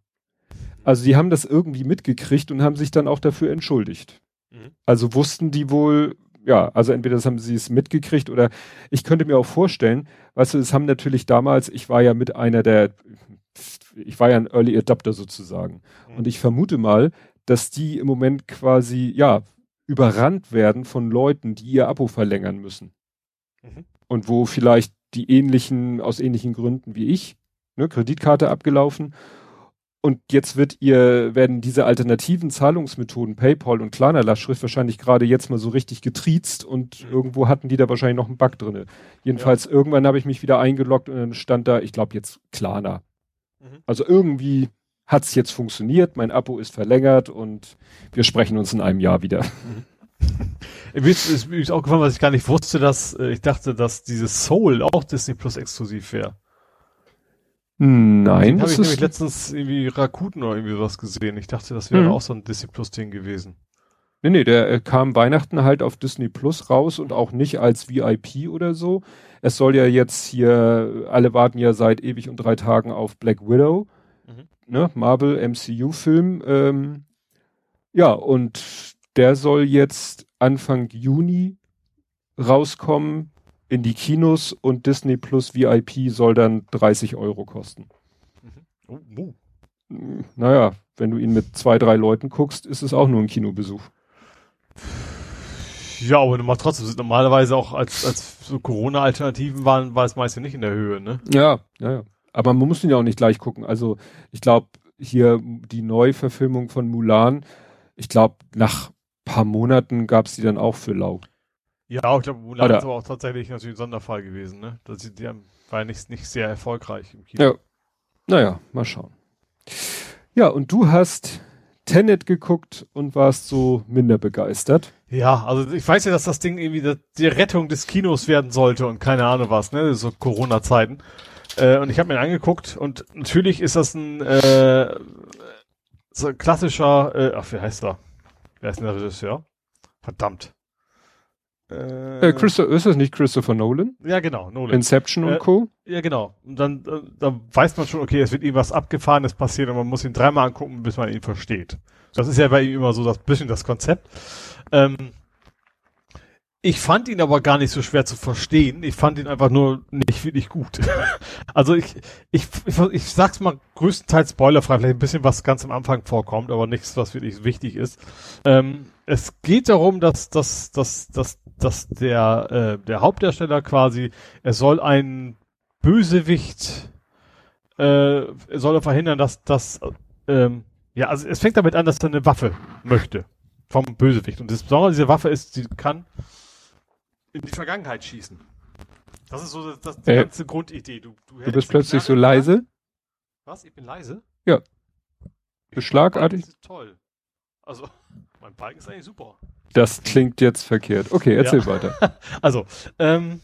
Also die haben das irgendwie mitgekriegt und haben sich dann auch dafür entschuldigt. Mhm. Also wussten die wohl, ja, also entweder haben sie es mitgekriegt oder ich könnte mir auch vorstellen, weißt du, es haben natürlich damals, ich war ja mit einer der, ich war ja ein Early Adapter sozusagen. Mhm. Und ich vermute mal, dass die im Moment quasi, ja, überrannt werden von Leuten, die ihr Abo verlängern müssen. Mhm. Und wo vielleicht die ähnlichen, aus ähnlichen Gründen wie ich, ne, Kreditkarte abgelaufen. Und jetzt wird ihr, werden diese alternativen Zahlungsmethoden, PayPal und Klarna Lastschrift wahrscheinlich gerade jetzt mal so richtig getriezt und mhm. irgendwo hatten die da wahrscheinlich noch einen Bug drinne. Jedenfalls ja. irgendwann habe ich mich wieder eingeloggt und dann stand da, ich glaube jetzt Klarna. Mhm. Also irgendwie hat es jetzt funktioniert, mein Abo ist verlängert und wir sprechen uns in einem Jahr wieder. Mhm. (laughs) Mir ist, ist, mir ist auch gefallen, was ich gar nicht wusste, dass äh, ich dachte, dass dieses Soul auch Disney Plus exklusiv wäre. Nein, habe ich nämlich letztens irgendwie Rakuten oder irgendwie was gesehen. Ich dachte, das wäre mhm. auch so ein Disney Plus Ding gewesen. Nee, nee, der äh, kam Weihnachten halt auf Disney Plus raus und auch nicht als VIP oder so. Es soll ja jetzt hier, alle warten ja seit ewig und drei Tagen auf Black Widow, mhm. ne, Marvel MCU-Film. Ähm, ja, und der soll jetzt Anfang Juni rauskommen in die Kinos und Disney Plus VIP soll dann 30 Euro kosten. Mhm. Oh, oh. Naja, wenn du ihn mit zwei, drei Leuten guckst, ist es auch nur ein Kinobesuch. Ja, aber mal trotzdem sind normalerweise auch als, als so Corona-Alternativen waren, war es meist ja nicht in der Höhe, ne? Ja, ja, ja. Aber man muss ihn ja auch nicht gleich gucken. Also ich glaube, hier die Neuverfilmung von Mulan, ich glaube, nach paar Monaten gab es die dann auch für lau. Ja, ich glaube, Mulan ist aber auch tatsächlich natürlich ein Sonderfall gewesen, ne? Das, die, die war nicht, nicht sehr erfolgreich im Kino. Ja. Naja, mal schauen. Ja, und du hast Tenet geguckt und warst so minder begeistert. Ja, also ich weiß ja, dass das Ding irgendwie die Rettung des Kinos werden sollte und keine Ahnung was, ne? So Corona-Zeiten. Äh, und ich habe mir angeguckt und natürlich ist das ein äh, so ein klassischer, äh, ach, wie heißt er? Wer ist denn der Regisseur? Verdammt. Äh, äh, Christopher, ist das nicht Christopher Nolan? Ja, genau, Nolan. Inception und äh, Co. Ja, genau. Und dann, äh, dann weiß man schon, okay, es wird irgendwas Abgefahrenes passieren und man muss ihn dreimal angucken, bis man ihn versteht. Das ist ja bei ihm immer so das bisschen das Konzept. Ähm, ich fand ihn aber gar nicht so schwer zu verstehen. Ich fand ihn einfach nur nicht wirklich gut. (laughs) also ich, ich, ich, ich sag's mal größtenteils spoilerfrei, vielleicht ein bisschen was ganz am Anfang vorkommt, aber nichts, was wirklich wichtig ist. Ähm, es geht darum, dass, dass, dass, dass dass der, äh, der Hauptdarsteller quasi, er soll einen Bösewicht, äh, er soll verhindern, dass das, ähm, ja, also es fängt damit an, dass er eine Waffe möchte vom Bösewicht. Und das Besondere dieser Waffe ist, sie kann in die Vergangenheit schießen. Das ist so das, die äh, ganze Grundidee. Du, du, du bist plötzlich so leise. Was? Ich bin leise? Ja. Beschlagartig. Das ist toll. Also, (laughs) mein Balken ist eigentlich super. Das klingt jetzt verkehrt. Okay, erzähl ja. weiter. (laughs) also, ähm,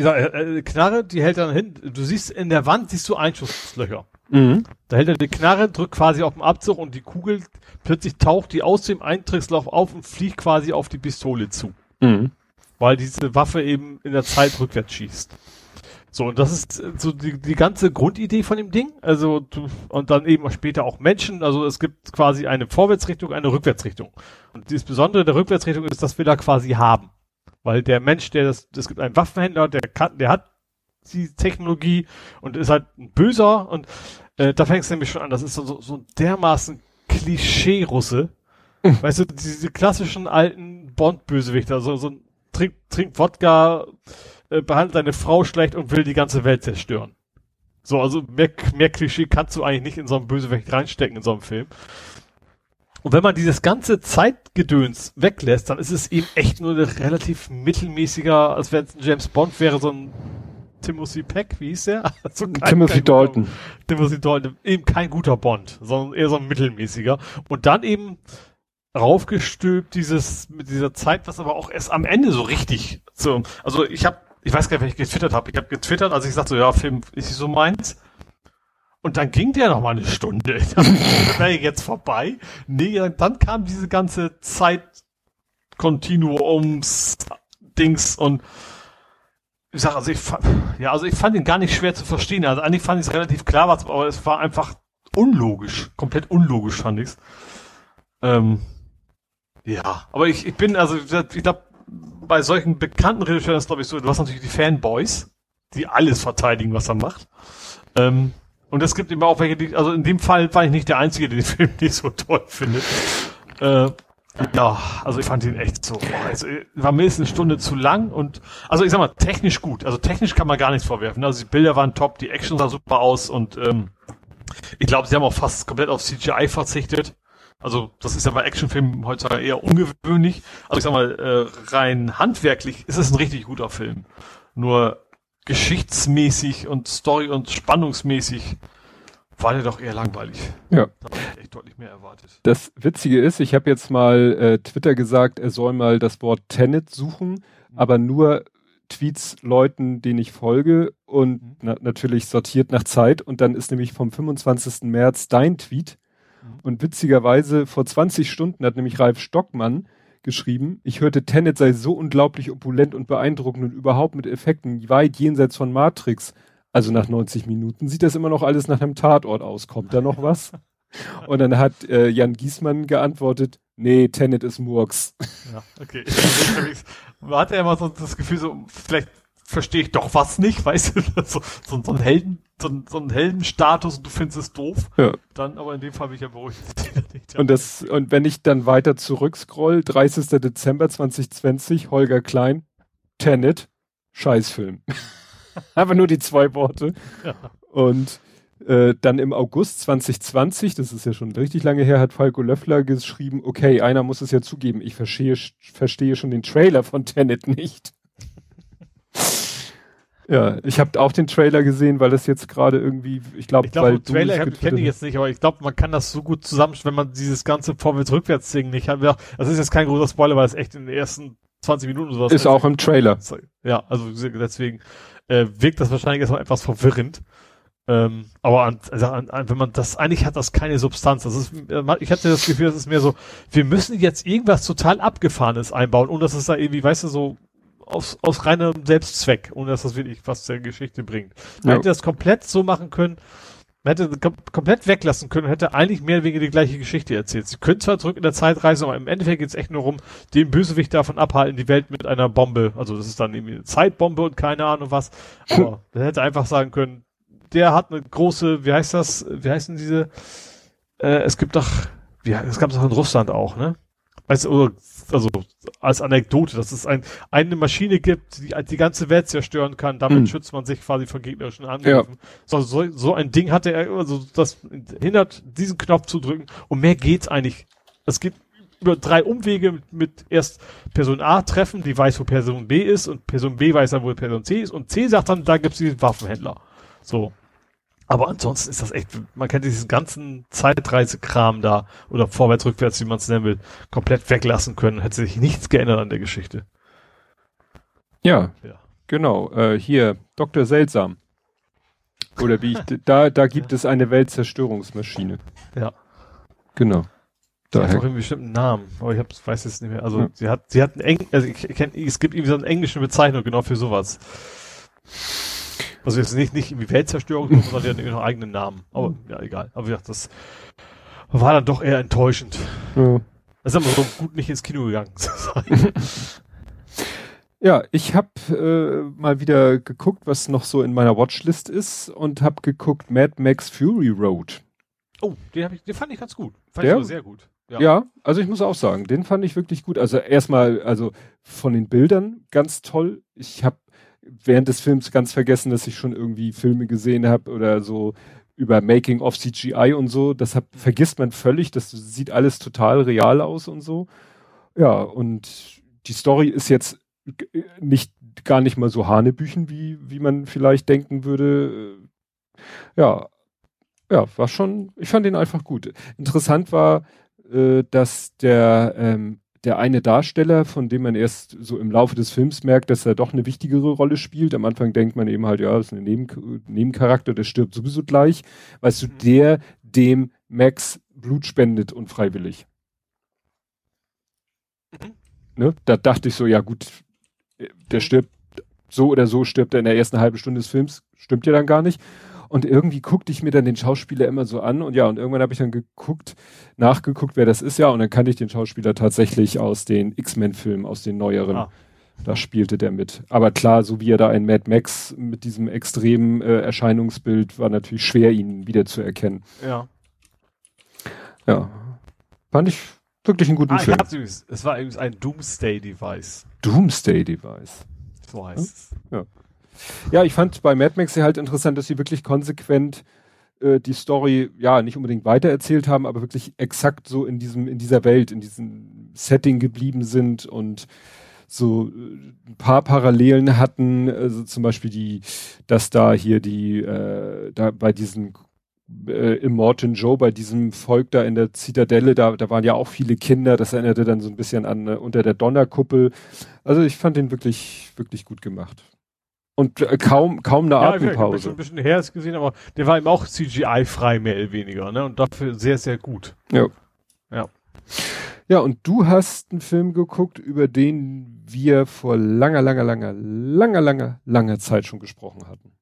ja, äh, Knarre, die hält dann hin. Du siehst in der Wand siehst du Einschusslöcher. Mhm. Da hält er die Knarre, drückt quasi auf den Abzug und die Kugel plötzlich taucht die aus dem Eintrittsloch auf und fliegt quasi auf die Pistole zu. Mhm. Weil diese Waffe eben in der Zeit rückwärts schießt. So, und das ist äh, so die, die ganze Grundidee von dem Ding. Also, du, und dann eben später auch Menschen. Also, es gibt quasi eine Vorwärtsrichtung, eine Rückwärtsrichtung. Und das Besondere der Rückwärtsrichtung ist, dass wir da quasi haben. Weil der Mensch, der das, es gibt einen Waffenhändler, der kann, der hat die Technologie und ist halt ein Böser und äh, da fängt es nämlich schon an. Das ist so, so, so ein dermaßen Klischee-Russe. weißt du, diese klassischen alten Bond-Bösewichter, so, so ein trink, trink Wodka, äh, behandelt seine Frau schlecht und will die ganze Welt zerstören. So, also mehr, mehr Klischee kannst du eigentlich nicht in so einen Bösewicht reinstecken in so einem Film. Und wenn man dieses ganze Zeitgedöns weglässt, dann ist es eben echt nur ein relativ mittelmäßiger, als wenn es ein James Bond wäre, so ein Timothy Peck, wie hieß der? (laughs) Also kein, Timothy kein Dalton. Guter, Timothy Dalton, eben kein guter Bond, sondern eher so ein mittelmäßiger. Und dann eben raufgestülpt dieses mit dieser Zeit, was aber auch erst am Ende so richtig so, also ich habe, ich weiß gar nicht, wer ich getwittert habe. Ich habe getwittert, als ich sagte, so, ja, Film ist so meins. Und dann ging der noch mal eine Stunde. (laughs) Das wäre jetzt vorbei. Nee, dann kam diese ganze Zeit Kontinuums Dings und ich sag, also ich fand, ja, also ich fand ihn gar nicht schwer zu verstehen. Also eigentlich fand ich es relativ klar, aber es war einfach unlogisch, komplett unlogisch fand ich's. Ähm, ja, aber ich, ich bin, also ich glaube, bei solchen bekannten Regisseuren ist glaube ich so, du hast natürlich die Fanboys, die alles verteidigen, was er macht. Ähm, und es gibt immer auch welche, die, also in dem Fall war ich nicht der Einzige, der den Film nicht so toll findet. Äh, ja, also ich fand ihn echt so, boah, also, war mindestens eine Stunde zu lang und, also ich sag mal, technisch gut. Also technisch kann man gar nichts vorwerfen. Also die Bilder waren top, die Action sah super aus und ähm, ich glaube, sie haben auch fast komplett auf CGI verzichtet. Also das ist ja bei Actionfilmen heutzutage eher ungewöhnlich. Also ich sag mal, äh, rein handwerklich ist es ein richtig guter Film. Nur geschichtsmäßig und story- und spannungsmäßig war der doch eher langweilig. Ja. Da habe ich echt deutlich mehr erwartet. Das Witzige ist, ich habe jetzt mal äh, Twitter gesagt, er soll mal das Wort Tenet suchen, mhm. aber nur Tweets Leuten, denen ich folge und mhm. na natürlich sortiert nach Zeit und dann ist nämlich vom 25. März dein Tweet. Und witzigerweise vor 20 Stunden hat nämlich Ralf Stockmann geschrieben, ich hörte Tenet sei so unglaublich opulent und beeindruckend und überhaupt mit Effekten weit jenseits von Matrix. Also nach 90 Minuten sieht das immer noch alles nach einem Tatort aus. Kommt da noch was? (laughs) Und dann hat äh, Jan Giesmann geantwortet, nee, Tenet ist Murks. Ja, okay. Man hat ja immer so das Gefühl, so, vielleicht verstehe ich doch was nicht, (laughs) weißt du, so, so, so ein Helden, so, so ein Heldenstatus und du findest es doof. Ja. Dann, aber in dem Fall bin ich ja beruhigt. (laughs) und das, und wenn ich dann weiter zurückscroll, 30. Dezember 2020, Holger Klein, Tenet, Scheißfilm. (laughs) Einfach nur die zwei Worte. Ja. Und äh, dann im August 2020, das ist ja schon richtig lange her, hat Falco Löffler geschrieben, okay, einer muss es ja zugeben, ich verstehe, verstehe schon den Trailer von Tenet nicht. Ja, ich habe auch den Trailer gesehen, weil das jetzt gerade irgendwie, ich glaube, ich glaube, Trailer kenne ich jetzt nicht, aber ich glaube, man kann das so gut zusammenstellen, wenn man dieses ganze Vorwärts-Rückwärts-Ding nicht hat. Das ist jetzt kein großer Spoiler, weil es echt in den ersten 20 Minuten sowas ist. Ist auch im Trailer. Ja, also deswegen äh, wirkt das wahrscheinlich erstmal etwas verwirrend. Ähm, aber an, also an, an, wenn man das eigentlich hat, das keine Substanz. Das ist, ich hatte das Gefühl, das ist mehr so, wir müssen jetzt irgendwas total abgefahrenes einbauen, ohne dass es da irgendwie, weißt du, so aus, aus reinem Selbstzweck, ohne dass das wirklich was zur Geschichte bringt. Man ja. hätte das komplett so machen können, man hätte kom komplett weglassen können und hätte eigentlich mehr oder weniger die gleiche Geschichte erzählt. Sie können zwar zurück in der Zeit reisen, aber im Endeffekt geht es echt nur um, den Bösewicht davon abhalten, die Welt mit einer Bombe, also das ist dann irgendwie eine Zeitbombe und keine Ahnung was, aber (laughs) man hätte einfach sagen können, der hat eine große, wie heißt das, wie heißen diese, äh, es gibt doch, wie, es gab es auch in Russland auch, ne? Weißt du, also als Anekdote, dass es ein, eine Maschine gibt, die die ganze Welt zerstören kann, damit mhm. schützt man sich quasi vor gegnerischen Angriffen. Ja. So, so, so ein Ding hatte er, also das hindert, diesen Knopf zu drücken und mehr geht's eigentlich. Es geht über drei Umwege mit, mit erst Person A treffen, die weiß, wo Person B ist und Person B weiß dann, wo Person C ist und C sagt dann, da gibt's diesen Waffenhändler. So. Aber ansonsten ist das echt, man kann diesen ganzen Zeitreisekram da oder vorwärts, rückwärts, wie man es nennen will, komplett weglassen können. Hätte sich nichts geändert an der Geschichte. Ja, ja. genau. Äh, hier, Dr. Seltsam. Oder wie ich, da, da gibt (laughs) es eine Weltzerstörungsmaschine. Ja. Genau. Sie hat auch einen bestimmten Namen, aber ich hab, weiß es nicht mehr. Also ja. sie hat, sie hat einen Eng, also ich kenn, es gibt irgendwie so eine englische Bezeichnung genau für sowas. Also jetzt nicht, nicht irgendwie Weltzerstörung, sondern (laughs) die hat irgendwie noch eigenen Namen. Aber ja, egal. Aber ja, das war dann doch eher enttäuschend. Ja. Das ist aber so gut nicht ins Kino gegangen zu sein. (laughs) Ja, ich habe äh, mal wieder geguckt, was noch so in meiner Watchlist ist und habe geguckt Mad Max Fury Road. Oh, den, ich, den fand ich ganz gut. Fand Der? ich sehr gut. Ja. ja, also ich muss auch sagen, den fand ich wirklich gut. Also erstmal, also von den Bildern ganz toll. Ich habe während des Films ganz vergessen, dass ich schon irgendwie Filme gesehen habe oder so über Making of CGI und so. Das hab, vergisst man völlig. Das sieht alles total real aus und so. Ja, und die Story ist jetzt nicht gar nicht mal so Hanebüchen, wie, wie man vielleicht denken würde. Ja, ja, war schon, ich fand ihn einfach gut. Interessant war, äh, dass der, ähm, der eine Darsteller, von dem man erst so im Laufe des Films merkt, dass er doch eine wichtigere Rolle spielt. Am Anfang denkt man eben halt, ja, das ist ein Neben Nebencharakter, der stirbt sowieso gleich. Weißt du, mhm. der dem Max Blut spendet unfreiwillig. Mhm. Ne? Da dachte ich so, ja gut, der stirbt so oder so stirbt er in der ersten halben Stunde des Films, stimmt ja dann gar nicht. Und irgendwie guckte ich mir dann den Schauspieler immer so an und ja, und irgendwann habe ich dann geguckt, nachgeguckt, wer das ist ja, und dann kannte ich den Schauspieler tatsächlich aus den X-Men-Filmen, aus den neueren. Ah. Da spielte der mit. Aber klar, so wie er da in Mad Max mit diesem extremen äh, Erscheinungsbild war natürlich schwer, ihn wiederzuerkennen. Ja. Ja. Fand ich wirklich einen guten ah, Film. es war übrigens ein Doomsday-Device. Doomsday-Device. So heißt es. Ja. Ja, ich fand bei Mad Max halt interessant, dass sie wirklich konsequent äh, die Story ja nicht unbedingt weitererzählt haben, aber wirklich exakt so in diesem in dieser Welt, in diesem Setting geblieben sind und so äh, ein paar Parallelen hatten, also zum Beispiel die, dass da hier die, äh, da bei diesen äh, im Morton Joe, bei diesem Volk da in der Zitadelle, da, da waren ja auch viele Kinder, das erinnerte dann so ein bisschen an äh, unter der Donnerkuppel. Also ich fand den wirklich, wirklich gut gemacht. Und äh, kaum, kaum eine ja, Atempause. Ich habe ein bisschen her gesehen, aber der war eben auch CGI-frei, mehr oder weniger, ne? Und dafür sehr, sehr gut. Ja. Ja. Ja, und du hast einen Film geguckt, über den wir vor langer, langer, langer, langer, langer, langer Zeit schon gesprochen hatten.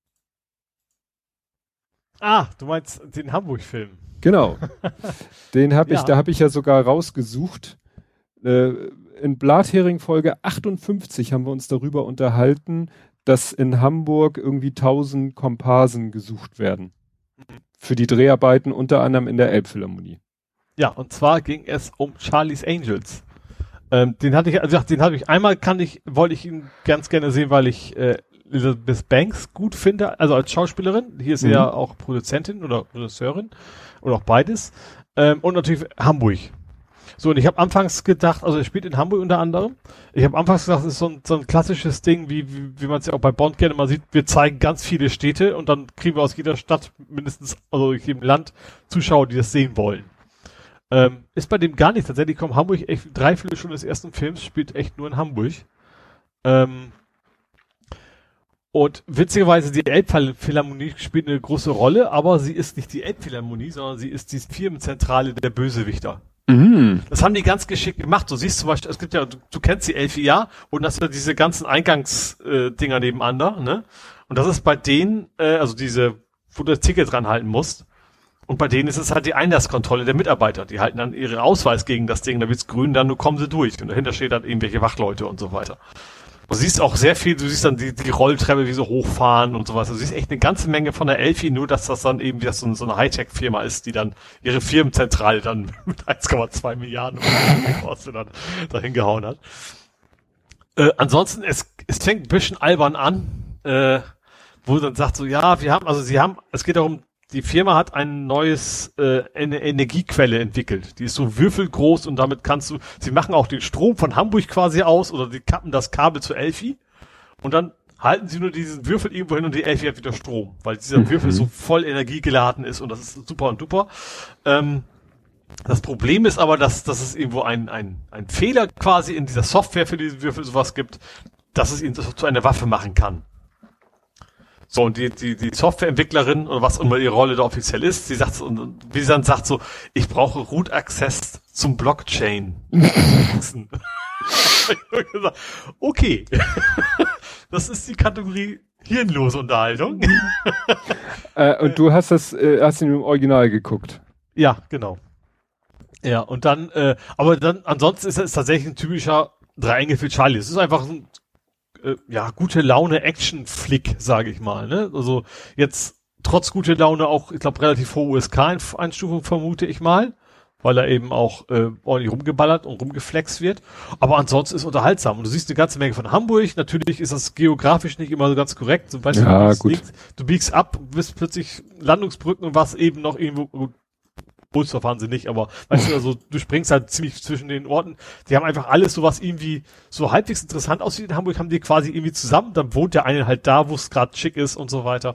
Ah, du meinst den Hamburg-Film. Genau. (laughs) Den habe ich, ja. da habe ich ja sogar rausgesucht. Äh, in Blathering Folge 58 haben wir uns darüber unterhalten, dass in Hamburg irgendwie 1000 Komparsen gesucht werden. Für die Dreharbeiten unter anderem in der Elbphilharmonie. Ja, und zwar ging es um Charlie's Angels. Ähm, den hatte ich, also den hatte ich einmal kann ich, wollte ich ihn ganz gerne sehen, weil ich äh, Elizabeth Banks gut finde, also als Schauspielerin. Hier ist sie mhm. ja auch Produzentin oder Regisseurin oder auch beides. Ähm, und natürlich Hamburg. So, und ich habe anfangs gedacht, also er spielt in Hamburg unter anderem. Ich habe anfangs gedacht, das ist so ein, so ein klassisches Ding, wie, wie, wie man es ja auch bei Bond gerne mal sieht. Wir zeigen ganz viele Städte und dann kriegen wir aus jeder Stadt mindestens, also aus jedem Land, Zuschauer, die das sehen wollen. Ähm, ist bei dem gar nicht. Tatsächlich kommt Hamburg echt drei Viertelstunden des ersten Films, spielt echt nur in Hamburg. Ähm, und witzigerweise, die Elbphilharmonie spielt eine große Rolle, aber sie ist nicht die Elbphilharmonie, sondern sie ist die Firmenzentrale der Bösewichter. Mhm. Das haben die ganz geschickt gemacht. Du siehst zum Beispiel, es gibt ja, du, du kennst die LFIA und das sind diese ganzen Eingangsdinger äh, nebeneinander, ne? Und das ist bei denen, äh, also diese, wo du das Ticket dran halten musst. Und bei denen ist es halt die Einlasskontrolle der Mitarbeiter. Die halten dann ihre Ausweis gegen das Ding, da wird's grün, dann nur kommen sie durch. Und dahinter steht dann irgendwelche Wachleute und so weiter. Du siehst auch sehr viel, du siehst dann die, die Rolltreppe, wie sie hochfahren und sowas. Du siehst echt eine ganze Menge von der Elfi, nur dass das dann eben wie das so, so eine Hightech-Firma ist, die dann ihre Firmenzentrale dann (laughs) mit 1,2 Milliarden kostet dann dahin gehauen hat. Äh, ansonsten, es, es fängt ein bisschen albern an, äh, wo dann sagt so, ja, wir haben, also sie haben, es geht darum, die Firma hat ein neues äh, eine Energiequelle entwickelt. Die ist so würfelgroß und damit kannst du, sie machen auch den Strom von Hamburg quasi aus oder die kappen das Kabel zu Elfi und dann halten sie nur diesen Würfel irgendwo hin und die Elfi hat wieder Strom, weil dieser mhm. Würfel so voll energiegeladen ist und das ist super und duper. Ähm, das Problem ist aber, dass, dass es irgendwo ein, ein, ein Fehler quasi in dieser Software für diesen Würfel sowas gibt, dass es ihn zu einer Waffe machen kann. So, und die, die, die Softwareentwicklerin oder was immer ihre Rolle da offiziell ist, sie sagt, und wie sie dann sagt so, ich brauche Root Access zum Blockchain. (laughs) okay. (laughs) das ist die Kategorie hirnlose Unterhaltung. (laughs) äh, und du hast das, äh, hast ihn im Original geguckt. Ja, genau. Ja, und dann, äh, aber dann, ansonsten ist es tatsächlich ein typischer Drei Engel für Charlie. Es ist einfach ein äh, ja, gute Laune Action-Flick, sage ich mal. Ne? Also jetzt trotz gute Laune auch, ich glaube, relativ hohe USK-Einstufung vermute ich mal, weil er eben auch äh, ordentlich rumgeballert und rumgeflext wird. Aber ansonsten ist unterhaltsam. Und du siehst eine ganze Menge von Hamburg. Natürlich ist das geografisch nicht immer so ganz korrekt. Du weißt, ja, du, gut. du biegst ab, bist plötzlich Landungsbrücken und was eben noch irgendwo Bullsdorf fahren sie nicht, aber weißt du, also du springst halt ziemlich zwischen den Orten. Die haben einfach alles so was irgendwie so halbwegs interessant aussieht. In Hamburg haben die quasi irgendwie zusammen. Dann wohnt der eine halt da, wo es gerade schick ist und so weiter.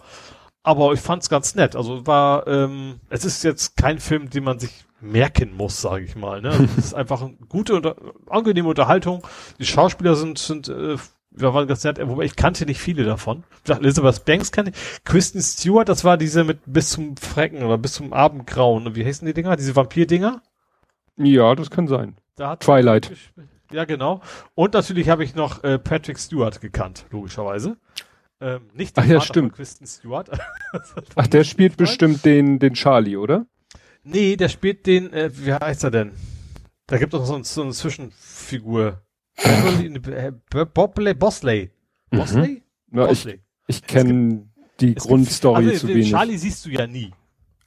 Aber ich fand's ganz nett. Also war, ähm, es ist jetzt kein Film, den man sich merken muss, sage ich mal. Ne? Also es ist (laughs) einfach eine gute, unter angenehme Unterhaltung. Die Schauspieler sind, sind äh, wir waren ganz nett, wobei ich kannte nicht viele davon. Ich dachte, Elizabeth Banks kannte ich. Kristen Stewart, das war diese mit bis zum Frecken oder bis zum Abendgrauen. Wie heißen die Dinger? Diese Vampir-Dinger? Ja, das kann sein. Da Twilight. Ja, genau. Und natürlich habe ich noch äh, Patrick Stewart gekannt, logischerweise. Ähm, nicht Ach ja, stimmt. Kristen Stewart. (laughs) Ach, der spielt bestimmt den, den Charlie, oder? Nee, der spielt den, äh, wie heißt er denn? Da gibt es noch so, so eine Zwischenfigur. Bobley, Bosley. Bosley? Mhm. Ja, Bosley. Ich, kenne die Grundstory also, zu wenig. Charlie siehst du ja nie.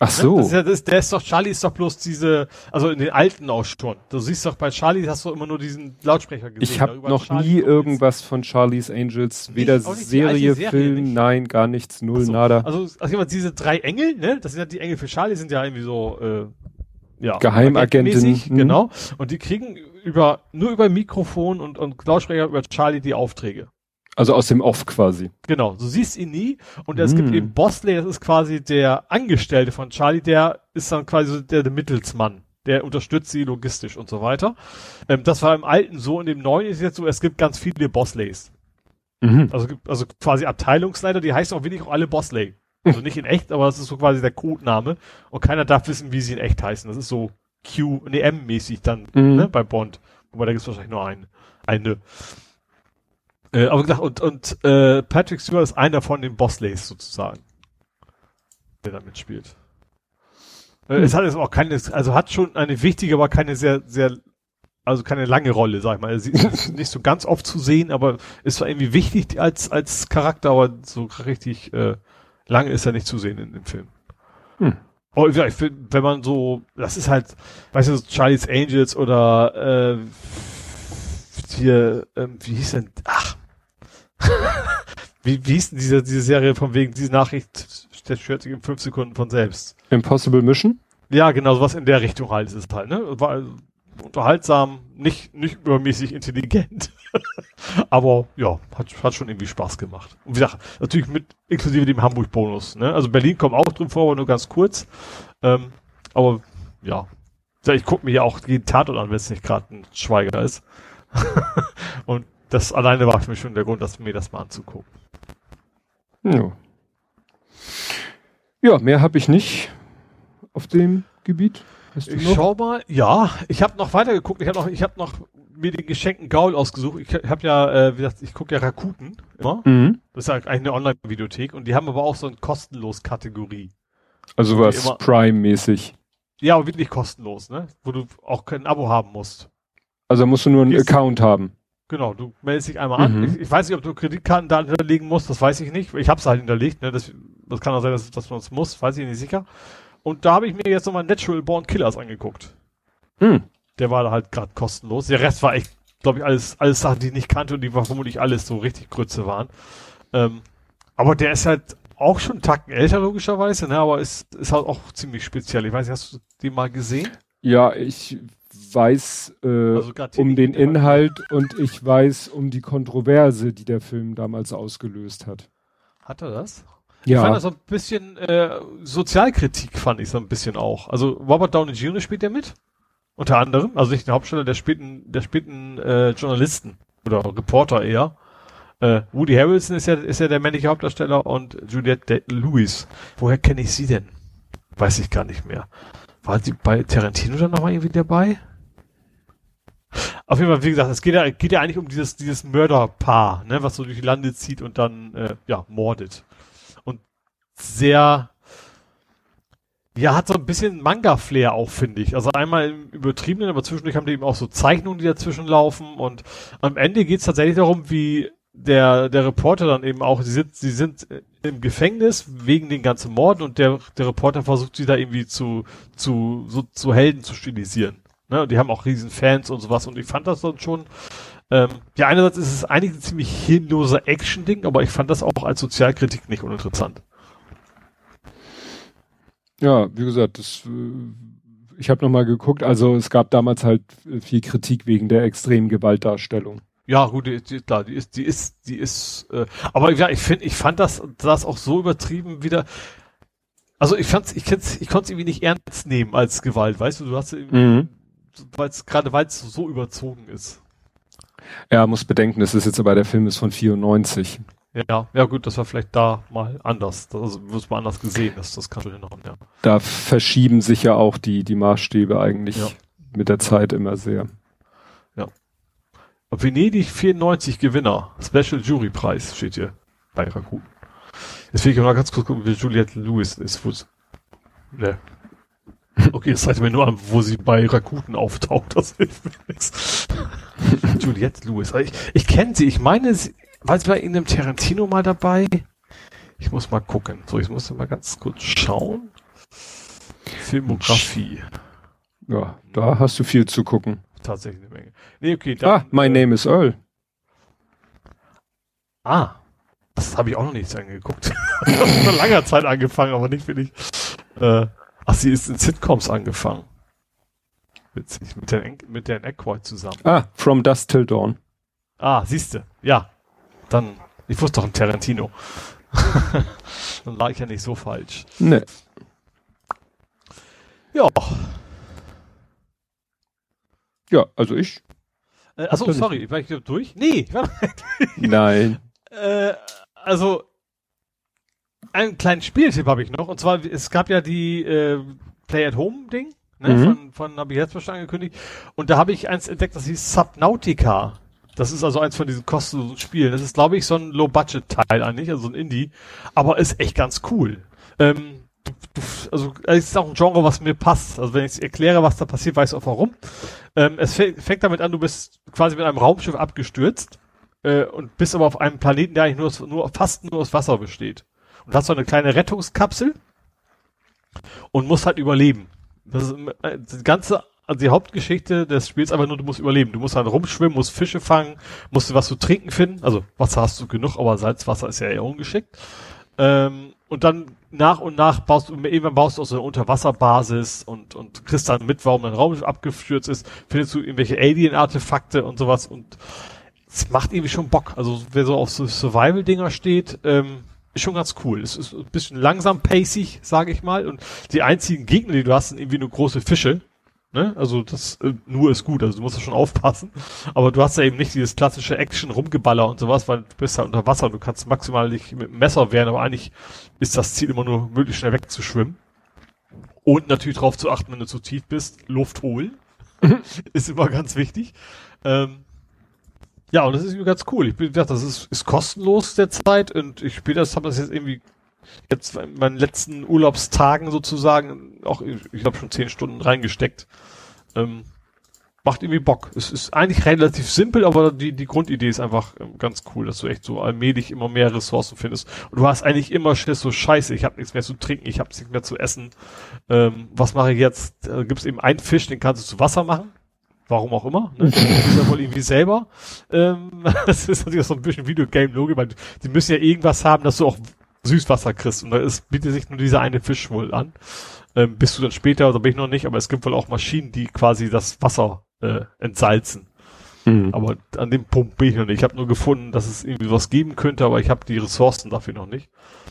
Ach so. Das ist ja, das, der ist doch, Charlie ist doch bloß diese, also in den alten auch schon. Du siehst doch bei Charlie hast du immer nur diesen Lautsprecher gesehen. Ich habe noch Charlie nie irgendwas von Charlie's Angels, weder Serie, Serie, Film, nicht. nein, gar nichts, null, so. nada. Also, also diese drei Engel, ne, das sind ja die Engel für Charlie, sind ja irgendwie so, äh, ja. Geheimagentin. Mhm. Genau. Und die kriegen über, nur über Mikrofon und, und Lautsprecher über Charlie die Aufträge. Also aus dem Off quasi. Genau, du siehst ihn nie. Und es gibt eben Bosley, das ist quasi der Angestellte von Charlie, der ist dann quasi der, der Mittelsmann. Der unterstützt sie logistisch und so weiter. Ähm, das war im Alten so, in dem Neuen ist jetzt so, es gibt ganz viele Bosleys. Mhm. Also, also quasi Abteilungsleiter, die heißen auch wirklich auch alle Bosley. Also nicht in echt, aber das ist so quasi der Codename. Und keiner darf wissen, wie sie in echt heißen. Das ist so Q, ne, M-mäßig dann, mhm. ne, bei Bond. Wobei da gibt es wahrscheinlich nur eine. eine. Äh, aber gesagt, und, und äh, Patrick Stewart ist einer von den Bossleys sozusagen, der da mitspielt. Äh, mhm. Es hat jetzt auch keine, also hat schon eine wichtige, aber keine sehr, sehr, also keine lange Rolle, sag ich mal. Sie ist nicht so ganz oft zu sehen, aber ist zwar irgendwie wichtig als, als Charakter, aber so richtig äh, lange ist er nicht zu sehen in dem Film. Hm. Oh, ja, ich finde, wenn man so, das ist halt, weißt du, Charlie's Angels oder äh, hier, ähm, wie hieß denn, ach, (laughs) wie, wie hieß denn diese, diese Serie von wegen, diese Nachricht zerstört sich in fünf Sekunden von selbst? Impossible Mission? Ja, genau, sowas in der Richtung halt ist es halt, ne? War unterhaltsam, nicht, nicht übermäßig intelligent. (laughs) Aber ja, hat, hat schon irgendwie Spaß gemacht. Und wie gesagt, natürlich mit inklusive dem Hamburg-Bonus. Ne? Also Berlin kommt auch drin vor, aber nur ganz kurz. Ähm, aber ja, ich gucke mir ja auch jeden Tatort an, wenn es nicht gerade ein Schweiger ist. (laughs) Und das alleine war für mich schon der Grund, dass mir das mal anzugucken. Ja, ja mehr habe ich nicht auf dem Gebiet. Ich schau mal, ja, ich habe noch weiter geguckt, ich habe noch, ich habe noch mir den geschenkten Gaul ausgesucht. Ich habe ja, äh, wie gesagt, ich gucke ja Rakuten immer. Mhm. Das ist ja eigentlich eine Online-Videothek und die haben aber auch so eine kostenlos Kategorie. Also was Prime-mäßig. Ja, aber wirklich kostenlos, ne? Wo du auch kein Abo haben musst. Also musst du nur einen Gehst Account haben. Genau, du meldest dich einmal mhm. an. Ich, ich, weiß nicht, ob du Kreditkartendaten hinterlegen musst, das weiß ich nicht. Ich habe es halt hinterlegt, ne? Das, das kann auch sein, dass, dass man es muss, weiß ich nicht sicher. Und da habe ich mir jetzt nochmal Natural Born Killers angeguckt. Mhm. Der war halt gerade kostenlos. Der Rest war echt, glaube ich, alles, alles Sachen, die ich nicht kannte und die war vermutlich alles so richtig Grütze waren. Ähm, aber der ist halt auch schon einen Tacken älter logischerweise, ne, aber ist, ist halt auch ziemlich speziell. Ich weiß nicht, hast du den mal gesehen? Ja, ich weiß äh, also um den Inhalt und ich weiß um die Kontroverse, die der Film damals ausgelöst hat. Hat er das? Ja. Ich fand das so ein bisschen äh, Sozialkritik fand ich so ein bisschen auch. Also Robert Downey Jr. spielt ja mit. Unter anderem, also nicht der Hauptsteller, der späten, der späten äh, Journalisten oder Reporter eher. Äh, Woody Harrelson ist ja, ist ja der männliche Hauptdarsteller und Juliette Lewis. Woher kenne ich sie denn? Weiß ich gar nicht mehr. War sie bei Tarantino dann nochmal irgendwie dabei? Auf jeden Fall, wie gesagt, es geht ja, geht ja eigentlich um dieses, dieses Mörderpaar, ne, was so durch die Lande zieht und dann, äh, ja, mordet. Sehr, ja, hat so ein bisschen Manga-Flair auch, finde ich. Also einmal im Übertriebenen, aber zwischendurch haben die eben auch so Zeichnungen, die dazwischen laufen und am Ende geht es tatsächlich darum, wie der, der Reporter dann eben auch, sie sind, sie sind im Gefängnis wegen den ganzen Morden und der, der Reporter versucht sie da irgendwie zu, zu, so, zu Helden zu stilisieren. Ne? Und die haben auch riesen Fans und sowas und ich fand das dann schon, ähm, ja, einerseits ist es eigentlich ein ziemlich hirnloser Action-Ding, aber ich fand das auch als Sozialkritik nicht uninteressant. Ja, wie gesagt, das, äh, ich habe nochmal geguckt, also es gab damals halt viel Kritik wegen der extremen Gewaltdarstellung. Ja, gut, die, die, klar, die ist, die ist, die ist, äh, aber ja, ich finde, ich fand das, das auch so übertrieben wieder. Also ich fand's, ich kenn's, ich konnte es irgendwie nicht ernst nehmen als Gewalt, weißt du, du hast mhm. weil's, gerade weil es so überzogen ist. Ja, muss bedenken, das ist jetzt aber der Film ist von 94. Ja, ja gut, das war vielleicht da mal anders. Das also, wird mal anders gesehen, das, das kann schon hinhauen, ja. Da verschieben sich ja auch die, die Maßstäbe eigentlich ja. mit der Zeit immer sehr. Venedig 94 Gewinner. Special Jury Preis steht hier bei Rakuten. Jetzt will ich mal ganz kurz gucken, wie Juliette Lewis ist. Wo ne. Okay, das zeigt mir nur an, wo sie bei Rakuten auftaucht. Das hilft mir nichts. (laughs) Juliette Lewis. Ich, ich kenne sie. Ich meine, sie, war sie bei Ihnen Tarantino mal dabei? Ich muss mal gucken. So, ich muss mal ganz kurz schauen. Filmografie. Ja, da hast du viel zu gucken tatsächlich eine Menge. Nee, okay. Dann, ah, My äh, Name is Earl. Ah, das habe ich auch noch nicht angeguckt. (laughs) Vor langer Zeit angefangen, aber nicht wirklich. Äh, ach, sie ist in Sitcoms angefangen. Witzig, mit der, mit der zusammen. Ah, From Dust Till Dawn. Ah, siehste, ja. Dann, ich wusste doch ein Tarantino. (laughs) Dann lag ich ja nicht so falsch. Nee. Ja. Ja, also ich. Äh, achso, sorry, war ich durch? Nee, ich war (laughs) Nein. äh, also, einen kleinen Spieltipp habe ich noch. Und zwar, es gab ja die äh, Play-at-Home-Ding, ne, mhm. von, von habe ich jetzt schon angekündigt. Und da habe ich eins entdeckt, das hieß Subnautica. Das ist also eins von diesen kostenlosen Spielen. Das ist, glaube ich, so ein Low-Budget-Teil eigentlich, also so ein Indie. Aber ist echt ganz cool. Ähm, also es ist auch ein Genre, was mir passt. Also wenn ich erkläre, was da passiert, weiß ich auch warum. Ähm, es fängt damit an, du bist quasi mit einem Raumschiff abgestürzt äh, und bist aber auf einem Planeten, der eigentlich nur, nur fast nur aus Wasser besteht. Und hast so eine kleine Rettungskapsel und musst halt überleben. Das ist äh, die ganze also die Hauptgeschichte des Spiels einfach nur, du musst überleben. Du musst halt rumschwimmen, musst Fische fangen, musst du was zu trinken finden. Also Wasser hast du genug, aber Salzwasser ist ja eher ungeschickt. Ähm, und dann nach und nach baust du, irgendwann baust du aus so einer Unterwasserbasis und, und kriegst dann mit, warum dein Raum abgestürzt ist, findest du irgendwelche Alien-Artefakte und sowas und es macht irgendwie schon Bock. Also wer so auf so Survival-Dinger steht, ähm, ist schon ganz cool. Es ist ein bisschen langsam pacig, sage ich mal. Und die einzigen Gegner, die du hast, sind irgendwie nur große Fische. Ne? Also das äh, nur ist gut, also du musst schon aufpassen. Aber du hast ja eben nicht dieses klassische Action-Rumgeballer und sowas, weil du bist ja unter Wasser, du kannst maximal nicht mit dem Messer wehren, aber eigentlich ist das Ziel immer nur möglichst schnell wegzuschwimmen. Und natürlich darauf zu achten, wenn du zu tief bist, Luft holen. (laughs) ist immer ganz wichtig. Ähm, ja, und das ist ganz cool. Ich bin gedacht, das ist, ist kostenlos derzeit und ich spiele das, habe das jetzt irgendwie jetzt in meinen letzten Urlaubstagen sozusagen auch, ich glaube, schon zehn Stunden reingesteckt. Ähm, macht irgendwie Bock. Es ist eigentlich relativ simpel, aber die, die Grundidee ist einfach ähm, ganz cool, dass du echt so allmählich immer mehr Ressourcen findest. Und du hast eigentlich immer Schiss, so scheiße, ich habe nichts mehr zu trinken, ich habe nichts mehr zu essen. Ähm, was mache ich jetzt? Da gibt es eben einen Fisch, den kannst du zu Wasser machen. Warum auch immer. Ne? (laughs) Das ist ja wohl irgendwie selber. Ähm, (laughs) das ist natürlich auch so ein bisschen Videogame-Logik, weil die müssen ja irgendwas haben, dass du auch Süßwasser kriegst. Und da ist, bietet sich nur dieser eine Fisch wohl an. Ähm, bist du dann später, da bin ich noch nicht, aber es gibt wohl auch Maschinen, die quasi das Wasser äh, entsalzen. Mhm. Aber an dem Punkt bin ich noch nicht. Ich habe nur gefunden, dass es irgendwie was geben könnte, aber ich habe die Ressourcen dafür noch nicht.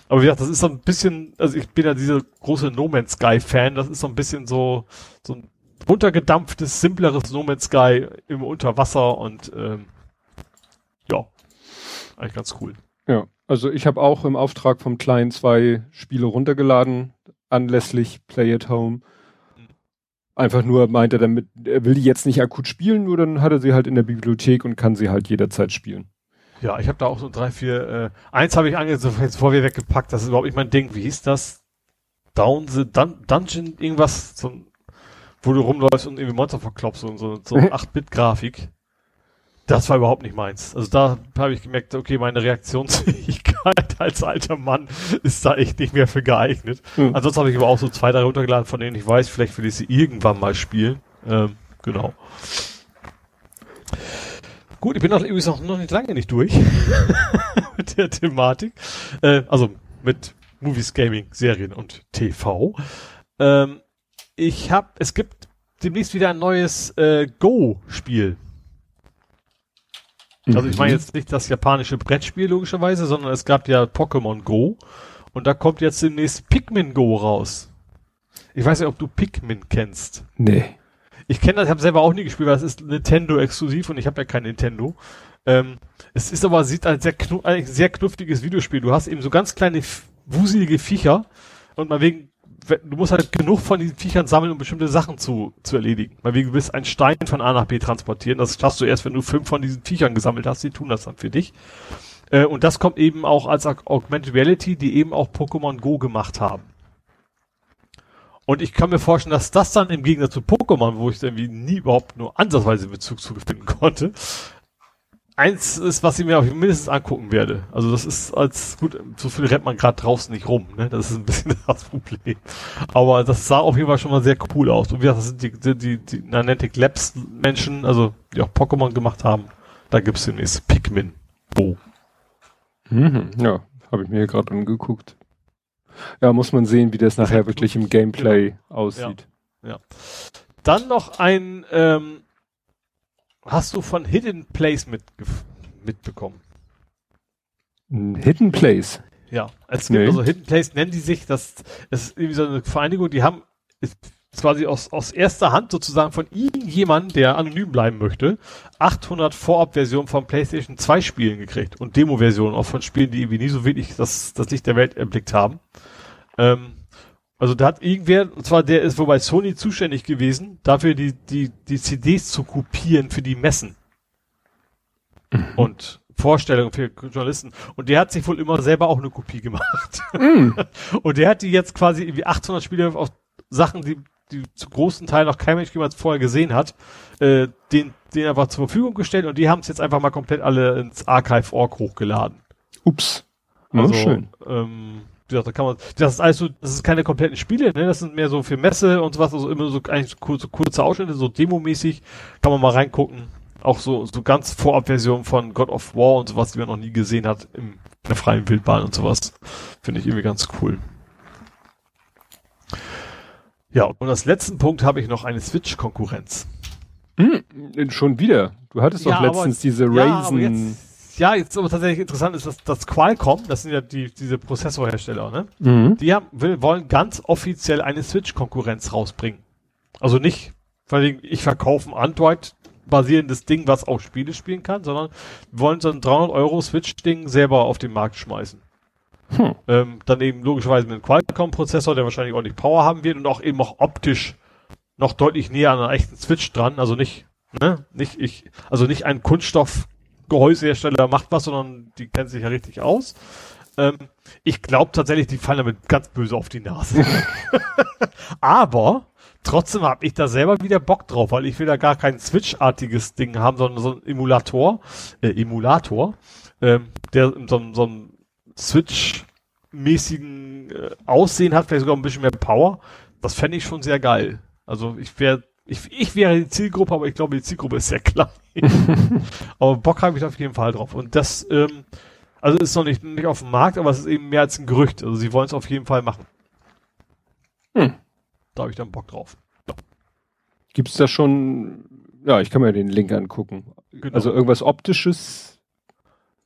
Aber wie gesagt, das ist so ein bisschen, also ich bin ja dieser große No Man's Sky Fan, das ist so ein bisschen so, so ein runtergedampftes, simpleres No Man's Sky im Unterwasser und ähm, ja, eigentlich ganz cool. Ja, also ich habe auch im Auftrag vom Kleinen zwei Spiele runtergeladen, anlässlich Play at Home. Einfach nur meinte er damit, er will die jetzt nicht akut spielen, nur dann hat er sie halt in der Bibliothek und kann sie halt jederzeit spielen. Ja, ich habe da auch so drei, vier, äh, eins habe ich angezogen, jetzt vor wir weggepackt, das ist überhaupt nicht mein Ding. Wie hieß das? Down the Dun Dungeon, irgendwas, so wo du rumläufst und irgendwie Monster verklopfst und so, so (laughs) 8-Bit-Grafik. Das war überhaupt nicht meins. Also da habe ich gemerkt, okay, meine Reaktionsfähigkeit (laughs) als alter Mann ist da echt nicht mehr für geeignet. Mhm. Ansonsten habe ich aber auch so zwei, drei runtergeladen, von denen ich weiß, vielleicht will ich sie irgendwann mal spielen. Ähm, genau. Gut, ich bin auch übrigens noch, noch nicht lange nicht durch (laughs) mit der Thematik. Äh, also mit Movies, Gaming, Serien und TV. Ähm, ich habe, es gibt demnächst wieder ein neues äh, Go-Spiel. Also ich meine mhm. jetzt nicht das japanische Brettspiel logischerweise, sondern es gab ja Pokémon Go und da kommt jetzt demnächst Pikmin Go raus. Ich weiß nicht, ob du Pikmin kennst. Nee. Ich kenne das, ich habe selber auch nie gespielt, weil das ist Nintendo exklusiv und ich habe ja kein Nintendo. Ähm, es ist aber sieht ein sehr, knu ein sehr knuftiges Videospiel. Du hast eben so ganz kleine wuselige Viecher und mal wegen du musst halt genug von diesen Viechern sammeln, um bestimmte Sachen zu, zu erledigen. Weil wie du willst einen Stein von A nach B transportieren. Das schaffst du erst, wenn du fünf von diesen Viechern gesammelt hast. Die tun das dann für dich. Äh, und das kommt eben auch als Augmented Reality, die eben auch Pokémon Go gemacht haben. Und ich kann mir vorstellen, dass das dann im Gegensatz zu Pokémon, wo ich irgendwie nie überhaupt nur ansatzweise Bezug zu finden konnte, eins ist, was ich mir auch mindestens angucken werde. Also das ist als gut, so viel rennt man gerade draußen nicht rum, ne? Das ist ein bisschen (laughs) das Problem. Aber das sah auf jeden Fall schon mal sehr cool aus. Und wie gesagt, das sind die, die, die, die Niantic Labs Menschen, also die auch Pokémon gemacht haben. Da gibt's demnächst Pikmin. Oh. Mhm, ja, habe ich mir gerade angeguckt. Ja, muss man sehen, wie das nachher wirklich im Gameplay genau. aussieht. Ja, ja. Dann noch ein ähm, hast du von Hidden Place mit, mitbekommen? Hidden Place? Ja, es gibt nee. also Hidden Place, nennen die sich, das ist irgendwie so eine Vereinigung, die haben ist quasi aus, aus erster Hand sozusagen von irgendjemandem, der anonym bleiben möchte, 800 Vorab-Versionen von PlayStation 2 Spielen gekriegt und Demo-Versionen auch von Spielen, die irgendwie nie so wirklich das, das Licht der Welt erblickt haben. Ähm, also da hat irgendwer, und zwar der ist wobei Sony zuständig gewesen, dafür die, die, die CDs zu kopieren für die Messen. Mhm. Und Vorstellungen für Journalisten. Und der hat sich wohl immer selber auch eine Kopie gemacht. Mhm. (laughs) Und der hat die jetzt quasi irgendwie 800 Spiele auf Sachen, die, die zu großen Teil noch kein Mensch jemals vorher gesehen hat, äh, den, den einfach zur Verfügung gestellt und die haben es jetzt einfach mal komplett alle ins Archive.org hochgeladen. Ups. Also, schön. Ähm, gesagt, da kann man, das ist alles so, das ist keine kompletten Spiele, ne, das sind mehr so für Messe und sowas, also immer so eigentlich kurze, kurze Ausschnitte, so Demo-mäßig, kann man mal reingucken. Auch so, so ganz Vorabversion von God of War und sowas, die man noch nie gesehen hat im, in der freien Wildbahn und sowas. Finde ich irgendwie ganz cool. Ja, und als letzten Punkt habe ich noch eine Switch-Konkurrenz. Hm, schon wieder. Du hattest ja, doch letztens aber, diese Razen. Ja, ja, jetzt aber tatsächlich interessant ist, dass das Qualcomm, das sind ja die, diese Prozessorhersteller, ne? Mhm. Die haben, will, wollen ganz offiziell eine Switch-Konkurrenz rausbringen. Also nicht, weil ich verkaufe ein Android-basierendes Ding, was auch Spiele spielen kann, sondern wollen so ein 300 Euro Switch-Ding selber auf den Markt schmeißen. Hm. Ähm, dann eben logischerweise mit einem Qualcomm-Prozessor, der wahrscheinlich ordentlich Power haben wird und auch eben auch optisch noch deutlich näher an einer echten Switch dran, also nicht, ne, nicht ich, also nicht ein Kunststoff Gehäusehersteller macht was, sondern die kennen sich ja richtig aus. Ähm, ich glaube tatsächlich, die fallen damit ganz böse auf die Nase. (laughs) Aber trotzdem habe ich da selber wieder Bock drauf, weil ich will da gar kein Switch-artiges Ding haben, sondern so ein Emulator, äh, Emulator, ähm, der so, so ein Switch-mäßigen äh, Aussehen hat, vielleicht sogar ein bisschen mehr Power. Das fände ich schon sehr geil. Also ich wäre ich, ich wäre die Zielgruppe, aber ich glaube, die Zielgruppe ist sehr klein. (laughs) aber Bock habe ich auf jeden Fall drauf. Und das, ähm, Also ist noch nicht, nicht auf dem Markt, aber es ist eben mehr als ein Gerücht. Also sie wollen es auf jeden Fall machen. Hm. Da habe ich dann Bock drauf. Ja. Gibt's da schon, ja, ich kann mir den Link angucken. Genau. Also irgendwas optisches?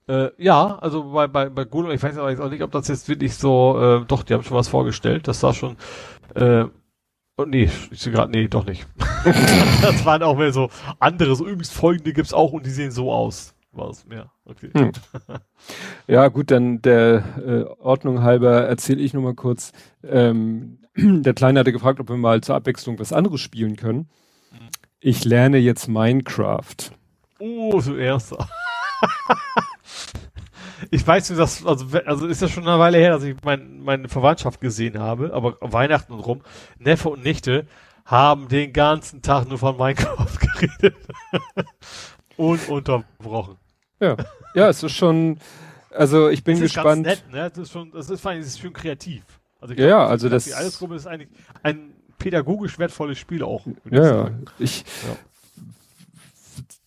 Äh, ja, also bei, bei, bei Google, ich weiß aber jetzt auch nicht, ob das jetzt wirklich so, äh, doch, die haben schon was vorgestellt. Das sah schon, äh, oh, nee, ich sehe gerade, nee, doch nicht. (laughs) das waren auch mehr so andere, so übrigens folgende gibt's auch und die sehen so aus. War es mehr. Okay. Hm. (laughs) Ja, gut, dann der äh, Ordnung halber erzähle ich nur mal kurz. Ähm, (clears throat) der Kleine hatte gefragt, ob wir mal zur Abwechslung was anderes spielen können. Ich lerne jetzt Minecraft. Oh, so erster. (laughs) ich weiß nicht, dass, also, also ist ja schon eine Weile her, dass ich mein, meine Verwandtschaft gesehen habe, aber Weihnachten und rum, Neffe und Nichte haben den ganzen Tag nur von Minecraft (laughs) geredet. Ununterbrochen. Ja, ja, es ist schon, also ich bin das ist gespannt. Ganz nett, ne? Das ist schon, das ist, vor allem, das ist schon kreativ. Also ich Ja, ja, also das- Die Allesgruppe ist eigentlich ein pädagogisch wertvolles Spiel auch. würd ich Ja, ja. Ich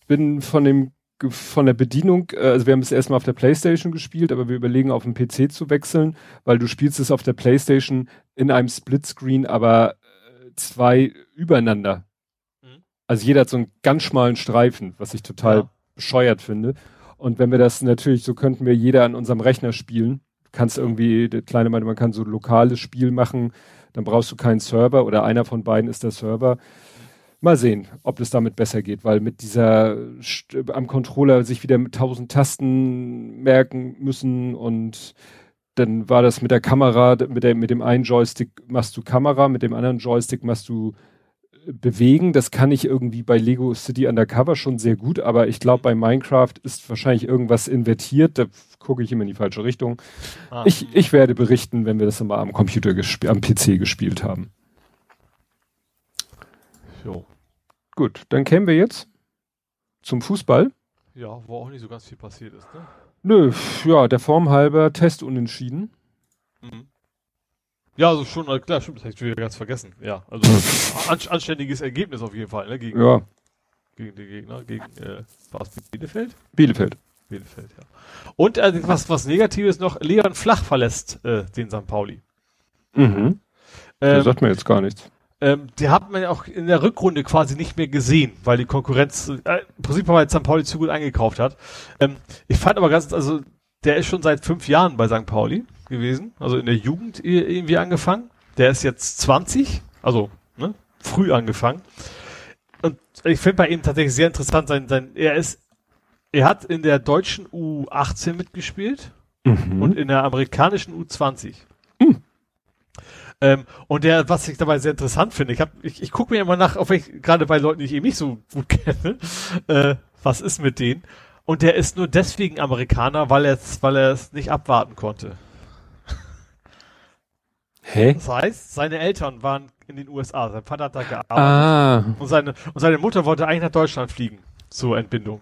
bin von dem von der Bedienung, äh, also wir haben es erstmal auf der Playstation gespielt, aber wir überlegen auf den PC zu wechseln, weil du spielst es auf der Playstation in einem Splitscreen, aber äh, zwei übereinander. Mhm. Also jeder hat so einen ganz schmalen Streifen, was ich total Ja. bescheuert finde. Und wenn wir das natürlich, so könnten wir jeder an unserem Rechner spielen. Du kannst irgendwie, der Kleine meinte, man kann so ein lokales Spiel machen, dann brauchst du keinen Server oder einer von beiden ist der Server. Mal sehen, ob es damit besser geht, weil mit dieser am Controller sich wieder mit tausend Tasten merken müssen und dann war das mit der Kamera, mit, der, mit dem einen Joystick machst du Kamera, mit dem anderen Joystick machst du äh, bewegen. Das kann ich irgendwie bei Lego City Undercover schon sehr gut, aber ich glaube, bei Minecraft ist wahrscheinlich irgendwas invertiert. Da gucke ich immer in die falsche Richtung. Ah. Ich, ich werde berichten, wenn wir das mal am Computer am PC gespielt haben. Jo. Gut, dann kämen wir jetzt zum Fußball. Ja, wo auch nicht so ganz viel passiert ist, ne? Nö, ja, der Form halber Test unentschieden. Mhm. Ja, also schon, äh, klar, stimmt, das hätte ich wieder ganz vergessen. Ja, also an, anständiges Ergebnis auf jeden Fall, ne? Gegen, Ja, gegen die Gegner, gegen äh, war es Bielefeld? Bielefeld. Bielefeld, ja. Und äh, was, was Negatives noch, Leon Flach verlässt äh, den St. Pauli. Mhm. Der Ähm, sagt mir jetzt gar nichts. Ähm, die hat man ja auch in der Rückrunde quasi nicht mehr gesehen, weil die Konkurrenz äh, im Prinzip weil St. Pauli zu gut eingekauft hat. Ähm, ich fand aber ganz, also der ist schon seit fünf Jahren bei St. Pauli gewesen, also in der Jugend irgendwie angefangen. Der ist jetzt 20, also ne, früh angefangen. Und ich finde bei ihm tatsächlich sehr interessant sein, sein, er ist, er hat in der deutschen U18 mitgespielt Mhm. und in der amerikanischen U20. Ähm, und der, was ich dabei sehr interessant finde, ich hab, ich, ich gucke mir immer nach, auf ich, gerade bei Leuten, die ich eben nicht so gut (laughs) kenne, äh, was ist mit denen? Und der ist nur deswegen Amerikaner, weil er es, weil er es nicht abwarten konnte. Hä? Das heißt, seine Eltern waren in den USA, sein Vater hat da gearbeitet Ah, und seine und seine Mutter wollte eigentlich nach Deutschland fliegen zur Entbindung.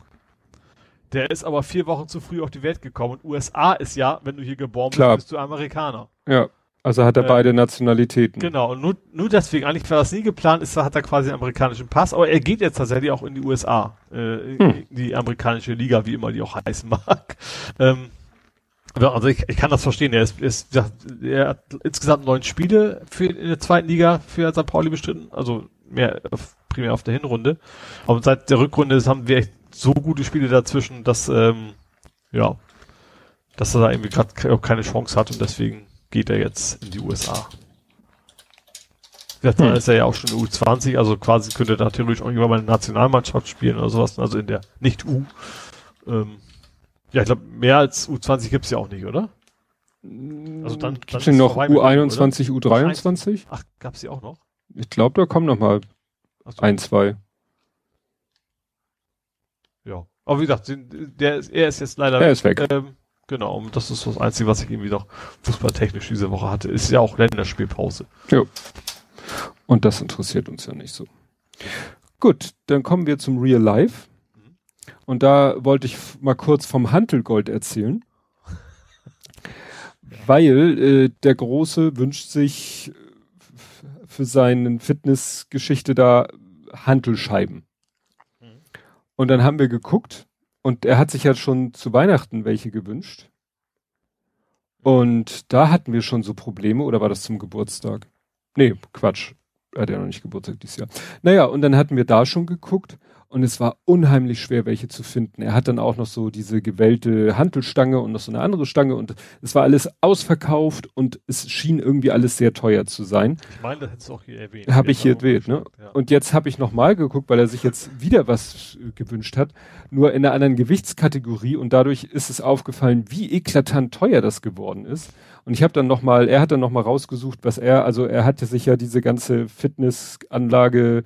Der ist aber vier Wochen zu früh auf die Welt gekommen und USA ist ja, wenn du hier geboren Klar. bist, bist du Amerikaner. ja. Also hat er Äh, beide Nationalitäten. Genau, und nur, nur deswegen, eigentlich war das nie geplant, ist, hat er quasi einen amerikanischen Pass, aber er geht jetzt tatsächlich auch in die USA, äh, in Hm. die amerikanische Liga, wie immer die auch heißen mag. Ähm, aber also ich, ich kann das verstehen, er, ist, ist, er hat insgesamt neun Spiele für, in der zweiten Liga für St. Pauli bestritten, also mehr auf, primär auf der Hinrunde. Und seit der Rückrunde haben wir echt so gute Spiele dazwischen, dass, ähm, ja, dass er da irgendwie gerade auch keine Chance hat und deswegen geht er jetzt in die USA. Da Hm. ist er ja auch schon U20, also quasi könnte er da theoretisch auch irgendwann mal eine Nationalmannschaft spielen oder sowas, also in der Nicht-U. Ähm, ja, ich glaube, mehr als U20 gibt's ja auch nicht, oder? Also dann- Gibt's dann denn ist noch vorbei mit dem, U21, U23? Ach, gab's die auch noch? Ich glaube, da kommen noch mal so, ein, zwei. Ja. Aber wie gesagt, der ist, er ist jetzt leider Er ist weg. Ähm, genau, und das ist das Einzige, was ich irgendwie noch fußballtechnisch diese Woche hatte. Ist ja auch Länderspielpause. Und das interessiert uns ja nicht so. Gut, dann kommen wir zum Real Life. Und da wollte ich mal kurz vom Hantelgold erzählen. Weil äh, der Große wünscht sich äh, für seine Fitnessgeschichte da Hantelscheiben. Und dann haben wir geguckt und er hat sich ja schon zu Weihnachten welche gewünscht. Und da hatten wir schon so Probleme, oder war das zum Geburtstag? Nee, Quatsch. Er hat ja noch nicht Geburtstag dieses Jahr. Naja, und dann hatten wir da schon geguckt und es war unheimlich schwer, welche zu finden. Er hat dann auch noch so diese gewellte Hantelstange und noch so eine andere Stange und es war alles ausverkauft und es schien irgendwie alles sehr teuer zu sein. Ich meine, das hättest du auch hier erwähnt. Habe ich hier erwähnt, ne? Ja. Und jetzt habe ich nochmal geguckt, weil er sich jetzt wieder was äh, gewünscht hat, nur in einer anderen Gewichtskategorie und dadurch ist es aufgefallen, wie eklatant teuer das geworden ist. Und ich habe dann nochmal, er hat dann nochmal rausgesucht, was er, also er hatte sich ja diese ganze Fitnessanlage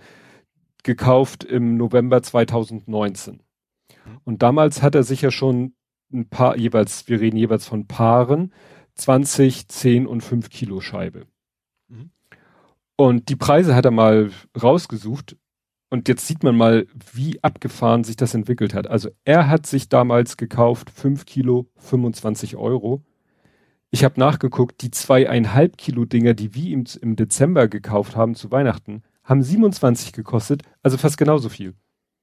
gekauft im November 2019. Und damals hat er sich ja schon ein paar, jeweils, wir reden jeweils von Paaren, 20, 10 und 5 Kilo Scheibe. Mhm. Und die Preise hat er mal rausgesucht. Und jetzt sieht man mal, wie abgefahren sich das entwickelt hat. Also er hat sich damals gekauft, 5 Kilo, 25 Euro. Ich habe nachgeguckt, die zweieinhalb Kilo Dinger, die wir ihm im Dezember gekauft haben zu Weihnachten, haben 27 gekostet, also fast genauso viel.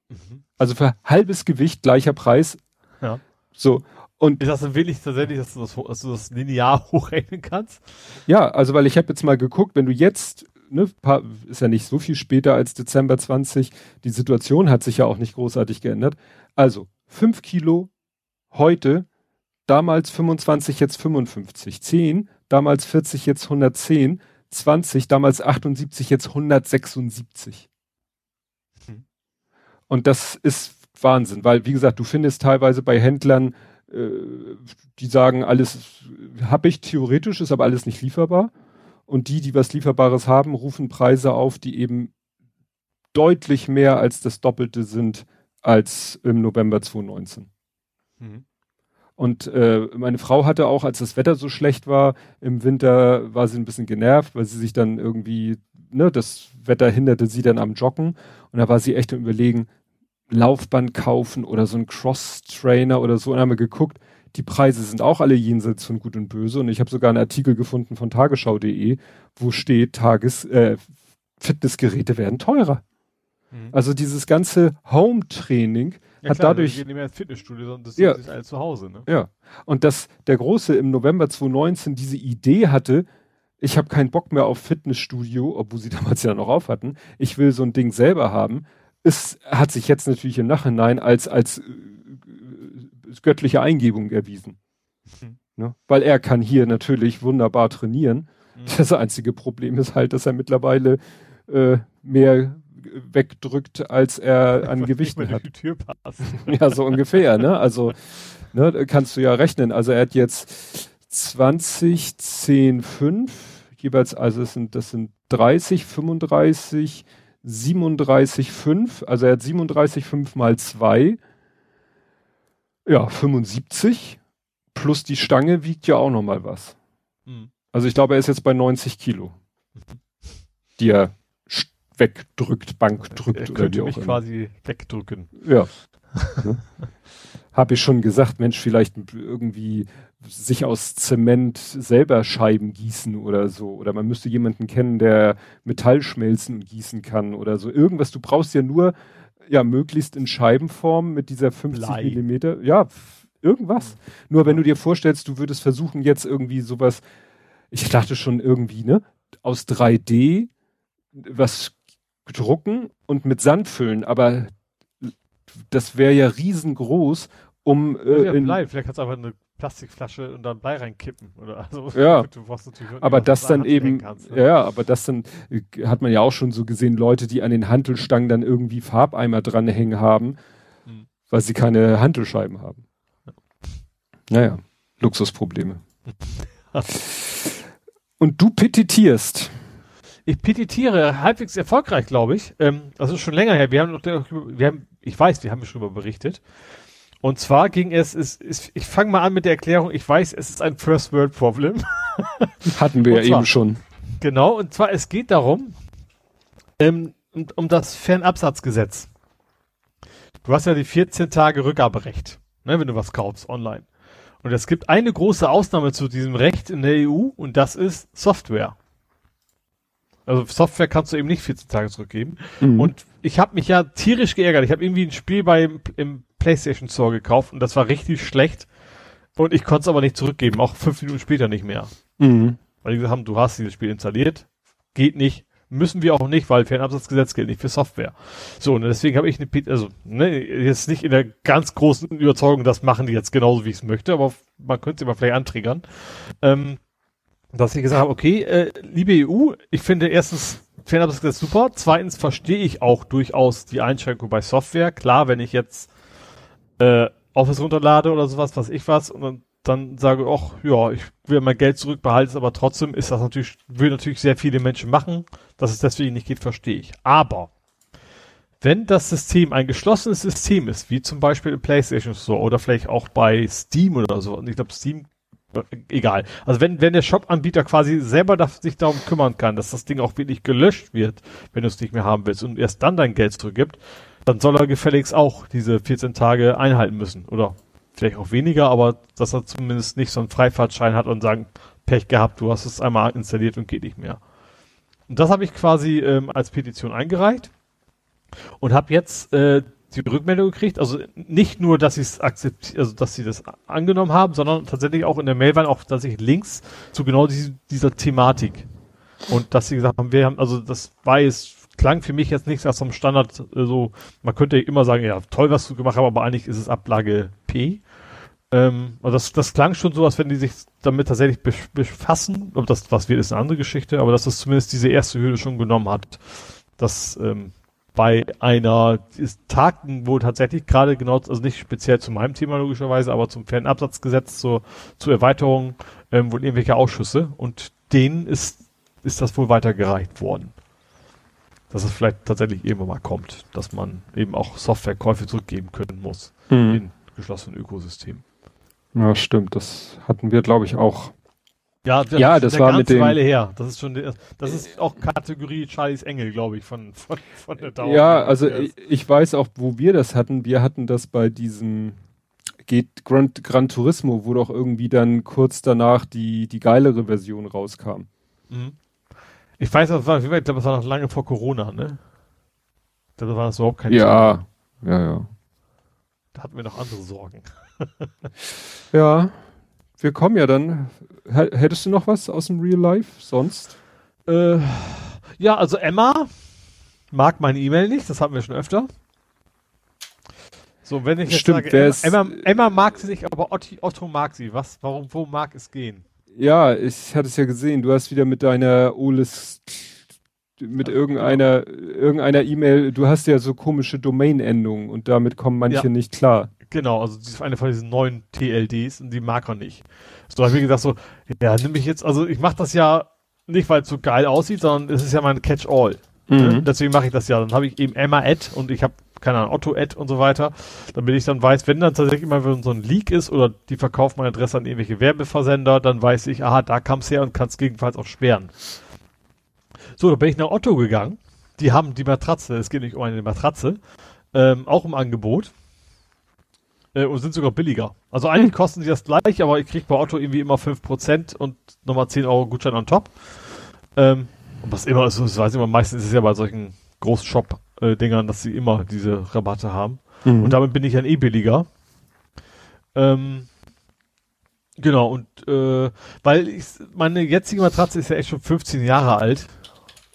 Mhm. Also für halbes Gewicht gleicher Preis. Ja. So. Und ist das wirklich tatsächlich, dass du das, dass du das linear (laughs) hochrechnen kannst? Ja, also weil ich habe jetzt mal geguckt, wenn du jetzt, ne, paar, ist ja nicht so viel später als Dezember 20, die Situation hat sich ja auch nicht großartig geändert. Also fünf Kilo heute, damals 25, jetzt 55, 10, damals 40, jetzt 110, 20, damals 78, jetzt 176. Hm. Und das ist Wahnsinn, weil wie gesagt, du findest teilweise bei Händlern, äh, die sagen, alles habe ich theoretisch, ist aber alles nicht lieferbar. Und die, die was Lieferbares haben, rufen Preise auf, die eben deutlich mehr als das Doppelte sind als im November 2019. Mhm. Und äh, meine Frau hatte auch, als das Wetter so schlecht war, im Winter war sie ein bisschen genervt, weil sie sich dann irgendwie, ne, das Wetter hinderte sie dann am Joggen. Und da war sie echt im Überlegen, Laufband kaufen oder so ein Cross-Trainer oder so. Und dann haben wir geguckt, die Preise sind auch alle jenseits von Gut und Böse. Und ich habe sogar einen Artikel gefunden von tagesschau.de, wo steht, Tages, äh, Fitnessgeräte werden teurer. Mhm. Also dieses ganze Home-Training ja, hat klar, dadurch. Wir gehen nicht mehr ins Fitnessstudio, sondern das ja, ist alles zu Hause. Ne? Ja. Und dass der Große im November 2019 diese Idee hatte, ich habe keinen Bock mehr auf Fitnessstudio, obwohl sie (laughs) damals ja noch auf hatten. Ich will so ein Ding selber haben. Es hat sich jetzt natürlich im Nachhinein als, als äh, göttliche Eingebung erwiesen. Mhm. Ne? Weil er kann hier natürlich wunderbar trainieren. Mhm. Das einzige Problem ist halt, dass er mittlerweile äh, mehr wegdrückt, als er an Gewichten hat. (laughs) ja, so ungefähr, ne? Also, ne, kannst du ja rechnen. Also er hat jetzt 20, 10, 5, jeweils, also es sind, das sind 30, 35, 37, 5, also er hat 37, 5 mal 2, ja, 75, plus die Stange wiegt ja auch nochmal was. Mhm. Also ich glaube, er ist jetzt bei 90 Kilo, mhm. die er wegdrückt, Bank drückt er oder wie auch mich immer. quasi wegdrücken. Ja. (laughs) ne? Habe ich schon gesagt, Mensch, vielleicht irgendwie sich aus Zement selber Scheiben gießen oder so. Oder man müsste jemanden kennen, der Metall schmelzen und gießen kann oder so. Irgendwas, du brauchst ja nur, ja, möglichst in Scheibenform mit dieser 50 Blei. Millimeter. Ja, irgendwas. Mhm. Nur wenn du dir vorstellst, du würdest versuchen, jetzt irgendwie sowas, ich dachte schon irgendwie, ne, aus 3D was drucken und mit Sand füllen, aber das wäre ja riesengroß, um äh, ja, Blei. Vielleicht kannst du einfach eine Plastikflasche und dann Blei reinkippen oder (laughs) also ja. aber das dann eben kannst, ne? ja, aber das dann äh, hat man ja auch schon so gesehen, Leute, die an den Hantelstangen dann irgendwie Farbeimer dranhängen haben, mhm. weil sie keine Hantelscheiben haben. Ja. Naja, Luxusprobleme. (laughs) und du petitierst. Ich petitiere halbwegs erfolgreich, glaube ich. Ähm, das ist schon länger her. Wir haben noch, wir haben, ich weiß, wir haben schon darüber berichtet. Und zwar ging es, ist, ist, ich fange mal an mit der Erklärung, ich weiß, es ist ein First World Problem. (laughs) Hatten wir ja zwar, eben schon. Genau, und zwar es geht darum, ähm, um, um das Fernabsatzgesetz. Du hast ja die 14 Tage Rückgaberecht, ne, wenn du was kaufst online. Und es gibt eine große Ausnahme zu diesem Recht in der EU und das ist Software. Also Software kannst du eben nicht 14 Tage zurückgeben. Mhm. Und ich habe mich ja tierisch geärgert. Ich habe irgendwie ein Spiel bei im PlayStation Store gekauft und das war richtig schlecht. Und ich konnte es aber nicht zurückgeben, auch fünf Minuten später nicht mehr. Mhm. Weil die gesagt haben, du hast dieses Spiel installiert, geht nicht, müssen wir auch nicht, weil Fernabsatzgesetz gilt nicht für Software. So, und deswegen habe ich eine, also ne, jetzt nicht in der ganz großen Überzeugung, das machen die jetzt genauso, wie ich es möchte, aber man könnte sie mal vielleicht antriggern, ähm, dass ich gesagt habe, okay, äh, liebe EU, ich finde erstens Fernabsatzgesetz super, zweitens verstehe ich auch durchaus die Einschränkung bei Software. Klar, wenn ich jetzt äh, Office runterlade oder sowas, was ich was, und dann dann sage, ach ja, ich will mein Geld zurückbehalten, aber trotzdem ist das natürlich, will natürlich sehr viele Menschen machen. Dass es deswegen nicht geht, verstehe ich. Aber wenn das System ein geschlossenes System ist, wie zum Beispiel im PlayStation Store oder vielleicht auch bei Steam oder so, und ich glaube Steam, egal. Also wenn, wenn der Shop-Anbieter quasi selber sich darum kümmern kann, dass das Ding auch wirklich gelöscht wird, wenn du es nicht mehr haben willst und erst dann dein Geld zurückgibt, dann soll er gefälligst auch diese 14 Tage einhalten müssen oder vielleicht auch weniger, aber dass er zumindest nicht so einen Freifahrtschein hat und sagen, Pech gehabt, du hast es einmal installiert und geht nicht mehr. Und das habe ich quasi ähm, als Petition eingereicht und habe jetzt äh, die Rückmeldung gekriegt, also nicht nur, dass sie es akzeptiert, also dass sie das angenommen haben, sondern tatsächlich auch in der Mail waren auch tatsächlich Links zu genau diese, dieser Thematik. Und dass sie gesagt haben, wir haben, also das war jetzt, klang für mich jetzt nichts aus dem Standard, so, man könnte immer sagen, ja, toll, was du gemacht hast, aber eigentlich ist es Ablage P. Ähm, also das, das klang schon so, als wenn die sich damit tatsächlich befassen. Ob das was wird, ist eine andere Geschichte, aber dass das zumindest diese erste Hürde schon genommen hat. Dass ähm, bei einer ist tagten wohl tatsächlich gerade genau, also nicht speziell zu meinem Thema logischerweise, aber zum Fernabsatzgesetz zur, zur Erweiterung ähm, wohl irgendwelche Ausschüsse und denen ist, ist das wohl weitergereicht worden. Dass es vielleicht tatsächlich irgendwann mal kommt, dass man eben auch Softwarekäufe zurückgeben können muss mhm. in geschlossenen Ökosystemen. Ja, stimmt. Das hatten wir, glaube ich, auch. Ja, das, ja, das war mit dem Weile her. Das ist schon, das ist auch Kategorie Charlies Engel, glaube ich, von, von, von der Dauer. Ja, also ich, ich, weiß auch, wo wir das hatten. Wir hatten das bei diesem geht Gran, Gran Turismo, wo doch irgendwie dann kurz danach die, die geilere Version rauskam. Mhm. Ich weiß, das war, ich glaube, das war noch lange vor Corona, ne? Da war das überhaupt kein Ja, Thema. ja, ja. Da hatten wir noch andere Sorgen. ja, wir kommen ja dann. Hättest du noch was aus dem Real Life sonst? Äh, ja, also Emma mag meine E-Mail nicht, das hatten wir schon öfter. So, wenn ich jetzt Stimmt, sage, Emma, Emma, Emma, mag sie nicht, aber Otto, Otto mag sie. Was? Warum, wo mag es gehen? Ja, ich hatte es ja gesehen. Du hast wieder mit deiner Oles mit irgendeiner irgendeiner E-Mail, du hast ja so komische Domain-Endungen und damit kommen manche ja. nicht klar. Genau, also das ist eine von diesen neuen TLDs und die mag er nicht. So habe ich gesagt so, ja, nimm mich jetzt, also ich mache das ja nicht, weil es so geil aussieht, sondern es ist ja mein Catch-all. Mhm. Ne? Deswegen mache ich das ja. Dann habe ich eben Emma Ad und ich habe keine Ahnung, Otto Ad und so weiter, damit ich dann weiß, wenn dann tatsächlich immer so ein Leak ist oder die verkaufen meine Adresse an irgendwelche Werbeversender, dann weiß ich, aha, da kam es her und kann es gegebenenfalls auch sperren. So, da bin ich nach Otto gegangen. Die haben die Matratze, es geht nicht um eine Matratze, ähm, auch im Angebot. Äh, und sind sogar billiger. Also eigentlich kosten sie das gleich, aber ich krieg bei Otto irgendwie immer 5% und nochmal 10 Euro Gutschein on top. Ähm, und was immer ist, weiß ich immer, meistens ist es ja bei solchen großen Shop-Dingern, dass sie immer diese Rabatte haben. Mhm. Und damit bin ich dann eh billiger. Ähm, genau, und äh, weil ich, meine jetzige Matratze ist ja echt schon 15 Jahre alt.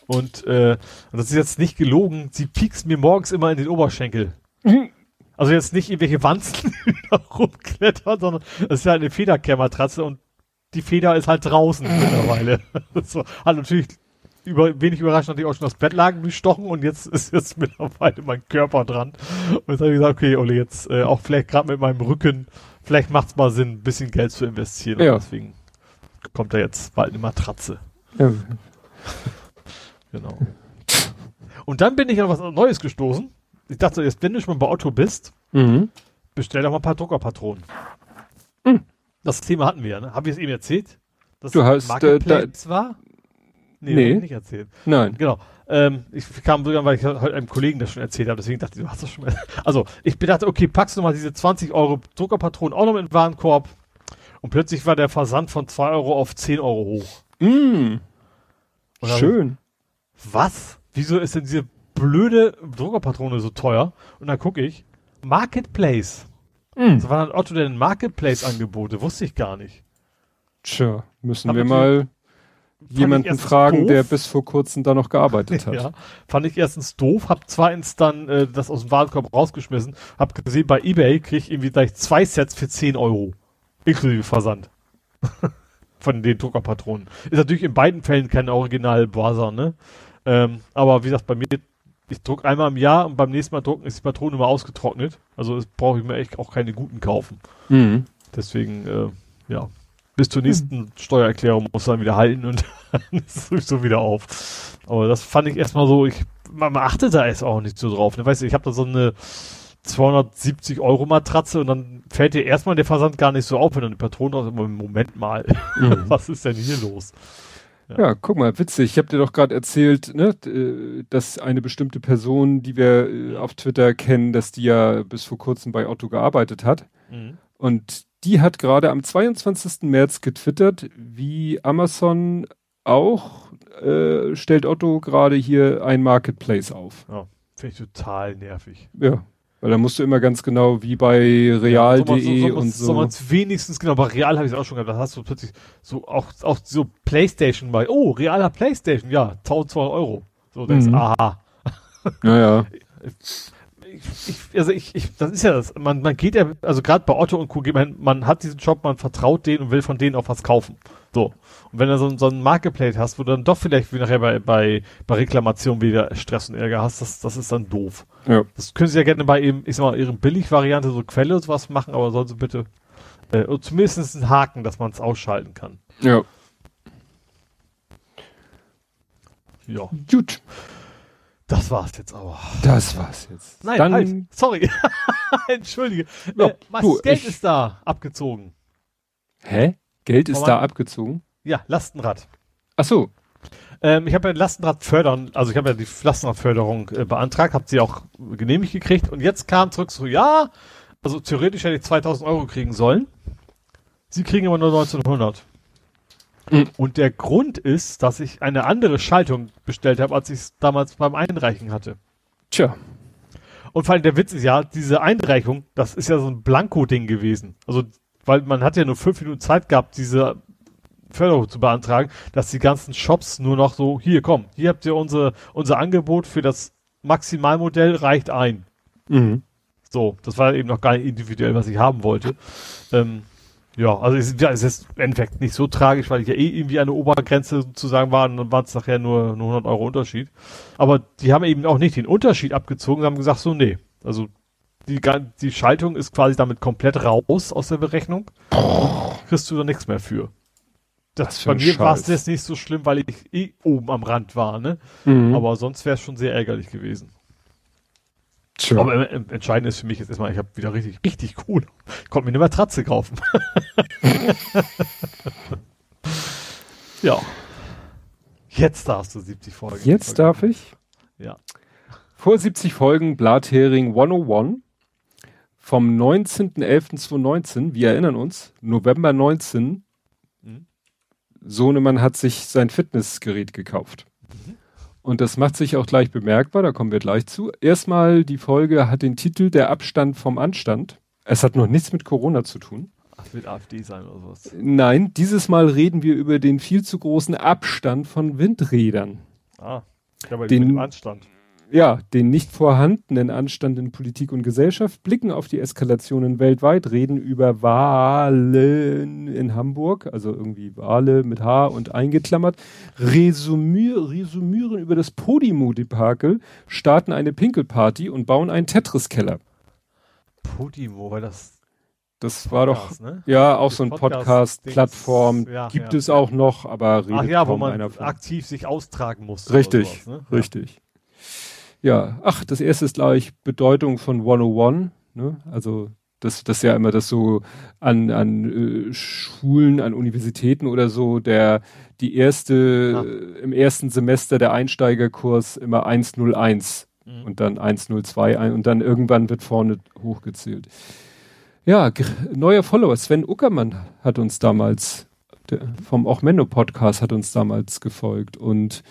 Und, äh, und das ist jetzt nicht gelogen, sie piekst mir morgens immer in den Oberschenkel. Mhm. Also jetzt nicht irgendwelche Wanzen, (laughs) rumklettern, sondern es ist ja eine Federkehrmatratze und die Feder ist halt draußen mittlerweile. (laughs) so, hat natürlich über, wenig überraschend natürlich auch schon das Bettlaken gestochen und jetzt ist jetzt (laughs) mittlerweile mein Körper dran. Und jetzt habe ich gesagt, okay, Ole, jetzt äh, auch vielleicht gerade mit meinem Rücken, vielleicht macht es mal Sinn, ein bisschen Geld zu investieren. Ja. Und deswegen kommt da jetzt bald eine Matratze. Ja. genau. Und dann bin ich auf was Neues gestoßen ich dachte jetzt, wenn du schon bei Otto bist, mhm. bestell doch mal ein paar Druckerpatronen. Mhm. Das Thema hatten wir ja, ne? Haben wir es eben erzählt? Dass du hast Marketplace äh, war? Nee, nee. nicht erzählt. Nein. Genau. Ähm, ich kam sogar, weil ich heute einem Kollegen das schon erzählt habe, deswegen dachte ich, du hast das schon mal. (laughs) Also, ich dachte, okay, packst du mal diese 20 Euro Druckerpatronen auch noch in den Warenkorb. Und plötzlich war der Versand von 2 Euro auf 10 Euro hoch. Mm. Schön. was? Wieso ist denn diese blöde Druckerpatrone so teuer. Und dann gucke ich, Marketplace. Mhm. Das war dann Otto denn Marketplace-Angebote, wusste ich gar nicht. Tja, müssen Hab wir mal jemanden fragen, doof. der bis vor kurzem da noch gearbeitet (laughs) hat. ja, fand ich erstens doof, hab zweitens dann äh, das aus dem Warenkorb rausgeschmissen, hab gesehen, bei Ebay krieg ich irgendwie gleich zwei Sets für 10 Euro. Inklusive Versand. (laughs) Von den Druckerpatronen. Ist natürlich in beiden Fällen kein Original Buzzer, ne? Ähm, aber wie gesagt, bei mir, ich druck einmal im Jahr und beim nächsten Mal drucken ist die Patrone immer ausgetrocknet. Also brauche ich mir echt auch keine guten kaufen. Mhm. Deswegen, äh, ja, bis zur nächsten mhm. Steuererklärung muss dann wieder halten und (laughs) dann ist es sowieso wieder auf. Aber das fand ich erstmal so, ich, man, man achtet da jetzt auch nicht so drauf. Ne? Weißt du, ich habe da so eine 270 Euro Matratze und dann fällt dir erstmal der Versand gar nicht so auf, wenn dann die Patrone im Moment mal. Mhm. (laughs) Was ist denn hier los? Ja. ja, guck mal, witzig. Ich habe dir doch gerade erzählt, ne, dass eine bestimmte Person, die wir äh, auf Twitter kennen, dass die ja bis vor kurzem bei Otto gearbeitet hat. Mhm. Und die hat gerade am 22. März getwittert, wie Amazon auch äh, stellt Otto gerade hier ein Marketplace auf. Ja, finde ich total nervig. Ja, weil da musst du immer ganz genau wie bei real.de ja, so, so, und so. Soll wenigstens genau, bei Real habe ich es auch schon gehabt, da hast du plötzlich so auch, auch so Playstation bei, oh, realer Playstation, ja, 1200 Euro. So, denkst, mhm. aha. Ja, ja. ich, also ich, ich, das ist ja das. Man, man geht ja, also gerade bei Otto und Co. Man, man hat diesen Job, man vertraut denen und will von denen auch was kaufen. So. Und wenn du so, so ein Marketplace hast, wo du dann doch vielleicht wie nachher bei, bei, bei Reklamation wieder Stress und Ärger hast, das, das ist dann doof. Ja. Das können sie ja gerne bei eben, ich sag mal, ihren Billigvariante so Quelle und sowas machen, aber sollen sie bitte äh, zumindest einen Haken, dass man es ausschalten kann. Ja. Ja. Gut. Das war's jetzt aber. Das war's jetzt. Nein, Dann, halt, sorry. (laughs) Entschuldige. Ja, äh, was, du, Geld ich, ist da abgezogen. Hä? Geld ist da abgezogen? Ja, Lastenrad. Ach so. Ähm, ich habe ja Lastenrad fördern, also ich habe ja die Lastenradförderung äh, beantragt, habe sie auch genehmigt gekriegt und jetzt kam zurück so, ja, also theoretisch hätte ich 2000 Euro kriegen sollen. Sie kriegen aber nur 1900. Mhm. Und der Grund ist, dass ich eine andere Schaltung bestellt habe, als ich es damals beim Einreichen hatte. Tja. Und vor allem der Witz ist ja, diese Einreichung, das ist ja so ein Blanko-Ding gewesen. Also, weil man hat ja nur fünf Minuten Zeit gehabt, diese Förderung zu beantragen, dass die ganzen Shops nur noch so, hier komm, hier habt ihr unser, unser Angebot für das Maximalmodell, reicht ein. Mhm. So, das war eben noch gar nicht individuell, was ich haben wollte. Ähm, ja, also es, ja, es ist im Endeffekt nicht so tragisch, weil ich ja eh irgendwie eine Obergrenze sozusagen war und dann waren es nachher nur, nur 100 Euro Unterschied. Aber die haben eben auch nicht den Unterschied abgezogen, haben gesagt so, nee, also die, die Schaltung ist quasi damit komplett raus aus der Berechnung. kriegst du da nichts mehr für. Das, bei mir war es jetzt nicht so schlimm, weil ich eh oben am Rand war, ne? Mhm. Aber sonst wäre es schon sehr ärgerlich gewesen. Tja. Aber äh, entscheidend ist für mich jetzt erstmal, ich habe wieder richtig, richtig cool. Ich konnte mir eine Matratze kaufen. (laughs) ja. Jetzt darfst du 70 Folgen. Jetzt darf ich? Ja. Vor 70 Folgen Blathering 101 vom 19.11.2019. Wir erinnern uns, November 19. Mhm. Sohnemann hat sich sein Fitnessgerät gekauft. Und das macht sich auch gleich bemerkbar, da kommen wir gleich zu. Erstmal, die Folge hat den Titel Der Abstand vom Anstand. Es hat noch nichts mit Corona zu tun. Ach, wird AfD sein oder was? Nein, dieses Mal reden wir über den viel zu großen Abstand von Windrädern. Ah, habe den, mit dem Anstand ja, den nicht vorhandenen Anstand in Politik und Gesellschaft, blicken auf die Eskalationen weltweit, reden über Wahlen in Hamburg, also irgendwie Wale mit H und eingeklammert, resümier, resümieren über das Podimo-Debakel, starten eine Pinkelparty und bauen einen Tetris-Keller. Podimo, weil das das war doch ne? ja auch so ein Podcast-Plattform ja, gibt ja, es auch noch, aber redet Ach ja, wo man aktiv sich austragen muss. Richtig, sowas, ne? richtig. Ja, ach, das erste ist gleich Bedeutung von 101, ne? Also das, das ist ja immer das so an, an äh, Schulen, an Universitäten oder so, der die erste, ja. äh, im ersten Semester der Einsteigerkurs immer 101 mhm. und dann 102 ein, und dann irgendwann wird vorne hochgezählt. Ja, neuer Follower, Sven Uckermann hat uns damals, der, vom Auch Menno Podcast hat uns damals gefolgt und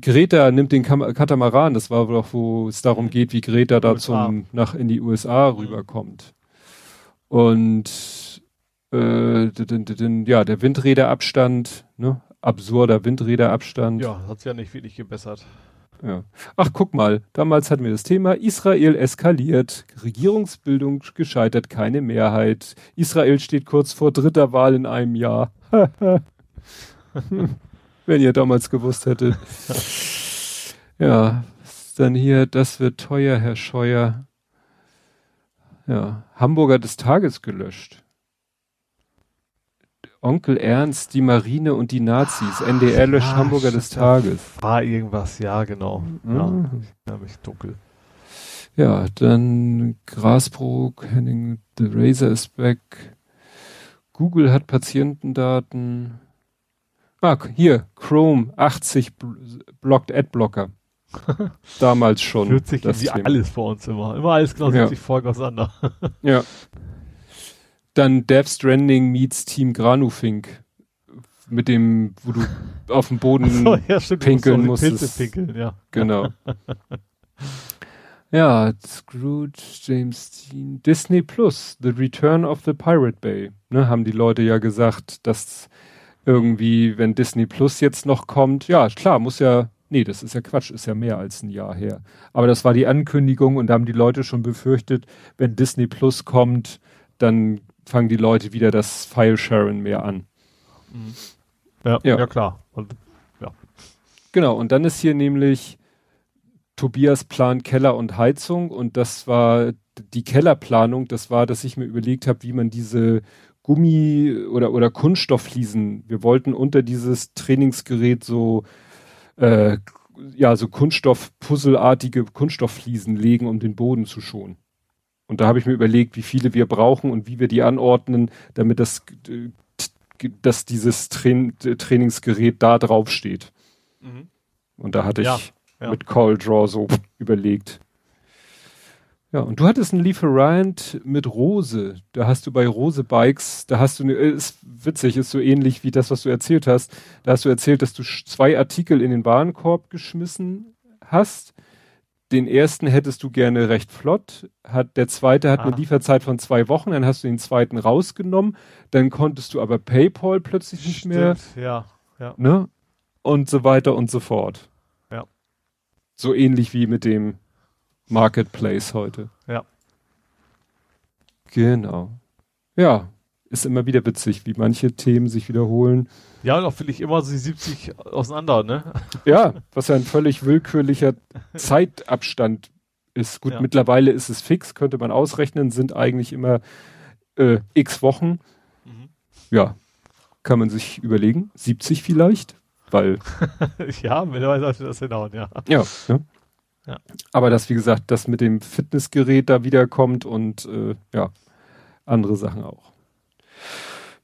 Greta nimmt den Kam Katamaran, das war doch, wo es darum geht, wie Greta da zum, nach in die USA rüberkommt. Und äh, ja, der Windräderabstand, ne? absurder Windräderabstand. Ja, hat ja nicht wirklich gebessert. Ja. Ach, guck mal, damals hatten wir das Thema, Israel eskaliert, Regierungsbildung gescheitert, keine Mehrheit. Israel steht kurz vor dritter Wahl in einem Jahr. (laughs) (laughs) Wenn ihr damals gewusst hättet. (laughs) ja, dann hier, das wird teuer, Herr Scheuer. Ja, Hamburger des Tages gelöscht. Onkel Ernst, die Marine und die Nazis. NDR löscht ja, Hamburger des Tages. War irgendwas, ja, genau. Mhm. Ja, ich dunkel. Ja, dann Grasbrook, Henning, The Razor is back. Google hat Patientendaten. Ah, hier, Chrome 80 blockt Adblocker. (laughs) Damals schon. Fühlt sich das alles vor uns immer. Immer alles genau ja. 70 Folgen auseinander. (laughs) ja. Dann Death Stranding meets Team Granufink. Mit dem, wo du (laughs) auf dem Boden so, ja, stimmt, pinkeln musst musstest. pinkeln, ja. Genau. ja, Scrooge, James Dean, Disney Plus, The Return of the Pirate Bay. Ne, haben die Leute ja gesagt, dass irgendwie, wenn Disney Plus jetzt noch kommt, ja, klar, muss ja, nee, das ist ja Quatsch, ist ja mehr als ein Jahr her. Aber das war die Ankündigung und da haben die Leute schon befürchtet, wenn Disney Plus kommt, dann fangen die Leute wieder das File-Sharing mehr an. Mhm. Ja, ja, ja. klar. Und, ja. Genau, und dann ist hier nämlich Tobias Plan Keller und Heizung und das war die Kellerplanung, das war, dass ich mir überlegt habe, wie man diese Gummi- oder, oder Kunststofffliesen, wir wollten unter dieses Trainingsgerät so, äh, ja, so Kunststoff-Puzzelartige Kunststofffliesen legen, um den Boden zu schonen. Und da habe ich mir überlegt, wie viele wir brauchen und wie wir die anordnen, damit das, dass dieses Train Trainingsgerät da drauf steht. Mhm. Und da hatte ja, ich ja. mit Call Draw so überlegt. Ja, und du hattest einen Lieferant mit Rose. Da hast du bei Rose Bikes, da hast du, eine, ist witzig, ist so ähnlich wie das, was du erzählt hast. Da hast du erzählt, dass du zwei Artikel in den Warenkorb geschmissen hast den ersten hättest du gerne recht flott, hat, der zweite hat ah. eine Lieferzeit von zwei Wochen, dann hast du den zweiten rausgenommen, dann konntest du aber PayPal plötzlich nicht Stimmt, mehr. Ja, ja. Ne? Und so weiter und so fort. Ja. So ähnlich wie mit dem Marketplace heute. Ja. Genau. Ja, ist immer wieder witzig, wie manche Themen sich wiederholen. Ja, und auch finde ich immer so die 70 auseinander, ne? Ja, was ja ein völlig willkürlicher (laughs) Zeitabstand ist. Gut, ja. mittlerweile ist es fix, könnte man ausrechnen, sind eigentlich immer äh, x Wochen. Mhm. Ja, kann man sich überlegen. 70 vielleicht, weil. (laughs) ja, mittlerweile sollte das hinhauen, ja. Ja, ja. Ja. Aber das, wie gesagt, das mit dem Fitnessgerät da wiederkommt und äh, ja, andere Sachen auch.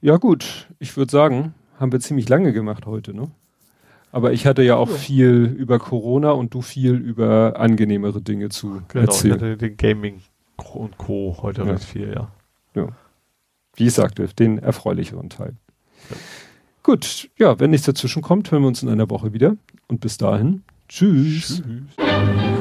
Ja, gut, ich würde sagen, haben wir ziemlich lange gemacht heute, ne? Aber ich hatte ja auch ja. viel über Corona und du viel über angenehmere Dinge zu genau, erzählen. Ich hatte den Gaming und Co. heute ja. recht viel, ja. Ja. Wie ich sagte, den erfreulicheren Teil. Ja. Gut, ja, wenn nichts dazwischen kommt, hören wir uns in einer Woche wieder. Und bis dahin, tschüss. tschüss.